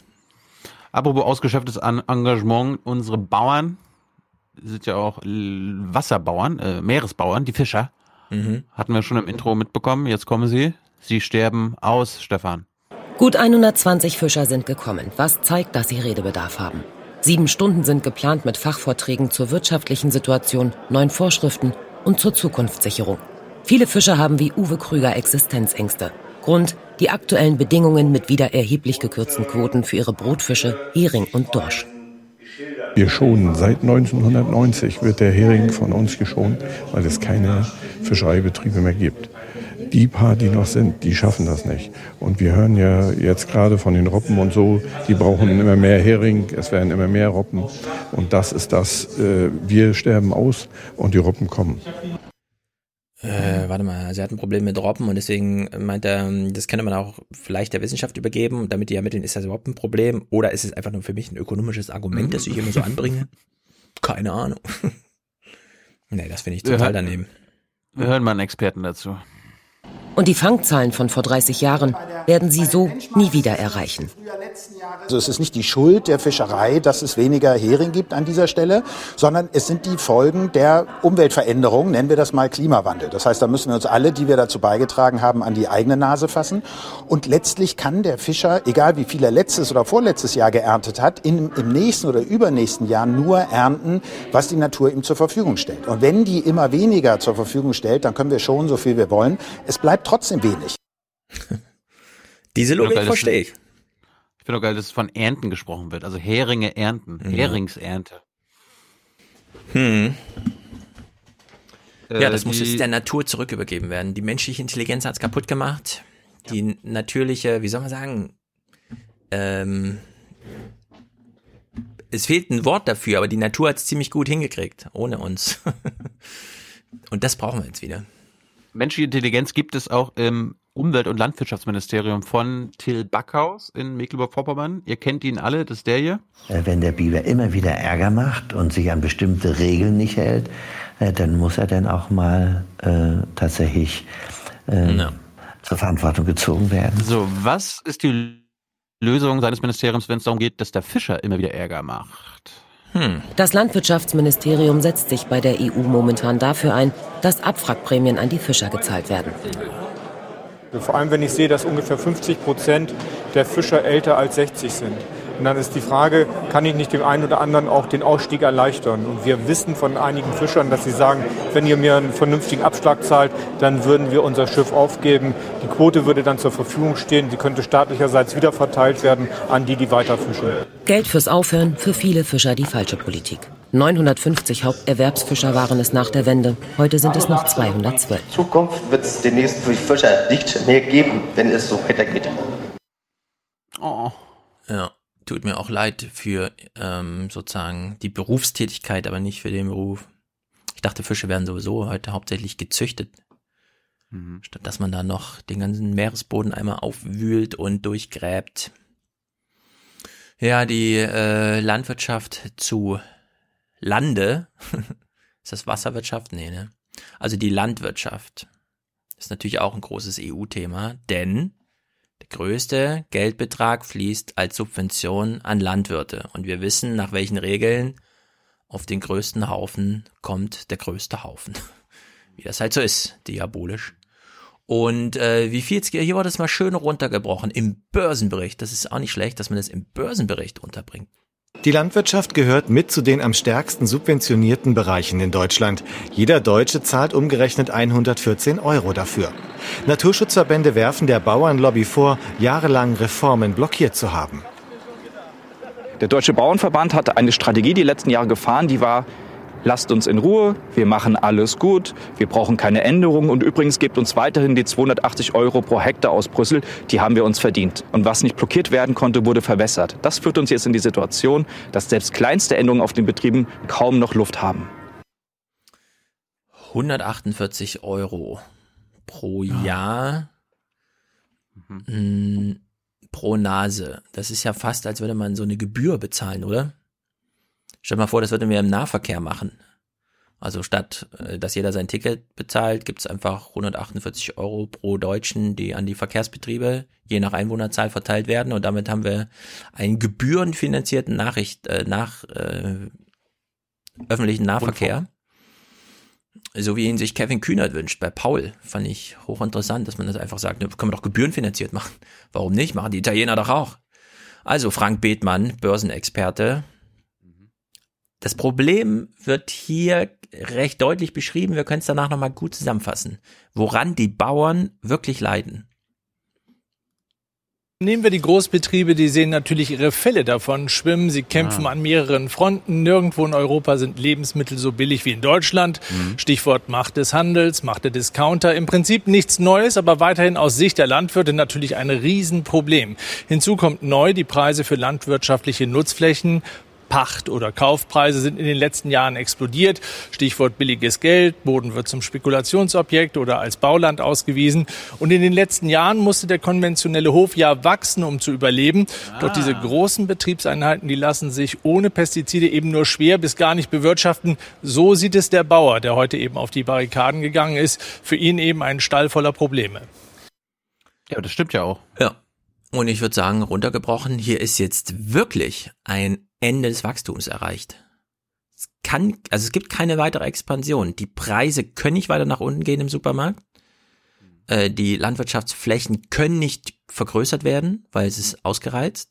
Apropos ausgeschöpftes Engagement, unsere Bauern sind ja auch Wasserbauern, äh, Meeresbauern, die Fischer Mhm. Hatten wir schon im Intro mitbekommen. Jetzt kommen sie. Sie sterben aus, Stefan. Gut 120 Fischer sind gekommen, was zeigt, dass sie Redebedarf haben. Sieben Stunden sind geplant mit Fachvorträgen zur wirtschaftlichen Situation, neuen Vorschriften und zur Zukunftssicherung. Viele Fischer haben wie Uwe Krüger Existenzängste. Grund die aktuellen Bedingungen mit wieder erheblich gekürzten Quoten für ihre Brotfische, Hering und Dorsch. Wir schonen seit 1990 wird der Hering von uns geschont, weil es keine Fischereibetriebe mehr gibt. Die paar, die noch sind, die schaffen das nicht. Und wir hören ja jetzt gerade von den Robben und so, die brauchen immer mehr Hering, es werden immer mehr Robben. Und das ist das, äh, wir sterben aus und die Robben kommen. Äh, warte mal, sie hat ein Problem mit Robben und deswegen meint er, das könnte man auch vielleicht der Wissenschaft übergeben, damit die ermitteln, ist das überhaupt ein Problem oder ist es einfach nur für mich ein ökonomisches Argument, das ich immer so anbringe? Keine Ahnung. nee, das finde ich total daneben. Wir hören mal einen Experten dazu. Und die Fangzahlen von vor 30 Jahren werden sie so nie wieder erreichen. Also es ist nicht die Schuld der Fischerei, dass es weniger Hering gibt an dieser Stelle, sondern es sind die Folgen der Umweltveränderung, nennen wir das mal Klimawandel. Das heißt, da müssen wir uns alle, die wir dazu beigetragen haben, an die eigene Nase fassen. Und letztlich kann der Fischer, egal wie viel er letztes oder vorletztes Jahr geerntet hat, in, im nächsten oder übernächsten Jahr nur ernten, was die Natur ihm zur Verfügung stellt. Und wenn die immer weniger zur Verfügung stellt, dann können wir schon so viel wir wollen. Es bleibt trotzdem wenig. Diese Logik verstehe ich. Ich finde auch geil, dass von Ernten gesprochen wird. Also Heringe ernten. Mhm. Heringsernte. Hm. Äh, ja, das muss jetzt der Natur zurückübergeben werden. Die menschliche Intelligenz hat es kaputt gemacht. Die natürliche, wie soll man sagen, ähm, es fehlt ein Wort dafür, aber die Natur hat es ziemlich gut hingekriegt, ohne uns. Und das brauchen wir jetzt wieder. Menschliche Intelligenz gibt es auch im Umwelt- und Landwirtschaftsministerium von Till Backhaus in Mecklenburg-Vorpommern. Ihr kennt ihn alle, das ist der hier. Äh, wenn der Biber immer wieder Ärger macht und sich an bestimmte Regeln nicht hält, äh, dann muss er dann auch mal äh, tatsächlich äh, Ja. zur Verantwortung gezogen werden. So, was ist die Lösung seines Ministeriums, wenn es darum geht, dass der Fischer immer wieder Ärger macht? Hm. Das Landwirtschaftsministerium setzt sich bei der EU momentan dafür ein, dass Abwrackprämien an die Fischer gezahlt werden. Vor allem, wenn ich sehe, dass ungefähr 50 Prozent der Fischer älter als 60 sind. Und dann ist die Frage, kann ich nicht dem einen oder anderen auch den Ausstieg erleichtern? Und wir wissen von einigen Fischern, dass sie sagen, wenn ihr mir einen vernünftigen Abschlag zahlt, dann würden wir unser Schiff aufgeben. Die Quote würde dann zur Verfügung stehen. Die könnte staatlicherseits wieder verteilt werden an die, die weiter fischen. Geld fürs Aufhören, für viele Fischer die falsche Politik. 950 Haupterwerbsfischer waren es nach der Wende. Heute sind es noch 212. Zukunft wird es demnächst für Fischer nicht mehr geben, wenn es so weitergeht. Oh. Ja, tut mir auch leid für ähm, sozusagen die Berufstätigkeit, aber nicht für den Beruf. Ich dachte, Fische werden sowieso heute hauptsächlich gezüchtet. Mhm. Statt dass man da noch den ganzen Meeresboden einmal aufwühlt und durchgräbt. Ja, die äh, Landwirtschaft zu Lande. ist das Wasserwirtschaft? Nee, ne? Also die Landwirtschaft ist natürlich auch ein großes EU-Thema, denn größte Geldbetrag fließt als Subvention an Landwirte. Und wir wissen, nach welchen Regeln auf den größten Haufen kommt der größte Haufen. Wie das halt so ist, diabolisch. Und äh, wie viel, hier wurde es mal schön runtergebrochen im Börsenbericht. Das ist auch nicht schlecht, dass man das im Börsenbericht unterbringt. Die Landwirtschaft gehört mit zu den am stärksten subventionierten Bereichen in Deutschland. Jeder Deutsche zahlt umgerechnet 114 Euro dafür. Naturschutzverbände werfen der Bauernlobby vor, jahrelang Reformen blockiert zu haben. Der Deutsche Bauernverband hatte eine Strategie die letzten Jahre gefahren, die war, lasst uns in Ruhe, wir machen alles gut, wir brauchen keine Änderungen und übrigens gebt uns weiterhin die 280 Euro pro Hektar aus Brüssel, die haben wir uns verdient. Und was nicht blockiert werden konnte, wurde verwässert. Das führt uns jetzt in die Situation, dass selbst kleinste Änderungen auf den Betrieben kaum noch Luft haben. 148 Euro pro Jahr mh, pro Nase. Das ist ja fast, als würde man so eine Gebühr bezahlen, oder? Stell dir mal vor, das würden wir im Nahverkehr machen. Also statt, äh, dass jeder sein Ticket bezahlt, gibt's einfach 148 Euro pro Deutschen, die an die Verkehrsbetriebe je nach Einwohnerzahl verteilt werden. Und damit haben wir einen gebührenfinanzierten Nachricht, äh, nach äh, öffentlichen Nahverkehr. So wie ihn sich Kevin Kühnert wünscht bei Paul. Fand ich hochinteressant, dass man das einfach sagt, ne, können wir doch gebührenfinanziert machen. Warum nicht? Machen die Italiener doch auch. Also Frank Bethmann, Börsenexperte. Das Problem wird hier recht deutlich beschrieben. Wir können es danach nochmal gut zusammenfassen. Woran die Bauern wirklich leiden. Nehmen wir die Großbetriebe, die sehen natürlich ihre Fälle davon schwimmen. Sie kämpfen Ah. an mehreren Fronten. Nirgendwo in Europa sind Lebensmittel so billig wie in Deutschland. Stichwort Macht des Handels, Macht der Discounter. Im Prinzip nichts Neues, aber weiterhin aus Sicht der Landwirte natürlich ein Riesenproblem. Hinzu kommt neu die Preise für landwirtschaftliche Nutzflächen. Pacht- oder Kaufpreise sind in den letzten Jahren explodiert. Stichwort billiges Geld, Boden wird zum Spekulationsobjekt oder als Bauland ausgewiesen. Und in den letzten Jahren musste der konventionelle Hof ja wachsen, um zu überleben. Doch diese großen Betriebseinheiten, die lassen sich ohne Pestizide eben nur schwer bis gar nicht bewirtschaften. So sieht es der Bauer, der heute eben auf die Barrikaden gegangen ist. Für ihn eben ein Stall voller Probleme. Ja, das stimmt ja auch. Ja. Und ich würde sagen, runtergebrochen, hier ist jetzt wirklich ein Ende des Wachstums erreicht. Es kann, also es gibt keine weitere Expansion. Die Preise können nicht weiter nach unten gehen im Supermarkt. Äh, die Landwirtschaftsflächen können nicht vergrößert werden, weil es ist ausgereizt.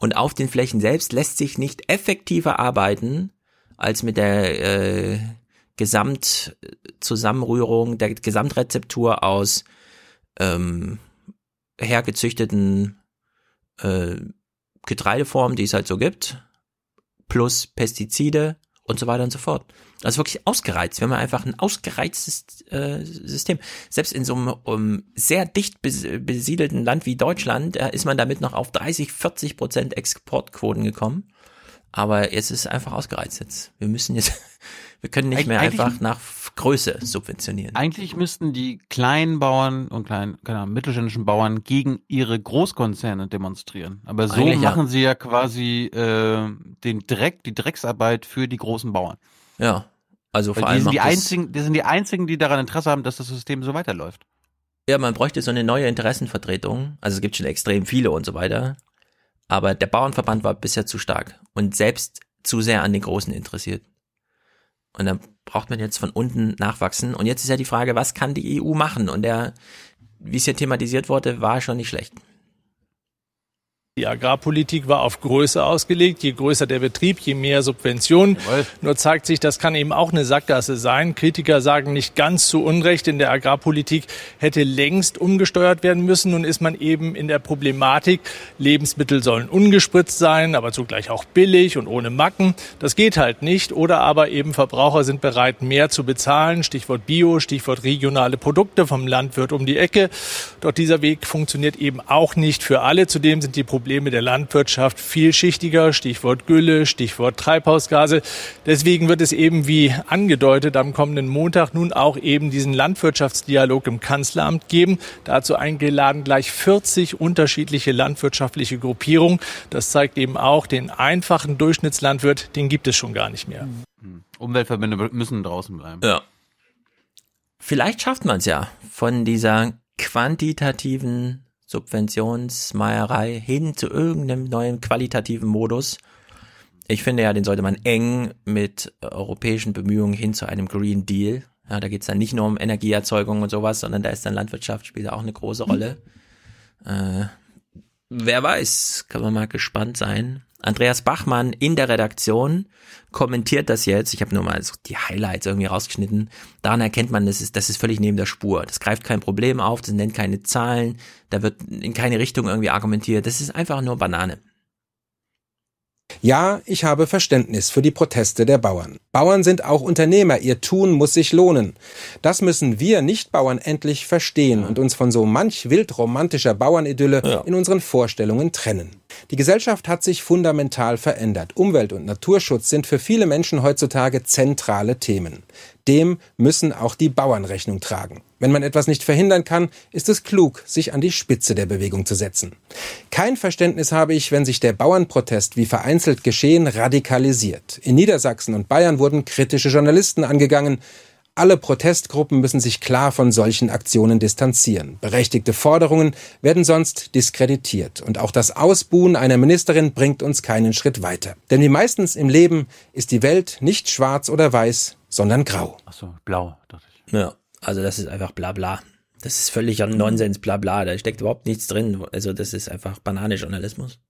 Und auf den Flächen selbst lässt sich nicht effektiver arbeiten als mit der äh, Gesamtzusammenrührung, der Gesamtrezeptur aus ähm, hergezüchteten äh, Getreideformen, die es halt so gibt, plus Pestizide und so weiter und so fort. Also wirklich ausgereizt. Wir haben einfach ein ausgereiztes äh, System. Selbst in so einem um, sehr dicht bes besiedelten Land wie Deutschland äh, ist man damit noch auf 30, 40 Prozent Exportquoten gekommen. Aber jetzt ist es einfach ausgereizt jetzt. Wir müssen jetzt, wir können nicht Eig mehr einfach nach Größe subventionieren. Eigentlich müssten die kleinen Bauern und kleinen, keine Ahnung, mittelständischen Bauern gegen ihre Großkonzerne demonstrieren. Aber so Eigentlich ja. machen sie ja quasi äh, den Dreck, die Drecksarbeit für die großen Bauern. Ja, Also vor Weil allem die sind die einzigen, die sind die einzigen, die daran Interesse haben, dass das System so weiterläuft. Ja, man bräuchte so eine neue Interessenvertretung. Also es gibt schon extrem viele und so weiter. Aber der Bauernverband war bisher zu stark und selbst zu sehr an den Großen interessiert. Und dann braucht man jetzt von unten nachwachsen. Und jetzt ist ja die Frage, was kann die EU machen? Und der, wie es hier thematisiert wurde, war schon nicht schlecht. Die Agrarpolitik war auf Größe ausgelegt. Je größer der Betrieb, je mehr Subventionen. Nur zeigt sich, das kann eben auch eine Sackgasse sein. Kritiker sagen nicht ganz zu Unrecht, in der Agrarpolitik hätte längst umgesteuert werden müssen. Nun ist man eben in der Problematik, Lebensmittel sollen ungespritzt sein, aber zugleich auch billig und ohne Macken. Das geht halt nicht. Oder aber eben Verbraucher sind bereit, mehr zu bezahlen. Stichwort Bio, Stichwort regionale Produkte vom Landwirt um die Ecke. Doch dieser Weg funktioniert eben auch nicht für alle. Zudem sind die Probleme der Landwirtschaft vielschichtiger. Stichwort Gülle, Stichwort Treibhausgase. Deswegen wird es eben wie angedeutet am kommenden Montag nun auch eben diesen Landwirtschaftsdialog im Kanzleramt geben. Dazu eingeladen gleich 40 unterschiedliche landwirtschaftliche Gruppierungen. Das zeigt eben auch den einfachen Durchschnittslandwirt, den gibt es schon gar nicht mehr. Umweltverbände müssen draußen bleiben. Ja. Vielleicht schafft man es ja von dieser quantitativen Subventionsmeierei hin zu irgendeinem neuen qualitativen Modus. Ich finde ja, den sollte man eng mit europäischen Bemühungen hin zu einem Green Deal. Ja, da geht's dann nicht nur um Energieerzeugung und sowas, sondern da ist dann Landwirtschaft spielt auch eine große Rolle. Äh, wer weiß, kann man mal gespannt sein. Andreas Bachmann in der Redaktion kommentiert das jetzt. Ich habe nur mal so die Highlights irgendwie rausgeschnitten. Daran erkennt man, das ist, das ist völlig neben der Spur. Das greift kein Problem auf, das nennt keine Zahlen, da wird in keine Richtung irgendwie argumentiert. Das ist einfach nur Banane. Ja, ich habe Verständnis für die Proteste der Bauern. Bauern sind auch Unternehmer, ihr Tun muss sich lohnen. Das müssen wir Nichtbauern endlich verstehen und uns von so manch wildromantischer Bauernidylle in unseren Vorstellungen trennen. Die Gesellschaft hat sich fundamental verändert. Umwelt- und Naturschutz sind für viele Menschen heutzutage zentrale Themen. Dem müssen auch die Bauern Rechnung tragen. Wenn man etwas nicht verhindern kann, ist es klug, sich an die Spitze der Bewegung zu setzen. Kein Verständnis habe ich, wenn sich der Bauernprotest wie vereinzelt geschehen radikalisiert. In Niedersachsen und Bayern wurden kritische Journalisten angegangen. Alle Protestgruppen müssen sich klar von solchen Aktionen distanzieren. Berechtigte Forderungen werden sonst diskreditiert. Und auch das Ausbuhen einer Ministerin bringt uns keinen Schritt weiter. Denn wie meistens im Leben ist die Welt nicht schwarz oder weiß, sondern grau. Ach so, blau, dachte ich. Ja, also das ist einfach bla bla. Das ist völliger Nonsens, bla bla. Da steckt überhaupt nichts drin. Also das ist einfach Banane-Journalismus.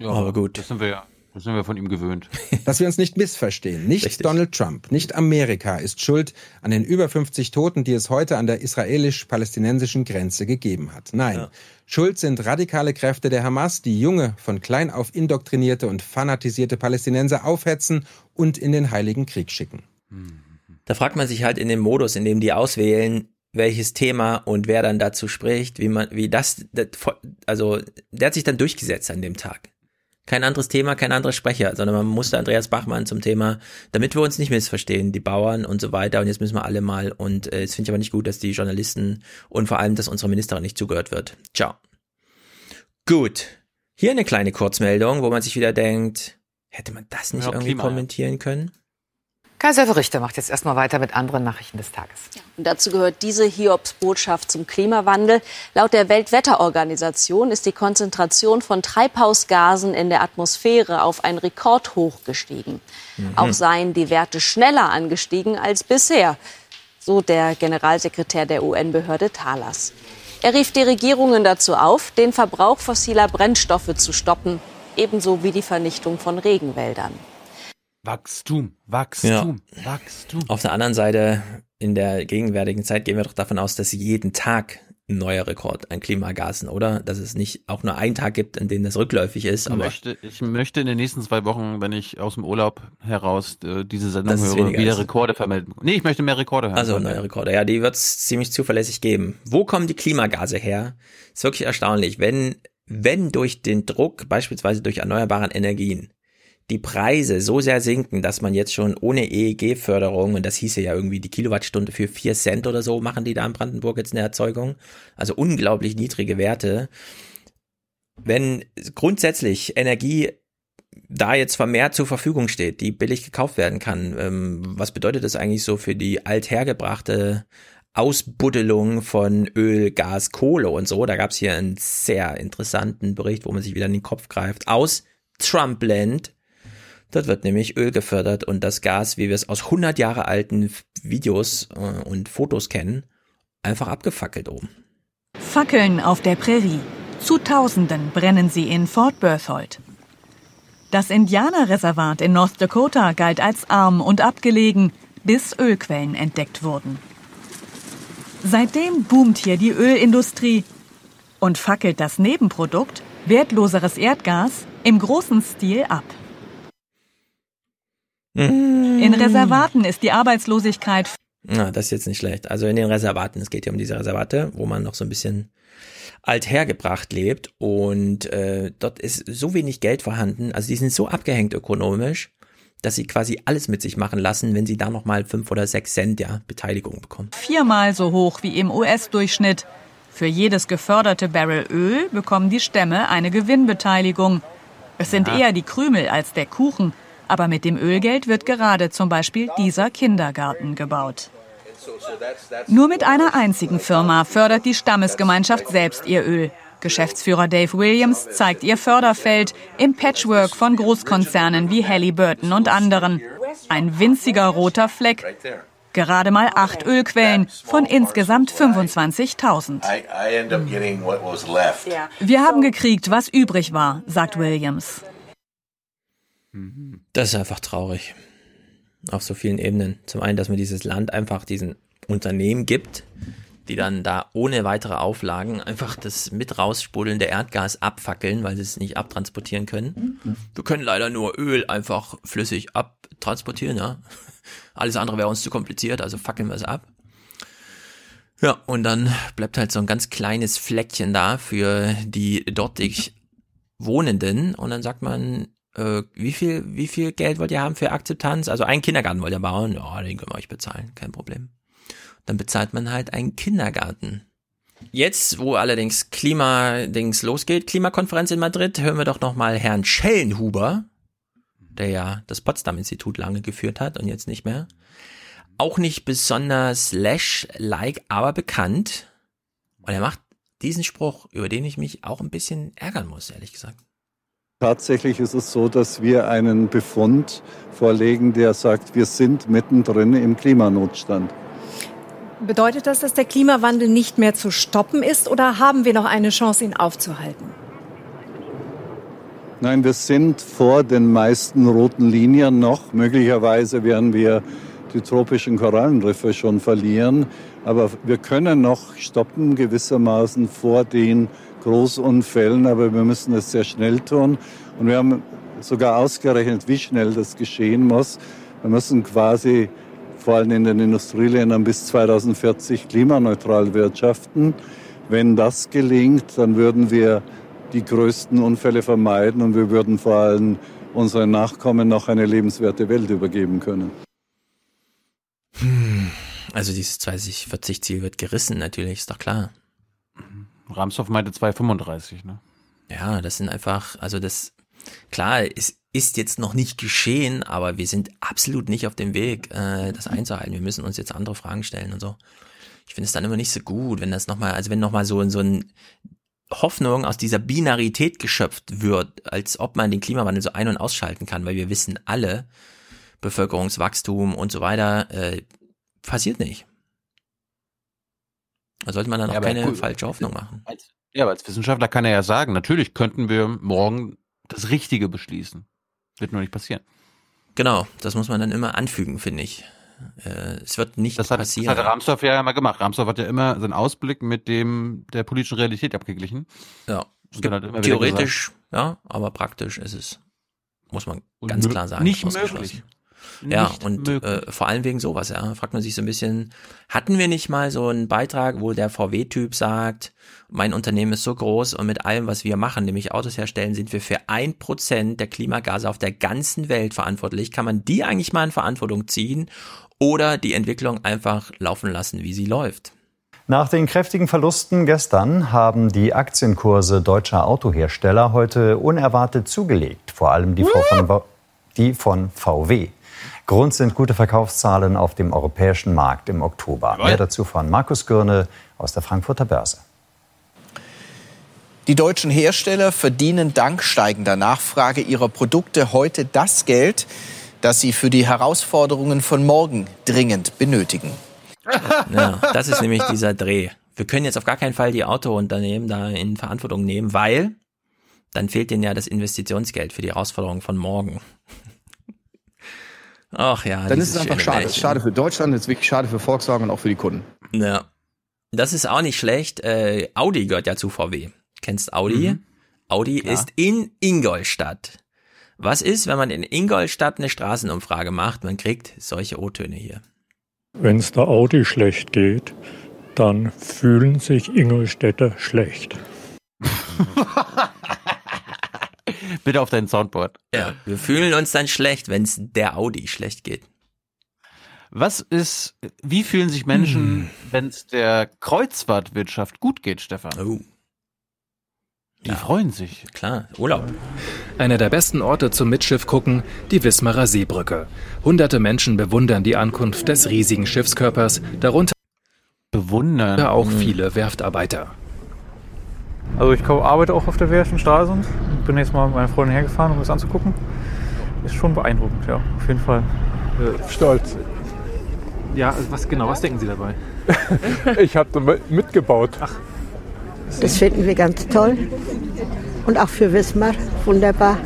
Ja, Aber gut. Das sind wir ja. Das sind wir von ihm gewöhnt. Dass wir uns nicht missverstehen. Nicht Donald Trump, nicht Amerika ist schuld an den über 50 Toten, die es heute an der israelisch-palästinensischen Grenze gegeben hat. Nein, schuld sind radikale Kräfte der Hamas, die junge, von klein auf indoktrinierte und fanatisierte Palästinenser aufhetzen und in den Heiligen Krieg schicken. Da fragt man sich halt in dem Modus, in dem die auswählen, welches Thema und wer dann dazu spricht, wie man, wie das, das also der hat sich dann durchgesetzt an dem Tag. Kein anderes Thema, kein anderer Sprecher, sondern man musste Andreas Bachmann zum Thema, damit wir uns nicht missverstehen, die Bauern und so weiter. Und jetzt müssen wir alle mal. Und äh, jetzt finde ich aber nicht gut, dass die Journalisten und vor allem, dass unsere Ministerin nicht zugehört wird. Ciao. Gut. Hier eine kleine Kurzmeldung, wo man sich wieder denkt, hätte man das nicht Ja, irgendwie Klima, kommentieren können? Kaiser Richter macht jetzt erstmal weiter mit anderen Nachrichten des Tages. Und dazu gehört diese Hiobsbotschaft zum Klimawandel. Laut der Weltwetterorganisation ist die Konzentration von Treibhausgasen in der Atmosphäre auf ein Rekordhoch gestiegen. Mhm. Auch seien die Werte schneller angestiegen als bisher, so der Generalsekretär der UN-Behörde Thalas. Er rief die Regierungen dazu auf, den Verbrauch fossiler Brennstoffe zu stoppen, ebenso wie die Vernichtung von Regenwäldern. Wachstum, Wachstum, Wachstum. Auf der anderen Seite, in der gegenwärtigen Zeit gehen wir doch davon aus, dass jeden Tag ein neuer Rekord an Klimagasen, oder? Dass es nicht auch nur einen Tag gibt, an dem das rückläufig ist. Ich Aber möchte, ich möchte in den nächsten zwei Wochen, wenn ich aus dem Urlaub heraus äh, diese Sendung höre, wieder ist. Rekorde vermelden. Nee, ich möchte mehr Rekorde hören. Also neue Rekorde. Ja, die wird es ziemlich zuverlässig geben. Wo kommen die Klimagase her? Ist wirklich erstaunlich. Wenn, wenn durch den Druck, beispielsweise durch erneuerbaren Energien, die Preise so sehr sinken, dass man jetzt schon ohne EEG-Förderung, und das hieße ja irgendwie die Kilowattstunde für vier Cent oder so, machen die da in Brandenburg jetzt eine Erzeugung. Also unglaublich niedrige Werte. Wenn grundsätzlich Energie da jetzt vermehrt zur Verfügung steht, die billig gekauft werden kann. Ähm, was bedeutet das eigentlich so für die althergebrachte Ausbuddelung von Öl, Gas, Kohle und so? Da gab es hier einen sehr interessanten Bericht, wo man sich wieder in den Kopf greift. Aus Trumpland. Dort wird nämlich Öl gefördert und das Gas, wie wir es aus 100 Jahre alten Videos äh, und Fotos kennen, einfach abgefackelt oben. Fackeln auf der Prärie. Zu Tausenden brennen sie in Fort Berthold. Das Indianerreservat in North Dakota galt als arm und abgelegen, bis Ölquellen entdeckt wurden. Seitdem boomt hier die Ölindustrie und fackelt das Nebenprodukt, wertloseres Erdgas, im großen Stil ab. In Reservaten ist die Arbeitslosigkeit. Na, das ist jetzt nicht schlecht. Also in den Reservaten, es geht ja um diese Reservate, wo man noch so ein bisschen althergebracht lebt und äh, dort ist so wenig Geld vorhanden, also die sind so abgehängt ökonomisch, dass sie quasi alles mit sich machen lassen, wenn sie da nochmal fünf oder sechs Cent ja Beteiligung bekommen. Viermal so hoch wie im US-Durchschnitt. Für jedes geförderte Barrel Öl bekommen die Stämme eine Gewinnbeteiligung. Es sind Ja. eher die Krümel als der Kuchen, aber mit dem Ölgeld wird gerade zum Beispiel dieser Kindergarten gebaut. Nur mit einer einzigen Firma fördert die Stammesgemeinschaft selbst ihr Öl. Geschäftsführer Dave Williams zeigt ihr Förderfeld im Patchwork von Großkonzernen wie Halliburton und anderen. Ein winziger roter Fleck. Gerade mal acht Ölquellen von insgesamt 25.000. I, I end up getting what was left. Wir haben gekriegt, was übrig war, sagt Williams. Das ist einfach traurig. Auf so vielen Ebenen. Zum einen, dass man dieses Land einfach diesen Unternehmen gibt, die dann da ohne weitere Auflagen einfach das mit raussprudelnde Erdgas abfackeln, weil sie es nicht abtransportieren können. Wir können leider nur Öl einfach flüssig abtransportieren, ja. Alles andere wäre uns zu kompliziert, also fackeln wir es ab. Ja, und dann bleibt halt so ein ganz kleines Fleckchen da für die dortig Wohnenden und dann sagt man, äh, wie viel, wie viel Geld wollt ihr haben für Akzeptanz? Also einen Kindergarten wollt ihr bauen? Ja, den können wir euch bezahlen, kein Problem. Dann bezahlt man halt einen Kindergarten. Jetzt, wo allerdings Klimadings losgeht, Klimakonferenz in Madrid, hören wir doch noch mal Herrn Schellenhuber, der ja das Potsdam-Institut lange geführt hat und jetzt nicht mehr. Auch nicht besonders Lash-like, aber bekannt. Und er macht diesen Spruch, über den ich mich auch ein bisschen ärgern muss, ehrlich gesagt. Tatsächlich ist es so, dass wir einen Befund vorlegen, der sagt, wir sind mittendrin im Klimanotstand. Bedeutet das, dass der Klimawandel nicht mehr zu stoppen ist oder haben wir noch eine Chance, ihn aufzuhalten? Nein, wir sind vor den meisten roten Linien noch. Möglicherweise werden wir die tropischen Korallenriffe schon verlieren. Aber wir können noch stoppen gewissermaßen vor den Großunfällen. Aber wir müssen es sehr schnell tun. Und wir haben sogar ausgerechnet, wie schnell das geschehen muss. Wir müssen quasi vor allem in den Industrieländern bis 2040 klimaneutral wirtschaften. Wenn das gelingt, dann würden wir die größten Unfälle vermeiden und wir würden vor allem unseren Nachkommen noch eine lebenswerte Welt übergeben können. Also dieses 2040-Ziel wird gerissen, natürlich, ist doch klar. Ramsdorff meinte 235, ne? Ja, das sind einfach, also das, klar, es ist jetzt noch nicht geschehen, aber wir sind absolut nicht auf dem Weg, äh, das einzuhalten. Wir müssen uns jetzt andere Fragen stellen und so. Ich finde es dann immer nicht so gut, wenn das nochmal, also wenn nochmal so, so ein Hoffnung aus dieser Binarität geschöpft wird, als ob man den Klimawandel so ein- und ausschalten kann, weil wir wissen alle, Bevölkerungswachstum und so weiter, äh, passiert nicht. Da sollte man dann auch Ja, keine gut, falsche Hoffnung machen. Ja, aber als Wissenschaftler kann er ja sagen, natürlich könnten wir morgen das Richtige beschließen. Wird nur nicht passieren. Genau, das muss man dann immer anfügen, finde ich. Äh, es wird nicht Das hat, passieren. das hat Ramsdorff ja immer gemacht. Ramsdorff hat ja immer seinen Ausblick mit dem der politischen Realität abgeglichen. Ja, wieder theoretisch, ja, aber praktisch ist es, muss man Und ganz klar sagen. nicht möglich. Ja, Nicht und möglich. äh, vor allem wegen sowas, ja, fragt man sich so ein bisschen, hatten wir nicht mal so einen Beitrag, wo der VW-Typ sagt, mein Unternehmen ist so groß und mit allem, was wir machen, nämlich Autos herstellen, sind wir für ein Prozent der Klimagase auf der ganzen Welt verantwortlich. Kann man die eigentlich mal in Verantwortung ziehen oder die Entwicklung einfach laufen lassen, wie sie läuft? Nach den kräftigen Verlusten gestern haben die Aktienkurse deutscher Autohersteller heute unerwartet zugelegt, vor allem die von, die von VW. Grund sind gute Verkaufszahlen auf dem europäischen Markt im Oktober. Mehr dazu von Markus Gürne aus der Frankfurter Börse. Die deutschen Hersteller verdienen dank steigender Nachfrage ihrer Produkte heute das Geld, das sie für die Herausforderungen von morgen dringend benötigen. Ja, das ist nämlich dieser Dreh. Wir können jetzt auf gar keinen Fall die Autounternehmen da in Verantwortung nehmen, weil dann fehlt denen ja das Investitionsgeld für die Herausforderungen von morgen. Ach ja. Dann ist es einfach schade. Es ist schade für Deutschland, es ist wirklich schade für Volkswagen und auch für die Kunden. Ja. Das ist auch nicht schlecht. Äh, Audi gehört ja zu VW. Kennst Audi? Mhm. Audi Klar. ist in Ingolstadt. Was ist, wenn man in Ingolstadt eine Straßenumfrage macht? Man kriegt solche O-Töne hier. Wenn es der Audi schlecht geht, dann fühlen sich Ingolstädter schlecht. Bitte auf dein Soundboard. Ja, wir fühlen uns dann schlecht, wenn es der Audi schlecht geht. Was ist, wie fühlen sich Menschen, hm. wenn es der Kreuzfahrtwirtschaft gut geht, Stefan? Oh. Die ja. freuen sich. Klar, Urlaub. Einer der besten Orte zum Mitschiff gucken, die Wismarer Seebrücke. Hunderte Menschen bewundern die Ankunft des riesigen Schiffskörpers, darunter bewundern auch viele Werftarbeiter. Also ich arbeite auch auf der Werft in Stralsund. Bin jetzt mal mit meiner Freundin hergefahren, um das anzugucken. Ist schon beeindruckend, ja, auf jeden Fall. Äh, stolz. Ja, also was genau, was denken Sie dabei? ich habe mitgebaut. Ach. Das finden wir ganz toll. Und auch für Wismar wunderbar.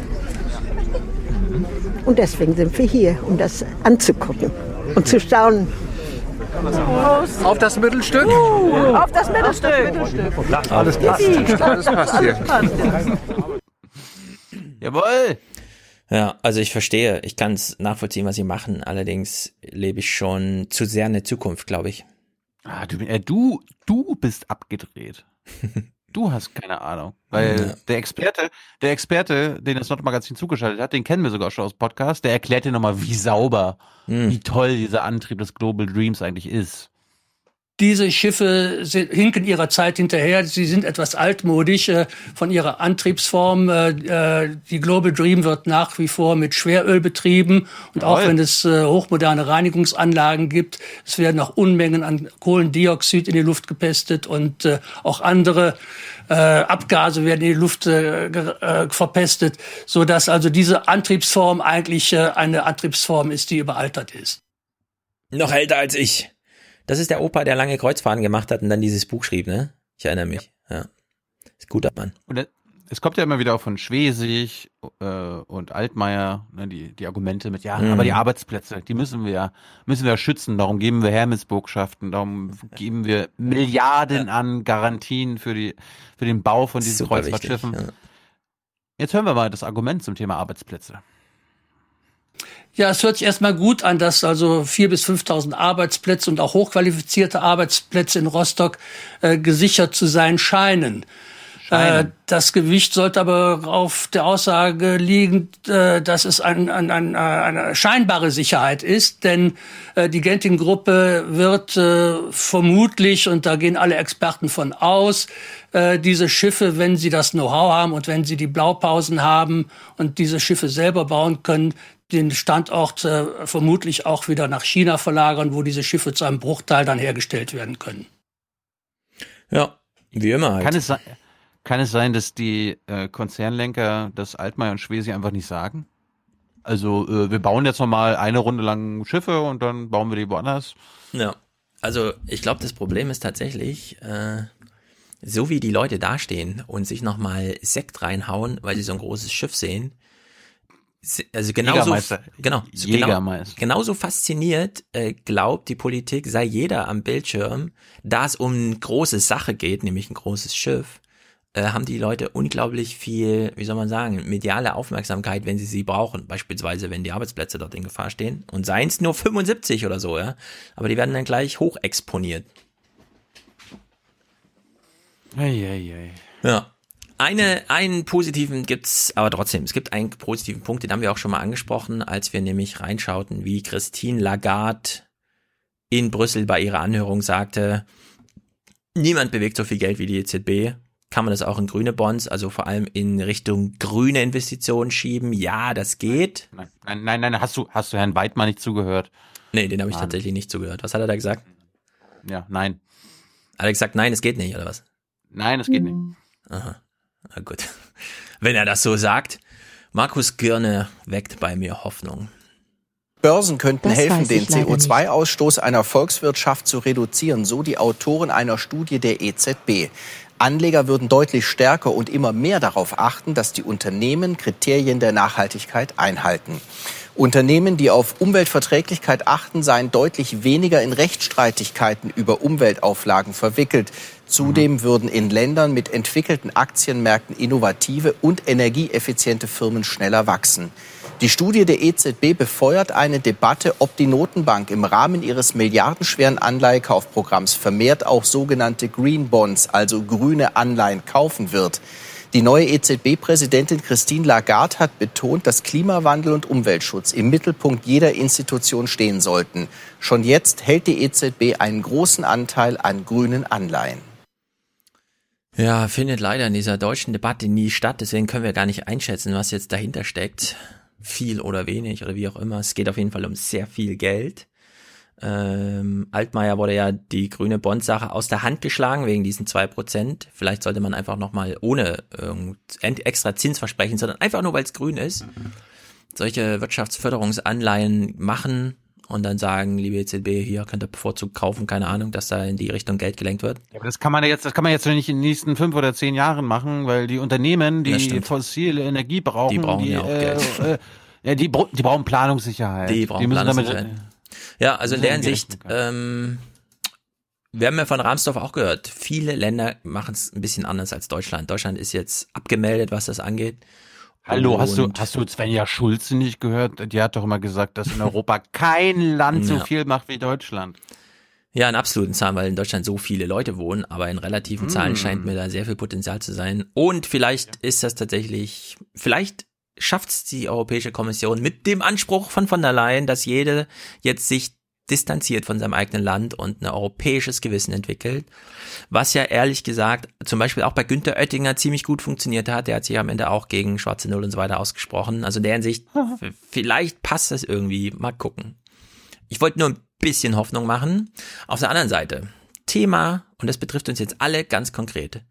Und deswegen sind wir hier, um das anzugucken und zu staunen. Auf das Mittelstück? Uh, auf das Mittelstück. Alles passt. Alles passt hier. Jawohl. Ja, also ich verstehe, ich kann es nachvollziehen, was sie machen. Allerdings lebe ich schon zu sehr in der Zukunft, glaube ich. Ah, du, äh, du, du bist abgedreht. du hast keine Ahnung. Weil ja. der Experte, der Experte, den das Nordmagazin zugeschaltet hat, den kennen wir sogar schon aus Podcast, der erklärt dir nochmal, wie sauber, mhm. wie toll dieser Antrieb des Global Dreams eigentlich ist. Diese Schiffe hinken ihrer Zeit hinterher. Sie sind etwas altmodisch äh, von ihrer Antriebsform. Äh, äh, die Global Dream wird nach wie vor mit Schweröl betrieben. Und Jawohl. auch wenn es äh, hochmoderne Reinigungsanlagen gibt, es werden auch Unmengen an Kohlendioxid in die Luft gepestet und auch andere Abgase werden in die Luft verpestet, so dass also diese Antriebsform eigentlich eine Antriebsform ist, die überaltert ist. Noch älter als ich. Das ist der Opa, der lange Kreuzfahren gemacht hat und dann dieses Buch schrieb, ne? Ich erinnere mich. Ja. ja. Ist guter Mann. Und es kommt ja immer wieder auch von Schwesig äh, und Altmaier, ne, die, die Argumente mit, ja, mhm. aber die Arbeitsplätze, die müssen wir, müssen wir schützen, darum geben wir Hermesburgschaften, darum geben wir Milliarden an Garantien für die, für den Bau von diesen Kreuzfahrtschiffen. Ja. Jetzt hören wir mal das Argument zum Thema Arbeitsplätze. Ja, es hört sich erstmal gut an, dass also vier bis 5.000 Arbeitsplätze und auch hochqualifizierte Arbeitsplätze in Rostock äh, gesichert zu sein scheinen. Äh, das Gewicht sollte aber auf der Aussage liegen, äh, dass es ein, ein, ein, äh, eine scheinbare Sicherheit ist, denn die Genting-Gruppe wird vermutlich, und da gehen alle Experten von aus, diese Schiffe, wenn sie das Know-how haben und wenn sie die Blaupausen haben und diese Schiffe selber bauen können, den Standort vermutlich auch wieder nach China verlagern, wo diese Schiffe zu einem Bruchteil dann hergestellt werden können. Ja, wie immer halt. Kann es, kann es sein, dass die äh, Konzernlenker das Altmaier und Schwesi einfach nicht sagen? Also äh, wir bauen jetzt nochmal eine Runde lang Schiffe und dann bauen wir die woanders. Ja, also ich glaube, das Problem ist tatsächlich, äh, so wie die Leute dastehen und sich nochmal Sekt reinhauen, weil sie so ein großes Schiff sehen, also genauso, genau, genau, genauso fasziniert äh, glaubt die Politik, sei jeder am Bildschirm, da es um eine große Sache geht, nämlich ein großes Schiff, haben die Leute unglaublich viel, wie soll man sagen, mediale Aufmerksamkeit, wenn sie sie brauchen. Beispielsweise, wenn die Arbeitsplätze dort in Gefahr stehen. Und seien es nur 75 oder so, ja. Aber die werden dann gleich hoch exponiert. Ei, ei, ei. Ja. Eine, einen positiven gibt's, aber trotzdem, es gibt einen positiven Punkt, den haben wir auch schon mal angesprochen, als wir nämlich reinschauten, wie Christine Lagarde in Brüssel bei ihrer Anhörung sagte, Niemand bewegt so viel Geld wie die EZB. Kann man das auch in grüne Bonds, also vor allem in Richtung grüne Investitionen schieben? Ja, das geht. Nein, nein, nein, nein hast du, hast du Herrn Weidmann nicht zugehört? Nee, den habe ich tatsächlich nicht zugehört. Was hat er da gesagt? Ja, nein. Hat er gesagt, nein, es geht nicht, oder was? Nein, es geht nicht. Aha. Na gut. Wenn er das so sagt. Markus Girne weckt bei mir Hoffnung. Börsen könnten Das helfen, den ich leider CO2-Ausstoß einer Volkswirtschaft zu reduzieren, so die Autoren einer Studie der EZB. Anleger würden deutlich stärker und immer mehr darauf achten, dass die Unternehmen Kriterien der Nachhaltigkeit einhalten. Unternehmen, die auf Umweltverträglichkeit achten, seien deutlich weniger in Rechtsstreitigkeiten über Umweltauflagen verwickelt. Zudem würden in Ländern mit entwickelten Aktienmärkten innovative und energieeffiziente Firmen schneller wachsen. Die Studie der EZB befeuert eine Debatte, ob die Notenbank im Rahmen ihres milliardenschweren Anleihekaufprogramms vermehrt auch sogenannte Green Bonds, also grüne Anleihen, kaufen wird. Die neue EZB-Präsidentin Christine Lagarde hat betont, dass Klimawandel und Umweltschutz im Mittelpunkt jeder Institution stehen sollten. Schon jetzt hält die EZB einen großen Anteil an grünen Anleihen. Ja, findet leider in dieser deutschen Debatte nie statt, deswegen können wir gar nicht einschätzen, was jetzt dahinter steckt. Viel oder wenig oder wie auch immer. Es geht auf jeden Fall um sehr viel Geld. Ähm, Altmaier wurde ja die grüne Bond-Sache aus der Hand geschlagen wegen diesen zwei Prozent. Vielleicht sollte man einfach nochmal ohne extra Zinsversprechen, sondern einfach nur, weil es grün ist, solche Wirtschaftsförderungsanleihen machen und dann sagen, liebe EZB, hier könnt ihr bevorzugt kaufen, keine Ahnung, dass da in die Richtung Geld gelenkt wird. Ja, aber das kann man ja jetzt, das kann man jetzt nicht in den nächsten fünf oder zehn Jahren machen, weil die Unternehmen, die fossile Energie brauchen, Die brauchen ja auch äh, Geld. Äh, ja, die, die brauchen Planungssicherheit. Die brauchen damit, Planungssicherheit. Ja, also in der Hinsicht, ähm, wir haben ja von Rahmsdorf auch gehört, viele Länder machen es ein bisschen anders als Deutschland. Deutschland ist jetzt abgemeldet, was das angeht. Hallo, hast du, hast du Svenja Schulze nicht gehört? Die hat doch immer gesagt, dass in Europa kein Land so Ja. viel macht wie Deutschland. Ja, in absoluten Zahlen, weil in Deutschland so viele Leute wohnen, aber in relativen Zahlen Mm. scheint mir da sehr viel Potenzial zu sein. Und vielleicht ist das tatsächlich, vielleicht schafft es die Europäische Kommission mit dem Anspruch von von der Leyen, dass jede jetzt sich distanziert von seinem eigenen Land und ein europäisches Gewissen entwickelt. Was ja ehrlich gesagt zum Beispiel auch bei Günther Oettinger ziemlich gut funktioniert hat. Der hat sich am Ende auch gegen Schwarze Null und so weiter ausgesprochen. Also in der Hinsicht, vielleicht passt das irgendwie. Mal gucken. Ich wollte nur ein bisschen Hoffnung machen. Auf der anderen Seite, Thema, und das betrifft uns jetzt alle ganz konkret.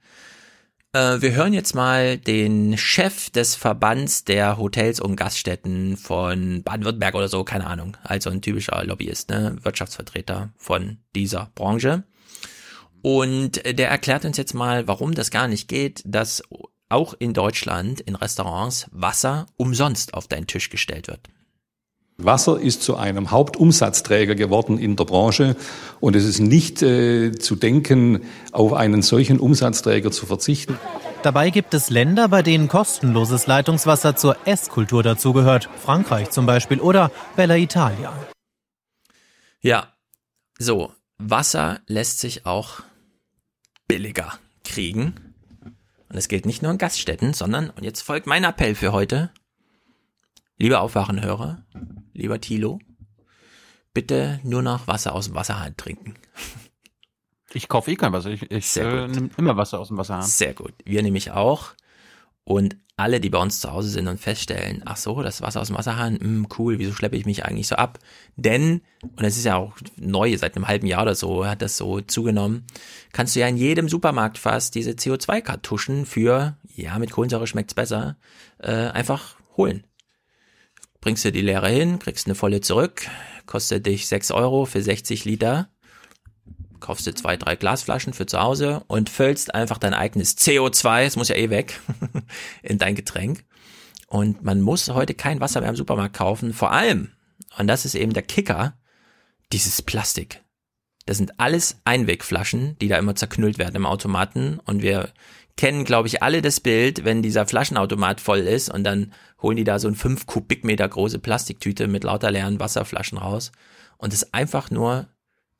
Äh, wir hören jetzt mal den Chef des Verbands der Hotels und Gaststätten von Baden-Württemberg oder so, keine Ahnung. Also ein typischer Lobbyist, ne? Wirtschaftsvertreter von dieser Branche. Und der erklärt uns jetzt mal, warum das gar nicht geht, dass auch in Deutschland in Restaurants Wasser umsonst auf deinen Tisch gestellt wird. Wasser ist zu einem Hauptumsatzträger geworden in der Branche und es ist nicht äh, zu denken, auf einen solchen Umsatzträger zu verzichten. Dabei gibt es Länder, bei denen kostenloses Leitungswasser zur Esskultur dazugehört. Frankreich zum Beispiel oder Bella Italia. Ja, so, Wasser lässt sich auch billiger kriegen. Und es gilt nicht nur in Gaststätten, sondern, und jetzt folgt mein Appell für heute, lieber Aufwachenhörer, lieber Thilo, bitte nur noch Wasser aus dem Wasserhahn trinken. Ich kaufe eh kein Wasser. Ich, ich äh, nehme immer Wasser aus dem Wasserhahn. Sehr gut. Wir nämlich auch. Und alle, die bei uns zu Hause sind und feststellen, ach so, das Wasser aus dem Wasserhahn, mh, cool, wieso schleppe ich mich eigentlich so ab? Denn, und das ist ja auch neu, seit einem halben Jahr oder so hat das so zugenommen, kannst du ja in jedem Supermarkt fast diese CO2-Kartuschen für, ja, mit Kohlensäure schmeckt's besser, äh, einfach holen. Bringst du die leere hin, kriegst eine volle zurück, kostet dich 6 Euro für 60 Liter, kaufst du zwei, drei Glasflaschen für zu Hause und füllst einfach dein eigenes CO2, es muss ja eh weg, in dein Getränk. Und man muss heute kein Wasser mehr im Supermarkt kaufen. Vor allem, und das ist eben der Kicker, dieses Plastik. Das sind alles Einwegflaschen, die da immer zerknüllt werden im Automaten. Und wir kennen, glaube ich, alle das Bild, wenn dieser Flaschenautomat voll ist und dann holen die da so ein 5 Kubikmeter große Plastiktüte mit lauter leeren Wasserflaschen raus. Und es einfach nur,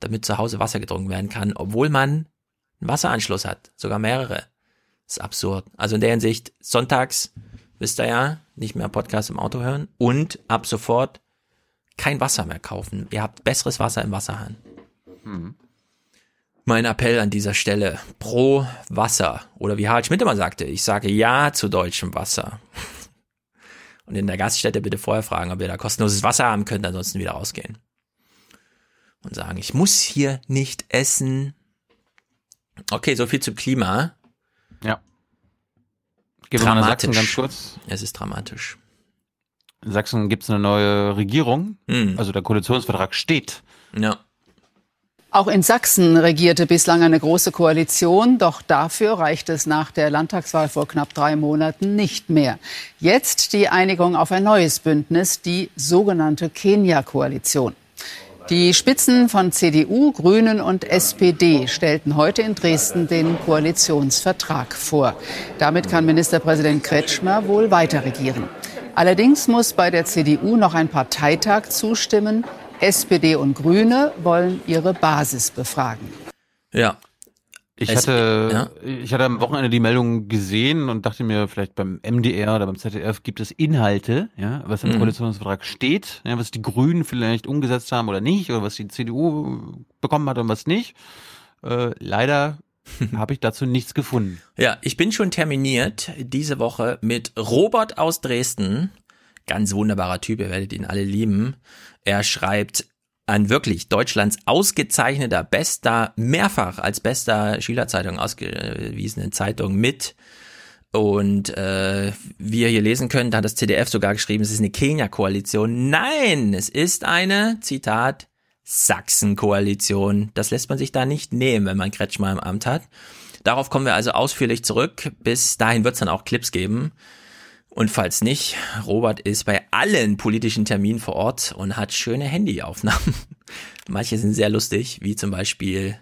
damit zu Hause Wasser getrunken werden kann, obwohl man einen Wasseranschluss hat. Sogar mehrere. ist absurd. Also in der Hinsicht, sonntags, wisst ihr ja, nicht mehr Podcast im Auto hören und ab sofort kein Wasser mehr kaufen. Ihr habt besseres Wasser im Wasserhahn. Hm. Mein Appell an dieser Stelle pro Wasser oder wie Harald Schmidt immer sagte, ich sage ja zu deutschem Wasser. Und in der Gaststätte bitte vorher fragen, ob ihr da kostenloses Wasser haben könnt, ansonsten wieder rausgehen. Und sagen, ich muss hier nicht essen. Okay, so viel zum Klima. Ja. Gehen wir nach Sachsen ganz kurz. Es ist dramatisch. In Sachsen gibt es eine neue Regierung. Hm. Also der Koalitionsvertrag steht. Ja. Auch in Sachsen regierte bislang eine große Koalition, doch dafür reicht es nach der Landtagswahl vor knapp drei Monaten nicht mehr. Jetzt die Einigung auf ein neues Bündnis, die sogenannte Kenia-Koalition. Die Spitzen von CDU, Grünen und SPD stellten heute in Dresden den Koalitionsvertrag vor. Damit kann Ministerpräsident Kretschmer wohl weiter regieren. Allerdings muss bei der CDU noch ein Parteitag zustimmen. SPD und Grüne wollen ihre Basis befragen. Ja. Ich hatte, ja. ich hatte am Wochenende die Meldung gesehen und dachte mir, vielleicht beim MDR oder beim ZDF gibt es Inhalte, ja, was im Mhm. Koalitionsvertrag steht, ja, was die Grünen vielleicht umgesetzt haben oder nicht, oder was die CDU bekommen hat und was nicht. Äh, leider habe ich dazu nichts gefunden. Ja, ich bin schon terminiert diese Woche mit Robert aus Dresden. Ganz wunderbarer Typ, ihr werdet ihn alle lieben. Er schreibt an wirklich Deutschlands ausgezeichneter, bester, mehrfach als bester Schülerzeitung ausgewiesenen Zeitung mit. Und äh, wie ihr hier lesen könnt, hat das CDF sogar geschrieben, es ist eine Kenia-Koalition. Nein, es ist eine, Zitat, Sachsen-Koalition. Das lässt man sich da nicht nehmen, wenn man Kretschmer im Amt hat. Darauf kommen wir also ausführlich zurück. Bis dahin wird es dann auch Clips geben. Und falls nicht, Robert ist bei allen politischen Terminen vor Ort und hat schöne Handyaufnahmen. Manche sind sehr lustig, wie zum Beispiel,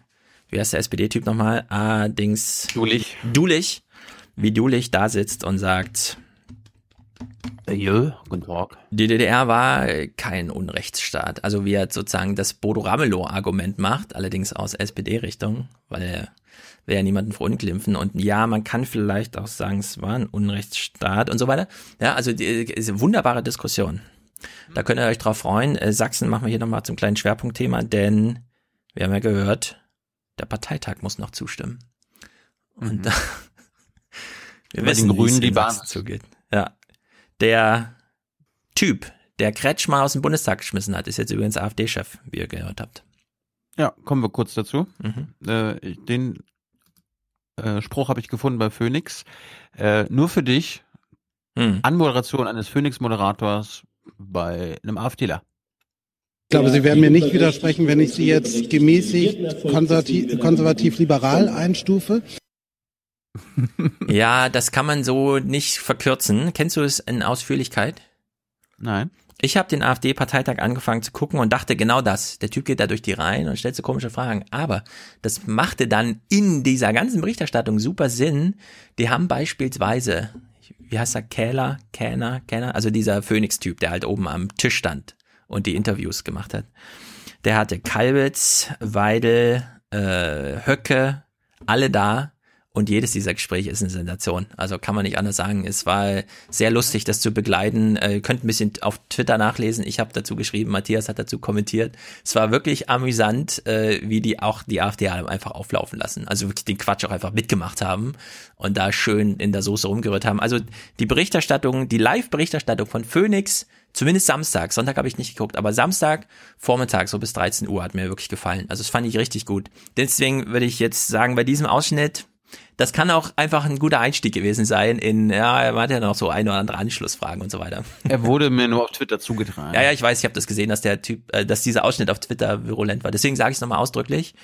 wie heißt der SPD-Typ nochmal? Ah, Dings. Dulich. Dulich. Wie Dulich da sitzt und sagt, Ja, guten Tag. die DDR war kein Unrechtsstaat. Also wie er sozusagen das Bodo Ramelow-Argument macht, allerdings aus SPD-Richtung, weil er will ja niemanden verunglimpfen. Und ja, man kann vielleicht auch sagen, es war ein Unrechtsstaat und so weiter. Ja, also die, eine wunderbare Diskussion. Da könnt ihr euch drauf freuen. Äh, Sachsen machen wir hier nochmal zum kleinen Schwerpunktthema, denn wir haben ja gehört, der Parteitag muss noch zustimmen. Und da, wir wissen, den wie es Grünen die Basis. zugeht. Ja. Der Typ, der Kretschmer aus dem Bundestag geschmissen hat, ist jetzt übrigens AfD-Chef, wie ihr gehört habt. Ja, kommen wir kurz dazu. Mhm. Äh, den äh, Spruch habe ich gefunden bei Phoenix. Äh, nur für dich, Hm. Anmoderation eines Phoenix-Moderators bei einem AfDler. Ich glaube, Sie werden mir nicht widersprechen, wenn ich Sie jetzt gemäßigt konservativ- konservativ-liberal einstufe. Ja, das kann man so nicht verkürzen. Kennst du es in Ausführlichkeit? Nein. Ich habe den AfD-Parteitag angefangen zu gucken und dachte genau das. Der Typ geht da durch die Reihen und stellt so komische Fragen. Aber das machte dann in dieser ganzen Berichterstattung super Sinn. Die haben beispielsweise, wie heißt er, Kähler, Kähner, Kähner, also dieser Phoenix-Typ, der halt oben am Tisch stand und die Interviews gemacht hat. Der hatte Kalbitz, Weidel, äh, Höcke, alle da. Und jedes dieser Gespräche ist eine Sensation. Also kann man nicht anders sagen. Es war sehr lustig, das zu begleiten. Äh, könnt ein bisschen auf Twitter nachlesen. Ich habe dazu geschrieben, Matthias hat dazu kommentiert. Es war wirklich amüsant, äh, wie die auch die AfD einfach auflaufen lassen. Also wirklich den Quatsch auch einfach mitgemacht haben und da schön in der Soße rumgerührt haben. Also die Berichterstattung, die Live-Berichterstattung von Phoenix, zumindest Samstag, Sonntag habe ich nicht geguckt, aber Samstag Vormittag so bis 13 Uhr hat mir wirklich gefallen. Also das fand ich richtig gut. Deswegen würde ich jetzt sagen, bei diesem Ausschnitt, das kann auch einfach ein guter Einstieg gewesen sein in, ja, man hat ja noch so ein oder andere Anschlussfragen und so weiter. Er wurde mir nur auf Twitter zugetragen. Ja, ja, ich weiß, ich habe das gesehen, dass der Typ, äh, dass dieser Ausschnitt auf Twitter virulent war. Deswegen sage ich es nochmal ausdrücklich.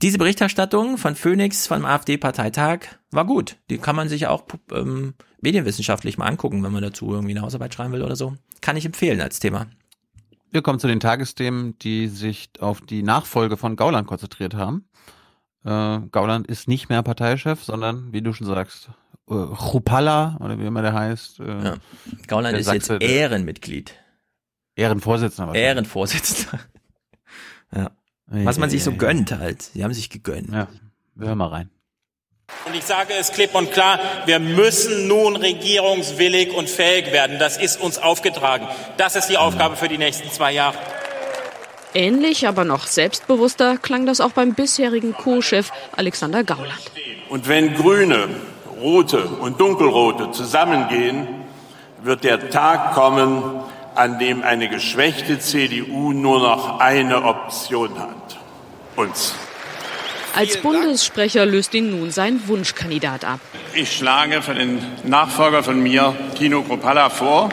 Diese Berichterstattung von Phoenix vom AfD-Parteitag war gut. Die kann man sich auch ähm, medienwissenschaftlich mal angucken, wenn man dazu irgendwie eine Hausarbeit schreiben will oder so. Kann ich empfehlen als Thema. Wir kommen zu den Tagesthemen, die sich auf die Nachfolge von Gauland konzentriert haben. Äh, Gauland ist nicht mehr Parteichef, sondern, wie du schon sagst, äh, Chupalla, oder wie immer der heißt. Äh, Ja. Gauland der ist jetzt Sachse, der Ehrenmitglied. Ehrenvorsitzender. Ehrenvorsitzender. Ja. Was man sich so gönnt halt. Sie haben sich gegönnt. Ja, wir hören mal rein. Und ich sage es klipp und klar, wir müssen nun regierungswillig und fähig werden. Das ist uns aufgetragen. Das ist die Aufgabe für die nächsten zwei Jahre. Ähnlich, aber noch selbstbewusster klang das auch beim bisherigen Co-Chef Alexander Gauland. Und wenn Grüne, Rote und Dunkelrote zusammengehen, wird der Tag kommen, an dem eine geschwächte CDU nur noch eine Option hat. Uns. Als Bundessprecher löst ihn nun sein Wunschkandidat ab. Ich schlage für den Nachfolger von mir, Tino Kropalla, vor.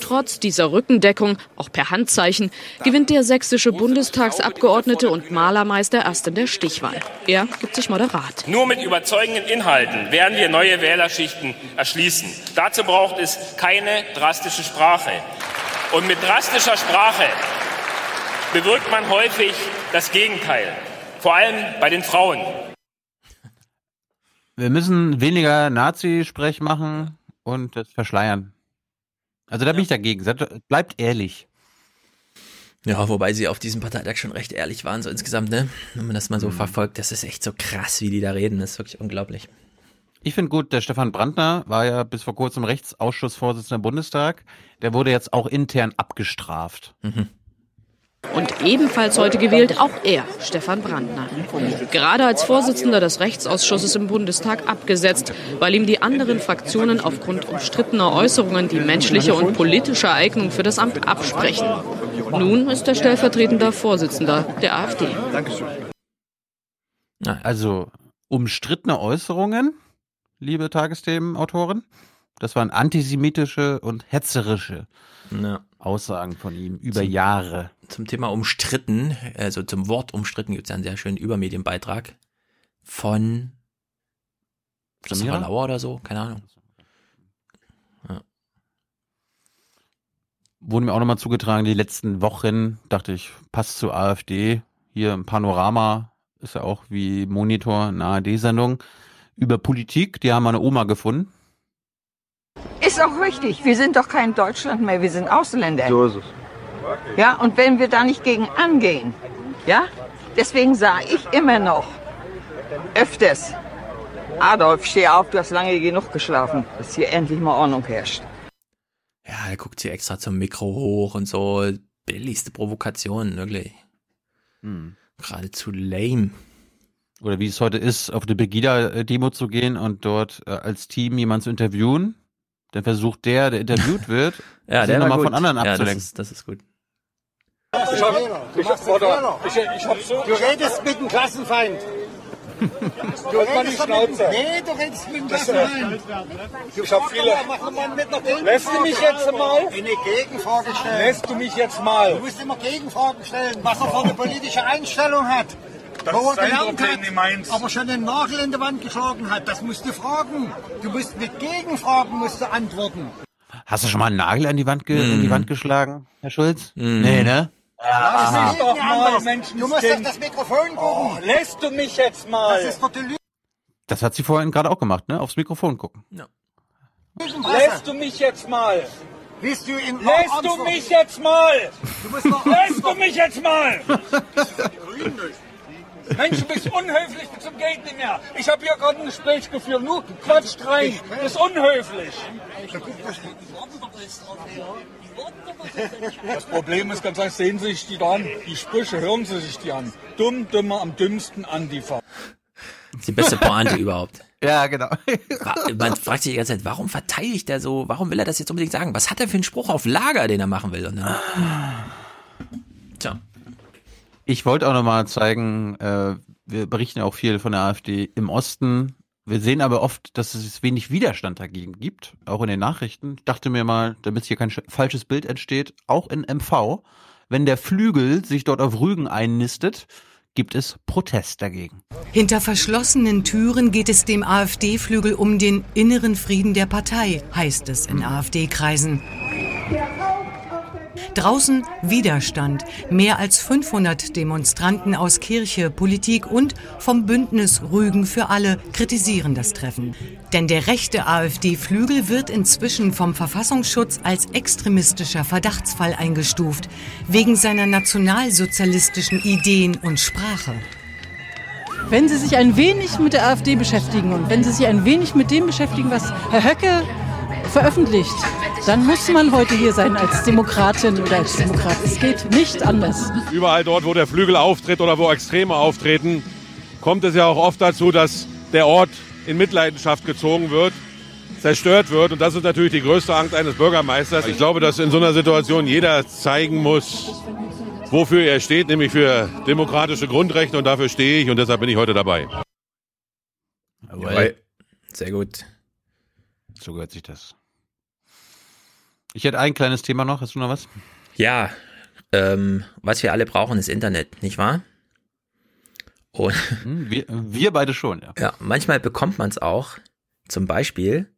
Trotz dieser Rückendeckung, auch per Handzeichen, gewinnt der sächsische Bundestagsabgeordnete und Malermeister erst in der Stichwahl. Er gibt sich moderat. Nur mit überzeugenden Inhalten werden wir neue Wählerschichten erschließen. Dazu braucht es keine drastische Sprache. Und mit drastischer Sprache bewirkt man häufig das Gegenteil. Vor allem bei den Frauen. Wir müssen weniger Nazi-Sprech machen und das verschleiern. Also da bin ich dagegen. Bleibt ehrlich. Ja, wobei sie auf diesem Parteitag schon recht ehrlich waren, so insgesamt, ne? Wenn man das mal so mhm. verfolgt, das ist echt so krass, wie die da reden. Das ist wirklich unglaublich. Ich finde gut, der Stefan Brandner war ja bis vor kurzem Rechtsausschussvorsitzender im Bundestag. Der wurde jetzt auch intern abgestraft. Mhm. Und ebenfalls heute gewählt auch er, Stefan Brandner. Gerade als Vorsitzender des Rechtsausschusses im Bundestag abgesetzt, weil ihm die anderen Fraktionen aufgrund umstrittener Äußerungen die menschliche und politische Eignung für das Amt absprechen. Nun ist er stellvertretender Vorsitzender der AfD. Also umstrittene Äußerungen, liebe Tagesthemenautoren, das waren antisemitische und hetzerische ja. Aussagen von ihm über Jahre. Zum Thema umstritten, also zum Wort umstritten gibt es ja einen sehr schönen Übermedienbeitrag von Christopher Lauer oder so, keine Ahnung. Ja. Wurde mir auch nochmal zugetragen, die letzten Wochen, dachte ich, passt zur AfD. Hier im Panorama ist ja auch wie Monitor eine ARD-Sendung über Politik. Die haben eine Oma gefunden ist auch richtig. Wir sind doch kein Deutschland mehr, wir sind Ausländer. So ist es. Ja, und wenn wir da nicht gegen angehen, ja, deswegen sage ich immer noch öfters, Adolf, steh auf, du hast lange genug geschlafen, dass hier endlich mal Ordnung herrscht. Ja, er guckt sie extra zum Mikro hoch und so. Billigste Provokation, wirklich. Hm. Geradezu lame. Oder wie es heute ist, auf eine Begida-Demo zu gehen und dort äh, als Team jemanden zu interviewen dann versucht der, der interviewt wird, ja, der nochmal von anderen abzulenken. Ja, das, ist, das ist gut. Ich hab, ich hab, ich, ich hab so du redest mit dem Klassenfeind. Du redest mit, nee, du redest mit dem Klassenfeind. Ich hab viele. Lässt du mich jetzt mal? Eine Gegenfrage stellen. Lässt du mich jetzt mal? Du musst immer Gegenfragen stellen, was er für eine politische Einstellung hat. Das wo er gelernt hat, aber schon den Nagel in die Wand geschlagen hat. Das musst du fragen. Du musst mit Gegenfragen musst du antworten. Hast du schon mal einen Nagel an die Wand, ge mm. in die Wand geschlagen, Herr Schulz? Mm. Nee, ne? Ja, das ist doch mal, du musst auf das Mikrofon gucken. Oh, lässt du mich jetzt mal? Das ist doch die Das hat sie vorhin gerade auch gemacht, ne? Aufs Mikrofon gucken. Ja. Lässt du mich jetzt mal? Bist du in Lässt du mich jetzt mal? Du Lässt du mich jetzt mal? Mensch, du bist unhöflich zum Geld nicht mehr. Ich habe hier gerade ein Gespräch geführt. Nur quatscht rein. Das ist unhöflich. Das Problem ist ganz einfach, sehen Sie sich die an. Die Sprüche, hören Sie sich die an. Dumm, dümmer, am dümmsten Antifa. Das ist die beste Pointe überhaupt. Ja, genau. Man fragt sich die ganze Zeit, warum verteidigt er so, warum will er das jetzt unbedingt sagen? Was hat er für einen Spruch auf Lager, den er machen will? Und dann, tja. Ich wollte auch nochmal zeigen, äh, wir berichten ja auch viel von der AfD im Osten. Wir sehen aber oft, dass es wenig Widerstand dagegen gibt, auch in den Nachrichten. Ich dachte mir mal, damit hier kein falsches Bild entsteht, auch in MV, wenn der Flügel sich dort auf Rügen einnistet, gibt es Protest dagegen. Hinter verschlossenen Türen geht es dem AfD-Flügel um den inneren Frieden der Partei, heißt es in AfD-Kreisen. Draußen Widerstand. Mehr als 500 Demonstranten aus Kirche, Politik und vom Bündnis Rügen für alle kritisieren das Treffen. Denn der rechte AfD-Flügel wird inzwischen vom Verfassungsschutz als extremistischer Verdachtsfall eingestuft, wegen seiner nationalsozialistischen Ideen und Sprache. Wenn Sie sich ein wenig mit der AfD beschäftigen und wenn Sie sich ein wenig mit dem beschäftigen, was Herr Höcke veröffentlicht. Dann muss man heute hier sein als Demokratin oder als Demokrat. Es geht nicht anders. Überall dort, wo der Flügel auftritt oder wo Extreme auftreten, kommt es ja auch oft dazu, dass der Ort in Mitleidenschaft gezogen wird, zerstört wird. Und das ist natürlich die größte Angst eines Bürgermeisters. Ich glaube, dass in so einer Situation jeder zeigen muss, wofür er steht, nämlich für demokratische Grundrechte. Und dafür stehe ich und deshalb bin ich heute dabei. Jawohl. Sehr gut. So gehört sich das. Ich hätte ein kleines Thema noch. Hast du noch was? Ja, ähm, was wir alle brauchen, ist Internet, nicht wahr? Und Hm, wir, wir beide schon, ja. ja, manchmal bekommt man es auch, zum Beispiel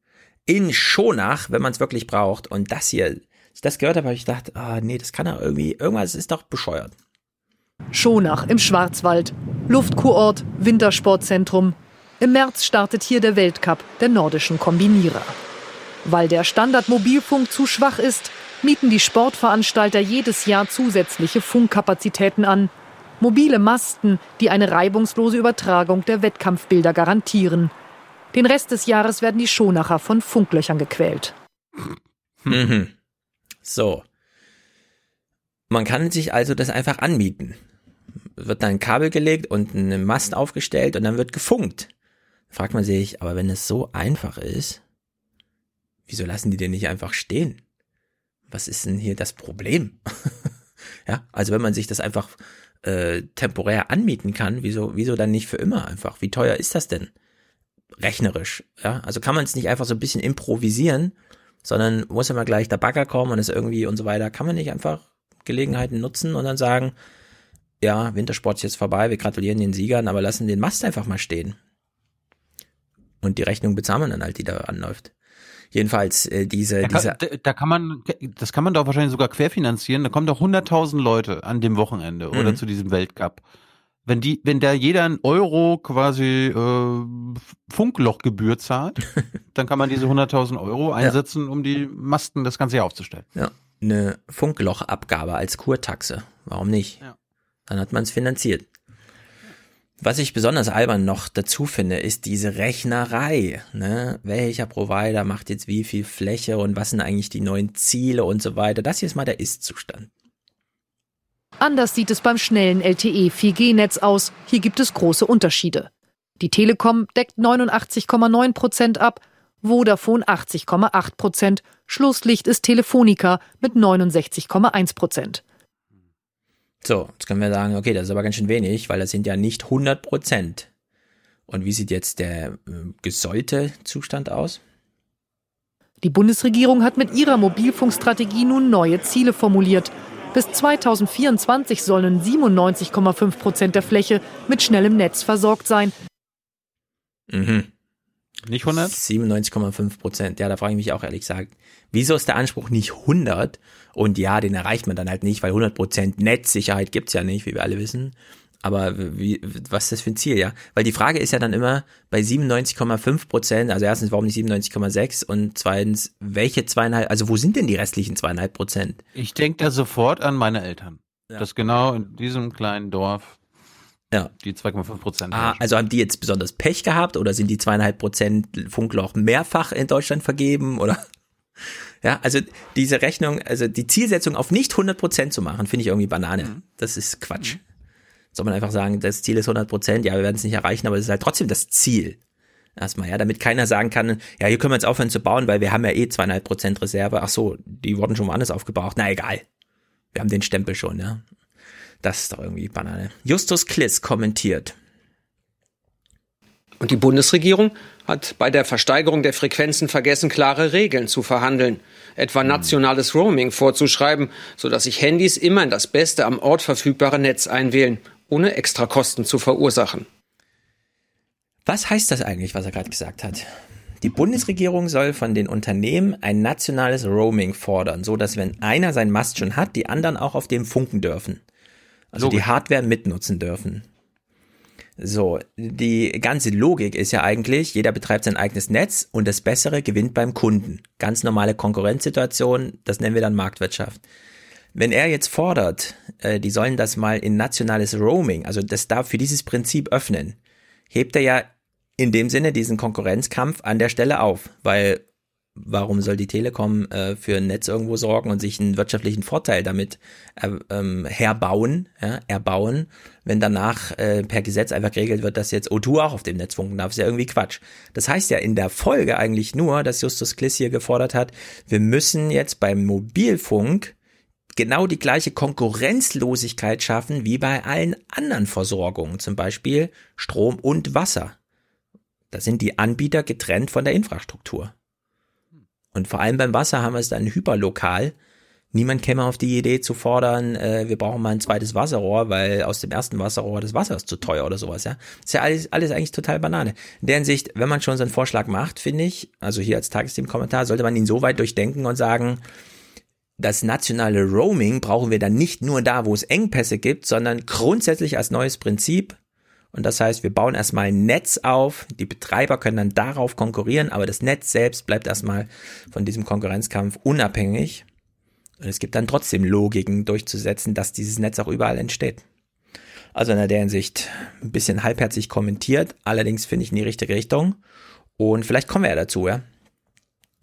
in Schonach, wenn man es wirklich braucht. Und das hier, als ich das gehört habe, habe ich gedacht, ah nee, das kann ja irgendwie, irgendwas ist doch bescheuert. Schonach im Schwarzwald. Luftkurort, Wintersportzentrum. Im März startet hier der Weltcup der nordischen Kombinierer. Weil der Standardmobilfunk zu schwach ist, mieten die Sportveranstalter jedes Jahr zusätzliche Funkkapazitäten an. Mobile Masten, die eine reibungslose Übertragung der Wettkampfbilder garantieren. Den Rest des Jahres werden die Schonacher von Funklöchern gequält. Mhm. So. Man kann sich also das einfach anmieten. Wird dann ein Kabel gelegt und ein Mast aufgestellt und dann wird gefunkt. Fragt man sich, aber wenn es so einfach ist, wieso lassen die den nicht einfach stehen? Was ist denn hier das Problem? ja, also wenn man sich das einfach äh, temporär anmieten kann, wieso, wieso dann nicht für immer einfach? Wie teuer ist das denn? Rechnerisch, ja. Also kann man es nicht einfach so ein bisschen improvisieren, sondern muss immer gleich der Bagger kommen und es irgendwie und so weiter. Kann man nicht einfach Gelegenheiten nutzen und dann sagen, ja, Wintersport ist jetzt vorbei, wir gratulieren den Siegern, aber lassen den Mast einfach mal stehen. Und die Rechnung bezahlen wir dann halt, die da anläuft. Jedenfalls äh, diese, Da diese kann, da, da kann man, das kann man doch wahrscheinlich sogar querfinanzieren. Da kommen doch 100.000 Leute an dem Wochenende oder Mhm. zu diesem Weltcup. Wenn die, wenn da jeder ein Euro quasi äh, Funklochgebühr zahlt, dann kann man diese 100.000 Euro einsetzen, um die Masten das ganze Jahr aufzustellen. Ja, eine Funklochabgabe als Kurtaxe. Warum nicht? Ja. Dann hat man es finanziert. Was ich besonders albern noch dazu finde, ist diese Rechnerei. Ne? Welcher Provider macht jetzt wie viel Fläche und was sind eigentlich die neuen Ziele und so weiter. Das hier ist mal der Ist-Zustand. Anders sieht es beim schnellen LTE 4G-Netz aus. Hier gibt es große Unterschiede. Die Telekom deckt 89,9 Prozent ab, Vodafone 80,8 Prozent. Schlusslicht ist Telefonica mit 69,1 Prozent. So, jetzt können wir sagen, okay, das ist aber ganz schön wenig, weil das sind ja nicht 100 Prozent. Und wie sieht jetzt der äh, gesollte Zustand aus? Die Bundesregierung hat mit ihrer Mobilfunkstrategie nun neue Ziele formuliert. Bis 2024 sollen 97,5 Prozent der Fläche mit schnellem Netz versorgt sein. Mhm. Nicht 100? 97,5 Prozent. Ja, da frage ich mich auch ehrlich gesagt, wieso ist der Anspruch nicht 100? Und ja, den erreicht man dann halt nicht, weil 100 Prozent Netzsicherheit gibt's ja nicht, wie wir alle wissen. Aber wie, was ist das für ein Ziel, ja? Weil die Frage ist ja dann immer bei 97,5 Prozent, also erstens, warum nicht 97,6 und zweitens, welche zweieinhalb, also wo sind denn die restlichen zweieinhalb Prozent? Ich denke da sofort an meine Eltern. Ja. Das genau in diesem kleinen Dorf Ja. die 2,5 Prozent. Ah, also haben die jetzt besonders Pech gehabt oder sind die zweieinhalb Prozent Funkloch mehrfach in Deutschland vergeben oder? Ja, also diese Rechnung, also die Zielsetzung auf nicht 100 Prozent zu machen, finde ich irgendwie Banane. Das ist Quatsch. Soll man einfach sagen, das Ziel ist 100 Prozent, ja, wir werden es nicht erreichen, aber es ist halt trotzdem das Ziel. Erstmal, ja, damit keiner sagen kann, ja, hier können wir jetzt aufhören zu bauen, weil wir haben ja eh zweieinhalb Prozent Reserve. Ach so, die wurden schon woanders aufgebraucht. Na egal. Wir haben den Stempel schon, ja. Das ist doch irgendwie Banane. Justus Kliss kommentiert. Und die Bundesregierung hat bei der Versteigerung der Frequenzen vergessen, klare Regeln zu verhandeln. Etwa nationales Roaming vorzuschreiben, sodass sich Handys immer in das beste am Ort verfügbare Netz einwählen, ohne Extrakosten zu verursachen. Was heißt das eigentlich, was er gerade gesagt hat? Die Bundesregierung soll von den Unternehmen ein nationales Roaming fordern, so dass wenn einer sein Mast schon hat, die anderen auch auf dem funken dürfen. Also die Logisch. Hardware mitnutzen dürfen. So, die ganze Logik ist ja eigentlich, jeder betreibt sein eigenes Netz und das Bessere gewinnt beim Kunden. Ganz normale Konkurrenzsituation, das nennen wir dann Marktwirtschaft. Wenn er jetzt fordert, äh, die sollen das mal in nationales Roaming, also das darf für dieses Prinzip öffnen, hebt er ja in dem Sinne diesen Konkurrenzkampf an der Stelle auf, weil warum soll die Telekom äh, für ein Netz irgendwo sorgen und sich einen wirtschaftlichen Vorteil damit äh, ähm, herbauen, ja, erbauen, wenn danach äh, per Gesetz einfach geregelt wird, dass jetzt O2 auch auf dem Netz funken darf, ist ja irgendwie Quatsch. Das heißt ja in der Folge eigentlich nur, dass Justus Kliss hier gefordert hat, wir müssen jetzt beim Mobilfunk genau die gleiche Konkurrenzlosigkeit schaffen wie bei allen anderen Versorgungen, zum Beispiel Strom und Wasser. Da sind die Anbieter getrennt von der Infrastruktur. Und vor allem beim Wasser haben wir es dann hyperlokal. Niemand käme auf die Idee zu fordern, äh, wir brauchen mal ein zweites Wasserrohr, weil aus dem ersten Wasserrohr das Wasser ist zu teuer oder sowas, ja. Das ist ja alles, alles eigentlich total Banane. In der Hinsicht, wenn man schon so einen Vorschlag macht, finde ich, also hier als Tagesthemen-Kommentar, sollte man ihn so weit durchdenken und sagen, das nationale Roaming brauchen wir dann nicht nur da, wo es Engpässe gibt, sondern grundsätzlich als neues Prinzip. Und das heißt, wir bauen erstmal ein Netz auf, die Betreiber können dann darauf konkurrieren, aber das Netz selbst bleibt erstmal von diesem Konkurrenzkampf unabhängig. Und es gibt dann trotzdem Logiken durchzusetzen, dass dieses Netz auch überall entsteht. Also in der Hinsicht ein bisschen halbherzig kommentiert, allerdings finde ich in die richtige Richtung. Und vielleicht kommen wir ja dazu, ja.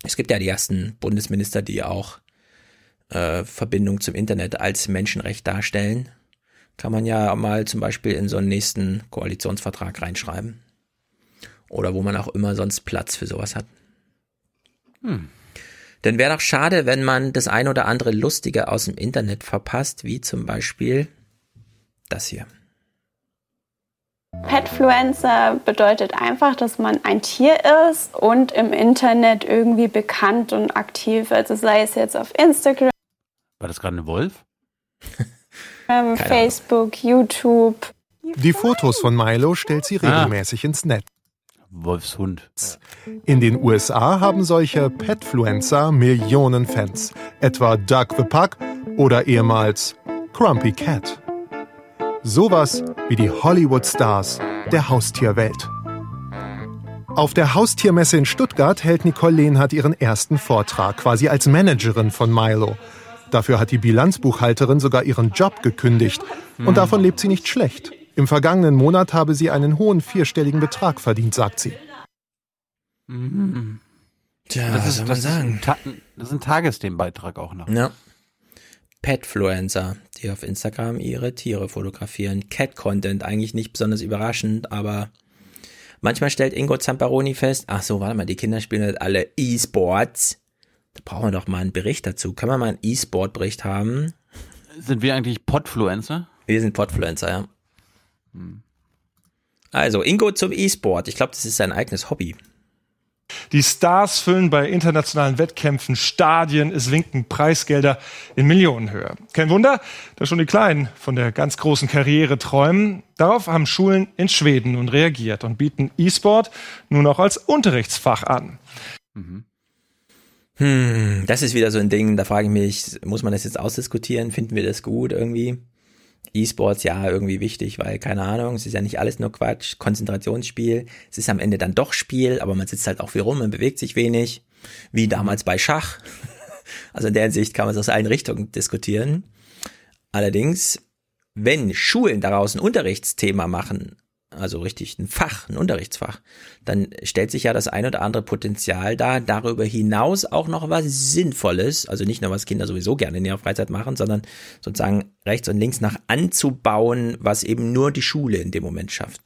Es gibt ja die ersten Bundesminister, die auch äh, Verbindung zum Internet als Menschenrecht darstellen, kann man ja mal zum Beispiel in so einen nächsten Koalitionsvertrag reinschreiben. Oder wo man auch immer sonst Platz für sowas hat. Hm. Denn wäre doch schade, wenn man das ein oder andere Lustige aus dem Internet verpasst, wie zum Beispiel das hier. Petfluencer bedeutet einfach, dass man ein Tier ist und im Internet irgendwie bekannt und aktiv. Also sei es jetzt auf Instagram. War das gerade ein Wolf? Facebook, YouTube. Die Fotos von Milo stellt sie Ah. regelmäßig ins Netz. Wolfshund. In den USA haben solche Petfluencer Millionen Fans, etwa Doug the Pug oder ehemals Crumpy Cat. Sowas wie die Hollywood-Stars der Haustierwelt. Auf der Haustiermesse in Stuttgart hält Nicole Lehnhardt ihren ersten Vortrag, quasi als Managerin von Milo. Dafür hat die Bilanzbuchhalterin sogar ihren Job gekündigt. Und davon lebt sie nicht schlecht. Im vergangenen Monat habe sie einen hohen vierstelligen Betrag verdient, sagt sie. Mhm. Tja, das was ist, soll man das ist sagen? Ein Ta das ist ein Tagesthemenbeitrag auch noch. Ja. Petfluencer, die auf Instagram ihre Tiere fotografieren. Cat-Content, eigentlich nicht besonders überraschend, aber manchmal stellt Ingo Zamparoni fest, ach so, warte mal, die Kinder spielen halt alle E-Sports. Brauchen wir doch mal einen Bericht dazu. Können wir mal einen E-Sport-Bericht haben? Sind wir eigentlich Podfluencer? Wir sind Podfluencer, ja. Also, Ingo zum E-Sport. Ich glaube, das ist sein eigenes Hobby. Die Stars füllen bei internationalen Wettkämpfen Stadien, es winken Preisgelder in Millionenhöhe. Kein Wunder, dass schon die Kleinen von der ganz großen Karriere träumen. Darauf haben Schulen in Schweden nun reagiert und bieten E-Sport nun auch als Unterrichtsfach an. Hm, das ist wieder so ein Ding, da frage ich mich, muss man das jetzt ausdiskutieren? Finden wir das gut irgendwie? E-Sports, ja, irgendwie wichtig, weil, keine Ahnung, es ist ja nicht alles nur Quatsch, Konzentrationsspiel, es ist am Ende dann doch Spiel, aber man sitzt halt auch viel rum, man bewegt sich wenig, wie damals bei Schach. Also in der Hinsicht kann man es aus allen Richtungen diskutieren. Allerdings, wenn Schulen daraus ein Unterrichtsthema machen, also richtig ein Fach, ein Unterrichtsfach, dann stellt sich ja das ein oder andere Potenzial dar, darüber hinaus auch noch was Sinnvolles, also nicht nur was Kinder sowieso gerne in ihrer Freizeit machen, sondern sozusagen rechts und links nach anzubauen, was eben nur die Schule in dem Moment schafft.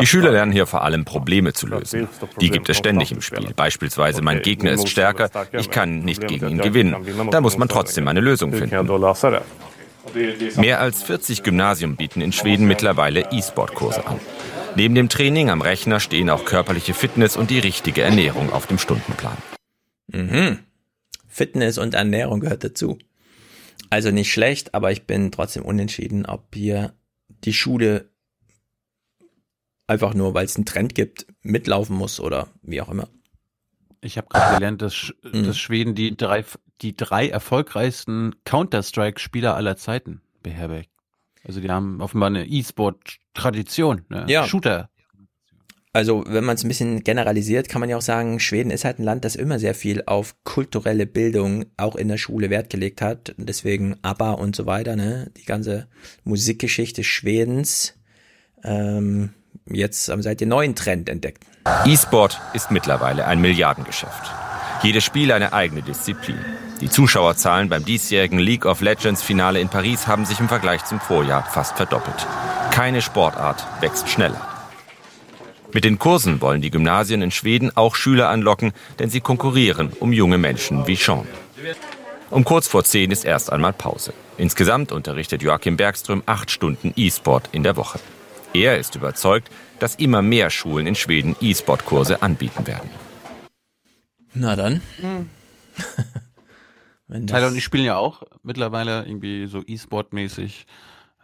Die Schüler lernen hier vor allem Probleme zu lösen. Die gibt es ständig im Spiel. Beispielsweise mein Gegner ist stärker, ich kann nicht gegen ihn gewinnen. Da muss man trotzdem eine Lösung finden. Mehr als 40 Gymnasien bieten in Schweden mittlerweile E-Sport-Kurse an. Neben dem Training am Rechner stehen auch körperliche Fitness und die richtige Ernährung auf dem Stundenplan. Mhm. Fitness und Ernährung gehört dazu. Also nicht schlecht, aber ich bin trotzdem unentschieden, ob hier die Schule einfach nur, weil es einen Trend gibt, mitlaufen muss oder wie auch immer. Ich habe gerade gelernt, dass, Sch Mhm. dass Schweden die drei, die drei erfolgreichsten Counter-Strike-Spieler aller Zeiten beherbergt. Also die haben offenbar eine E-Sport-Tradition, ne? Ja. Shooter. Also, wenn man es ein bisschen generalisiert, kann man ja auch sagen, Schweden ist halt ein Land, das immer sehr viel auf kulturelle Bildung auch in der Schule Wert gelegt hat. Und deswegen ABBA und so weiter, ne? Die ganze Musikgeschichte Schwedens. Ähm, jetzt haben sie halt den neuen Trend entdeckt. E-Sport ist mittlerweile ein Milliardengeschäft. Jedes Spiel eine eigene Disziplin. Die Zuschauerzahlen beim diesjährigen League of Legends Finale in Paris haben sich im Vergleich zum Vorjahr fast verdoppelt. Keine Sportart wächst schneller. Mit den Kursen wollen die Gymnasien in Schweden auch Schüler anlocken, denn sie konkurrieren um junge Menschen wie Sean. Um kurz vor zehn ist erst einmal Pause. Insgesamt unterrichtet Joachim Bergström acht Stunden E-Sport in der Woche. Er ist überzeugt, dass immer mehr Schulen in Schweden E-Sport-Kurse anbieten werden. Na dann. Tyler und ich spielen ja auch mittlerweile irgendwie so E-Sport-mäßig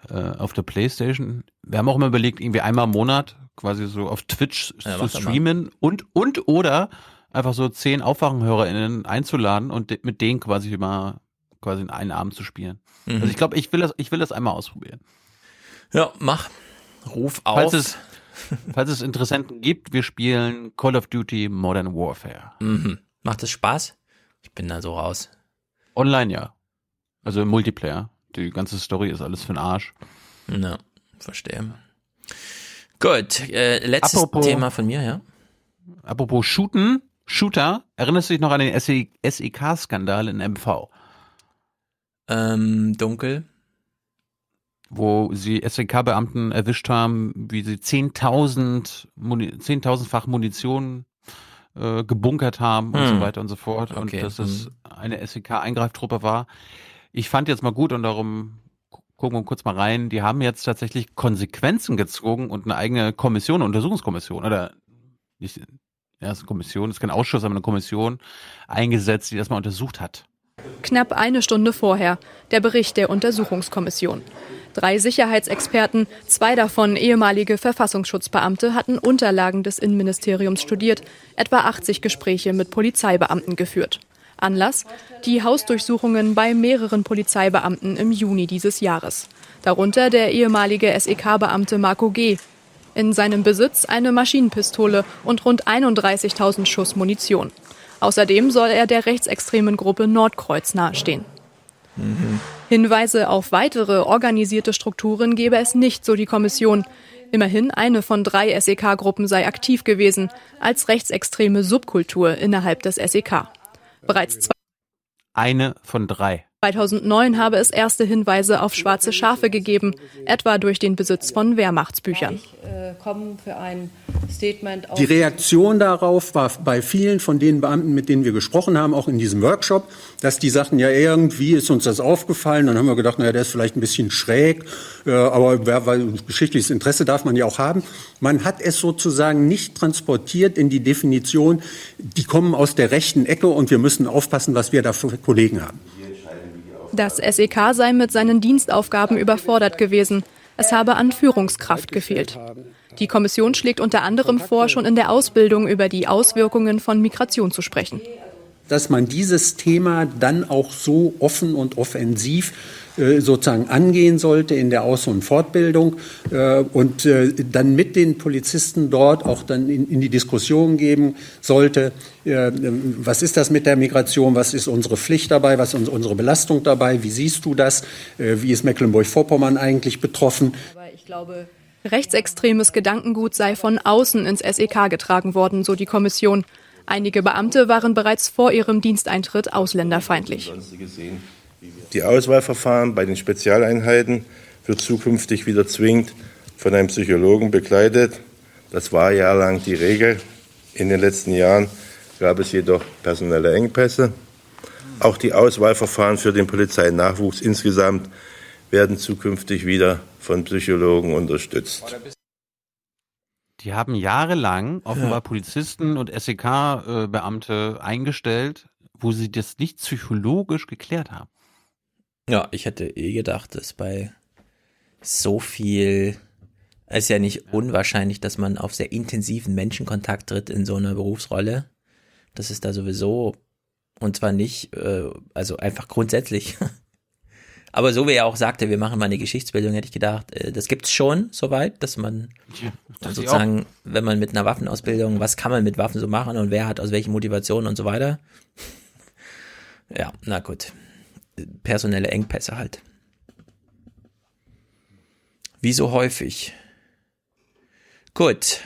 äh, auf der Playstation. Wir haben auch immer überlegt, irgendwie einmal im Monat quasi so auf Twitch Ja, zu streamen und und oder einfach so zehn AufwachenhörerInnen einzuladen und de mit denen quasi mal quasi in einen Abend zu spielen. Mhm. Also ich glaube, ich will das, ich will das einmal ausprobieren. Ja, mach. Ruf auf. Falls es, falls es Interessenten gibt, wir spielen Call of Duty Modern Warfare. Mhm. Macht es Spaß? Ich bin da so raus. Online ja. Also im Multiplayer. Die ganze Story ist alles für den Arsch. Ja, verstehe. Gut, äh, letztes Apropos- Thema von mir, ja. Apropos Shooten, Shooter, erinnerst du dich noch an den SE SEK-Skandal in MV? Ähm, dunkel. Wo sie SEK-Beamten erwischt haben, wie sie 10.000 Muni 10.000-fach Munition äh, gebunkert haben und Hm. so weiter und so fort. Okay, Und dass es hm. eine SEK-Eingreiftruppe war. Ich fand jetzt mal gut und darum gu- gucken wir kurz mal rein. Die haben jetzt tatsächlich Konsequenzen gezogen und eine eigene Kommission, eine Untersuchungskommission oder nicht, ja, es ist eine Kommission, es ist kein Ausschuss, aber eine Kommission eingesetzt, die das mal untersucht hat. Knapp eine Stunde vorher der Bericht der Untersuchungskommission. Drei Sicherheitsexperten, zwei davon ehemalige Verfassungsschutzbeamte, hatten Unterlagen des Innenministeriums studiert, etwa 80 Gespräche mit Polizeibeamten geführt. Anlass? Die Hausdurchsuchungen bei mehreren Polizeibeamten im Juni dieses Jahres. Darunter der ehemalige SEK-Beamte Marco G. In seinem Besitz eine Maschinenpistole und rund 31.000 Schuss Munition. Außerdem soll er der rechtsextremen Gruppe Nordkreuz nahestehen. Hinweise auf weitere organisierte Strukturen gebe es nicht, so die Kommission. Immerhin eine von drei SEK-Gruppen sei aktiv gewesen, als rechtsextreme Subkultur innerhalb des SEK. Bereits Eine von drei. 2009 habe es erste Hinweise auf schwarze Schafe gegeben, etwa durch den Besitz von Wehrmachtsbüchern. äh, Die Reaktion darauf war bei vielen von den Beamten, mit denen wir gesprochen haben, auch in diesem Workshop, dass die sagten, ja, irgendwie ist uns das aufgefallen. Dann haben wir gedacht, naja, der ist vielleicht ein bisschen schräg, äh, aber weil geschichtliches Interesse darf man ja auch haben. Man hat es sozusagen nicht transportiert in die Definition, die kommen aus der rechten Ecke und wir müssen aufpassen, was wir da für Kollegen haben. Das SEK sei mit seinen Dienstaufgaben überfordert gewesen. Es habe an Führungskraft gefehlt. Die Kommission schlägt unter anderem vor, schon in der Ausbildung über die Auswirkungen von Migration zu sprechen. Dass man dieses Thema dann auch so offen und offensiv äh, sozusagen angehen sollte in der Aus- und Fortbildung äh, und äh, dann mit den Polizisten dort auch dann in, in die Diskussion geben sollte, äh, was ist das mit der Migration, was ist unsere Pflicht dabei, was ist unsere Belastung dabei, wie siehst du das, äh, wie ist Mecklenburg-Vorpommern eigentlich betroffen. Ich glaube, rechtsextremes Gedankengut sei von außen ins SEK getragen worden, so die Kommission. Einige Beamte waren bereits vor ihrem Diensteintritt ausländerfeindlich. Die Auswahlverfahren bei den Spezialeinheiten wird zukünftig wieder zwingend von einem Psychologen begleitet. Das war jahrelang die Regel. In den letzten Jahren gab es jedoch personelle Engpässe. Auch die Auswahlverfahren für den Polizeinachwuchs insgesamt werden zukünftig wieder von Psychologen unterstützt. Die haben jahrelang offenbar Ja. Polizisten und SEK-Beamte eingestellt, wo sie das nicht psychologisch geklärt haben. Ja, ich hätte eh gedacht, dass bei so viel, es ist ja nicht unwahrscheinlich, dass man auf sehr intensiven Menschenkontakt tritt in so einer Berufsrolle. Das ist da sowieso, und zwar nicht, äh, also einfach grundsätzlich. Aber so wie er auch sagte, wir machen mal eine Geschichtsbildung, hätte ich gedacht, äh, das gibt's schon soweit, dass man das sozusagen, wenn man mit einer Waffenausbildung, was kann man mit Waffen so machen und wer hat aus welchen Motivationen und so weiter. Ja, na gut. Personelle Engpässe halt. Wie so häufig. Gut.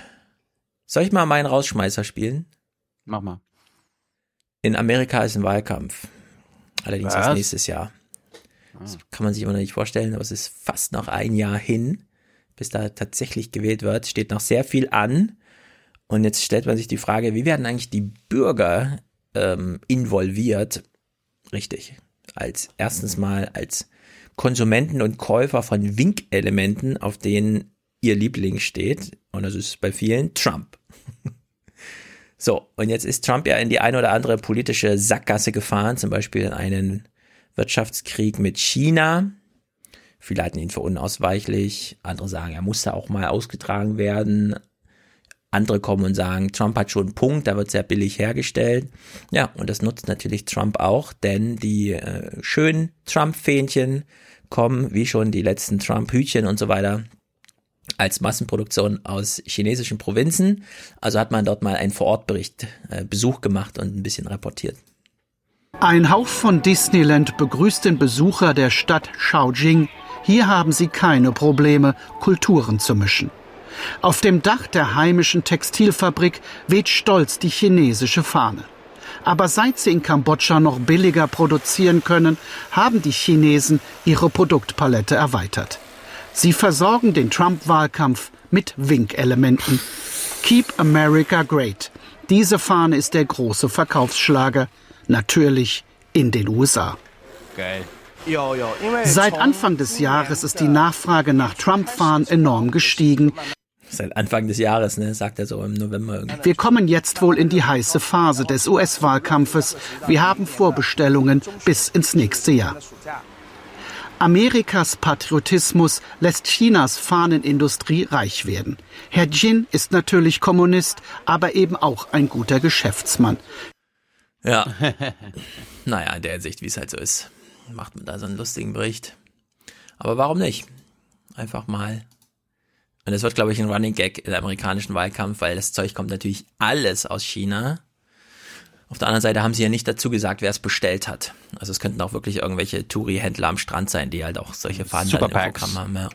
Soll ich mal meinen Rausschmeißer spielen? Mach mal. In Amerika ist ein Wahlkampf. Allerdings erst nächstes Jahr. Das kann man sich immer noch nicht vorstellen, aber es ist fast noch ein Jahr hin, bis da tatsächlich gewählt wird. Steht noch sehr viel an. Und jetzt stellt man sich die Frage, wie werden eigentlich die Bürger ähm, involviert? Richtig. Als erstens mal als Konsumenten und Käufer von Winkelementen, auf denen ihr Liebling steht. Und das ist bei vielen Trump. So, und jetzt ist Trump ja in die eine oder andere politische Sackgasse gefahren, zum Beispiel in einen Wirtschaftskrieg mit China. Viele halten ihn für unausweichlich, andere sagen, er musste auch mal ausgetragen werden. Andere kommen und sagen, Trump hat schon einen Punkt, da wird sehr billig hergestellt. Ja, und das nutzt natürlich Trump auch, denn die äh, schönen Trump-Fähnchen kommen, wie schon die letzten Trump-Hütchen und so weiter, als Massenproduktion aus chinesischen Provinzen. Also hat man dort mal einen Vorortbericht, äh, Besuch gemacht und ein bisschen reportiert. Ein Hauch von Disneyland begrüßt den Besucher der Stadt Shaojing. Hier haben sie keine Probleme, Kulturen zu mischen. Auf dem Dach der heimischen Textilfabrik weht stolz die chinesische Fahne. Aber seit sie in Kambodscha noch billiger produzieren können, haben die Chinesen ihre Produktpalette erweitert. Sie versorgen den Trump-Wahlkampf mit Winkelementen. Keep America Great. Diese Fahne ist der große Verkaufsschlager. Natürlich in den USA. Geil. Seit Anfang des Jahres ist die Nachfrage nach Trump-Fahnen enorm gestiegen. Seit Anfang des Jahres, ne, sagt er so im November irgendwie. Wir kommen jetzt wohl in die heiße Phase des US-Wahlkampfes. Wir haben Vorbestellungen bis ins nächste Jahr. Amerikas Patriotismus lässt Chinas Fahnenindustrie reich werden. Herr Jin ist natürlich Kommunist, aber eben auch ein guter Geschäftsmann. Ja. naja, in der Hinsicht, wie es halt so ist, macht man da so einen lustigen Bericht. Aber warum nicht? Einfach mal. Und das wird, glaube ich, ein Running Gag im amerikanischen Wahlkampf, weil das Zeug kommt natürlich alles aus China. Auf der anderen Seite haben sie ja nicht dazu gesagt, wer es bestellt hat. Also es könnten auch wirklich irgendwelche Touri-Händler am Strand sein, die halt auch solche Fahnen dann im. Programm haben. Ja.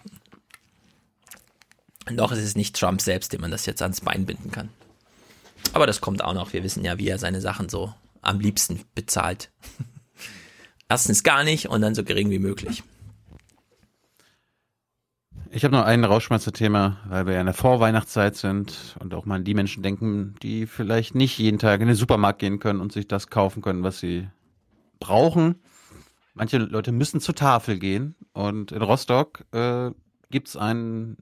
Noch ist es nicht Trump selbst, dem man das jetzt ans Bein binden kann. Aber das kommt auch noch. Wir wissen ja, wie er seine Sachen so am liebsten bezahlt. Erstens gar nicht und dann so gering wie möglich. Ich habe noch ein Rauschmeißer-Thema, weil wir ja in der Vorweihnachtszeit sind und auch mal an die Menschen denken, die vielleicht nicht jeden Tag in den Supermarkt gehen können und sich das kaufen können, was sie brauchen. Manche Leute müssen zur Tafel gehen und in Rostock äh, gibt es einen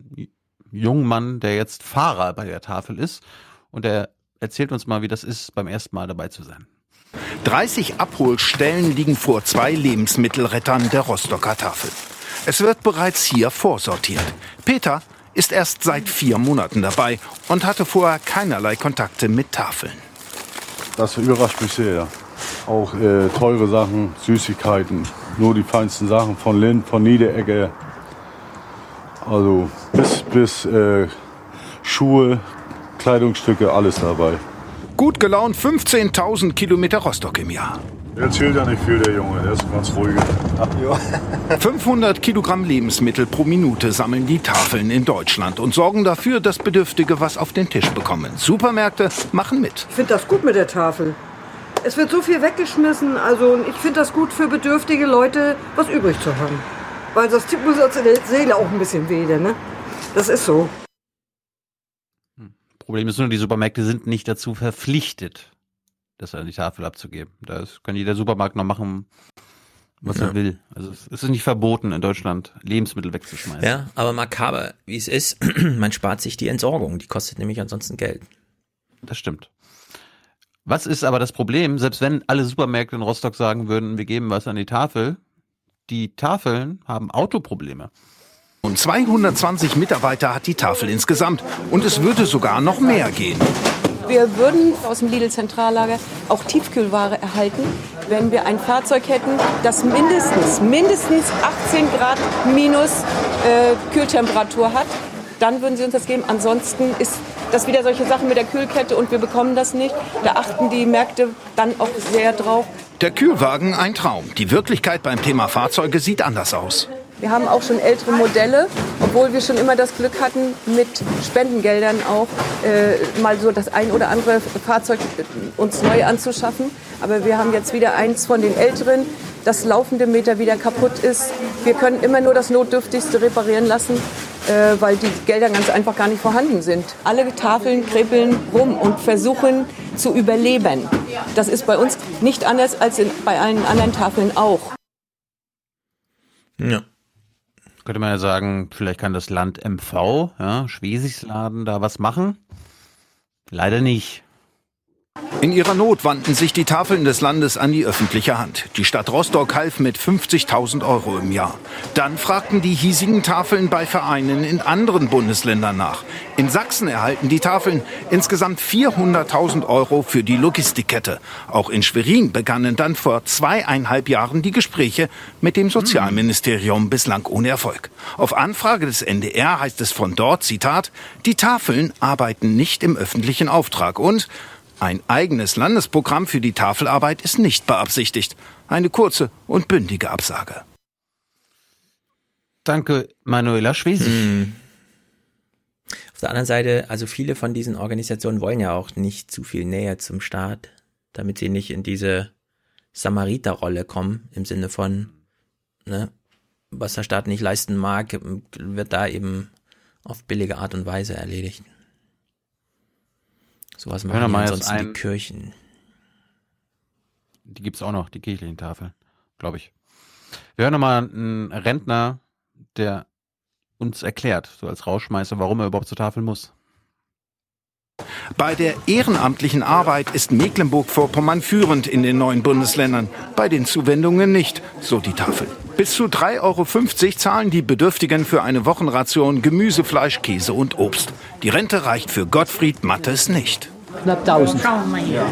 jungen Mann, der jetzt Fahrer bei der Tafel ist und der erzählt uns mal, wie das ist, beim ersten Mal dabei zu sein. 30 Abholstellen liegen vor zwei Lebensmittelrettern der Rostocker Tafel. Es wird bereits hier vorsortiert. Peter ist erst seit vier Monaten dabei und hatte vorher keinerlei Kontakte mit Tafeln. Das überrascht mich sehr. Auch äh, teure Sachen, Süßigkeiten, nur die feinsten Sachen von Lind, von Niederegge. Also bis, bis äh, Schuhe, Kleidungsstücke, alles dabei. Gut gelaunt 15.000 Kilometer Rostock im Jahr. Der erzählt ja nicht viel, der Junge, der ist ein ganz ruhiger. 500 Kilogramm Lebensmittel pro Minute sammeln die Tafeln in Deutschland und sorgen dafür, dass Bedürftige was auf den Tisch bekommen. Supermärkte machen mit. Ich finde das gut mit der Tafel. Es wird so viel weggeschmissen, also ich finde das gut für bedürftige Leute, was übrig zu haben. Weil das tut mir so der Seele auch ein bisschen weh, ne? Das ist so. Problem ist nur, die Supermärkte sind nicht dazu verpflichtet, das an die Tafel abzugeben. Das kann jeder Supermarkt noch machen, was Ja. er will. Also es ist nicht verboten in Deutschland, Lebensmittel wegzuschmeißen. Ja, aber makaber, wie es ist, man spart sich die Entsorgung. Die kostet nämlich ansonsten Geld. Das stimmt. Was ist aber das Problem, selbst wenn alle Supermärkte in Rostock sagen würden, wir geben was an die Tafel, die Tafeln haben Autoprobleme. Und 220 Mitarbeiter hat die Tafel insgesamt. Und es würde sogar noch mehr gehen. Wir würden aus dem Lidl-Zentrallager auch Tiefkühlware erhalten, wenn wir ein Fahrzeug hätten, das mindestens, mindestens 18 Grad minus äh, Kühltemperatur hat. Dann würden sie uns das geben. Ansonsten ist das wieder solche Sachen mit der Kühlkette und wir bekommen das nicht. Da achten die Märkte dann auch sehr drauf. Der Kühlwagen ein Traum. Die Wirklichkeit beim Thema Fahrzeuge sieht anders aus. Wir haben auch schon ältere Modelle, obwohl wir schon immer das Glück hatten, mit Spendengeldern auch äh, mal so das ein oder andere Fahrzeug uns neu anzuschaffen. Aber wir haben jetzt wieder eins von den älteren, das laufende Meter wieder kaputt ist. Wir können immer nur das Notdürftigste reparieren lassen, äh, weil die Gelder ganz einfach gar nicht vorhanden sind. Alle Tafeln kribbeln rum und versuchen zu überleben. Das ist bei uns nicht anders als in, bei allen anderen Tafeln auch. Ja. Könnte man ja sagen, vielleicht kann das Land MV, ja, Schwesigsladen, da was machen? Leider nicht. In ihrer Not wandten sich die Tafeln des Landes an die öffentliche Hand. Die Stadt Rostock half mit 50.000 Euro im Jahr. Dann fragten die hiesigen Tafeln bei Vereinen in anderen Bundesländern nach. In Sachsen erhalten die Tafeln insgesamt 400.000 Euro für die Logistikkette. Auch in Schwerin begannen dann vor zweieinhalb Jahren die Gespräche mit dem Sozialministerium bislang ohne Erfolg. Auf Anfrage des NDR heißt es von dort, Zitat, die Tafeln arbeiten nicht im öffentlichen Auftrag und ein eigenes Landesprogramm für die Tafelarbeit ist nicht beabsichtigt. Eine kurze und bündige Absage. Danke, Manuela Schwesig. Hm. Auf der anderen Seite, also viele von diesen Organisationen wollen ja auch nicht zu viel näher zum Staat, damit sie nicht in diese Samariterrolle kommen, im Sinne von, ne, was der Staat nicht leisten mag, wird da eben auf billige Art und Weise erledigt. Sowas machen Hören wir ja mal jetzt ansonsten die ein- Kirchen. Die gibt's auch noch, die kirchlichen Tafeln, glaube ich. Wir hören nochmal einen Rentner, der uns erklärt, so als Rauschmeister, warum er überhaupt zur Tafel muss. Bei der ehrenamtlichen Arbeit ist Mecklenburg-Vorpommern führend in den neuen Bundesländern. Bei den Zuwendungen nicht, so die Tafel. Bis zu 3,50 Euro zahlen die Bedürftigen für eine Wochenration Gemüse, Fleisch, Käse und Obst. Die Rente reicht für Gottfried Mattes nicht. Knapp 1000. Ja.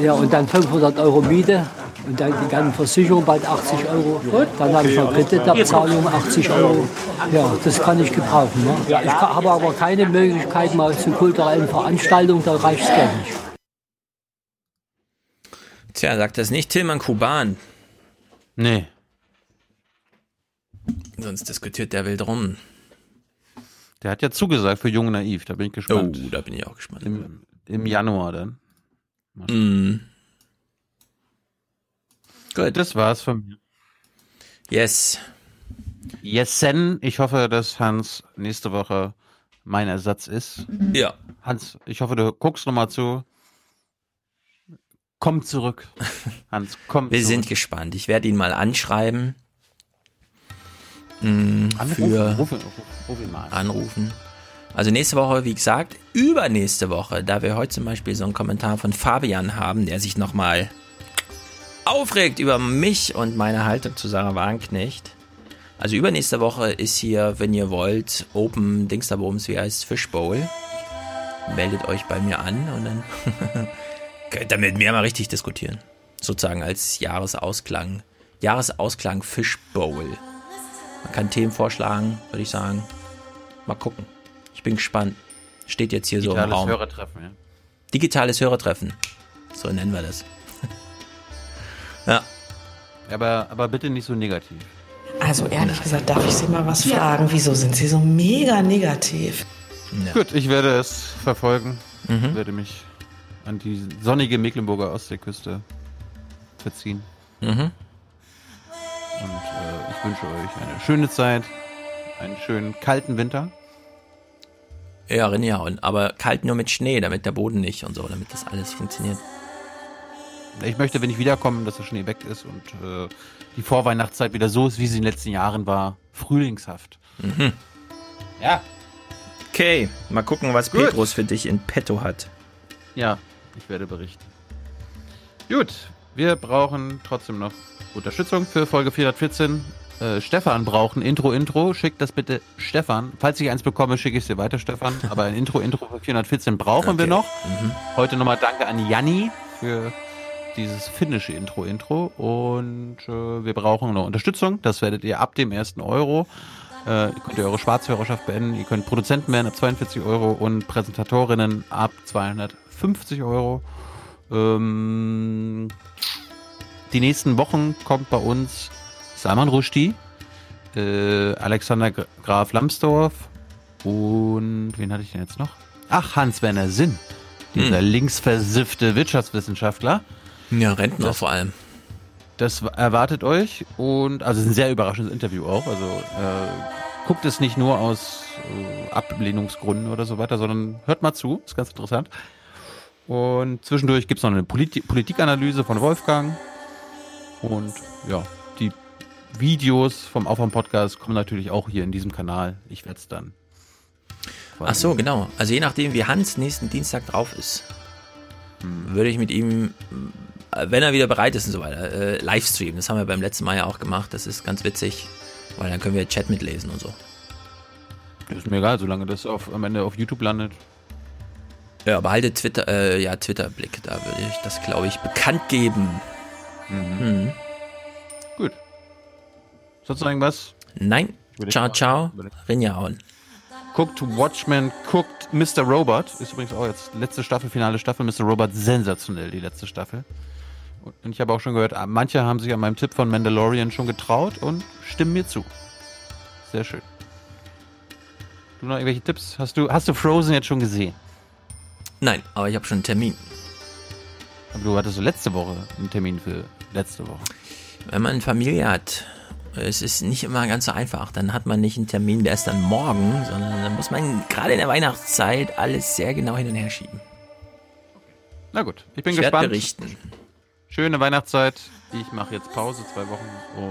ja, und dann 500 Euro Miete und dann die ganze Versicherung bald 80 Euro. Dann habe ich noch Kreditabzahlung 80 Euro. Ja, das kann ich gebrauchen. Ne? Ich habe aber keine Möglichkeit mal zu kulturellen Veranstaltungen, da reicht das Geld nicht. Tja, sagt das nicht Tilman Kuban. Nee. Sonst diskutiert der wild rum. Der hat ja zugesagt für Jung Naiv, da bin ich gespannt. Oh, da bin ich auch gespannt. Im, im Januar dann. Mm. Gut. Das war's von mir. Yes. Jessen, ich hoffe, dass Hans nächste Woche mein Ersatz ist. Ja. Hans, ich hoffe, du guckst nochmal zu. Komm zurück. Hans, komm Wir zurück. sind gespannt. Ich werde ihn mal anschreiben. Mm, Anrufen, für ruf ihn- ruf- ruf ihn mal an. anrufen. Also nächste Woche, wie gesagt, übernächste Woche, da wir heute zum Beispiel so einen Kommentar von Fabian haben, der sich nochmal aufregt über mich und meine Haltung zu Sarah Wagenknecht. Also übernächste Woche ist hier, wenn ihr wollt, Open Dings da Bums, wie heißt Fishbowl. Meldet euch bei mir an und dann könnt ihr mit mir mal richtig diskutieren. Sozusagen als Jahresausklang. Jahresausklang Fishbowl. Man kann Themen vorschlagen, würde ich sagen. Mal gucken. Ich bin gespannt. Steht jetzt hier so im Digitales Raum. Hörertreffen, ja. Digitales Hörertreffen. So nennen wir das. ja. Aber, aber bitte nicht so negativ. Also ehrlich gesagt, darf ich Sie mal was fragen? Wieso sind Sie so mega negativ? Gut, ich werde es verfolgen. Mhm. Werde mich an die sonnige Mecklenburger Ostseeküste verziehen. Mhm. Und äh, ich wünsche euch eine schöne Zeit, einen schönen kalten Winter. Ja, reinhauen. Aber kalt nur mit Schnee, damit der Boden nicht und so, damit das alles funktioniert. Ich möchte, wenn ich wiederkomme, dass der Schnee weg ist und äh, die Vorweihnachtszeit wieder so ist, wie sie in den letzten Jahren war. Frühlingshaft. Mhm. Ja. Okay, mal gucken, was Gut. Petrus für dich in petto hat. Ja, ich werde berichten. Gut, wir brauchen trotzdem noch Unterstützung für Folge 414. Äh, Stefan braucht ein Intro-Intro. Schickt das bitte Stefan. Falls ich eins bekomme, schicke ich es dir weiter, Stefan. Aber ein Intro-Intro für 414 brauchen wir noch. Mhm. Heute nochmal Danke an Janni für dieses finnische Intro-Intro. Und äh, wir brauchen noch Unterstützung. Das werdet ihr ab dem ersten Euro. Äh, ihr könnt ihr eure Schwarzhörerschaft beenden. Ihr könnt Produzenten werden ab 42 Euro und Präsentatorinnen ab 250 Euro. Ähm, die nächsten Wochen kommt bei uns Salman Rushdie. äh, Alexander Graf Lambsdorff und wen hatte ich denn jetzt noch? Ach, Hans-Werner Sinn, dieser Hm. linksversiffte Wirtschaftswissenschaftler. Ja, Rentner Das- vor allem. Das erwartet euch und also ein sehr überraschendes Interview auch. Also äh, guckt es nicht nur aus äh, Ablehnungsgründen oder so weiter, sondern hört mal zu, ist ganz interessant. Und zwischendurch gibt es noch eine Politi Politikanalyse von Wolfgang. Und ja, die Videos vom Aufwärm Podcast kommen natürlich auch hier in diesem Kanal. Ich werde es dann. Ach so, genau. Also je nachdem, wie Hans nächsten Dienstag drauf ist, Hm. würde ich mit ihm, wenn er wieder bereit ist und so weiter, äh, Livestreamen. Das haben wir beim letzten Mal ja auch gemacht. Das ist ganz witzig, weil dann können wir Chat mitlesen und so. Das ist mir egal, solange das auf, am Ende auf YouTube landet. Ja, behalte Twitter, äh, ja, Twitter-Blick. Da würde ich das, glaube ich, bekannt geben. Mhm. Gut. Sonst noch irgendwas? Nein. Ciao, ciao. Rinjahauen. Guckt Watchmen, guckt Mr. Robot. Ist übrigens auch jetzt letzte Staffel, finale Staffel. Mr. Robot sensationell, die letzte Staffel. Und ich habe auch schon gehört, ah, manche haben sich an meinem Tipp von Mandalorian schon getraut und stimmen mir zu. Sehr schön. Du noch irgendwelche Tipps? Hast du, hast du Frozen jetzt schon gesehen? Nein, aber ich habe schon einen Termin. Aber du hattest so letzte Woche einen Termin für letzte Woche. Wenn man Familie hat, es ist nicht immer ganz so einfach. Dann hat man nicht einen Termin, der ist dann morgen, sondern dann muss man gerade in der Weihnachtszeit alles sehr genau hin und her schieben. Na gut, ich bin Ich gespannt. berichten. Schöne Weihnachtszeit. Ich mache jetzt Pause, zwei Wochen.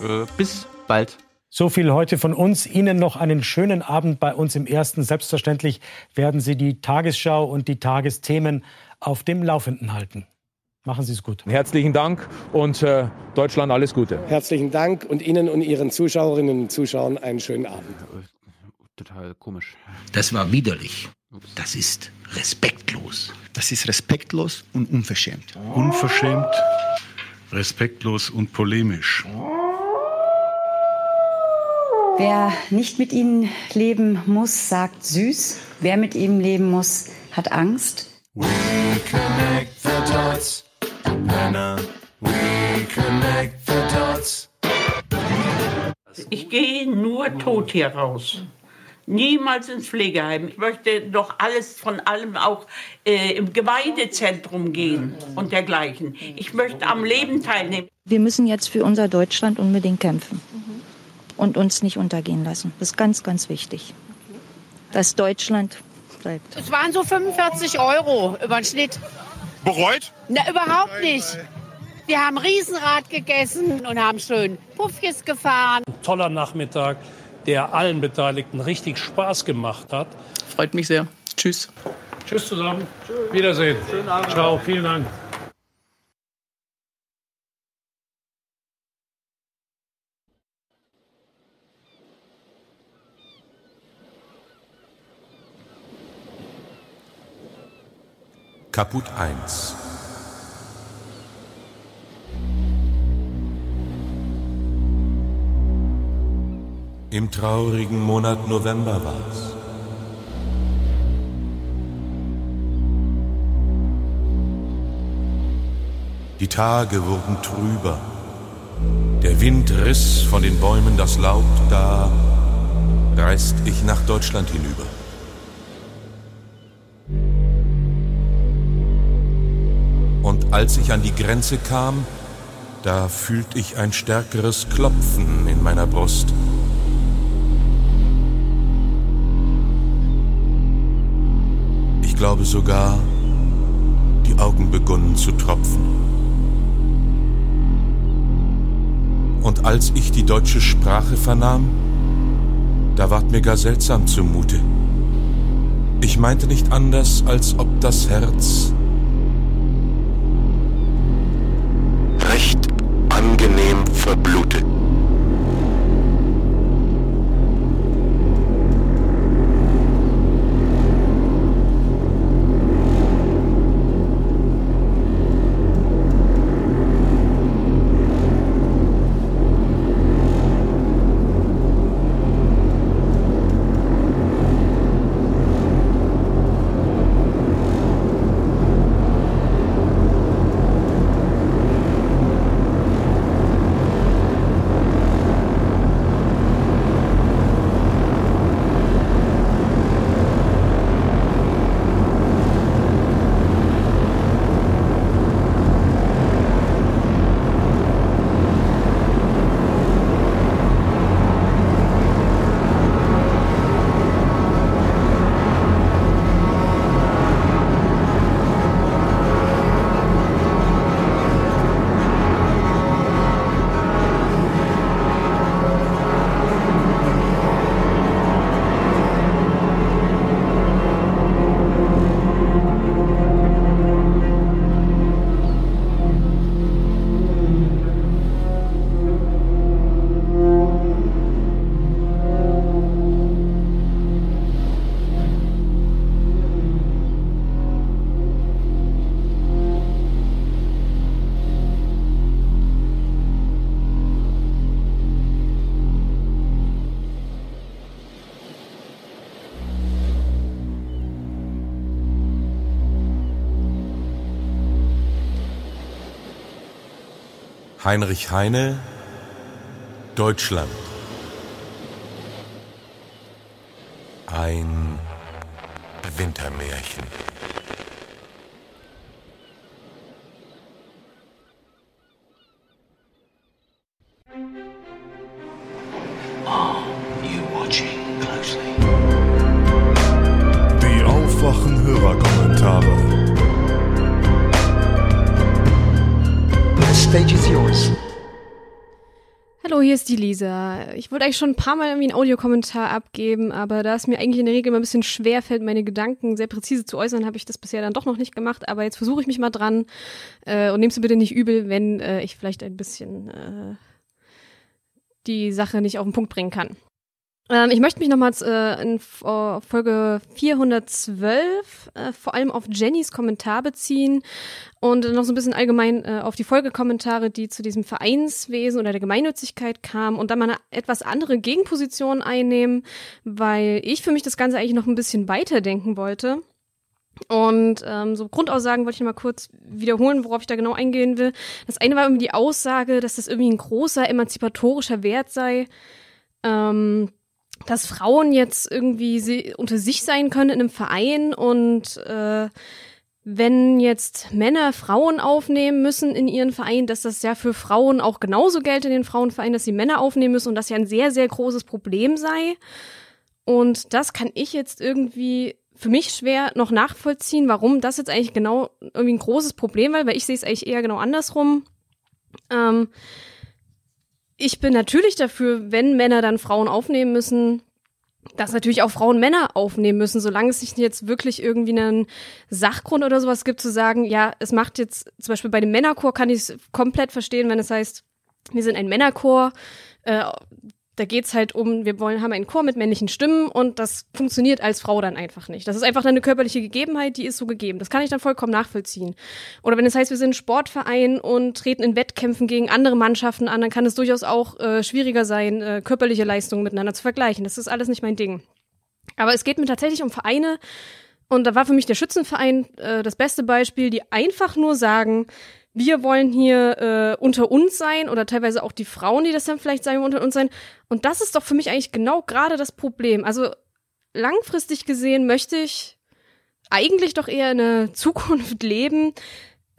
Und äh, bis bald. So viel heute von uns. Ihnen noch einen schönen Abend bei uns im Ersten. Selbstverständlich werden Sie die Tagesschau und die Tagesthemen auf dem Laufenden halten. Machen Sie es gut. Herzlichen Dank und äh, Deutschland alles Gute. Herzlichen Dank und Ihnen und Ihren Zuschauerinnen und Zuschauern einen schönen Abend. Total komisch. Das war widerlich. Das ist respektlos. Das ist respektlos und unverschämt. Unverschämt, respektlos und polemisch. Wer nicht mit ihnen leben muss, sagt süß. Wer mit ihm leben muss, hat Angst. We connect the dots. Anna, we connect the dots. Ich gehe nur tot hier raus. Niemals ins Pflegeheim. Ich möchte doch alles von allem auch äh, im Gemeindezentrum gehen und dergleichen. Ich möchte am Leben teilnehmen. Wir müssen jetzt für unser Deutschland unbedingt kämpfen und uns nicht untergehen lassen. Das ist ganz, ganz wichtig. Dass Deutschland bleibt. Es waren so 45 Euro über den Schnitt. Bereut? Na, überhaupt nicht. Wir haben Riesenrad gegessen und haben schön Puffjes gefahren. toller Nachmittag, der allen Beteiligten richtig Spaß gemacht hat. Freut mich sehr. Tschüss. Tschüss zusammen. Wiedersehen. Ciao, vielen Dank. Kaput 1 Im traurigen Monat November war's. Die Tage wurden trüber. Der Wind riss von den Bäumen das Laub, da reist ich nach Deutschland hinüber. Und als ich an die Grenze kam, da fühlt ich ein stärkeres Klopfen in meiner Brust. Ich glaube sogar, die Augen begonnen zu tropfen. Und als ich die deutsche Sprache vernahm, da ward mir gar seltsam zumute. Ich meinte nicht anders, als ob das Herz Recht angenehm verblute. Heinrich Heine, Deutschland. Ich wollte eigentlich schon ein paar Mal irgendwie einen Audiokommentar abgeben, aber da es mir eigentlich in der Regel immer ein bisschen schwer fällt, meine Gedanken sehr präzise zu äußern, habe ich das bisher dann doch noch nicht gemacht. Aber jetzt versuche ich mich mal dran äh, und nehmst du bitte nicht übel, wenn äh, ich vielleicht ein bisschen äh, die Sache nicht auf den Punkt bringen kann. Ähm, ich möchte mich nochmals äh, in äh, Folge 412 äh, vor allem auf Jennys Kommentar beziehen und noch so ein bisschen allgemein äh, auf die Folgekommentare, die zu diesem Vereinswesen oder der Gemeinnützigkeit kamen und dann mal eine etwas andere Gegenposition einnehmen, weil ich für mich das Ganze eigentlich noch ein bisschen weiterdenken wollte. Und ähm, so Grundaussagen wollte ich mal kurz wiederholen, worauf ich da genau eingehen will. Das eine war irgendwie die Aussage, dass das irgendwie ein großer emanzipatorischer Wert sei. Ähm, dass Frauen jetzt irgendwie unter sich sein können in einem Verein und äh, wenn jetzt Männer Frauen aufnehmen müssen in ihren Verein, dass das ja für Frauen auch genauso gilt in den Frauenvereinen, dass sie Männer aufnehmen müssen und das ja ein sehr, sehr großes Problem sei. Und das kann ich jetzt irgendwie für mich schwer noch nachvollziehen, warum das jetzt eigentlich genau irgendwie ein großes Problem war, weil ich sehe es eigentlich eher genau andersrum. Ähm, ich bin natürlich dafür, wenn Männer dann Frauen aufnehmen müssen, dass natürlich auch Frauen Männer aufnehmen müssen, solange es nicht jetzt wirklich irgendwie einen Sachgrund oder sowas gibt, zu sagen, ja, es macht jetzt, zum Beispiel bei dem Männerchor kann ich es komplett verstehen, wenn es heißt, wir sind ein Männerchor, äh, da geht's halt um, wir wollen, haben einen Chor mit männlichen Stimmen und das funktioniert als Frau dann einfach nicht. Das ist einfach eine körperliche Gegebenheit, die ist so gegeben. Das kann ich dann vollkommen nachvollziehen. Oder wenn es heißt, wir sind ein Sportverein und treten in Wettkämpfen gegen andere Mannschaften an, dann kann es durchaus auch äh, schwieriger sein, äh, körperliche Leistungen miteinander zu vergleichen. Das ist alles nicht mein Ding. Aber es geht mir tatsächlich um Vereine, und da war für mich der Schützenverein äh, das beste Beispiel, die einfach nur sagen, wir wollen hier äh, unter uns sein oder teilweise auch die Frauen, die das dann vielleicht sagen, unter uns sein. Und das ist doch für mich eigentlich genau gerade das Problem. Also langfristig gesehen möchte ich eigentlich doch eher in einer Zukunft leben,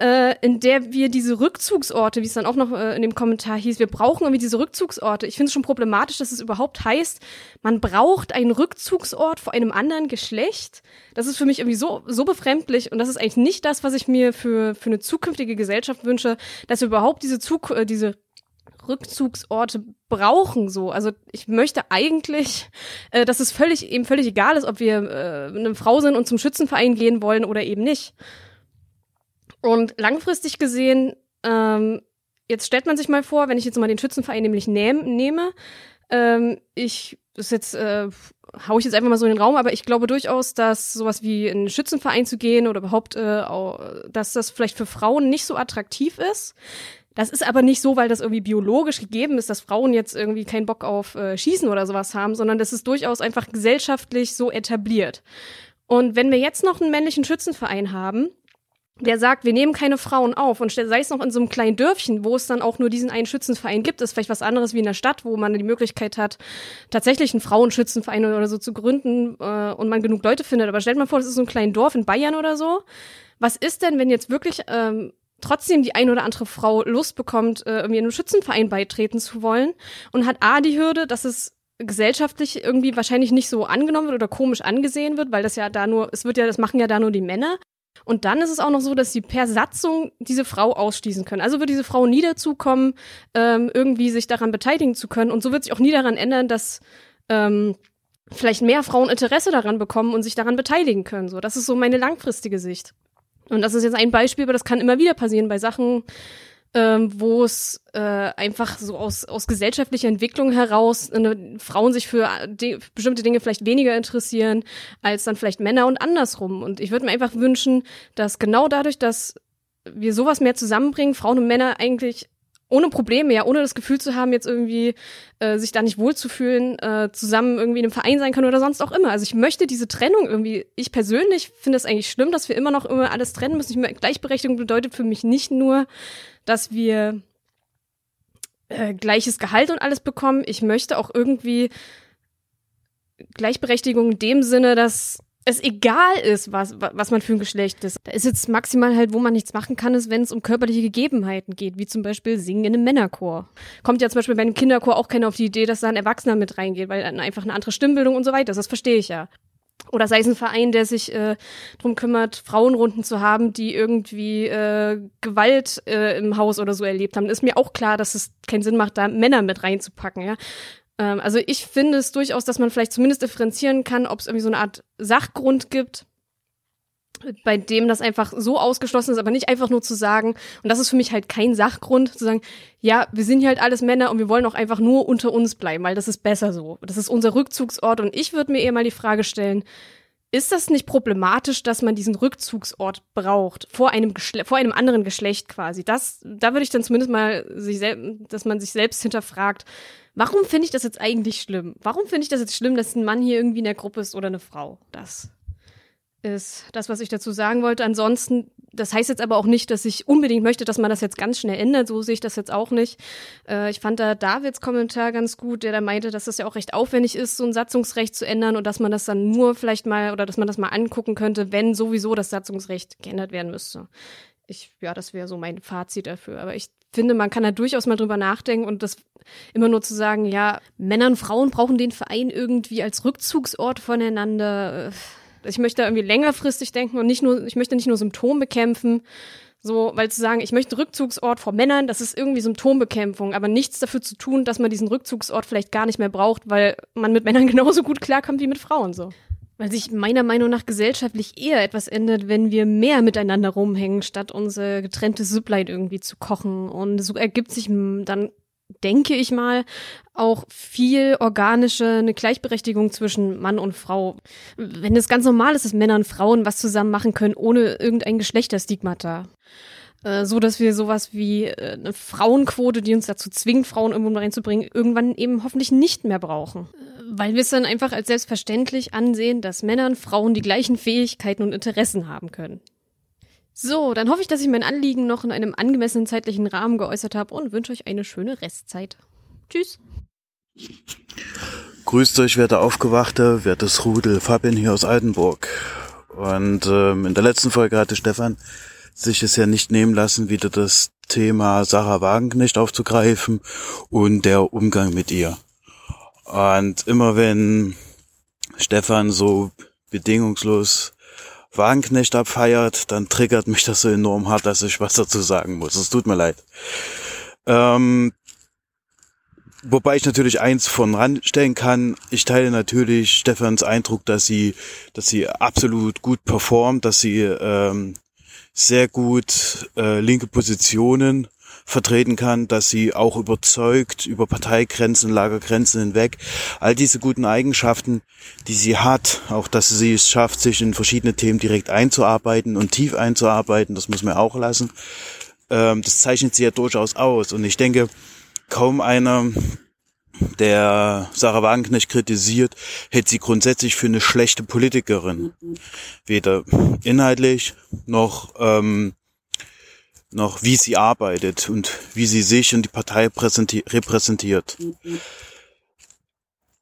äh, in der wir diese Rückzugsorte, wie es dann auch noch äh, in dem Kommentar hieß, wir brauchen irgendwie diese Rückzugsorte. Ich finde es schon problematisch, dass es überhaupt heißt, man braucht einen Rückzugsort vor einem anderen Geschlecht. Das ist für mich irgendwie so, so befremdlich und das ist eigentlich nicht das, was ich mir für, für eine zukünftige Gesellschaft wünsche, dass wir überhaupt diese, Zug äh, diese Rückzugsorte brauchen so. Also ich möchte eigentlich, äh, dass es völlig eben völlig egal ist, ob wir äh, eine Frau sind und zum Schützenverein gehen wollen oder eben nicht. Und langfristig gesehen, ähm, jetzt stellt man sich mal vor, wenn ich jetzt mal den Schützenverein nämlich nehm, nehme, ähm, ich, das ist jetzt, äh, hau ich jetzt einfach mal so in den Raum, aber ich glaube durchaus, dass sowas wie in einen Schützenverein zu gehen oder überhaupt, äh, dass das vielleicht für Frauen nicht so attraktiv ist. Das ist aber nicht so, weil das irgendwie biologisch gegeben ist, dass Frauen jetzt irgendwie keinen Bock auf äh, Schießen oder sowas haben, sondern das ist durchaus einfach gesellschaftlich so etabliert. Und wenn wir jetzt noch einen männlichen Schützenverein haben, der sagt, wir nehmen keine Frauen auf und sei es noch in so einem kleinen Dörfchen, wo es dann auch nur diesen einen Schützenverein gibt, ist vielleicht was anderes wie in der Stadt, wo man die Möglichkeit hat, tatsächlich einen Frauenschützenverein oder so zu gründen äh, und man genug Leute findet. Aber stellt mal vor, das ist so ein kleines Dorf in Bayern oder so. Was ist denn, wenn jetzt wirklich ähm, trotzdem die ein oder andere Frau Lust bekommt, äh, irgendwie einem Schützenverein beitreten zu wollen und hat A die Hürde, dass es gesellschaftlich irgendwie wahrscheinlich nicht so angenommen wird oder komisch angesehen wird, weil das ja da nur, es wird ja, das machen ja da nur die Männer. Und dann ist es auch noch so, dass sie per Satzung diese Frau ausschließen können. Also wird diese Frau nie dazu kommen, ähm, irgendwie sich daran beteiligen zu können. Und so wird sich auch nie daran ändern, dass ähm, vielleicht mehr Frauen Interesse daran bekommen und sich daran beteiligen können. So, das ist so meine langfristige Sicht. Und das ist jetzt ein Beispiel, aber das kann immer wieder passieren bei Sachen, ähm, wo es äh, einfach so aus, aus gesellschaftlicher Entwicklung heraus äh, Frauen sich für die, bestimmte Dinge vielleicht weniger interessieren als dann vielleicht Männer und andersrum. Und ich würde mir einfach wünschen, dass genau dadurch, dass wir sowas mehr zusammenbringen, Frauen und Männer eigentlich ohne Probleme, ja, ohne das Gefühl zu haben, jetzt irgendwie äh, sich da nicht wohlzufühlen, äh, zusammen irgendwie in einem Verein sein können oder sonst auch immer. Also ich möchte diese Trennung irgendwie, ich persönlich finde es eigentlich schlimm, dass wir immer noch immer alles trennen müssen. Ich, Gleichberechtigung bedeutet für mich nicht nur, dass wir äh, gleiches Gehalt und alles bekommen. Ich möchte auch irgendwie Gleichberechtigung in dem Sinne, dass es egal ist, was, was man für ein Geschlecht ist. Da ist jetzt maximal halt, wo man nichts machen kann, ist, wenn es um körperliche Gegebenheiten geht, wie zum Beispiel Singen in einem Männerchor. Kommt ja zum Beispiel bei einem Kinderchor auch keiner auf die Idee, dass da ein Erwachsener mit reingeht, weil dann einfach eine andere Stimmbildung und so weiter ist. Das verstehe ich ja. Oder sei es ein Verein, der sich äh, darum kümmert, Frauenrunden zu haben, die irgendwie äh, Gewalt äh, im Haus oder so erlebt haben. Ist mir auch klar, dass es keinen Sinn macht, da Männer mit reinzupacken, ja. Ähm, also ich finde es durchaus, dass man vielleicht zumindest differenzieren kann, ob es irgendwie so eine Art Sachgrund gibt, bei dem das einfach so ausgeschlossen ist, aber nicht einfach nur zu sagen, und das ist für mich halt kein Sachgrund, zu sagen, ja, wir sind hier halt alles Männer und wir wollen auch einfach nur unter uns bleiben, weil das ist besser so. Das ist unser Rückzugsort und ich würde mir eher mal die Frage stellen, ist das nicht problematisch, dass man diesen Rückzugsort braucht vor einem Geschle vor einem anderen Geschlecht quasi? Das, da würde ich dann zumindest mal sich dass man sich selbst hinterfragt, warum finde ich das jetzt eigentlich schlimm? Warum finde ich das jetzt schlimm, dass ein Mann hier irgendwie in der Gruppe ist oder eine Frau? Das ist das, was ich dazu sagen wollte. Ansonsten, das heißt jetzt aber auch nicht, dass ich unbedingt möchte, dass man das jetzt ganz schnell ändert. So sehe ich das jetzt auch nicht. Äh, ich fand da Davids Kommentar ganz gut, der da meinte, dass das ja auch recht aufwendig ist, so ein Satzungsrecht zu ändern und dass man das dann nur vielleicht mal oder dass man das mal angucken könnte, wenn sowieso das Satzungsrecht geändert werden müsste. Ich, ja, das wäre so mein Fazit dafür. Aber ich finde, man kann da durchaus mal drüber nachdenken und das immer nur zu sagen, ja, Männer und Frauen brauchen den Verein irgendwie als Rückzugsort voneinander. Äh, ich möchte irgendwie längerfristig denken und nicht nur, ich möchte nicht nur Symptom bekämpfen, so, weil zu sagen, ich möchte Rückzugsort vor Männern, das ist irgendwie Symptombekämpfung, aber nichts dafür zu tun, dass man diesen Rückzugsort vielleicht gar nicht mehr braucht, weil man mit Männern genauso gut klarkommt wie mit Frauen so. Weil sich meiner Meinung nach gesellschaftlich eher etwas ändert, wenn wir mehr miteinander rumhängen, statt unser getrenntes Süpplein irgendwie zu kochen. Und so ergibt sich dann denke ich mal, auch viel organische, eine Gleichberechtigung zwischen Mann und Frau. Wenn es ganz normal ist, dass Männer und Frauen was zusammen machen können, ohne irgendein Geschlechterstigmata. Äh, so dass wir sowas wie äh, eine Frauenquote, die uns dazu zwingt, Frauen irgendwo reinzubringen, irgendwann eben hoffentlich nicht mehr brauchen. Äh, weil wir es dann einfach als selbstverständlich ansehen, dass Männer und Frauen die gleichen Fähigkeiten und Interessen haben können. So, dann hoffe ich, dass ich mein Anliegen noch in einem angemessenen zeitlichen Rahmen geäußert habe und wünsche euch eine schöne Restzeit. Tschüss. Grüßt euch, werte Aufgewachte, wertes Rudel, Fabian hier aus Altenburg. Und ähm, in der letzten Folge hatte Stefan sich es ja nicht nehmen lassen, wieder das Thema Sarah Wagenknecht aufzugreifen und der Umgang mit ihr. Und immer wenn Stefan so bedingungslos Wagenknecht abfeiert, dann triggert mich das so enorm hart, dass ich was dazu sagen muss. Es tut mir leid. Ähm, wobei ich natürlich eins von ranstellen kann. Ich teile natürlich Stefans Eindruck, dass sie, dass sie absolut gut performt, dass sie ähm, sehr gut äh, linke Positionen vertreten kann, dass sie auch überzeugt über Parteigrenzen, Lagergrenzen hinweg. All diese guten Eigenschaften, die sie hat, auch dass sie es schafft, sich in verschiedene Themen direkt einzuarbeiten und tief einzuarbeiten, das muss man auch lassen. Ähm, das zeichnet sie ja durchaus aus. Und ich denke, kaum einer der Sarah Wagenknecht kritisiert, hält sie grundsätzlich für eine schlechte Politikerin. Weder inhaltlich noch ähm, noch, wie sie arbeitet und wie sie sich und die Partei repräsentiert.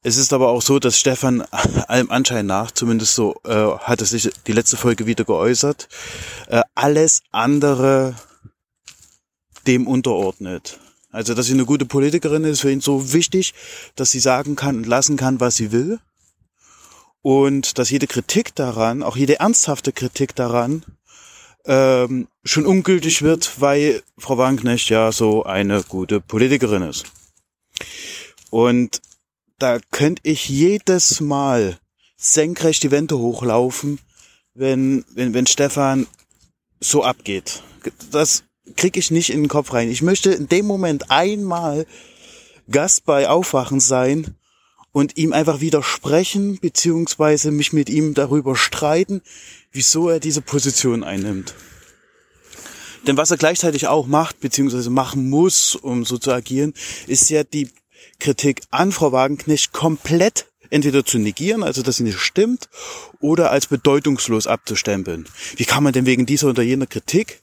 Es ist aber auch so, dass Stefan allem Anschein nach, zumindest so äh, hat es sich die letzte Folge wieder geäußert, äh, alles andere dem unterordnet. Also, dass sie eine gute Politikerin ist, für ihn so wichtig, dass sie sagen kann und lassen kann, was sie will. Und dass jede Kritik daran, auch jede ernsthafte Kritik daran, ähm, schon ungültig wird, weil Frau Wagenknecht ja so eine gute Politikerin ist. Und da könnte ich jedes Mal senkrecht die Wände hochlaufen, wenn, wenn, wenn Stefan so abgeht. Das kriege ich nicht in den Kopf rein. Ich möchte in dem Moment einmal Gast bei Aufwachen sein und ihm einfach widersprechen, beziehungsweise mich mit ihm darüber streiten, wieso er diese Position einnimmt. Denn was er gleichzeitig auch macht, beziehungsweise machen muss, um so zu agieren, ist ja die Kritik an Frau Wagenknecht komplett entweder zu negieren, also dass sie nicht stimmt, oder als bedeutungslos abzustempeln. Wie kann man denn wegen dieser oder jener Kritik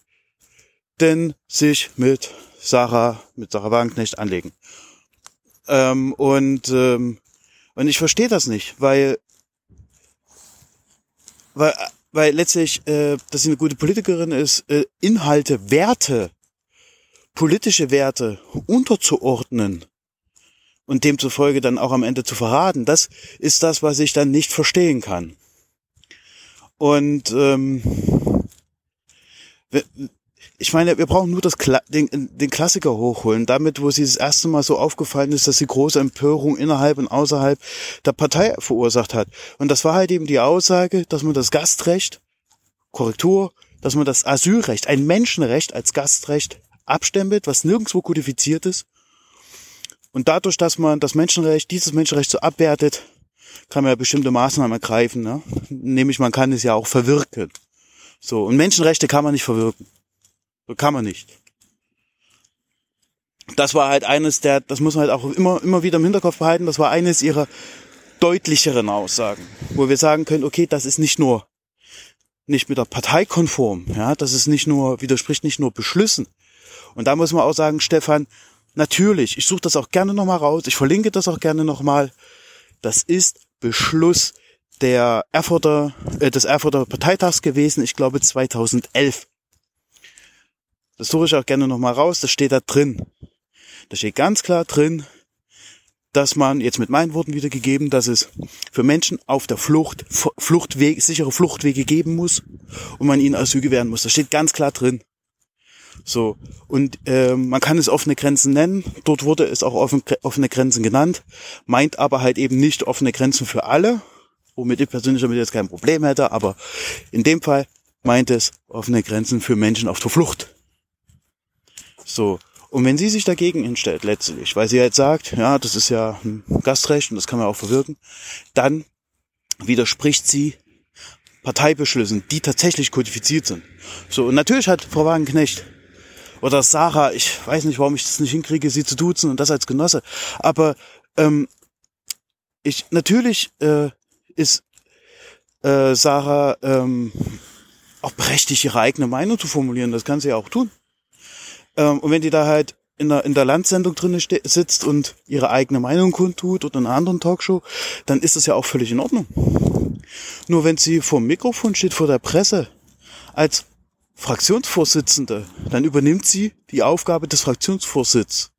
denn sich mit Sarah, mit Sarah Wagenknecht anlegen. Ähm, und, ähm, und ich verstehe das nicht, weil, weil, weil letztlich, äh, dass sie eine gute Politikerin ist, äh, Inhalte, Werte, politische Werte unterzuordnen und demzufolge dann auch am Ende zu verraten, das ist das, was ich dann nicht verstehen kann. Und ähm, ich meine, wir brauchen nur das Kla den, den Klassiker hochholen, damit, wo sie das erste Mal so aufgefallen ist, dass sie große Empörung innerhalb und außerhalb der Partei verursacht hat. Und das war halt eben die Aussage, dass man das Gastrecht, Korrektur, dass man das Asylrecht, ein Menschenrecht als Gastrecht abstempelt, was nirgendwo kodifiziert ist. Und dadurch, dass man das Menschenrecht, dieses Menschenrecht so abwertet, kann man ja bestimmte Maßnahmen ergreifen. Ne? Nämlich man kann es ja auch verwirken. So, und Menschenrechte kann man nicht verwirken. So kann man nicht. Das war halt eines der, das muss man halt auch immer, immer wieder im Hinterkopf behalten, das war eines ihrer deutlicheren Aussagen, wo wir sagen können, okay, das ist nicht nur nicht mit der Partei konform, ja, das ist nicht nur, widerspricht nicht nur Beschlüssen. Und da muss man auch sagen, Stefan, natürlich, ich suche das auch gerne nochmal raus, ich verlinke das auch gerne nochmal, das ist Beschluss der Erfurter, äh, des Erfurter Parteitags gewesen, ich glaube 2011. Das suche ich auch gerne nochmal raus, das steht da drin. Da steht ganz klar drin, dass man, jetzt mit meinen Worten wiedergegeben, dass es für Menschen auf der Flucht Fluchtwege, sichere Fluchtwege geben muss und man ihnen Asyl gewähren muss. Das steht ganz klar drin. So, und äh, man kann es offene Grenzen nennen. Dort wurde es auch offen, offene Grenzen genannt, meint aber halt eben nicht offene Grenzen für alle, womit ich persönlich damit jetzt kein Problem hätte, aber in dem Fall meint es offene Grenzen für Menschen auf der Flucht. So. Und wenn sie sich dagegen hinstellt, letztlich, weil sie jetzt sagt, ja, das ist ja ein Gastrecht und das kann man auch verwirken, dann widerspricht sie Parteibeschlüssen, die tatsächlich kodifiziert sind. So, und natürlich hat Frau Wagenknecht oder Sarah, ich weiß nicht, warum ich das nicht hinkriege, sie zu duzen und das als Genosse, aber ähm, ich natürlich äh, ist äh, Sarah ähm, auch berechtigt, ihre eigene Meinung zu formulieren. Das kann sie ja auch tun. Ähm, und wenn die da halt in der, in der Landsendung drin sitzt und ihre eigene Meinung kundtut oder in einer anderen Talkshow, dann ist das ja auch völlig in Ordnung. Nur wenn sie vor dem Mikrofon steht, vor der Presse, als Fraktionsvorsitzende, dann übernimmt sie die Aufgabe des Fraktionsvorsitzes.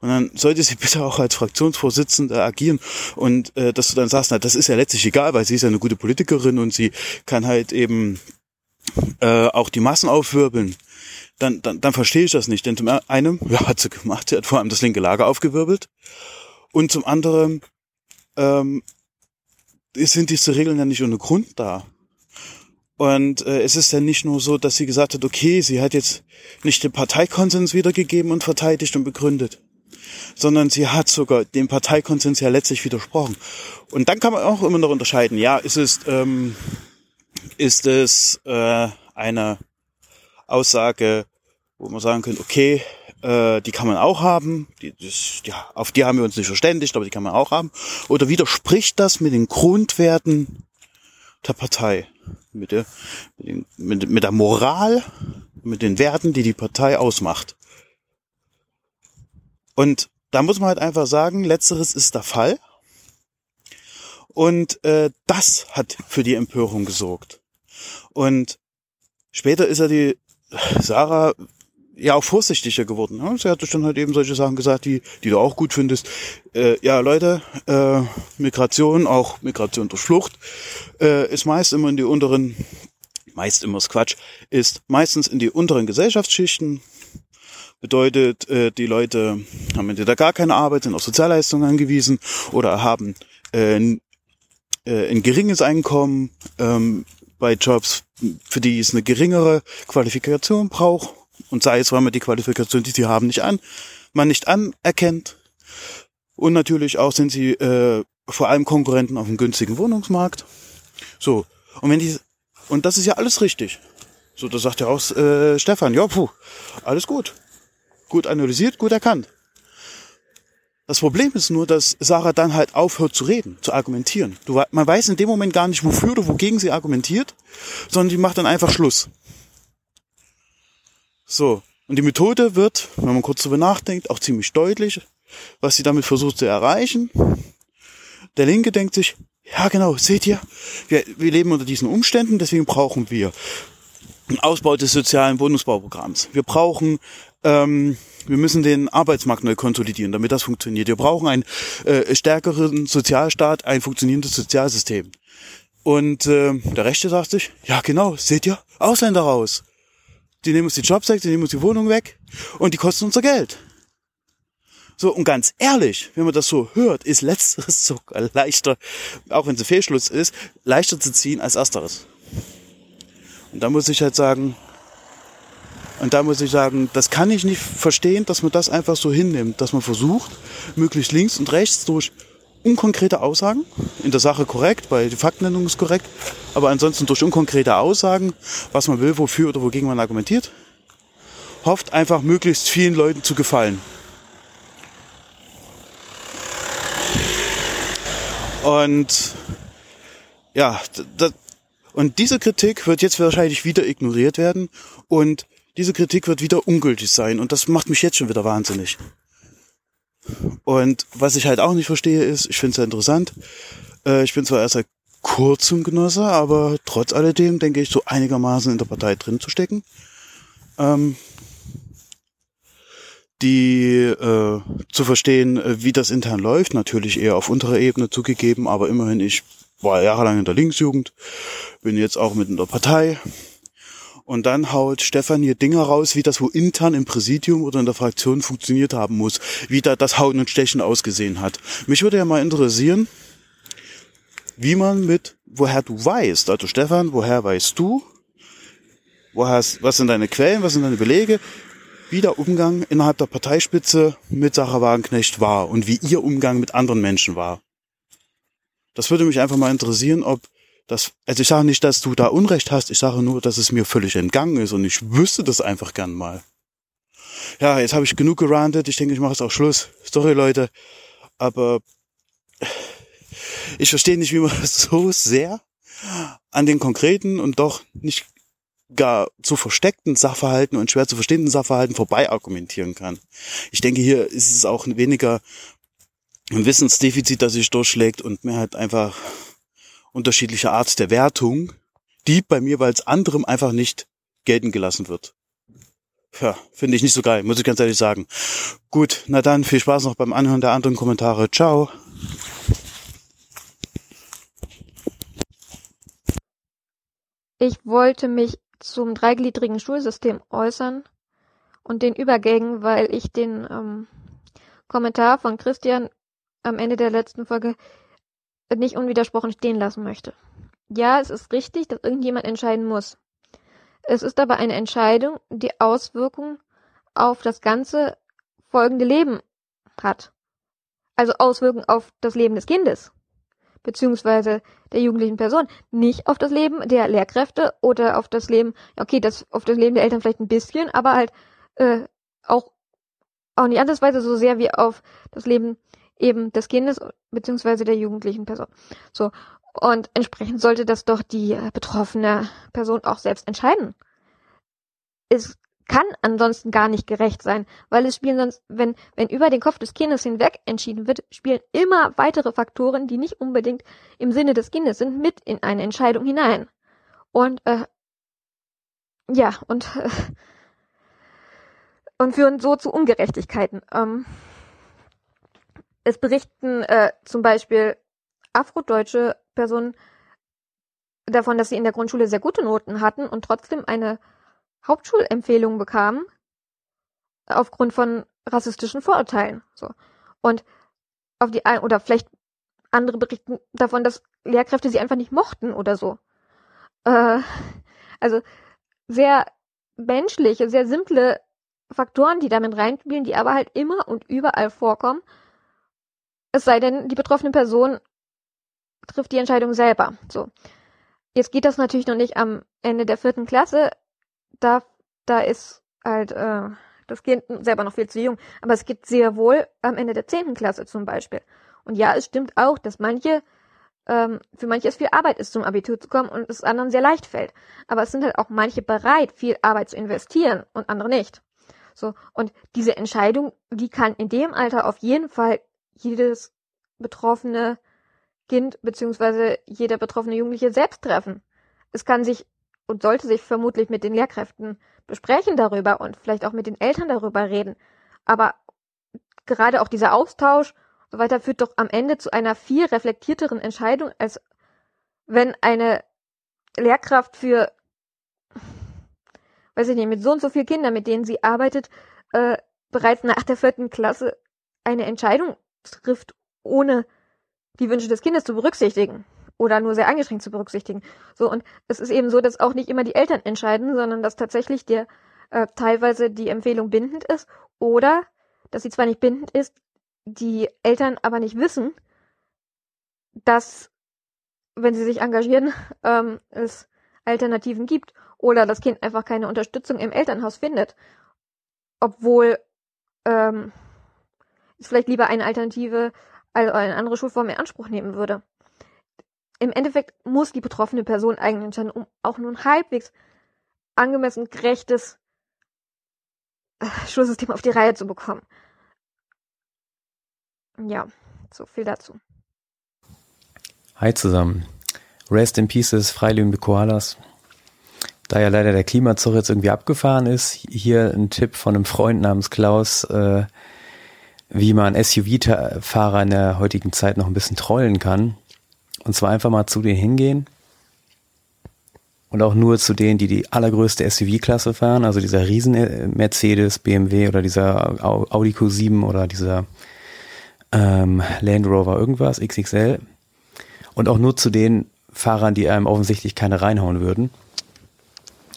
Und dann sollte sie bitte auch als Fraktionsvorsitzende agieren. Und äh, dass du dann sagst, na, das ist ja letztlich egal, weil sie ist ja eine gute Politikerin und sie kann halt eben äh, auch die Massen aufwirbeln dann, dann, dann verstehe ich das nicht. Denn zum einen, ja, hat sie gemacht, sie hat vor allem das linke Lager aufgewirbelt. Und zum anderen ähm, sind diese Regeln ja nicht ohne Grund da. Und äh, es ist ja nicht nur so, dass sie gesagt hat, okay, sie hat jetzt nicht den Parteikonsens wiedergegeben und verteidigt und begründet, sondern sie hat sogar dem Parteikonsens ja letztlich widersprochen. Und dann kann man auch immer noch unterscheiden, ja, ist es, ähm, ist es äh, eine Aussage, wo man sagen könnte, okay, äh, die kann man auch haben, die, das, ja, auf die haben wir uns nicht verständigt, aber die kann man auch haben. Oder widerspricht das mit den Grundwerten der Partei, mit der, mit, den, mit, mit der Moral, mit den Werten, die die Partei ausmacht. Und da muss man halt einfach sagen, letzteres ist der Fall. Und äh, das hat für die Empörung gesorgt. Und später ist ja die Sarah ja auch vorsichtiger geworden. Ne? Sie hat dann halt eben solche Sachen gesagt, die, die du auch gut findest. Äh, ja, Leute, äh, Migration, auch Migration durch Flucht, äh, ist meist immer in die unteren, meist immer ist Quatsch, ist meistens in die unteren Gesellschaftsschichten. Bedeutet, äh, die Leute haben entweder gar keine Arbeit, sind auf Sozialleistungen angewiesen oder haben äh, äh, ein geringes Einkommen ähm, bei Jobs, für die es eine geringere Qualifikation braucht und sei es, weil man die Qualifikation, die sie haben, nicht an, man nicht anerkennt. Und natürlich auch sind sie äh, vor allem Konkurrenten auf dem günstigen Wohnungsmarkt. So. Und wenn die, und das ist ja alles richtig. So, da sagt ja auch äh, Stefan, ja, puh, alles gut. Gut analysiert, gut erkannt. Das Problem ist nur, dass Sarah dann halt aufhört zu reden, zu argumentieren. Du, man weiß in dem Moment gar nicht, wofür oder wogegen sie argumentiert, sondern die macht dann einfach Schluss. So. Und die Methode wird, wenn man kurz darüber nachdenkt, auch ziemlich deutlich, was sie damit versucht zu erreichen. Der Linke denkt sich, ja genau, seht ihr, wir, wir leben unter diesen Umständen, deswegen brauchen wir einen Ausbau des sozialen Wohnungsbauprogramms. Wir brauchen ähm, wir müssen den Arbeitsmarkt neu konsolidieren, damit das funktioniert. Wir brauchen einen äh, stärkeren Sozialstaat, ein funktionierendes Sozialsystem. Und äh, der Rechte sagt sich, ja genau, seht ihr, Ausländer raus. Die nehmen uns die Jobs weg, die nehmen uns die Wohnung weg und die kosten unser Geld. So, und ganz ehrlich, wenn man das so hört, ist letzteres sogar leichter, auch wenn es ein Fehlschluss ist, leichter zu ziehen als ersteres. Und da muss ich halt sagen, und da muss ich sagen, das kann ich nicht verstehen, dass man das einfach so hinnimmt, dass man versucht, möglichst links und rechts durch unkonkrete Aussagen, in der Sache korrekt, weil die Faktennennung ist korrekt, aber ansonsten durch unkonkrete Aussagen, was man will, wofür oder wogegen man argumentiert, hofft einfach möglichst vielen Leuten zu gefallen. Und ja, das, und diese Kritik wird jetzt wahrscheinlich wieder ignoriert werden und diese Kritik wird wieder ungültig sein und das macht mich jetzt schon wieder wahnsinnig. Und was ich halt auch nicht verstehe ist, ich finde es ja interessant, äh, ich bin zwar erst seit kurzem Genosse, aber trotz alledem denke ich so einigermaßen in der Partei drin zu stecken. Ähm, die äh, zu verstehen, wie das intern läuft, natürlich eher auf unterer Ebene zugegeben, aber immerhin, ich war jahrelang in der Linksjugend, bin jetzt auch mit in der Partei, und dann haut Stefan hier Dinge raus, wie das wo intern im Präsidium oder in der Fraktion funktioniert haben muss, wie da das Hauen und Stechen ausgesehen hat. Mich würde ja mal interessieren, wie man mit, woher du weißt, also Stefan, woher weißt du, woher, was sind deine Quellen, was sind deine Belege, wie der Umgang innerhalb der Parteispitze mit Sarah Wagenknecht war und wie ihr Umgang mit anderen Menschen war. Das würde mich einfach mal interessieren, ob das, also ich sage nicht, dass du da Unrecht hast, ich sage nur, dass es mir völlig entgangen ist und ich wüsste das einfach gern mal. Ja, jetzt habe ich genug gerantet, ich denke, ich mache es auch Schluss. Sorry Leute, aber ich verstehe nicht, wie man so sehr an den konkreten und doch nicht gar zu versteckten Sachverhalten und schwer zu verstehenden Sachverhalten vorbei argumentieren kann. Ich denke, hier ist es auch weniger ein Wissensdefizit, das sich durchschlägt und mehr halt einfach unterschiedliche Art der Wertung, die bei mir weil es anderem einfach nicht gelten gelassen wird. Ja, finde ich nicht so geil, muss ich ganz ehrlich sagen. Gut, na dann viel Spaß noch beim Anhören der anderen Kommentare. Ciao. Ich wollte mich zum dreigliedrigen Schulsystem äußern und den Übergängen, weil ich den ähm, Kommentar von Christian am Ende der letzten Folge nicht unwidersprochen stehen lassen möchte. Ja, es ist richtig, dass irgendjemand entscheiden muss. Es ist aber eine Entscheidung, die Auswirkungen auf das ganze folgende Leben hat. Also Auswirkungen auf das Leben des Kindes, beziehungsweise der jugendlichen Person, nicht auf das Leben der Lehrkräfte oder auf das Leben, okay, das auf das Leben der Eltern vielleicht ein bisschen, aber halt äh, auch auch nicht andersweise so sehr wie auf das Leben eben des Kindes beziehungsweise der jugendlichen Person. So. Und entsprechend sollte das doch die äh, betroffene Person auch selbst entscheiden. Es kann ansonsten gar nicht gerecht sein, weil es spielen sonst, wenn, wenn über den Kopf des Kindes hinweg entschieden wird, spielen immer weitere Faktoren, die nicht unbedingt im Sinne des Kindes sind, mit in eine Entscheidung hinein. Und äh, ja, und äh, und führen so zu Ungerechtigkeiten. Ähm, es berichten äh, zum Beispiel afrodeutsche Personen davon, dass sie in der Grundschule sehr gute Noten hatten und trotzdem eine Hauptschulempfehlung bekamen aufgrund von rassistischen Vorurteilen. So und auf die ein oder vielleicht andere berichten davon, dass Lehrkräfte sie einfach nicht mochten oder so. Äh, also sehr menschliche, sehr simple Faktoren, die damit reinspielen, die aber halt immer und überall vorkommen es sei denn, die betroffene Person trifft die Entscheidung selber. So. Jetzt geht das natürlich noch nicht am Ende der vierten Klasse. Da, da ist halt äh, das Kind selber noch viel zu jung. Aber es geht sehr wohl am Ende der zehnten Klasse zum Beispiel. Und ja, es stimmt auch, dass manche, ähm, für manche es viel Arbeit ist, zum Abitur zu kommen und es anderen sehr leicht fällt. Aber es sind halt auch manche bereit, viel Arbeit zu investieren und andere nicht. So, und diese Entscheidung, die kann in dem Alter auf jeden Fall jedes betroffene Kind beziehungsweise jeder betroffene Jugendliche selbst treffen. Es kann sich und sollte sich vermutlich mit den Lehrkräften besprechen darüber und vielleicht auch mit den Eltern darüber reden. Aber gerade auch dieser Austausch so weiter führt doch am Ende zu einer viel reflektierteren Entscheidung, als wenn eine Lehrkraft für, weiß ich nicht, mit so und so vielen Kindern, mit denen sie arbeitet, äh, bereits nach der vierten Klasse eine Entscheidung trifft, ohne die Wünsche des Kindes zu berücksichtigen oder nur sehr eingeschränkt zu berücksichtigen. So und es ist eben so, dass auch nicht immer die Eltern entscheiden, sondern dass tatsächlich der äh, teilweise die Empfehlung bindend ist oder dass sie zwar nicht bindend ist, die Eltern aber nicht wissen, dass wenn sie sich engagieren, ähm, es Alternativen gibt oder das Kind einfach keine Unterstützung im Elternhaus findet, obwohl ähm, es vielleicht lieber eine Alternative, also eine andere Schulform in Anspruch nehmen würde. Im Endeffekt muss die betroffene Person eigentlich entscheiden, um auch nur ein halbwegs angemessen gerechtes äh, Schulsystem auf die Reihe zu bekommen. Ja, so viel dazu. Hi zusammen. Rest in Pieces, freilebende Koalas. Da ja leider der Klimazug jetzt irgendwie abgefahren ist, hier ein Tipp von einem Freund namens Klaus, äh, wie man SUV-Fahrer in der heutigen Zeit noch ein bisschen trollen kann. Und zwar einfach mal zu denen hingehen und auch nur zu denen, die die allergrößte SUV-Klasse fahren, also dieser riesen äh, Mercedes, BMW oder dieser Audi Q7 oder dieser ähm, Land Rover irgendwas, XXL. Und auch nur zu den Fahrern, die einem offensichtlich keine reinhauen würden.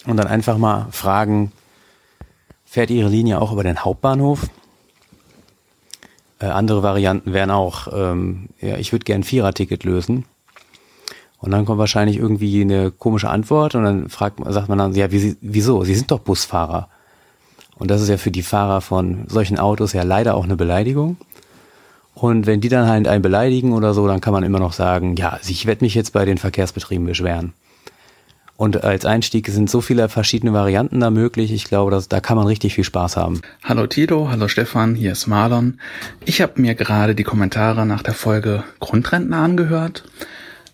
Und dann einfach mal fragen, fährt Ihre Linie auch über den Hauptbahnhof? Äh, andere Varianten wären auch, ähm, ja, ich würde gern Vierer-Ticket lösen. Und dann kommt wahrscheinlich irgendwie eine komische Antwort und dann fragt, sagt man dann, ja, wie, wieso? Sie sind doch Busfahrer. Und das ist ja für die Fahrer von solchen Autos ja leider auch eine Beleidigung. Und wenn die dann halt einen beleidigen oder so, dann kann man immer noch sagen, ja, ich werde mich jetzt bei den Verkehrsbetrieben beschweren. Und als Einstieg sind so viele verschiedene Varianten da möglich. Ich glaube, dass, da kann man richtig viel Spaß haben. Hallo Tito, hallo Stefan, hier ist Marlon. Ich habe mir gerade die Kommentare nach der Folge Grundrentner angehört.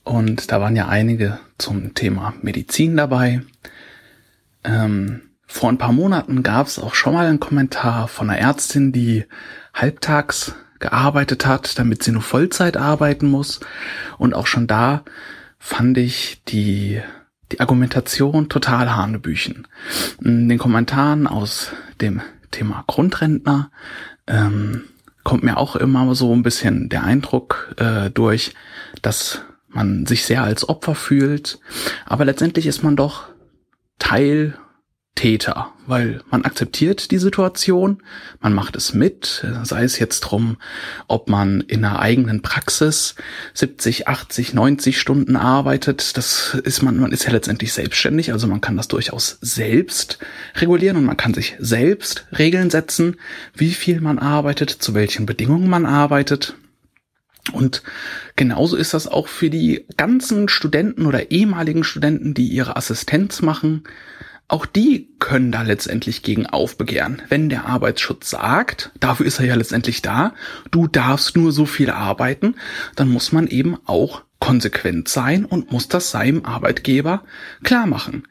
Und da waren ja einige zum Thema Medizin dabei. Ähm, vor ein paar Monaten gab es auch schon mal einen Kommentar von einer Ärztin, die halbtags gearbeitet hat, damit sie nur Vollzeit arbeiten muss. Und auch schon da fand ich die, die Argumentation total hanebüchen. In den Kommentaren aus dem Thema Grundrentner ähm, kommt mir auch immer so ein bisschen der Eindruck äh, durch, dass man sich sehr als Opfer fühlt, aber letztendlich ist man doch Teil Täter, weil man akzeptiert die Situation, man macht es mit, sei es jetzt drum, ob man in einer eigenen Praxis 70, 80, 90 Stunden arbeitet, das ist man, man ist ja letztendlich selbstständig, also man kann das durchaus selbst regulieren und man kann sich selbst Regeln setzen, wie viel man arbeitet, zu welchen Bedingungen man arbeitet. Und genauso ist das auch für die ganzen Studenten oder ehemaligen Studenten, die ihre Assistenz machen. Auch die können da letztendlich gegen aufbegehren. Wenn der Arbeitsschutz sagt, dafür ist er ja letztendlich da, du darfst nur so viel arbeiten, dann muss man eben auch konsequent sein und muss das seinem Arbeitgeber klar machen.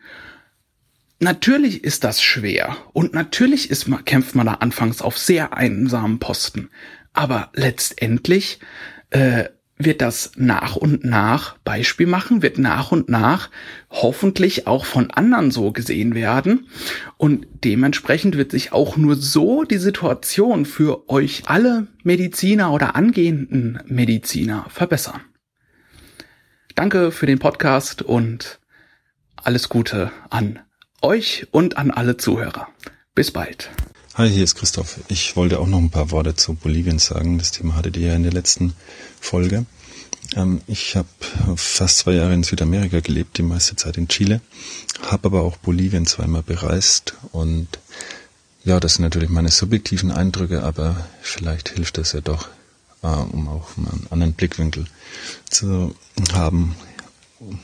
Natürlich ist das schwer und natürlich ist, kämpft man da anfangs auf sehr einsamen Posten. Aber letztendlich äh, wird das nach und nach Beispiel machen, wird nach und nach hoffentlich auch von anderen so gesehen werden. Und dementsprechend wird sich auch nur so die Situation für euch alle Mediziner oder angehenden Mediziner verbessern. Danke für den Podcast und alles Gute an euch und an alle Zuhörer. Bis bald. Hi, hier ist Christoph. Ich wollte auch noch ein paar Worte zu Bolivien sagen. Das Thema hattet ihr ja in der letzten Folge. Ähm, ich habe fast zwei Jahre in Südamerika gelebt, die meiste Zeit in Chile, habe aber auch Bolivien zweimal bereist und ja, das sind natürlich meine subjektiven Eindrücke, aber vielleicht hilft das ja doch, äh, um auch einen anderen Blickwinkel zu haben,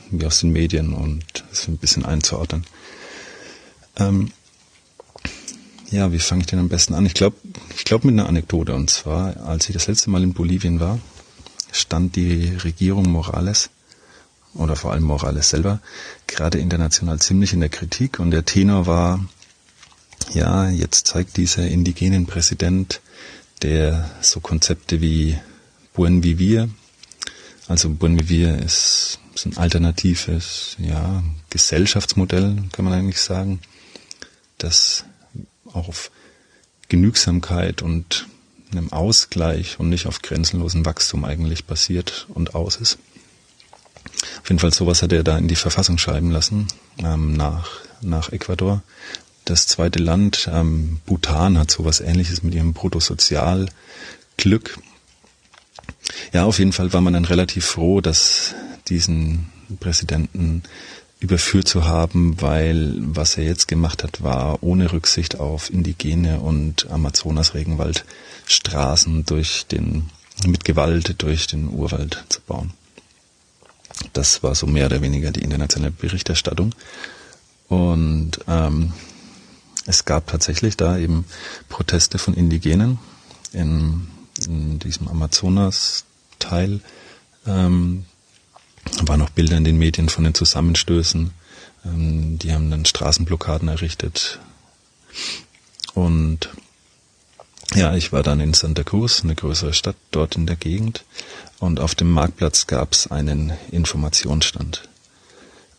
wie aus den Medien und es ein bisschen einzuordnen. Ja, wie fange ich denn am besten an? Ich glaube, ich glaube mit einer Anekdote. Und zwar, als ich das letzte Mal in Bolivien war, stand die Regierung Morales oder vor allem Morales selber gerade international ziemlich in der Kritik. Und der Tenor war, ja, jetzt zeigt dieser indigenen Präsident, der so Konzepte wie Buen Vivir, also Buen Vivir ist, ist ein alternatives, ja, Gesellschaftsmodell, kann man eigentlich sagen, das auch auf Genügsamkeit und einem Ausgleich und nicht auf grenzenlosem Wachstum eigentlich basiert und aus ist. Auf jeden Fall sowas hat er da in die Verfassung schreiben lassen, ähm, nach, nach Ecuador. Das zweite Land, ähm, Bhutan, hat sowas ähnliches mit ihrem Bruttosozialglück. Ja, auf jeden Fall war man dann relativ froh, dass diesen Präsidenten überführt zu haben, weil was er jetzt gemacht hat, war ohne Rücksicht auf indigene und Amazonas-Regenwaldstraßen durch den, mit Gewalt durch den Urwald zu bauen. Das war so mehr oder weniger die internationale Berichterstattung. Und ähm, es gab tatsächlich da eben Proteste von Indigenen in, in diesem Amazonas-Teil. Ähm, waren auch Bilder in den Medien von den Zusammenstößen. Ähm, die haben dann Straßenblockaden errichtet. Und ja, ich war dann in Santa Cruz, eine größere Stadt dort in der Gegend. Und auf dem Marktplatz gab es einen Informationsstand.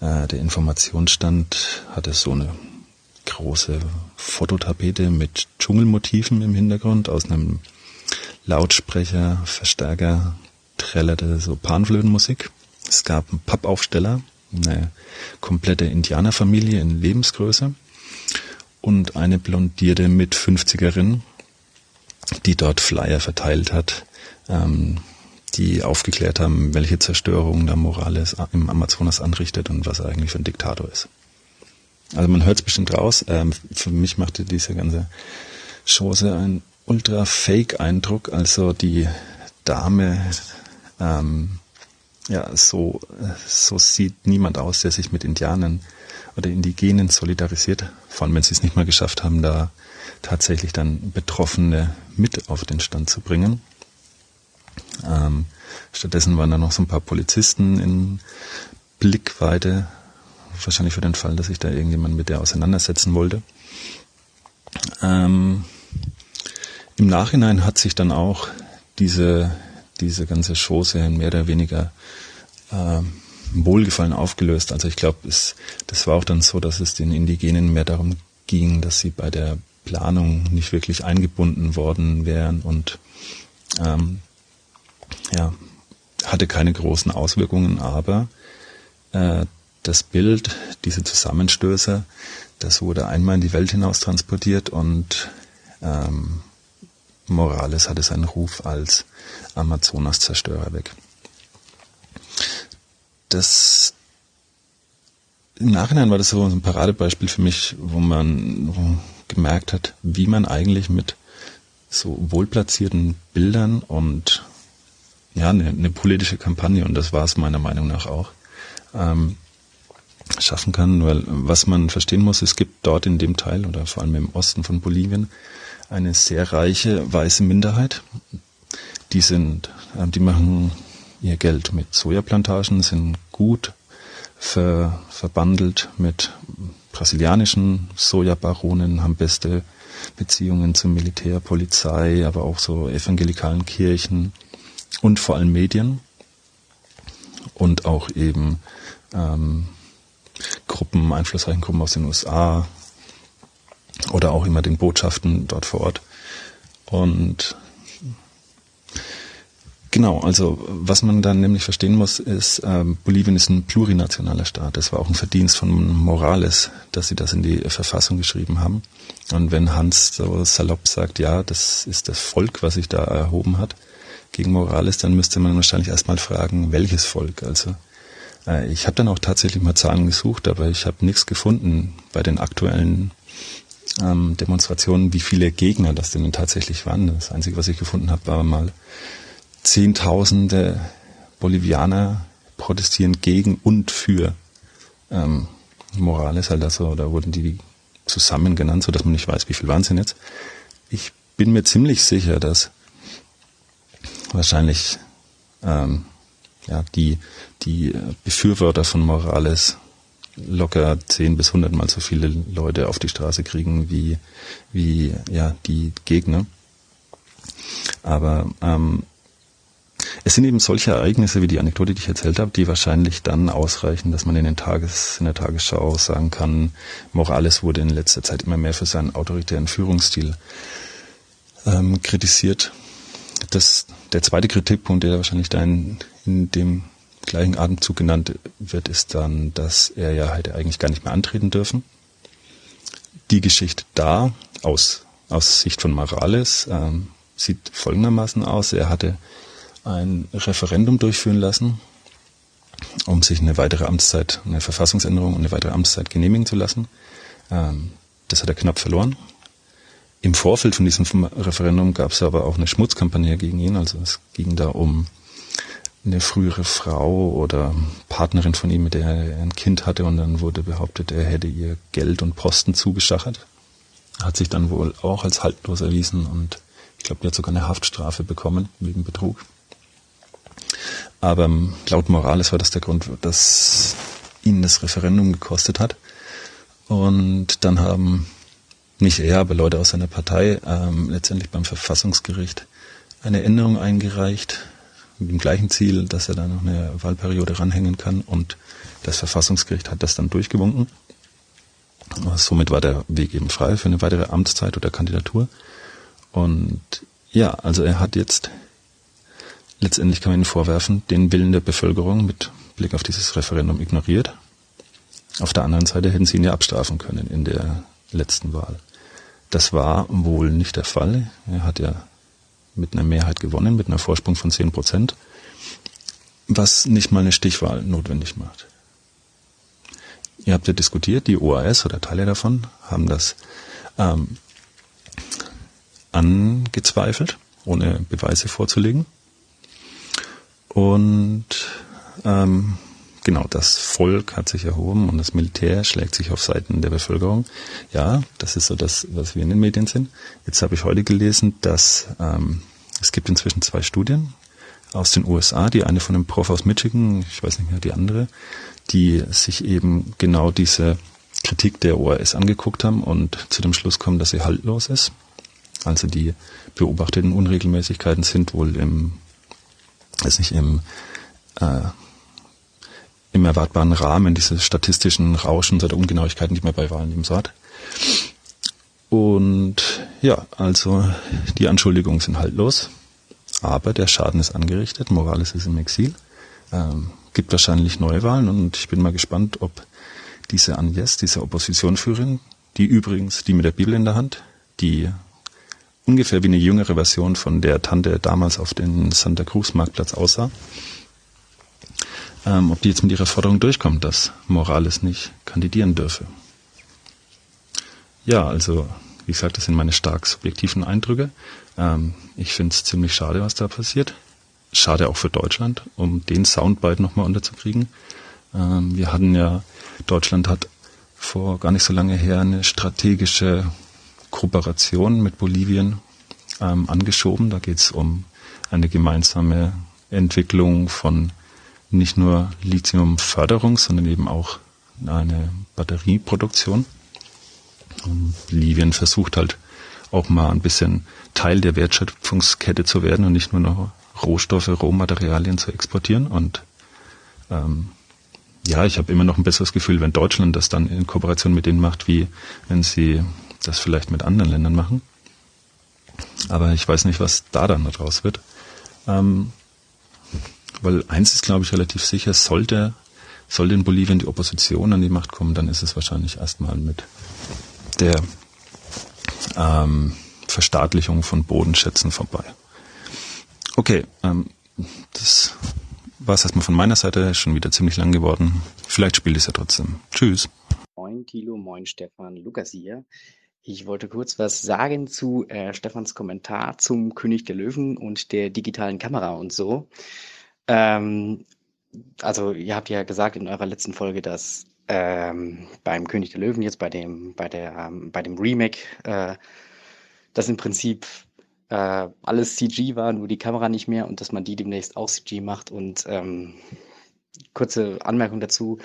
Äh, der Informationsstand hatte so eine große Fototapete mit Dschungelmotiven im Hintergrund. Aus einem Lautsprecher, Verstärker trällerte so Panflötenmusik. Es gab einen Pappaufsteller, eine komplette Indianerfamilie in Lebensgröße und eine blondierte mit 50erin, die dort Flyer verteilt hat, ähm, die aufgeklärt haben, welche Zerstörung da Morales im Amazonas anrichtet und was er eigentlich für ein Diktator ist. Also man hört es bestimmt raus. Ähm, für mich machte diese ganze Chose einen ultra Fake-Eindruck. Also die Dame ähm, ja, so, so sieht niemand aus, der sich mit Indianern oder Indigenen solidarisiert, vor allem wenn sie es nicht mal geschafft haben, da tatsächlich dann Betroffene mit auf den Stand zu bringen. Ähm, stattdessen waren da noch so ein paar Polizisten in Blickweite, wahrscheinlich für den Fall, dass sich da irgendjemand mit der auseinandersetzen wollte. Ähm, Im Nachhinein hat sich dann auch diese diese ganze Chose mehr oder weniger äh, Wohlgefallen aufgelöst. Also ich glaube, das war auch dann so, dass es den Indigenen mehr darum ging, dass sie bei der Planung nicht wirklich eingebunden worden wären und ähm, ja, hatte keine großen Auswirkungen, aber äh, das Bild, diese Zusammenstöße, das wurde einmal in die Welt hinaus transportiert und ähm, Morales hatte seinen Ruf als Amazonas-Zerstörer weg. Das im Nachhinein war das so ein Paradebeispiel für mich, wo man gemerkt hat, wie man eigentlich mit so wohlplatzierten Bildern und ja, eine, eine politische Kampagne, und das war es meiner Meinung nach auch, ähm, schaffen kann, weil was man verstehen muss, es gibt dort in dem Teil oder vor allem im Osten von Bolivien eine sehr reiche weiße Minderheit. Die sind, äh, die machen ihr Geld mit Sojaplantagen, sind gut ver, verbandelt mit brasilianischen Sojabaronen, haben beste Beziehungen zum Militär, Polizei, aber auch so evangelikalen Kirchen und vor allem Medien und auch eben ähm, Gruppen, einflussreichen Gruppen aus den USA, oder auch immer den Botschaften dort vor Ort. Und genau, also was man dann nämlich verstehen muss, ist, ähm, Bolivien ist ein plurinationaler Staat. Das war auch ein Verdienst von Morales, dass sie das in die Verfassung geschrieben haben. Und wenn Hans so salopp sagt, ja, das ist das Volk, was sich da erhoben hat gegen Morales, dann müsste man wahrscheinlich erstmal fragen, welches Volk. Also äh, ich habe dann auch tatsächlich mal Zahlen gesucht, aber ich habe nichts gefunden bei den aktuellen ähm, Demonstrationen, wie viele Gegner das denn tatsächlich waren. Das Einzige, was ich gefunden habe, war mal Zehntausende Bolivianer protestieren gegen und für ähm, Morales, also da wurden die zusammen genannt, so dass man nicht weiß, wie viel denn jetzt. Ich bin mir ziemlich sicher, dass wahrscheinlich ähm, ja, die, die Befürworter von Morales locker zehn bis hundertmal so viele Leute auf die Straße kriegen wie, wie ja, die Gegner. Aber ähm, es sind eben solche Ereignisse wie die Anekdote, die ich erzählt habe, die wahrscheinlich dann ausreichen, dass man in, den Tages, in der Tagesschau sagen kann, Morales wurde in letzter Zeit immer mehr für seinen autoritären Führungsstil ähm, kritisiert. Das, der zweite Kritikpunkt, der wahrscheinlich da in, in dem gleichen Atemzug genannt wird, ist dann, dass er ja hätte eigentlich gar nicht mehr antreten dürfen. Die Geschichte da aus, aus Sicht von Morales ähm, sieht folgendermaßen aus. Er hatte ein Referendum durchführen lassen, um sich eine weitere Amtszeit, eine Verfassungsänderung und eine weitere Amtszeit genehmigen zu lassen. Ähm, das hat er knapp verloren. Im Vorfeld von diesem Referendum gab es aber auch eine Schmutzkampagne gegen ihn. Also es ging da um eine frühere Frau oder Partnerin von ihm, mit der er ein Kind hatte und dann wurde behauptet, er hätte ihr Geld und Posten zugeschachert. Hat sich dann wohl auch als haltlos erwiesen und ich glaube, die hat sogar eine Haftstrafe bekommen wegen Betrug. Aber ähm, laut Morales war das der Grund, dass ihn das Referendum gekostet hat. Und dann haben nicht er, aber Leute aus seiner Partei ähm, letztendlich beim Verfassungsgericht eine Änderung eingereicht mit dem gleichen Ziel, dass er da noch eine Wahlperiode ranhängen kann. Und das Verfassungsgericht hat das dann durchgewunken. Somit war der Weg eben frei für eine weitere Amtszeit oder Kandidatur. Und ja, also er hat jetzt letztendlich kann man ihn vorwerfen, den Willen der Bevölkerung mit Blick auf dieses Referendum ignoriert. Auf der anderen Seite hätten sie ihn ja abstrafen können in der letzten Wahl. Das war wohl nicht der Fall. Er hat ja mit einer Mehrheit gewonnen, mit einer Vorsprung von 10 Prozent, was nicht mal eine Stichwahl notwendig macht. Ihr habt ja diskutiert, die OAS oder Teile davon haben das ähm, angezweifelt, ohne Beweise vorzulegen. Und ähm, genau, das Volk hat sich erhoben und das Militär schlägt sich auf Seiten der Bevölkerung. Ja, das ist so das, was wir in den Medien sind. Jetzt habe ich heute gelesen, dass ähm, es gibt inzwischen zwei Studien aus den USA, die eine von einem Prof aus Michigan, ich weiß nicht mehr die andere, die sich eben genau diese Kritik der OAS angeguckt haben und zu dem Schluss kommen, dass sie haltlos ist. Also die beobachteten Unregelmäßigkeiten sind wohl im weiß nicht, im, äh, im erwartbaren Rahmen dieses statistischen Rauschens oder Ungenauigkeiten, die man bei Wahlen eben so hat. Und ja, also die Anschuldigungen sind haltlos, aber der Schaden ist angerichtet, Morales ist im Exil, ähm, gibt wahrscheinlich Neuwahlen und ich bin mal gespannt, ob diese Agnes, diese Oppositionsführerin, die übrigens, die mit der Bibel in der Hand, die ungefähr wie eine jüngere Version von der Tante damals auf dem Santa Cruz Marktplatz aussah. Ähm, ob die jetzt mit ihrer Forderung durchkommt, dass Morales nicht kandidieren dürfe. Ja, also wie gesagt, das sind meine stark subjektiven Eindrücke. Ähm, ich finde es ziemlich schade, was da passiert. Schade auch für Deutschland, um den Soundbite nochmal unterzukriegen. Ähm, wir hatten ja, Deutschland hat vor gar nicht so lange her eine strategische Kooperation mit Bolivien ähm, angeschoben. Da geht es um eine gemeinsame Entwicklung von nicht nur Lithiumförderung, sondern eben auch eine Batterieproduktion. Und Bolivien versucht halt auch mal ein bisschen Teil der Wertschöpfungskette zu werden und nicht nur noch Rohstoffe, Rohmaterialien zu exportieren. Und ähm, ja, ich habe immer noch ein besseres Gefühl, wenn Deutschland das dann in Kooperation mit denen macht, wie wenn sie das vielleicht mit anderen Ländern machen. Aber ich weiß nicht, was da dann daraus wird. Ähm, weil eins ist, glaube ich, relativ sicher, sollte, sollte in Bolivien die Opposition an die Macht kommen, dann ist es wahrscheinlich erstmal mit der ähm, Verstaatlichung von Bodenschätzen vorbei. Okay, ähm, das war es erstmal von meiner Seite, schon wieder ziemlich lang geworden. Vielleicht spielt es ja trotzdem. Tschüss. Moin Kilo, moin Stefan, Lukas hier. Ich wollte kurz was sagen zu äh, Stefans Kommentar zum König der Löwen und der digitalen Kamera und so. Ähm, also ihr habt ja gesagt in eurer letzten Folge, dass ähm, beim König der Löwen jetzt bei dem, bei der, ähm, bei dem Remake, äh, dass im Prinzip äh, alles CG war, nur die Kamera nicht mehr und dass man die demnächst auch CG macht. Und ähm, kurze Anmerkung dazu.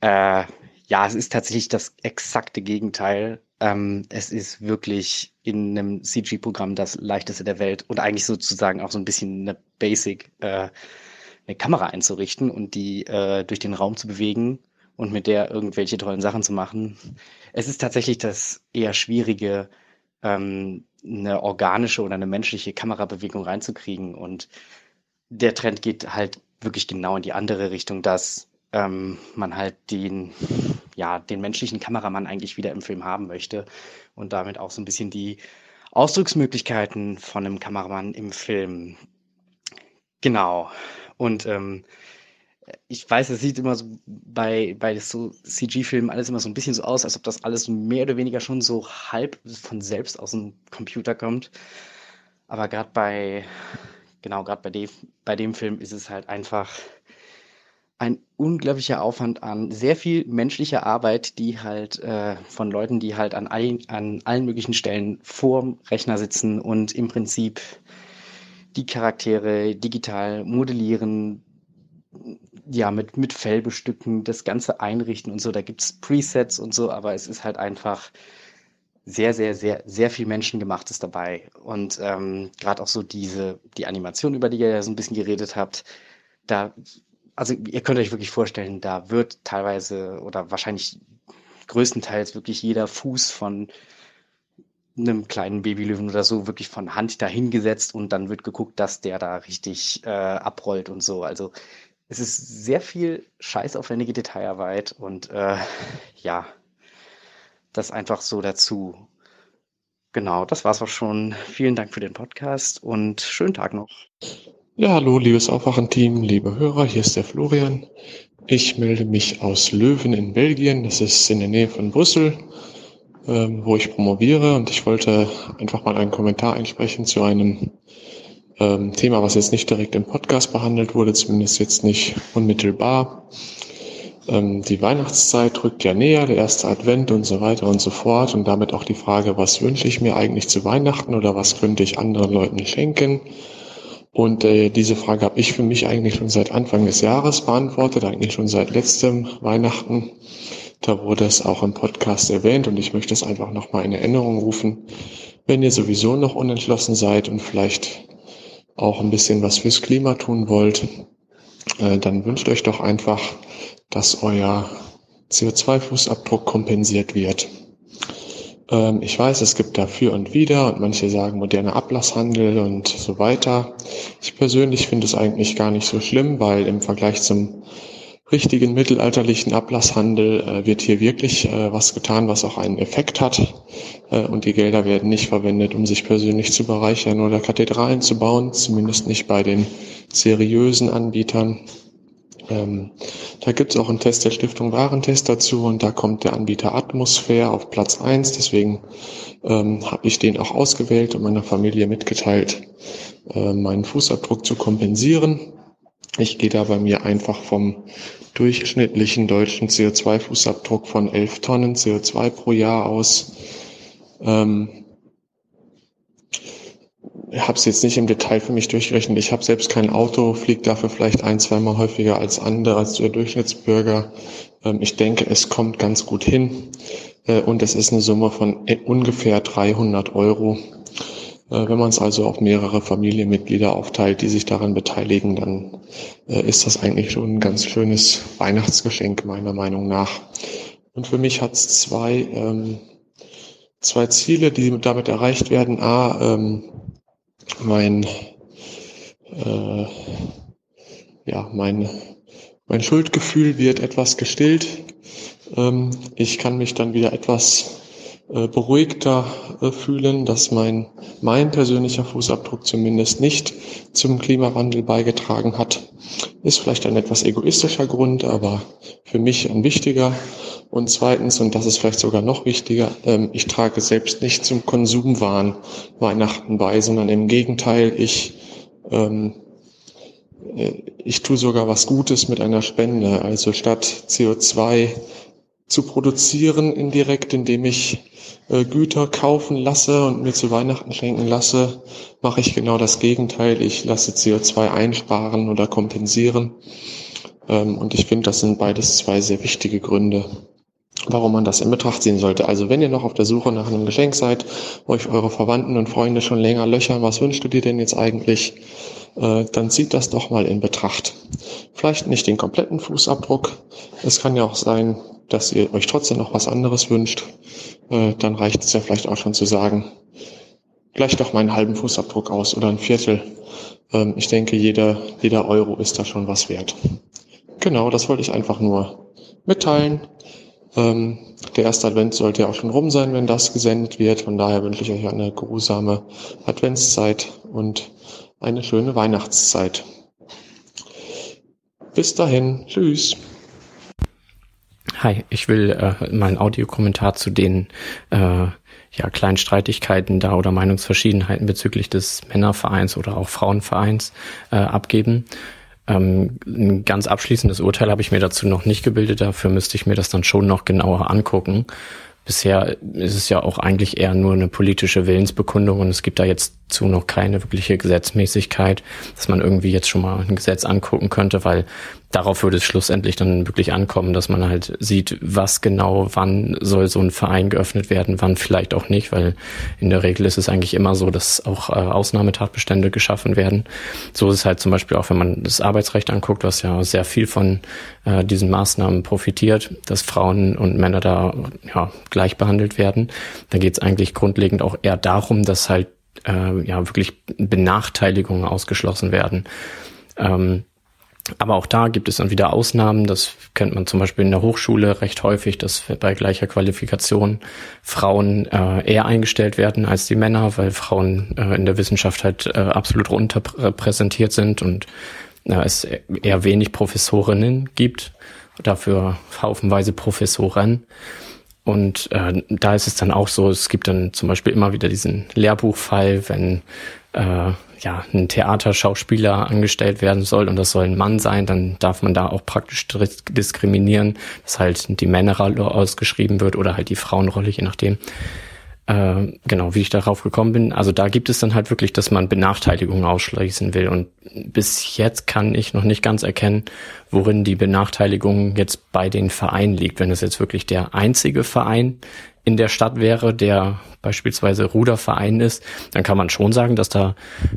Äh, ja, es ist tatsächlich das exakte Gegenteil. Ähm, es ist wirklich in einem CG-Programm das leichteste der Welt und eigentlich sozusagen auch so ein bisschen eine Basic, äh, eine Kamera einzurichten und die äh, durch den Raum zu bewegen und mit der irgendwelche tollen Sachen zu machen. Es ist tatsächlich das eher schwierige, ähm, eine organische oder eine menschliche Kamerabewegung reinzukriegen und der Trend geht halt wirklich genau in die andere Richtung, dass ähm, man halt den, ja, den menschlichen Kameramann eigentlich wieder im Film haben möchte und damit auch so ein bisschen die Ausdrucksmöglichkeiten von einem Kameramann im Film. Genau. Und ähm, ich weiß, es sieht immer so bei, bei so CG-Filmen alles immer so ein bisschen so aus, als ob das alles mehr oder weniger schon so halb von selbst aus dem Computer kommt. Aber gerade bei, genau, gerade bei dem, bei dem Film ist es halt einfach ein unglaublicher Aufwand an sehr viel menschlicher Arbeit, die halt äh, von Leuten, die halt an allen, an allen möglichen Stellen vorm Rechner sitzen und im Prinzip die Charaktere digital modellieren, ja, mit, mit Fell bestücken, das Ganze einrichten und so. Da gibt's Presets und so, aber es ist halt einfach sehr, sehr, sehr, sehr viel Menschengemachtes dabei. Und ähm, gerade auch so diese, die Animation, über die ihr ja so ein bisschen geredet habt, da also ihr könnt euch wirklich vorstellen, da wird teilweise oder wahrscheinlich größtenteils wirklich jeder Fuß von einem kleinen Babylöwen oder so wirklich von Hand dahingesetzt und dann wird geguckt, dass der da richtig äh, abrollt und so. Also es ist sehr viel scheißaufwendige Detailarbeit und äh, ja, das einfach so dazu. Genau, das war's auch schon. Vielen Dank für den Podcast und schönen Tag noch. Ja, hallo, liebes Aufwachenteam, liebe Hörer, hier ist der Florian. Ich melde mich aus Löwen in Belgien, das ist in der Nähe von Brüssel, ähm, wo ich promoviere und ich wollte einfach mal einen Kommentar einsprechen zu einem ähm, Thema, was jetzt nicht direkt im Podcast behandelt wurde, zumindest jetzt nicht unmittelbar. Ähm, die Weihnachtszeit rückt ja näher, der erste Advent und so weiter und so fort und damit auch die Frage, was wünsche ich mir eigentlich zu Weihnachten oder was könnte ich anderen Leuten schenken? Und äh, diese Frage habe ich für mich eigentlich schon seit Anfang des Jahres beantwortet, eigentlich schon seit letztem Weihnachten. Da wurde es auch im Podcast erwähnt und ich möchte es einfach nochmal in Erinnerung rufen. Wenn ihr sowieso noch unentschlossen seid und vielleicht auch ein bisschen was fürs Klima tun wollt, äh, dann wünscht euch doch einfach, dass euer CO2-Fußabdruck kompensiert wird. Ähm, ich weiß, es gibt dafür und wieder und manche sagen moderner Ablasshandel und so weiter. Ich persönlich finde es eigentlich gar nicht so schlimm, weil im Vergleich zum richtigen mittelalterlichen Ablasshandel äh, wird hier wirklich äh, was getan, was auch einen Effekt hat. Äh, und die Gelder werden nicht verwendet, um sich persönlich zu bereichern oder Kathedralen zu bauen, zumindest nicht bei den seriösen Anbietern. Ähm, da gibt es auch einen Test der Stiftung Warentest dazu und da kommt der Anbieter Atmosphäre auf Platz eins. Deswegen ähm, habe ich den auch ausgewählt und meiner Familie mitgeteilt, äh, meinen Fußabdruck zu kompensieren. Ich gehe da bei mir einfach vom durchschnittlichen deutschen CO2-Fußabdruck von 11 Tonnen CO2 pro Jahr aus. Ähm, habe es jetzt nicht im Detail für mich durchgerechnet. Ich habe selbst kein Auto, fliege dafür vielleicht ein, zweimal häufiger als andere, als der Durchschnittsbürger. Ähm, ich denke, es kommt ganz gut hin. Äh, und es ist eine Summe von e, ungefähr 300 Euro. Äh, wenn man es also auf mehrere Familienmitglieder aufteilt, die sich daran beteiligen, dann äh, ist das eigentlich schon ein ganz schönes Weihnachtsgeschenk meiner Meinung nach. Und für mich hat es zwei, ähm, zwei Ziele, die damit erreicht werden. A, ähm, mein, äh, ja, mein, mein Schuldgefühl wird etwas gestillt. Ähm, ich kann mich dann wieder etwas beruhigter äh, fühlen, dass mein, mein persönlicher Fußabdruck zumindest nicht zum Klimawandel beigetragen hat. Ist vielleicht ein etwas egoistischer Grund, aber für mich ein wichtiger. Und zweitens, und das ist vielleicht sogar noch wichtiger, ähm, ich trage selbst nicht zum Konsumwahn Weihnachten bei, sondern im Gegenteil, ich ähm, äh, ich tue sogar was Gutes mit einer Spende. Also statt CO2 zu produzieren indirekt, indem ich äh, Güter kaufen lasse und mir zu Weihnachten schenken lasse, mache ich genau das Gegenteil. Ich lasse CO2 einsparen oder kompensieren. Ähm, und ich finde, das sind beides zwei sehr wichtige Gründe, warum man das in Betracht ziehen sollte. Also wenn ihr noch auf der Suche nach einem Geschenk seid, euch eure Verwandten und Freunde schon länger löchern, was wünschst du dir denn jetzt eigentlich? Äh, dann zieht das doch mal in Betracht. Vielleicht nicht den kompletten Fußabdruck. Es kann ja auch sein, dass ihr euch trotzdem noch was anderes wünscht. Äh, dann reicht es ja vielleicht auch schon zu sagen, gleich doch meinen halben Fußabdruck aus oder ein Viertel. Ähm, ich denke, jeder, jeder Euro ist da schon was wert. Genau, das wollte ich einfach nur mitteilen. Ähm, der erste Advent sollte ja auch schon rum sein, wenn das gesendet wird. Von daher wünsche ich euch eine geruhsame Adventszeit und eine schöne Weihnachtszeit. Bis dahin, tschüss. Hi, ich will äh, meinen Audiokommentar zu den äh, ja, kleinen Streitigkeiten da oder Meinungsverschiedenheiten bezüglich des Männervereins oder auch Frauenvereins äh, abgeben. Ähm, ein ganz abschließendes Urteil habe ich mir dazu noch nicht gebildet, dafür müsste ich mir das dann schon noch genauer angucken. Bisher ist es ja auch eigentlich eher nur eine politische Willensbekundung und es gibt da jetzt zu noch keine wirkliche Gesetzmäßigkeit, dass man irgendwie jetzt schon mal ein Gesetz angucken könnte, weil darauf würde es schlussendlich dann wirklich ankommen, dass man halt sieht, was genau, wann soll so ein Verein geöffnet werden, wann vielleicht auch nicht, weil in der Regel ist es eigentlich immer so, dass auch äh, Ausnahmetatbestände geschaffen werden. So ist es halt zum Beispiel auch, wenn man das Arbeitsrecht anguckt, was ja sehr viel von äh, diesen Maßnahmen profitiert, dass Frauen und Männer da ja, gleich behandelt werden. Da geht es eigentlich grundlegend auch eher darum, dass halt äh, ja wirklich Benachteiligungen ausgeschlossen werden. Ähm, aber auch da gibt es dann wieder Ausnahmen. Das kennt man zum Beispiel in der Hochschule recht häufig, dass bei gleicher Qualifikation Frauen äh, eher eingestellt werden als die Männer, weil Frauen äh, in der Wissenschaft halt äh, absolut unterrepräsentiert sind und äh, es eher wenig Professorinnen gibt, dafür haufenweise Professoren. Und äh, da ist es dann auch so, es gibt dann zum Beispiel immer wieder diesen Lehrbuchfall, wenn äh, ja, ein Theaterschauspieler angestellt werden soll und das soll ein Mann sein, dann darf man da auch praktisch diskriminieren, dass halt die Männerrolle ausgeschrieben wird oder halt die Frauenrolle, je nachdem. Äh, genau, wie ich darauf gekommen bin. Also da gibt es dann halt wirklich, dass man Benachteiligungen ausschließen will. Und bis jetzt kann ich noch nicht ganz erkennen, worin die Benachteiligung jetzt bei den Vereinen liegt. Wenn es jetzt wirklich der einzige Verein in der Stadt wäre, der beispielsweise Ruderverein ist, dann kann man schon sagen, dass da,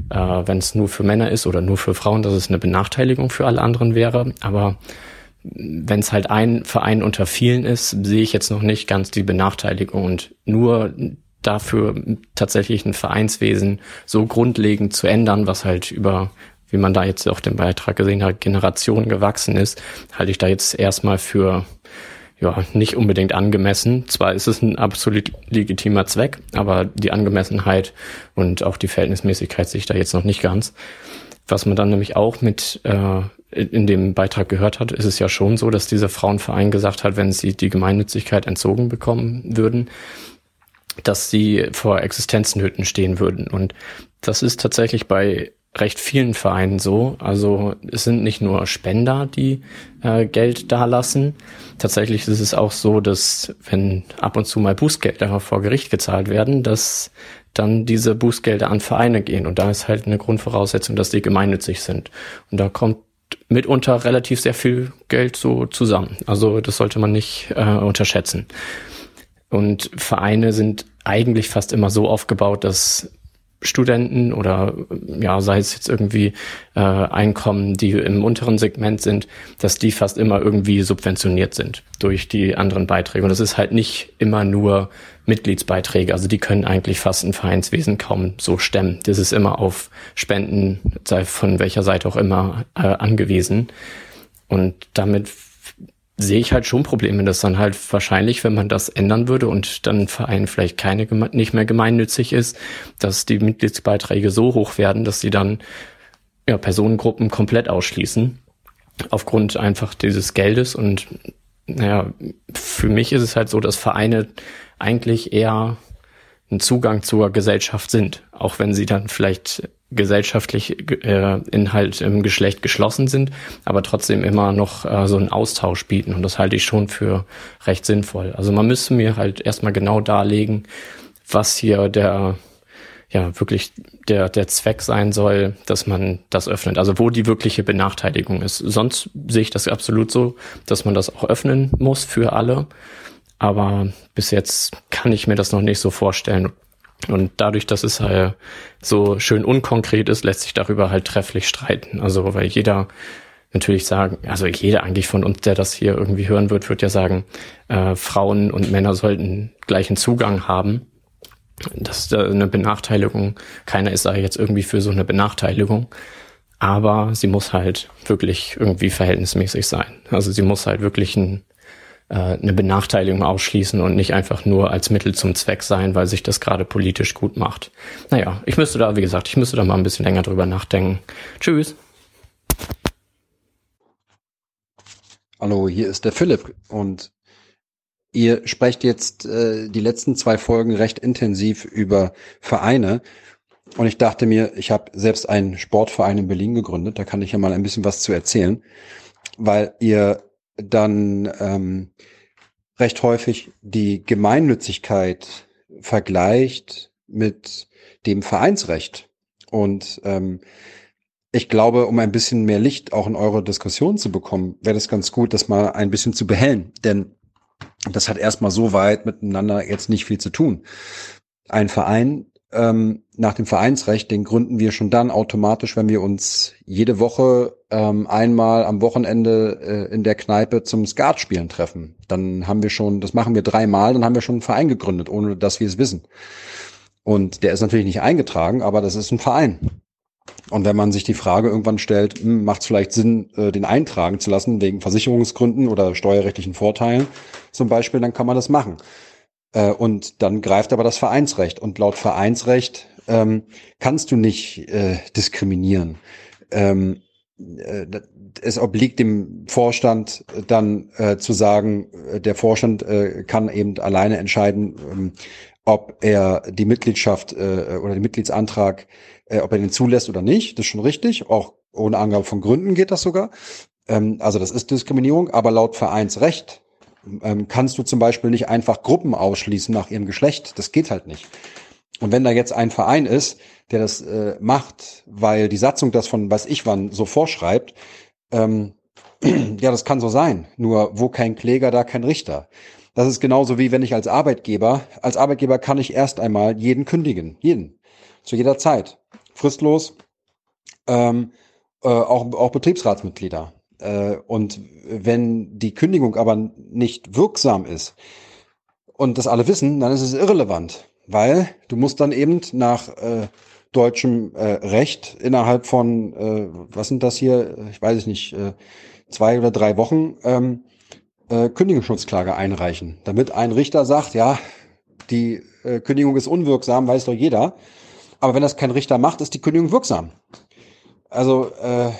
äh, wenn es nur für Männer ist oder nur für Frauen, dass es eine Benachteiligung für alle anderen wäre. Aber wenn es halt ein Verein unter vielen ist, sehe ich jetzt noch nicht ganz die Benachteiligung und nur dafür tatsächlich ein Vereinswesen so grundlegend zu ändern, was halt über, wie man da jetzt auch den Beitrag gesehen hat, Generationen gewachsen ist, halte ich da jetzt erstmal für ja, nicht unbedingt angemessen. Zwar ist es ein absolut legitimer Zweck, aber die Angemessenheit und auch die Verhältnismäßigkeit sehe ich da jetzt noch nicht ganz. Was man dann nämlich auch mit äh, in dem Beitrag gehört hat, ist es ja schon so, dass dieser Frauenverein gesagt hat, wenn sie die Gemeinnützigkeit entzogen bekommen würden, dass sie vor Existenznöten stehen würden. Und das ist tatsächlich bei recht vielen Vereinen so. Also es sind nicht nur Spender, die äh, Geld dalassen. Tatsächlich ist es auch so, dass wenn ab und zu mal Bußgelder vor Gericht gezahlt werden, dass dann diese Bußgelder an Vereine gehen. Und da ist halt eine Grundvoraussetzung, dass die gemeinnützig sind. Und da kommt mitunter relativ sehr viel Geld so zusammen. Also das sollte man nicht äh, unterschätzen. Und Vereine sind eigentlich fast immer so aufgebaut, dass Studenten oder ja, sei es jetzt irgendwie äh, Einkommen, die im unteren Segment sind, dass die fast immer irgendwie subventioniert sind durch die anderen Beiträge. Und das ist halt nicht immer nur Mitgliedsbeiträge. Also die können eigentlich fast ein Vereinswesen kaum so stemmen. Das ist immer auf Spenden, sei von welcher Seite auch immer, äh, angewiesen. Und damit sehe ich halt schon Probleme, dass dann halt wahrscheinlich, wenn man das ändern würde und dann ein Verein vielleicht keine nicht mehr gemeinnützig ist, dass die Mitgliedsbeiträge so hoch werden, dass sie dann ja, Personengruppen komplett ausschließen aufgrund einfach dieses Geldes. Und naja, für mich ist es halt so, dass Vereine eigentlich eher ein Zugang zur Gesellschaft sind, auch wenn sie dann vielleicht gesellschaftlich äh, in halt im Geschlecht geschlossen sind, aber trotzdem immer noch äh, so einen Austausch bieten. Und das halte ich schon für recht sinnvoll. Also man müsste mir halt erstmal genau darlegen, was hier der ja wirklich der der Zweck sein soll, dass man das öffnet. Also wo die wirkliche Benachteiligung ist. Sonst sehe ich das absolut so, dass man das auch öffnen muss für alle. Aber bis jetzt kann ich mir das noch nicht so vorstellen. Und dadurch, dass es halt so schön unkonkret ist, lässt sich darüber halt trefflich streiten. Also weil jeder natürlich sagen, also jeder eigentlich von uns, der das hier irgendwie hören wird, wird ja sagen, äh, Frauen und Männer sollten gleichen Zugang haben. Das ist eine Benachteiligung. Keiner ist da jetzt irgendwie für so eine Benachteiligung. Aber sie muss halt wirklich irgendwie verhältnismäßig sein. Also sie muss halt wirklich ein äh, eine Benachteiligung ausschließen und nicht einfach nur als Mittel zum Zweck sein, weil sich das gerade politisch gut macht. Naja, ich müsste da, wie gesagt, ich müsste da mal ein bisschen länger drüber nachdenken. Tschüss. Hallo, hier ist der Philipp und ihr sprecht jetzt äh, die letzten zwei Folgen recht intensiv über Vereine. Und ich dachte mir, ich habe selbst einen Sportverein in Berlin gegründet, da kann ich ja mal ein bisschen was zu erzählen, weil ihr dann ähm, recht häufig die Gemeinnützigkeit vergleicht mit dem Vereinsrecht. Und ähm, ich glaube, um ein bisschen mehr Licht auch in eure Diskussion zu bekommen, wäre das ganz gut, das mal ein bisschen zu behellen. Denn das hat erstmal so weit miteinander jetzt nicht viel zu tun. Ein Verein ähm, nach dem Vereinsrecht, den gründen wir schon dann automatisch, wenn wir uns jede Woche ähm, einmal am Wochenende äh, in der Kneipe zum Skatspielen treffen. Dann haben wir schon, das machen wir dreimal, dann haben wir schon einen Verein gegründet, ohne dass wir es wissen. Und der ist natürlich nicht eingetragen, aber das ist ein Verein. Und wenn man sich die Frage irgendwann stellt, hm, macht es vielleicht Sinn, äh, den eintragen zu lassen, wegen Versicherungsgründen oder steuerrechtlichen Vorteilen zum Beispiel, dann kann man das machen. Äh, und dann greift aber das Vereinsrecht. Und laut Vereinsrecht ähm, kannst du nicht äh, diskriminieren. Ähm, äh, es obliegt dem Vorstand dann äh, zu sagen, äh, der Vorstand äh, kann eben alleine entscheiden, ähm, ob er die Mitgliedschaft äh, oder den Mitgliedsantrag, äh, ob er den zulässt oder nicht. Das ist schon richtig. Auch ohne Angabe von Gründen geht das sogar. Ähm, also das ist Diskriminierung. Aber laut Vereinsrecht ähm, kannst du zum Beispiel nicht einfach Gruppen ausschließen nach ihrem Geschlecht. Das geht halt nicht. Und wenn da jetzt ein Verein ist, der das äh, macht, weil die Satzung das von weiß ich wann so vorschreibt, ähm, ja, das kann so sein. Nur wo kein Kläger, da kein Richter. Das ist genauso wie wenn ich als Arbeitgeber, als Arbeitgeber kann ich erst einmal jeden kündigen. Jeden. Zu jeder Zeit. Fristlos. Ähm, äh, auch, auch Betriebsratsmitglieder. Äh, und wenn die Kündigung aber nicht wirksam ist und das alle wissen, dann ist es irrelevant, weil du musst dann eben nach äh, deutschem äh, Recht innerhalb von, äh, was sind das hier, ich weiß es nicht, äh, zwei oder drei Wochen ähm, äh, Kündigungsschutzklage einreichen, damit ein Richter sagt, ja, die äh, Kündigung ist unwirksam, weiß doch jeder. Aber wenn das kein Richter macht, ist die Kündigung wirksam. Also äh,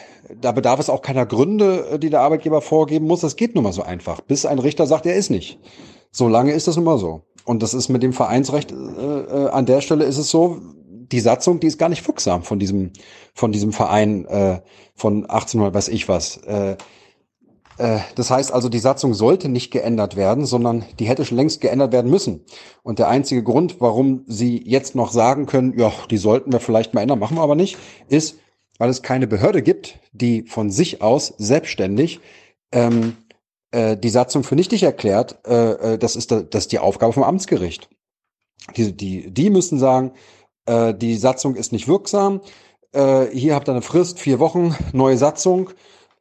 da bedarf es auch keiner Gründe, äh, die der Arbeitgeber vorgeben muss. Das geht nun mal so einfach, bis ein Richter sagt, er ist nicht. So lange ist das immer so. Und das ist mit dem Vereinsrecht äh, äh, an der Stelle ist es so, die Satzung, die ist gar nicht wirksam von diesem von diesem Verein äh, von 1800 weiß ich was. Äh, äh, das heißt also, die Satzung sollte nicht geändert werden, sondern die hätte schon längst geändert werden müssen. Und der einzige Grund, warum sie jetzt noch sagen können, ja, die sollten wir vielleicht mal ändern, machen wir aber nicht, ist, weil es keine Behörde gibt, die von sich aus selbstständig ähm, äh, die Satzung für nichtig erklärt. Äh, äh, das, ist da, das ist die Aufgabe vom Amtsgericht. Die, die, die müssen sagen, äh, die Satzung ist nicht wirksam. Äh, hier habt ihr eine Frist, vier Wochen, neue Satzung.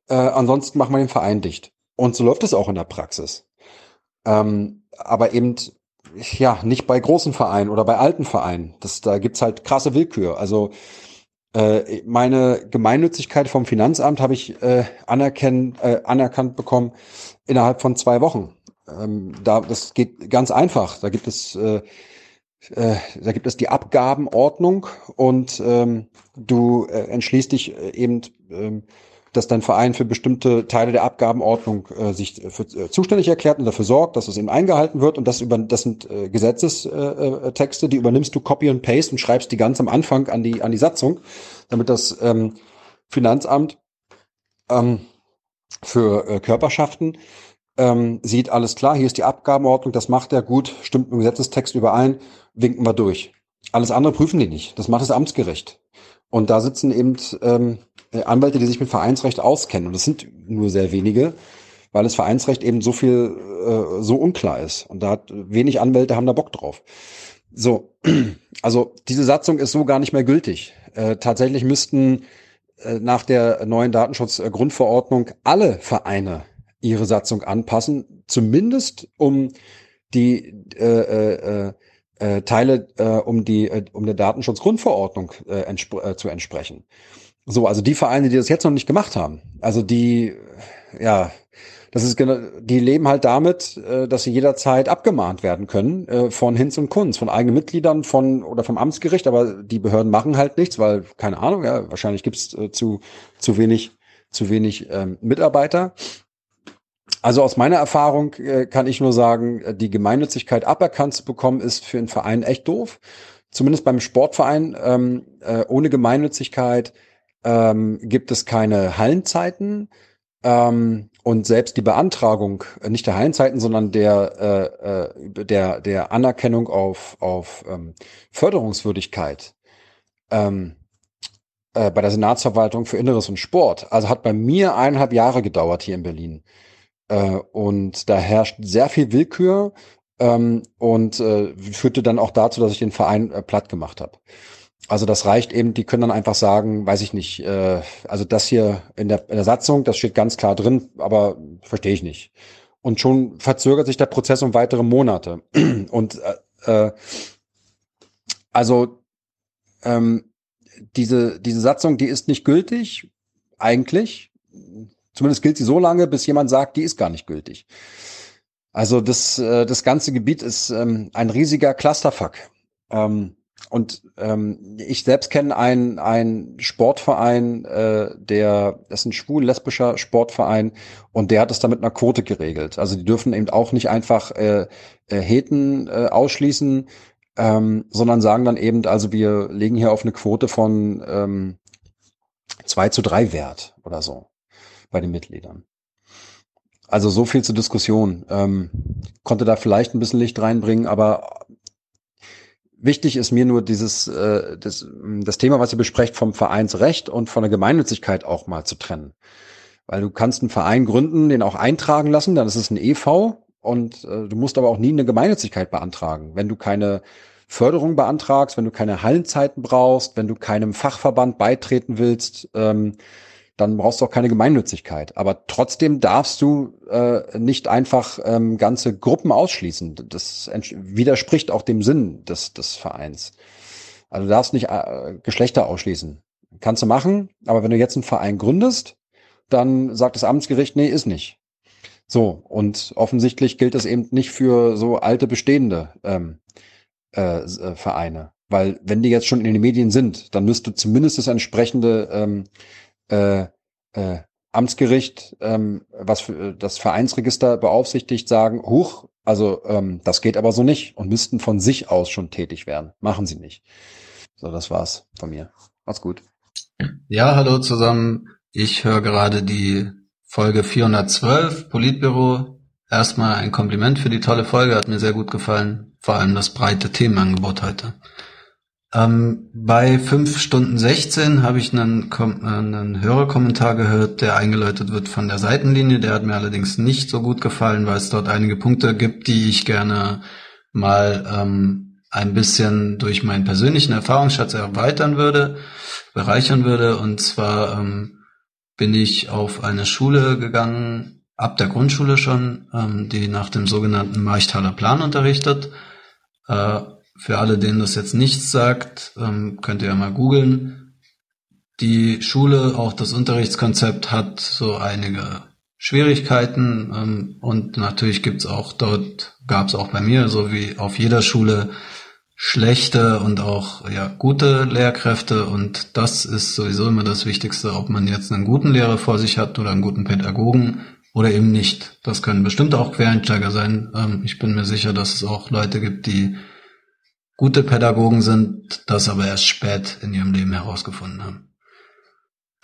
Äh, ansonsten machen wir den Verein dicht. Und so läuft es auch in der Praxis. Ähm, aber eben ja nicht bei großen Vereinen oder bei alten Vereinen. Das, da gibt's halt krasse Willkür. Also äh, meine Gemeinnützigkeit vom Finanzamt habe ich äh, anerkennen, äh, anerkannt bekommen innerhalb von zwei Wochen. Ähm, da, das geht ganz einfach. Da gibt es, äh, äh, da gibt es die Abgabenordnung und ähm, du äh, entschließt dich äh, eben ähm, dass dein Verein für bestimmte Teile der Abgabenordnung äh, sich für, äh, zuständig erklärt und dafür sorgt, dass es eben eingehalten wird. Und das über das sind äh, Gesetzestexte, die übernimmst du Copy und Paste und schreibst die ganz am Anfang an die an die Satzung, damit das ähm, Finanzamt ähm, für äh, Körperschaften ähm, sieht alles klar, hier ist die Abgabenordnung, das macht er gut, stimmt mit dem Gesetzestext überein, winken wir durch. Alles andere prüfen die nicht. Das macht das Amtsgericht. Und da sitzen eben ähm, Anwälte, die sich mit Vereinsrecht auskennen. Und das sind nur sehr wenige, weil das Vereinsrecht eben so viel äh, so unklar ist. Und da hat wenig Anwälte haben da Bock drauf. So, also diese Satzung ist so gar nicht mehr gültig. Äh, tatsächlich müssten äh, nach der neuen Datenschutzgrundverordnung alle Vereine ihre Satzung anpassen, zumindest um die äh, äh, äh, äh, Teile, äh, um die, äh, um der Datenschutzgrundverordnung äh, entsp äh, zu entsprechen. So, also die Vereine, die das jetzt noch nicht gemacht haben, also die, ja, das ist genau, die leben halt damit, äh, dass sie jederzeit abgemahnt werden können äh, von Hinz und Kunz, von eigenen Mitgliedern, von oder vom Amtsgericht, aber die Behörden machen halt nichts, weil keine Ahnung, ja, wahrscheinlich gibt's äh, zu zu wenig zu wenig ähm, Mitarbeiter. Also aus meiner Erfahrung äh, kann ich nur sagen, äh, die Gemeinnützigkeit aberkannt zu bekommen, ist für einen Verein echt doof. Zumindest beim Sportverein ähm, äh, ohne Gemeinnützigkeit ähm, gibt es keine Hallenzeiten. Ähm, und selbst die Beantragung, äh, nicht der Hallenzeiten, sondern der, äh, äh, der, der Anerkennung auf, auf ähm, Förderungswürdigkeit ähm, äh, bei der Senatsverwaltung für Inneres und Sport, also hat bei mir eineinhalb Jahre gedauert hier in Berlin. Äh, und da herrscht sehr viel Willkür ähm, und äh, führte dann auch dazu, dass ich den Verein äh, platt gemacht habe. Also das reicht eben, die können dann einfach sagen, weiß ich nicht, äh, also das hier in der, in der Satzung, das steht ganz klar drin, aber verstehe ich nicht. Und schon verzögert sich der Prozess um weitere Monate. Und äh, äh, also ähm, diese, diese Satzung, die ist nicht gültig, eigentlich. Zumindest gilt sie so lange, bis jemand sagt, die ist gar nicht gültig. Also das, äh, das ganze Gebiet ist ähm, ein riesiger Clusterfuck. Ähm, und ähm, ich selbst kenne einen, einen Sportverein, äh, der das ist ein schwul-lesbischer Sportverein und der hat es da mit einer Quote geregelt. Also die dürfen eben auch nicht einfach äh, äh, Heten äh, ausschließen, ähm, sondern sagen dann eben, also wir legen hier auf eine Quote von ähm, 2 zu 3 Wert oder so bei den Mitgliedern. Also so viel zur Diskussion. Ähm, konnte da vielleicht ein bisschen Licht reinbringen, aber Wichtig ist mir nur dieses äh, das, das Thema, was ihr besprecht, vom Vereinsrecht und von der Gemeinnützigkeit auch mal zu trennen. Weil du kannst einen Verein gründen, den auch eintragen lassen, dann ist es ein EV und äh, du musst aber auch nie eine Gemeinnützigkeit beantragen. Wenn du keine Förderung beantragst, wenn du keine Hallenzeiten brauchst, wenn du keinem Fachverband beitreten willst, ähm, dann brauchst du auch keine Gemeinnützigkeit. Aber trotzdem darfst du äh, nicht einfach ähm, ganze Gruppen ausschließen. Das widerspricht auch dem Sinn des, des Vereins. Also du darfst nicht äh, Geschlechter ausschließen. Kannst du machen, aber wenn du jetzt einen Verein gründest, dann sagt das Amtsgericht, nee, ist nicht. So, und offensichtlich gilt das eben nicht für so alte bestehende ähm, äh, äh Vereine. Weil wenn die jetzt schon in den Medien sind, dann müsste zumindest das entsprechende ähm, äh, äh, Amtsgericht, ähm, was für das Vereinsregister beaufsichtigt, sagen, huch, also ähm, das geht aber so nicht und müssten von sich aus schon tätig werden. Machen sie nicht. So, das war's von mir. Macht's gut. Ja, hallo zusammen. Ich höre gerade die Folge 412 Politbüro. Erstmal ein Kompliment für die tolle Folge, hat mir sehr gut gefallen. Vor allem das breite Themenangebot heute. Ähm, bei 5 Stunden 16 habe ich einen, äh, einen Hörerkommentar gehört, der eingeläutet wird von der Seitenlinie. Der hat mir allerdings nicht so gut gefallen, weil es dort einige Punkte gibt, die ich gerne mal ähm, ein bisschen durch meinen persönlichen Erfahrungsschatz erweitern würde, bereichern würde. Und zwar ähm, bin ich auf eine Schule gegangen, ab der Grundschule schon, ähm, die nach dem sogenannten Marchtaler Plan unterrichtet. Äh, für alle, denen das jetzt nichts sagt, ähm, könnt ihr ja mal googeln. Die Schule, auch das Unterrichtskonzept hat so einige Schwierigkeiten ähm, und natürlich gibt's auch dort, gab's auch bei mir, so wie auf jeder Schule, schlechte und auch ja gute Lehrkräfte und das ist sowieso immer das Wichtigste, ob man jetzt einen guten Lehrer vor sich hat oder einen guten Pädagogen oder eben nicht. Das können bestimmt auch Quereinsteiger sein. Ähm, ich bin mir sicher, dass es auch Leute gibt, die gute Pädagogen sind, das aber erst spät in ihrem Leben herausgefunden haben.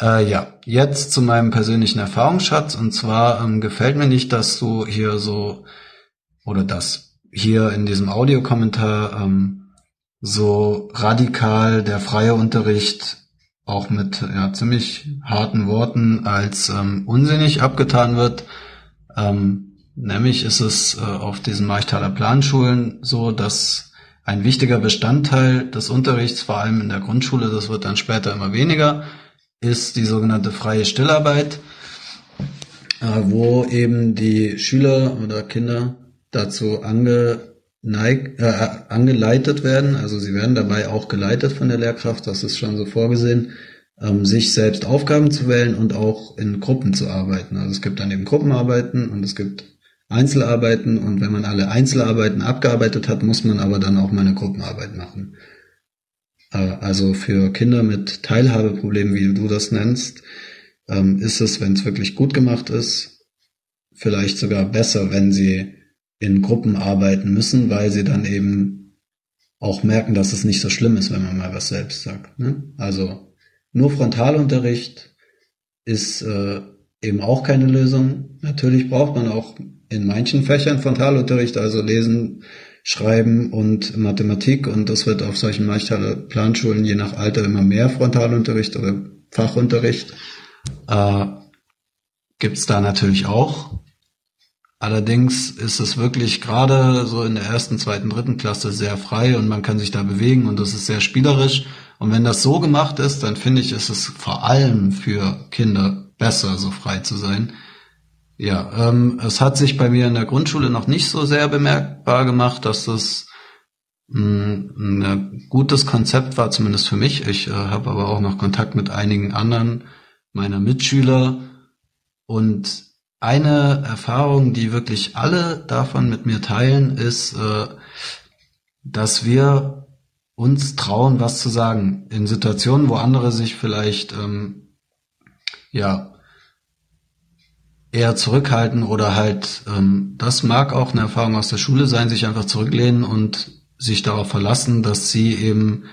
Äh, ja, jetzt zu meinem persönlichen Erfahrungsschatz. Und zwar ähm, gefällt mir nicht, dass du hier so, oder dass hier in diesem Audiokommentar ähm, so radikal der freie Unterricht auch mit ja, ziemlich harten Worten als ähm, unsinnig abgetan wird. Ähm, nämlich ist es äh, auf diesen Marchtaler Planschulen so, dass ein wichtiger Bestandteil des Unterrichts, vor allem in der Grundschule, das wird dann später immer weniger, ist die sogenannte freie Stillarbeit, äh, wo eben die Schüler oder Kinder dazu angeneigt, äh, angeleitet werden, also sie werden dabei auch geleitet von der Lehrkraft, das ist schon so vorgesehen, ähm, sich selbst Aufgaben zu wählen und auch in Gruppen zu arbeiten. Also es gibt dann eben Gruppenarbeiten und es gibt Einzelarbeiten und wenn man alle Einzelarbeiten abgearbeitet hat, muss man aber dann auch mal eine Gruppenarbeit machen. Äh, also für Kinder mit Teilhabeproblemen, wie du das nennst, ähm, ist es, wenn es wirklich gut gemacht ist, vielleicht sogar besser, wenn sie in Gruppen arbeiten müssen, weil sie dann eben auch merken, dass es nicht so schlimm ist, wenn man mal was selbst sagt. Ne? Also nur Frontalunterricht ist äh, eben auch keine Lösung. Natürlich braucht man auch in manchen Fächern Frontalunterricht, also Lesen, Schreiben und Mathematik und das wird auf solchen Planschulen je nach Alter immer mehr Frontalunterricht oder Fachunterricht. Äh, Gibt da natürlich auch. Allerdings ist es wirklich gerade so in der ersten, zweiten, dritten Klasse sehr frei und man kann sich da bewegen und das ist sehr spielerisch. Und wenn das so gemacht ist, dann finde ich, ist es vor allem für Kinder besser, so frei zu sein. Ja, ähm, es hat sich bei mir in der Grundschule noch nicht so sehr bemerkbar gemacht, dass das mh, hm, ein gutes Konzept war, zumindest für mich. Ich äh, habe aber auch noch Kontakt mit einigen anderen meiner Mitschüler und eine Erfahrung, die wirklich alle davon mit mir teilen, ist, äh, dass wir uns trauen, was zu sagen in Situationen, wo andere sich vielleicht ähm, ja eher zurückhalten oder halt, ähm, das mag auch eine Erfahrung aus der Schule sein, sich einfach zurücklehnen und sich darauf verlassen, dass sie eben,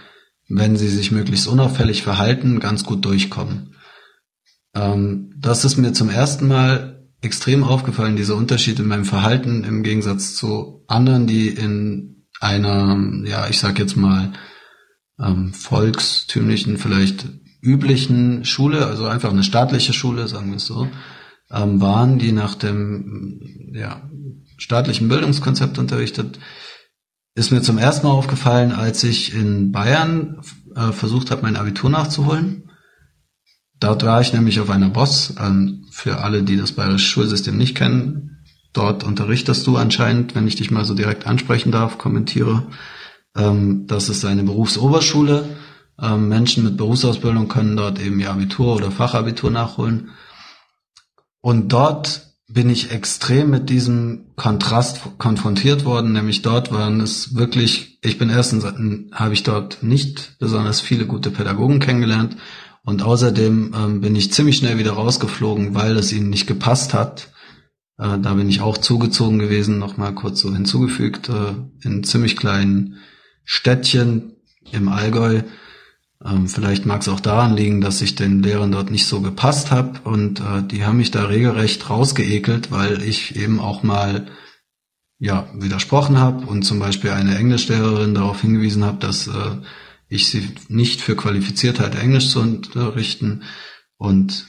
wenn sie sich möglichst unauffällig verhalten, ganz gut durchkommen. Ähm, das ist mir zum ersten Mal extrem aufgefallen, dieser Unterschied in meinem Verhalten im Gegensatz zu anderen, die in einer, ja, ich sag jetzt mal, ähm, volkstümlichen, vielleicht üblichen Schule, also einfach eine staatliche Schule, sagen wir es so, ähm, waren, die nach dem ja, staatlichen Bildungskonzept unterrichtet, ist mir zum ersten Mal aufgefallen, als ich in Bayern äh, versucht habe, mein Abitur nachzuholen. Dort war ich nämlich auf einer Boss. Ähm, für alle, die das bayerische Schulsystem nicht kennen, dort unterrichtest du anscheinend, wenn ich dich mal so direkt ansprechen darf, kommentiere. Ähm, das ist eine Berufsoberschule. Ähm, Menschen mit Berufsausbildung können dort eben ihr Abitur oder Fachabitur nachholen. Und dort bin ich extrem mit diesem Kontrast konfrontiert worden, nämlich dort waren es wirklich, ich bin erstens, habe ich dort nicht besonders viele gute Pädagogen kennengelernt und außerdem ähm, bin ich ziemlich schnell wieder rausgeflogen, weil es ihnen nicht gepasst hat. Äh, da bin ich auch zugezogen gewesen, nochmal kurz so hinzugefügt, äh, in ziemlich kleinen Städtchen im Allgäu ähm, vielleicht mag es auch daran liegen, dass ich den Lehrern dort nicht so gepasst habe und äh, die haben mich da regelrecht rausgeekelt, weil ich eben auch mal ja widersprochen habe und zum Beispiel eine Englischlehrerin darauf hingewiesen habe, dass äh, ich sie nicht für qualifiziert halte, Englisch zu unterrichten. Und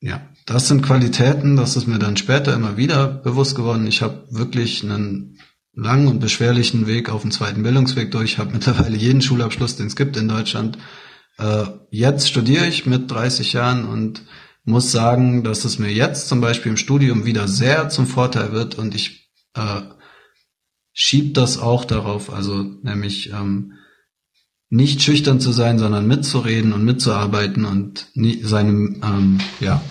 ja, das sind Qualitäten, das ist mir dann später immer wieder bewusst geworden. Ich habe wirklich einen langen und beschwerlichen Weg auf dem zweiten Bildungsweg durch, habe mittlerweile jeden Schulabschluss, den es gibt in Deutschland. Äh, jetzt studiere ich mit 30 Jahren und muss sagen, dass es mir jetzt zum Beispiel im Studium wieder sehr zum Vorteil wird. Und ich äh, schieb das auch darauf, also nämlich ähm, nicht schüchtern zu sein, sondern mitzureden und mitzuarbeiten und nie, seinem ähm, ja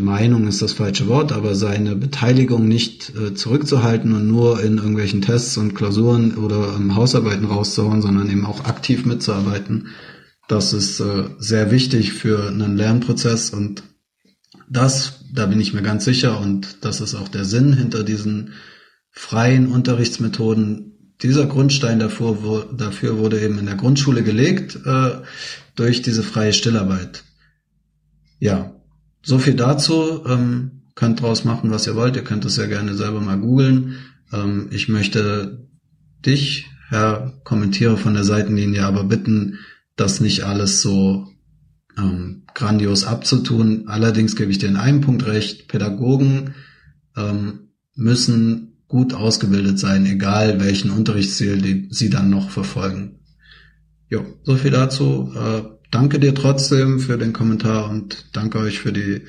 Meinung ist das falsche Wort, aber seine Beteiligung nicht äh, zurückzuhalten und nur in irgendwelchen Tests und Klausuren oder ähm, Hausarbeiten rauszuhauen, sondern eben auch aktiv mitzuarbeiten. Das ist äh, sehr wichtig für einen Lernprozess und das, da bin ich mir ganz sicher und das ist auch der Sinn hinter diesen freien Unterrichtsmethoden. Dieser Grundstein dafür, wo, dafür wurde eben in der Grundschule gelegt äh, durch diese freie Stillarbeit. Ja, so viel dazu. Ähm, könnt draus machen, was ihr wollt. Ihr könnt es ja gerne selber mal googeln. Ähm, ich möchte dich, Herr Kommentiere von der Seitenlinie, aber bitten, das nicht alles so ähm, grandios abzutun. Allerdings gebe ich dir in einem Punkt recht. Pädagogen ähm, müssen gut ausgebildet sein, egal welchen Unterrichtsziel die, sie dann noch verfolgen. Jo, so viel dazu. Äh, danke dir trotzdem für den Kommentar und danke euch für die,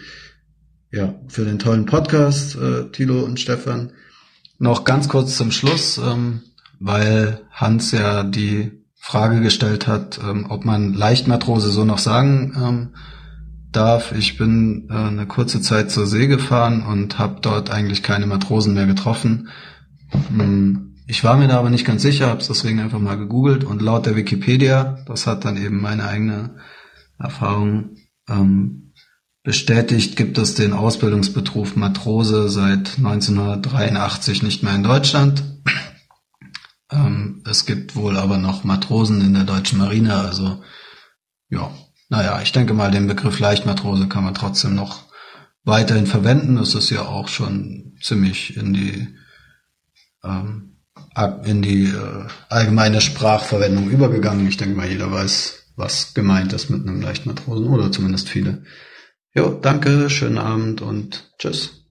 ja, für den tollen Podcast, äh, Thilo und Stefan. Noch ganz kurz zum Schluss, ähm, weil Hans ja die Frage gestellt hat, ähm, ob man Leichtmatrose so noch sagen ähm, darf. Ich bin äh, eine kurze Zeit zur See gefahren und habe dort eigentlich keine Matrosen mehr getroffen. Ähm, ich war mir da aber nicht ganz sicher, habe es deswegen einfach mal gegoogelt und laut der Wikipedia, das hat dann eben meine eigene Erfahrung ähm, bestätigt, gibt es den Ausbildungsberuf Matrose seit 1983 nicht mehr in Deutschland. Ähm, es gibt wohl aber noch Matrosen in der deutschen Marine, also ja, naja, ich denke mal, den Begriff Leichtmatrose kann man trotzdem noch weiterhin verwenden. Das ist ja auch schon ziemlich in die ähm, in die äh, allgemeine Sprachverwendung übergegangen. Ich denke mal, jeder weiß, was gemeint ist mit einem Leichtmatrosen oder zumindest viele. Jo, danke, schönen Abend und tschüss.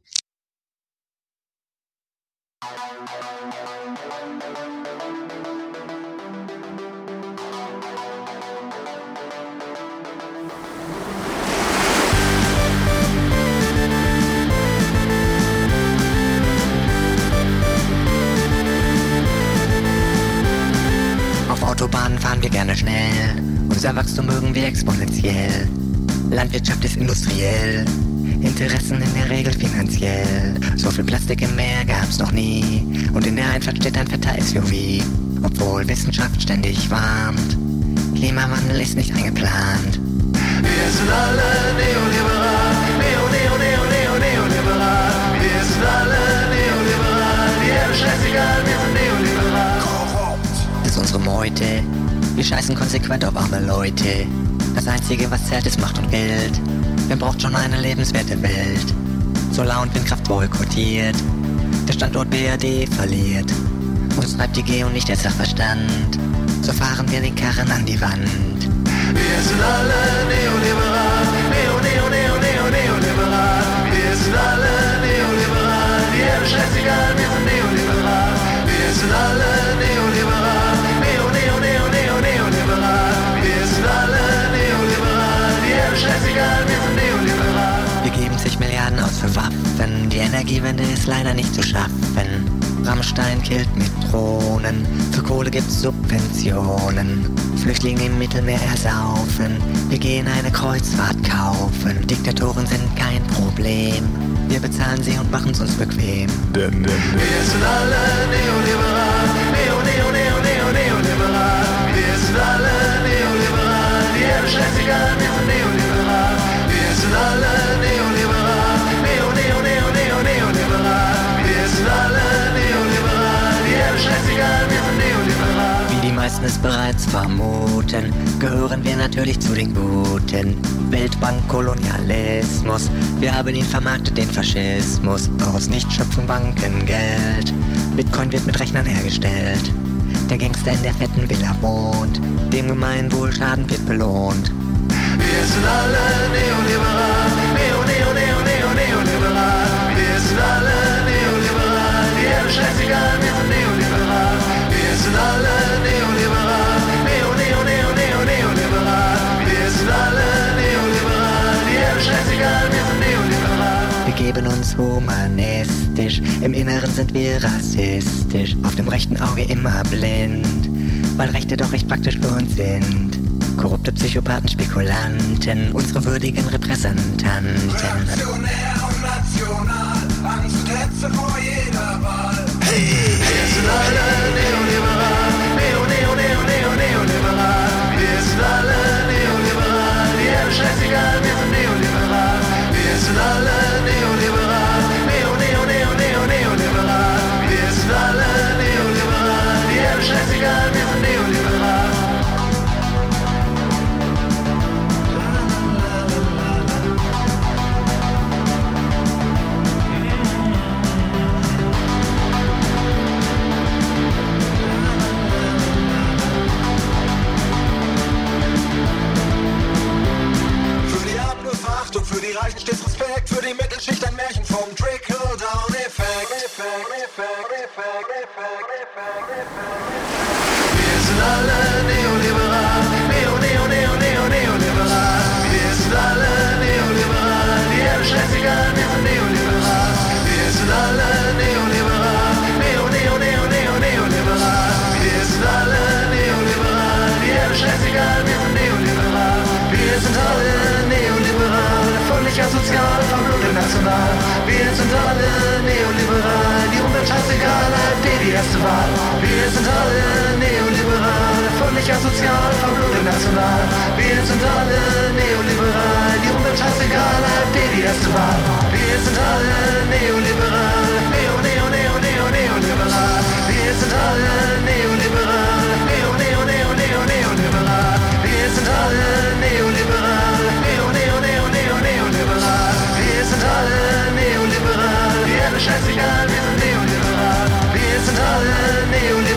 Wir gerne schnell. Unser Wachstum mögen wir exponentiell. Landwirtschaft ist industriell. Interessen in der Regel finanziell. So viel Plastik im Meer gab's noch nie. Und in der Einfahrt steht ein fetter SUV. Obwohl Wissenschaft ständig warnt. Klimawandel ist nicht eingeplant. Wir sind alle neoliberal. Neo, neo, neo, neo, neoliberal. Wir sind alle neoliberal. Die Erde scheißegal, wir sind neoliberal. ist unsere Meute. Wir scheißen konsequent auf arme Leute. Das Einzige, was zählt, ist Macht und Geld. Wer braucht schon eine lebenswerte Welt? Solar- und Windkraft boykottiert. Der Standort BRD verliert. Uns treibt die Geo nicht der Sachverstand. So fahren wir den Karren an die Wand. Wir sind alle neoliberal. Neo, neo, neo, neo, neoliberal. Wir sind alle neoliberal. Die Erde scheißegal, wir sind neoliberal. Wir sind alle Energiewende ist leider nicht zu schaffen. Rammstein killt mit Drohnen. Für Kohle gibt's Subventionen. Flüchtlinge im Mittelmeer ersaufen. Wir gehen eine Kreuzfahrt kaufen. Diktatoren sind kein Problem. Wir bezahlen sie und machen's uns bequem. Wir sind alle neoliberal. Neo, neo, neo, neo, neoliberal. Wir sind alle neoliberal. Die Erde scheißegal, wir sind neoliberal. Wir sind alle neoliberal. Wie die meisten es bereits vermuten, gehören wir natürlich zu den Guten. Weltbank, Kolonialismus, wir haben ihn vermarktet, den Faschismus. Aus nichts schöpfen Banken Geld. Bitcoin wird mit Rechnern hergestellt. Der Gangster in der fetten Villa wohnt. Dem Gemeinwohl Schaden wird belohnt. Wir sind alle neoliberal. Neo, neo, neo, neo, neoliberal. Wir sind alle neoliberal. Die Erde scheißegal, wir sind neoliberal. Wir sind alle geben uns humanistisch, im Inneren sind wir rassistisch, auf dem rechten Auge immer blind, weil Rechte doch recht praktisch für uns sind. Korrupte Psychopathen, Spekulanten, unsere würdigen Repräsentanten. Reaktionär und national, Angst Hetze vor jeder Wahl. Hey, wir sind alle neoliberal, neo, neo, neo, neo, neoliberal. Wir sind alle neoliberal, jedem scheißegal, wir sind neoliberal. Wir sind alle neoliberal. Für die Reichen steht Respekt, für die Mittelschicht ein Märchen vom Trickle-Down-Effekt. Wir sind alle neoliberal, neo, neo, neo, neo, neoliberal. Wir sind alle neoliberal, die Erde schlägt wir sind Sicher, sozial, vermögen, national. Wir sind alle neoliberal. Die Umwelt scheißegal, AfD die erste Wahl. Wir sind alle neoliberal. Völlig asozial, vermögen, national. Wir sind alle neoliberal. Die Umwelt scheißegal, AfD die erste Wahl. Wir sind alle neoliberal. Neo, neo, neo, neo, neoliberal. Wir sind alle neoliberal. Neo, neo, neo, neo, neoliberal. Wir sind alle neoliberal. alle neoliberal. Wir alle scheißegal, wir sind neoliberal. Wir sind alle neoliberal.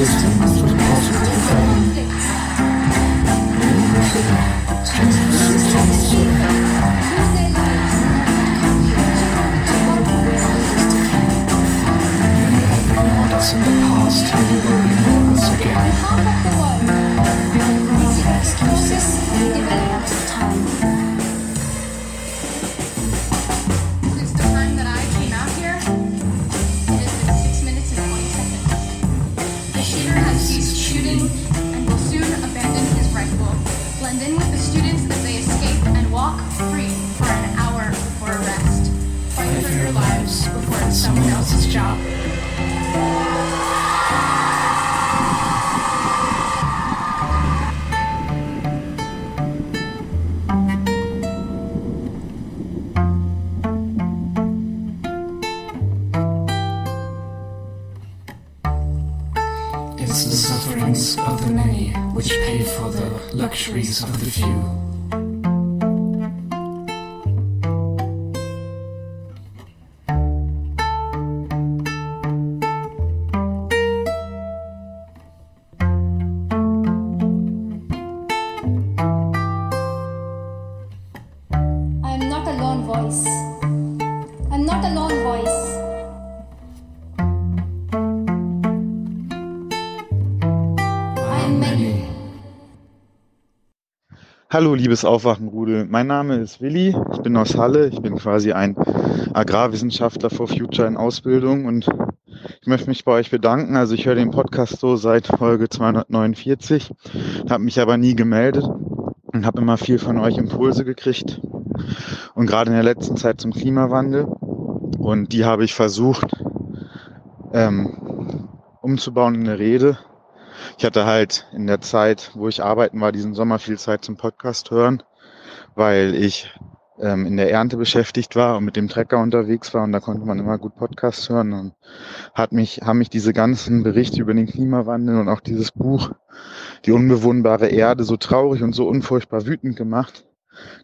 In Hallo, liebes Aufwachenrudel. Mein Name ist Willi. Ich bin aus Halle. Ich bin quasi ein Agrarwissenschaftler for Future in Ausbildung und ich möchte mich bei euch bedanken. Also ich höre den Podcast so seit Folge 249, habe mich aber nie gemeldet und habe immer viel von euch Impulse gekriegt und gerade in der letzten Zeit zum Klimawandel und die habe ich versucht ähm, umzubauen in eine Rede. Ich hatte halt in der Zeit, wo ich arbeiten war, diesen Sommer viel Zeit zum Podcast hören, weil ich ähm, in der Ernte beschäftigt war und mit dem Trecker unterwegs war und da konnte man immer gut Podcasts hören und hat mich, haben mich diese ganzen Berichte über den Klimawandel und auch dieses Buch, die unbewohnbare Erde, so traurig und so unfurchtbar wütend gemacht,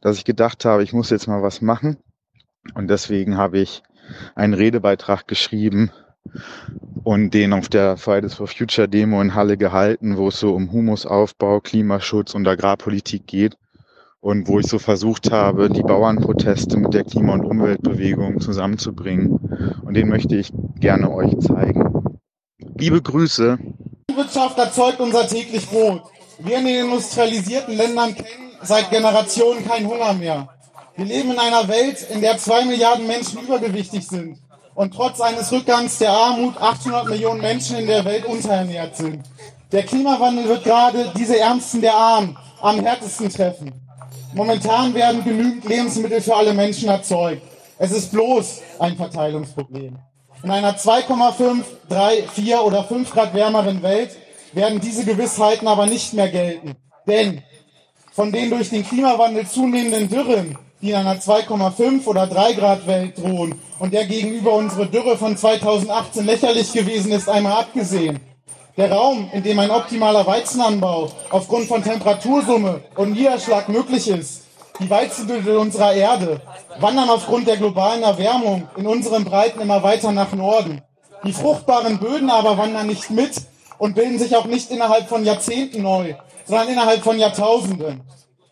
dass ich gedacht habe, ich muss jetzt mal was machen. Und deswegen habe ich einen Redebeitrag geschrieben und den auf der Fridays for Future Demo in Halle gehalten, wo es so um Humusaufbau, Klimaschutz und Agrarpolitik geht und wo ich so versucht habe, die Bauernproteste mit der Klima- und Umweltbewegung zusammenzubringen. Und den möchte ich gerne euch zeigen. Liebe Grüße. Die Wirtschaft erzeugt unser täglich Brot. Wir in den industrialisierten Ländern kennen seit Generationen keinen Hunger mehr. Wir leben in einer Welt, in der zwei Milliarden Menschen übergewichtig sind und trotz eines Rückgangs der Armut 800 Millionen Menschen in der Welt unterernährt sind. Der Klimawandel wird gerade diese Ärmsten der Armen am härtesten treffen. Momentan werden genügend Lebensmittel für alle Menschen erzeugt. Es ist bloß ein Verteilungsproblem. In einer 2,5, 3, 4 oder 5 Grad wärmeren Welt werden diese Gewissheiten aber nicht mehr gelten. Denn von den durch den Klimawandel zunehmenden Dürren, die in einer 2,5 oder 3 Grad Welt drohen und der gegenüber unsere Dürre von 2018 lächerlich gewesen ist, einmal abgesehen. Der Raum, in dem ein optimaler Weizenanbau aufgrund von Temperatursumme und Niederschlag möglich ist, die Weizenbündel unserer Erde, wandern aufgrund der globalen Erwärmung in unseren Breiten immer weiter nach Norden. Die fruchtbaren Böden aber wandern nicht mit und bilden sich auch nicht innerhalb von Jahrzehnten neu, sondern innerhalb von Jahrtausenden.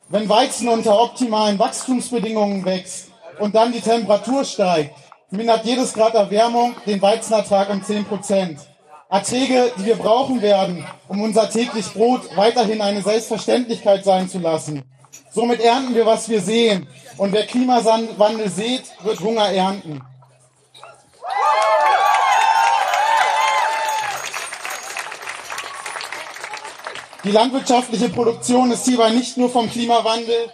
Wenn Weizen unter optimalen Wachstumsbedingungen wächst und dann die Temperatur steigt, mindert jedes Grad Erwärmung den Weizenertrag um 10 Prozent. Erträge, die wir brauchen werden, um unser täglich Brot weiterhin eine Selbstverständlichkeit sein zu lassen. Somit ernten wir, was wir sehen. Und wer Klimawandel sät, wird Hunger ernten. Die landwirtschaftliche Produktion ist hierbei nicht nur vom Klimawandel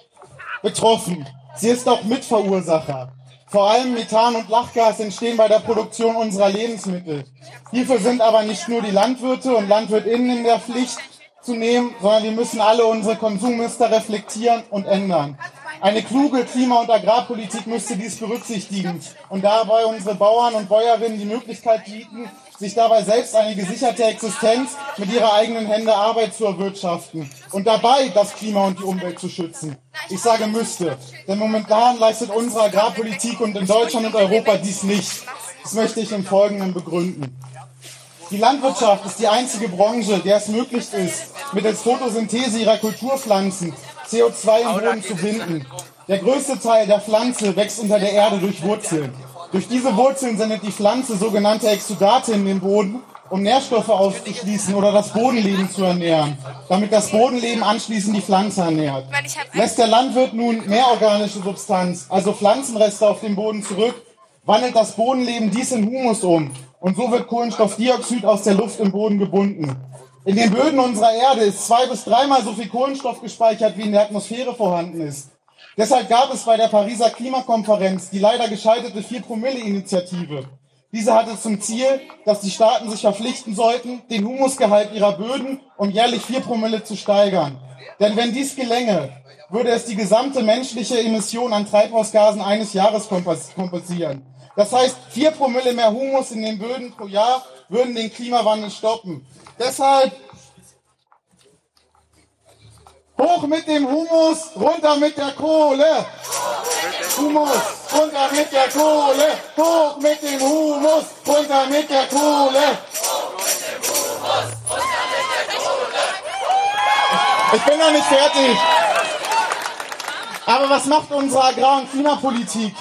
betroffen. Sie ist auch Mitverursacher. Vor allem Methan und Lachgas entstehen bei der Produktion unserer Lebensmittel. Hierfür sind aber nicht nur die Landwirte und Landwirtinnen in der Pflicht, zu nehmen, sondern wir müssen alle unsere Konsummuster reflektieren und ändern. Eine kluge Klima- und Agrarpolitik müsste dies berücksichtigen und dabei unsere Bauern und Bäuerinnen die Möglichkeit bieten, sich dabei selbst eine gesicherte Existenz mit ihrer eigenen Hände Arbeit zu erwirtschaften und dabei das Klima und die Umwelt zu schützen. Ich sage müsste, denn momentan leistet unsere Agrarpolitik und in Deutschland und Europa dies nicht. Das möchte ich im Folgenden begründen. Die Landwirtschaft ist die einzige Branche, der es möglich ist, mittels Photosynthese ihrer Kulturpflanzen CO2 im Boden zu binden. Der größte Teil der Pflanze wächst unter der Erde durch Wurzeln. Durch diese Wurzeln sendet die Pflanze sogenannte Exudate in den Boden, um Nährstoffe auszuschließen oder das Bodenleben zu ernähren, damit das Bodenleben anschließend die Pflanze ernährt. Lässt der Landwirt nun mehr organische Substanz, also Pflanzenreste auf dem Boden zurück, wandelt das Bodenleben dies in Humus um und so wird Kohlenstoffdioxid aus der Luft im Boden gebunden. In den Böden unserer Erde ist zwei bis dreimal so viel Kohlenstoff gespeichert, wie in der Atmosphäre vorhanden ist. Deshalb gab es bei der Pariser Klimakonferenz die leider gescheiterte 4-Promille-Initiative. Diese hatte zum Ziel, dass die Staaten sich verpflichten sollten, den Humusgehalt ihrer Böden um jährlich 4 Promille zu steigern. Denn wenn dies gelänge, würde es die gesamte menschliche Emission an Treibhausgasen eines Jahres kompensieren. Das heißt, 4 Promille mehr Humus in den Böden pro Jahr würden den Klimawandel stoppen. Deshalb hoch mit dem Humus, runter mit der Kohle. Humus, runter mit der Kohle. Hoch mit dem Humus, runter mit der Kohle. Ich bin noch nicht fertig. Aber was macht unsere Agrar- und Klimapolitik?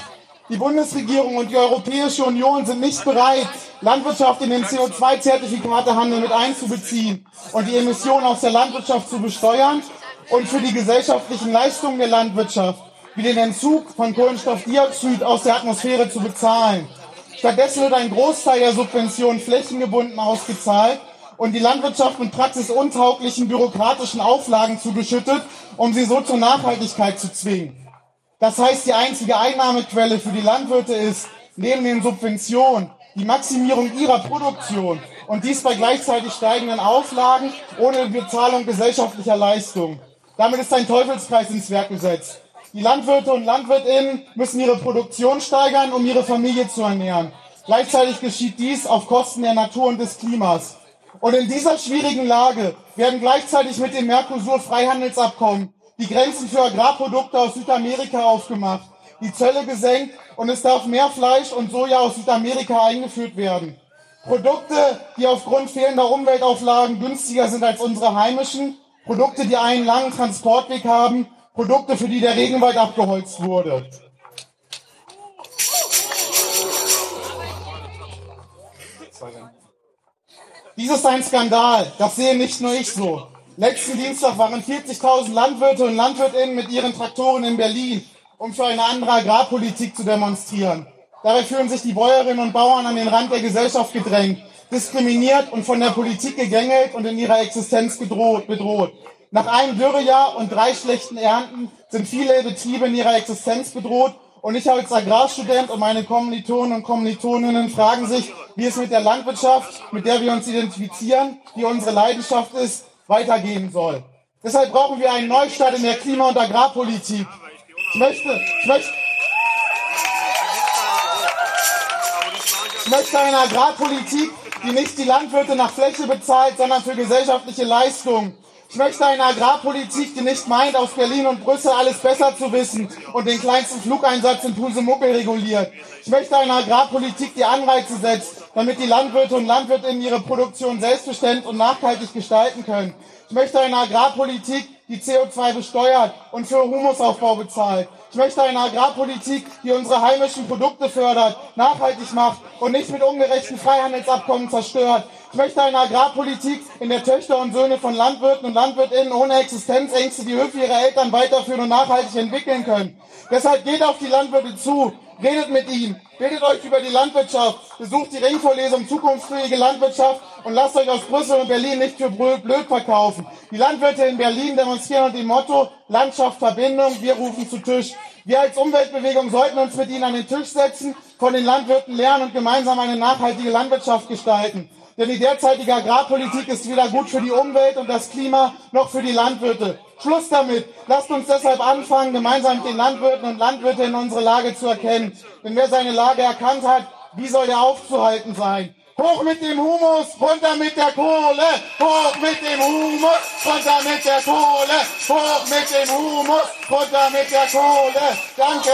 Die Bundesregierung und die Europäische Union sind nicht bereit, Landwirtschaft in den CO2-Zertifikatehandel mit einzubeziehen und die Emissionen aus der Landwirtschaft zu besteuern und für die gesellschaftlichen Leistungen der Landwirtschaft, wie den Entzug von Kohlenstoffdioxid aus der Atmosphäre zu bezahlen. Stattdessen wird ein Großteil der Subventionen flächengebunden ausgezahlt und die Landwirtschaft mit praxisuntauglichen bürokratischen Auflagen zugeschüttet, um sie so zur Nachhaltigkeit zu zwingen. Das heißt, die einzige Einnahmequelle für die Landwirte ist, neben den Subventionen, die Maximierung ihrer Produktion und dies bei gleichzeitig steigenden Auflagen ohne Bezahlung gesellschaftlicher Leistungen. Damit ist ein Teufelskreis ins Werk gesetzt. Die Landwirte und Landwirtinnen müssen ihre Produktion steigern, um ihre Familie zu ernähren. Gleichzeitig geschieht dies auf Kosten der Natur und des Klimas. Und in dieser schwierigen Lage werden gleichzeitig mit dem Mercosur-Freihandelsabkommen die Grenzen für Agrarprodukte aus Südamerika aufgemacht, die Zölle gesenkt und es darf mehr Fleisch und Soja aus Südamerika eingeführt werden. Produkte, die aufgrund fehlender Umweltauflagen günstiger sind als unsere heimischen, Produkte, die einen langen Transportweg haben, Produkte, für die der Regenwald abgeholzt wurde. Dies ist ein Skandal, das sehe nicht nur ich so. Letzten Dienstag waren 40.000 Landwirte und Landwirtinnen mit ihren Traktoren in Berlin, um für eine andere Agrarpolitik zu demonstrieren. Dabei fühlen sich die Bäuerinnen und Bauern an den Rand der Gesellschaft gedrängt, diskriminiert und von der Politik gegängelt und in ihrer Existenz gedroht, bedroht. Nach einem Dürrejahr und drei schlechten Ernten sind viele Betriebe in ihrer Existenz bedroht und ich als Agrarstudent und meine Kommilitonen und Kommilitoninnen fragen sich, wie es mit der Landwirtschaft, mit der wir uns identifizieren, die unsere Leidenschaft ist, weitergehen soll. Deshalb brauchen wir einen Neustart in der Klima- und Agrarpolitik. Ich möchte, ich möchte, ich möchte eine Agrarpolitik, die nicht die Landwirte nach Fläche bezahlt, sondern für gesellschaftliche Leistungen. Ich möchte eine Agrarpolitik, die nicht meint, aus Berlin und Brüssel alles besser zu wissen und den kleinsten Flugeinsatz in Pusemuckel reguliert. Ich möchte eine Agrarpolitik, die Anreize setzt, damit die Landwirte und Landwirtinnen ihre Produktion selbstbestimmt und nachhaltig gestalten können. Ich möchte eine Agrarpolitik, die CO2 besteuert und für Humusaufbau bezahlt. Ich möchte eine Agrarpolitik, die unsere heimischen Produkte fördert, nachhaltig macht und nicht mit ungerechten Freihandelsabkommen zerstört. Ich möchte eine Agrarpolitik, in der Töchter und Söhne von Landwirten und Landwirtinnen ohne Existenzängste die Höfe ihrer Eltern weiterführen und nachhaltig entwickeln können. Deshalb geht auf die Landwirte zu, redet mit ihnen, bildet euch über die Landwirtschaft, besucht die Ringvorlesung Zukunftsfähige Landwirtschaft und lasst euch aus Brüssel und Berlin nicht für blöd verkaufen. Die Landwirte in Berlin demonstrieren unter dem Motto Landschaft Verbindung, wir rufen zu Tisch. Wir als Umweltbewegung sollten uns mit ihnen an den Tisch setzen, von den Landwirten lernen und gemeinsam eine nachhaltige Landwirtschaft gestalten. Denn die derzeitige Agrarpolitik ist weder gut für die Umwelt und das Klima noch für die Landwirte. Schluss damit. Lasst uns deshalb anfangen, gemeinsam mit den Landwirten und Landwirtinnen unsere Lage zu erkennen. Denn wer seine Lage erkannt hat, wie soll der aufzuhalten sein? Hoch mit dem Humus, runter mit der Kohle. Hoch mit dem Humus, runter mit der Kohle. Hoch mit dem Humus, runter mit der Kohle. Danke.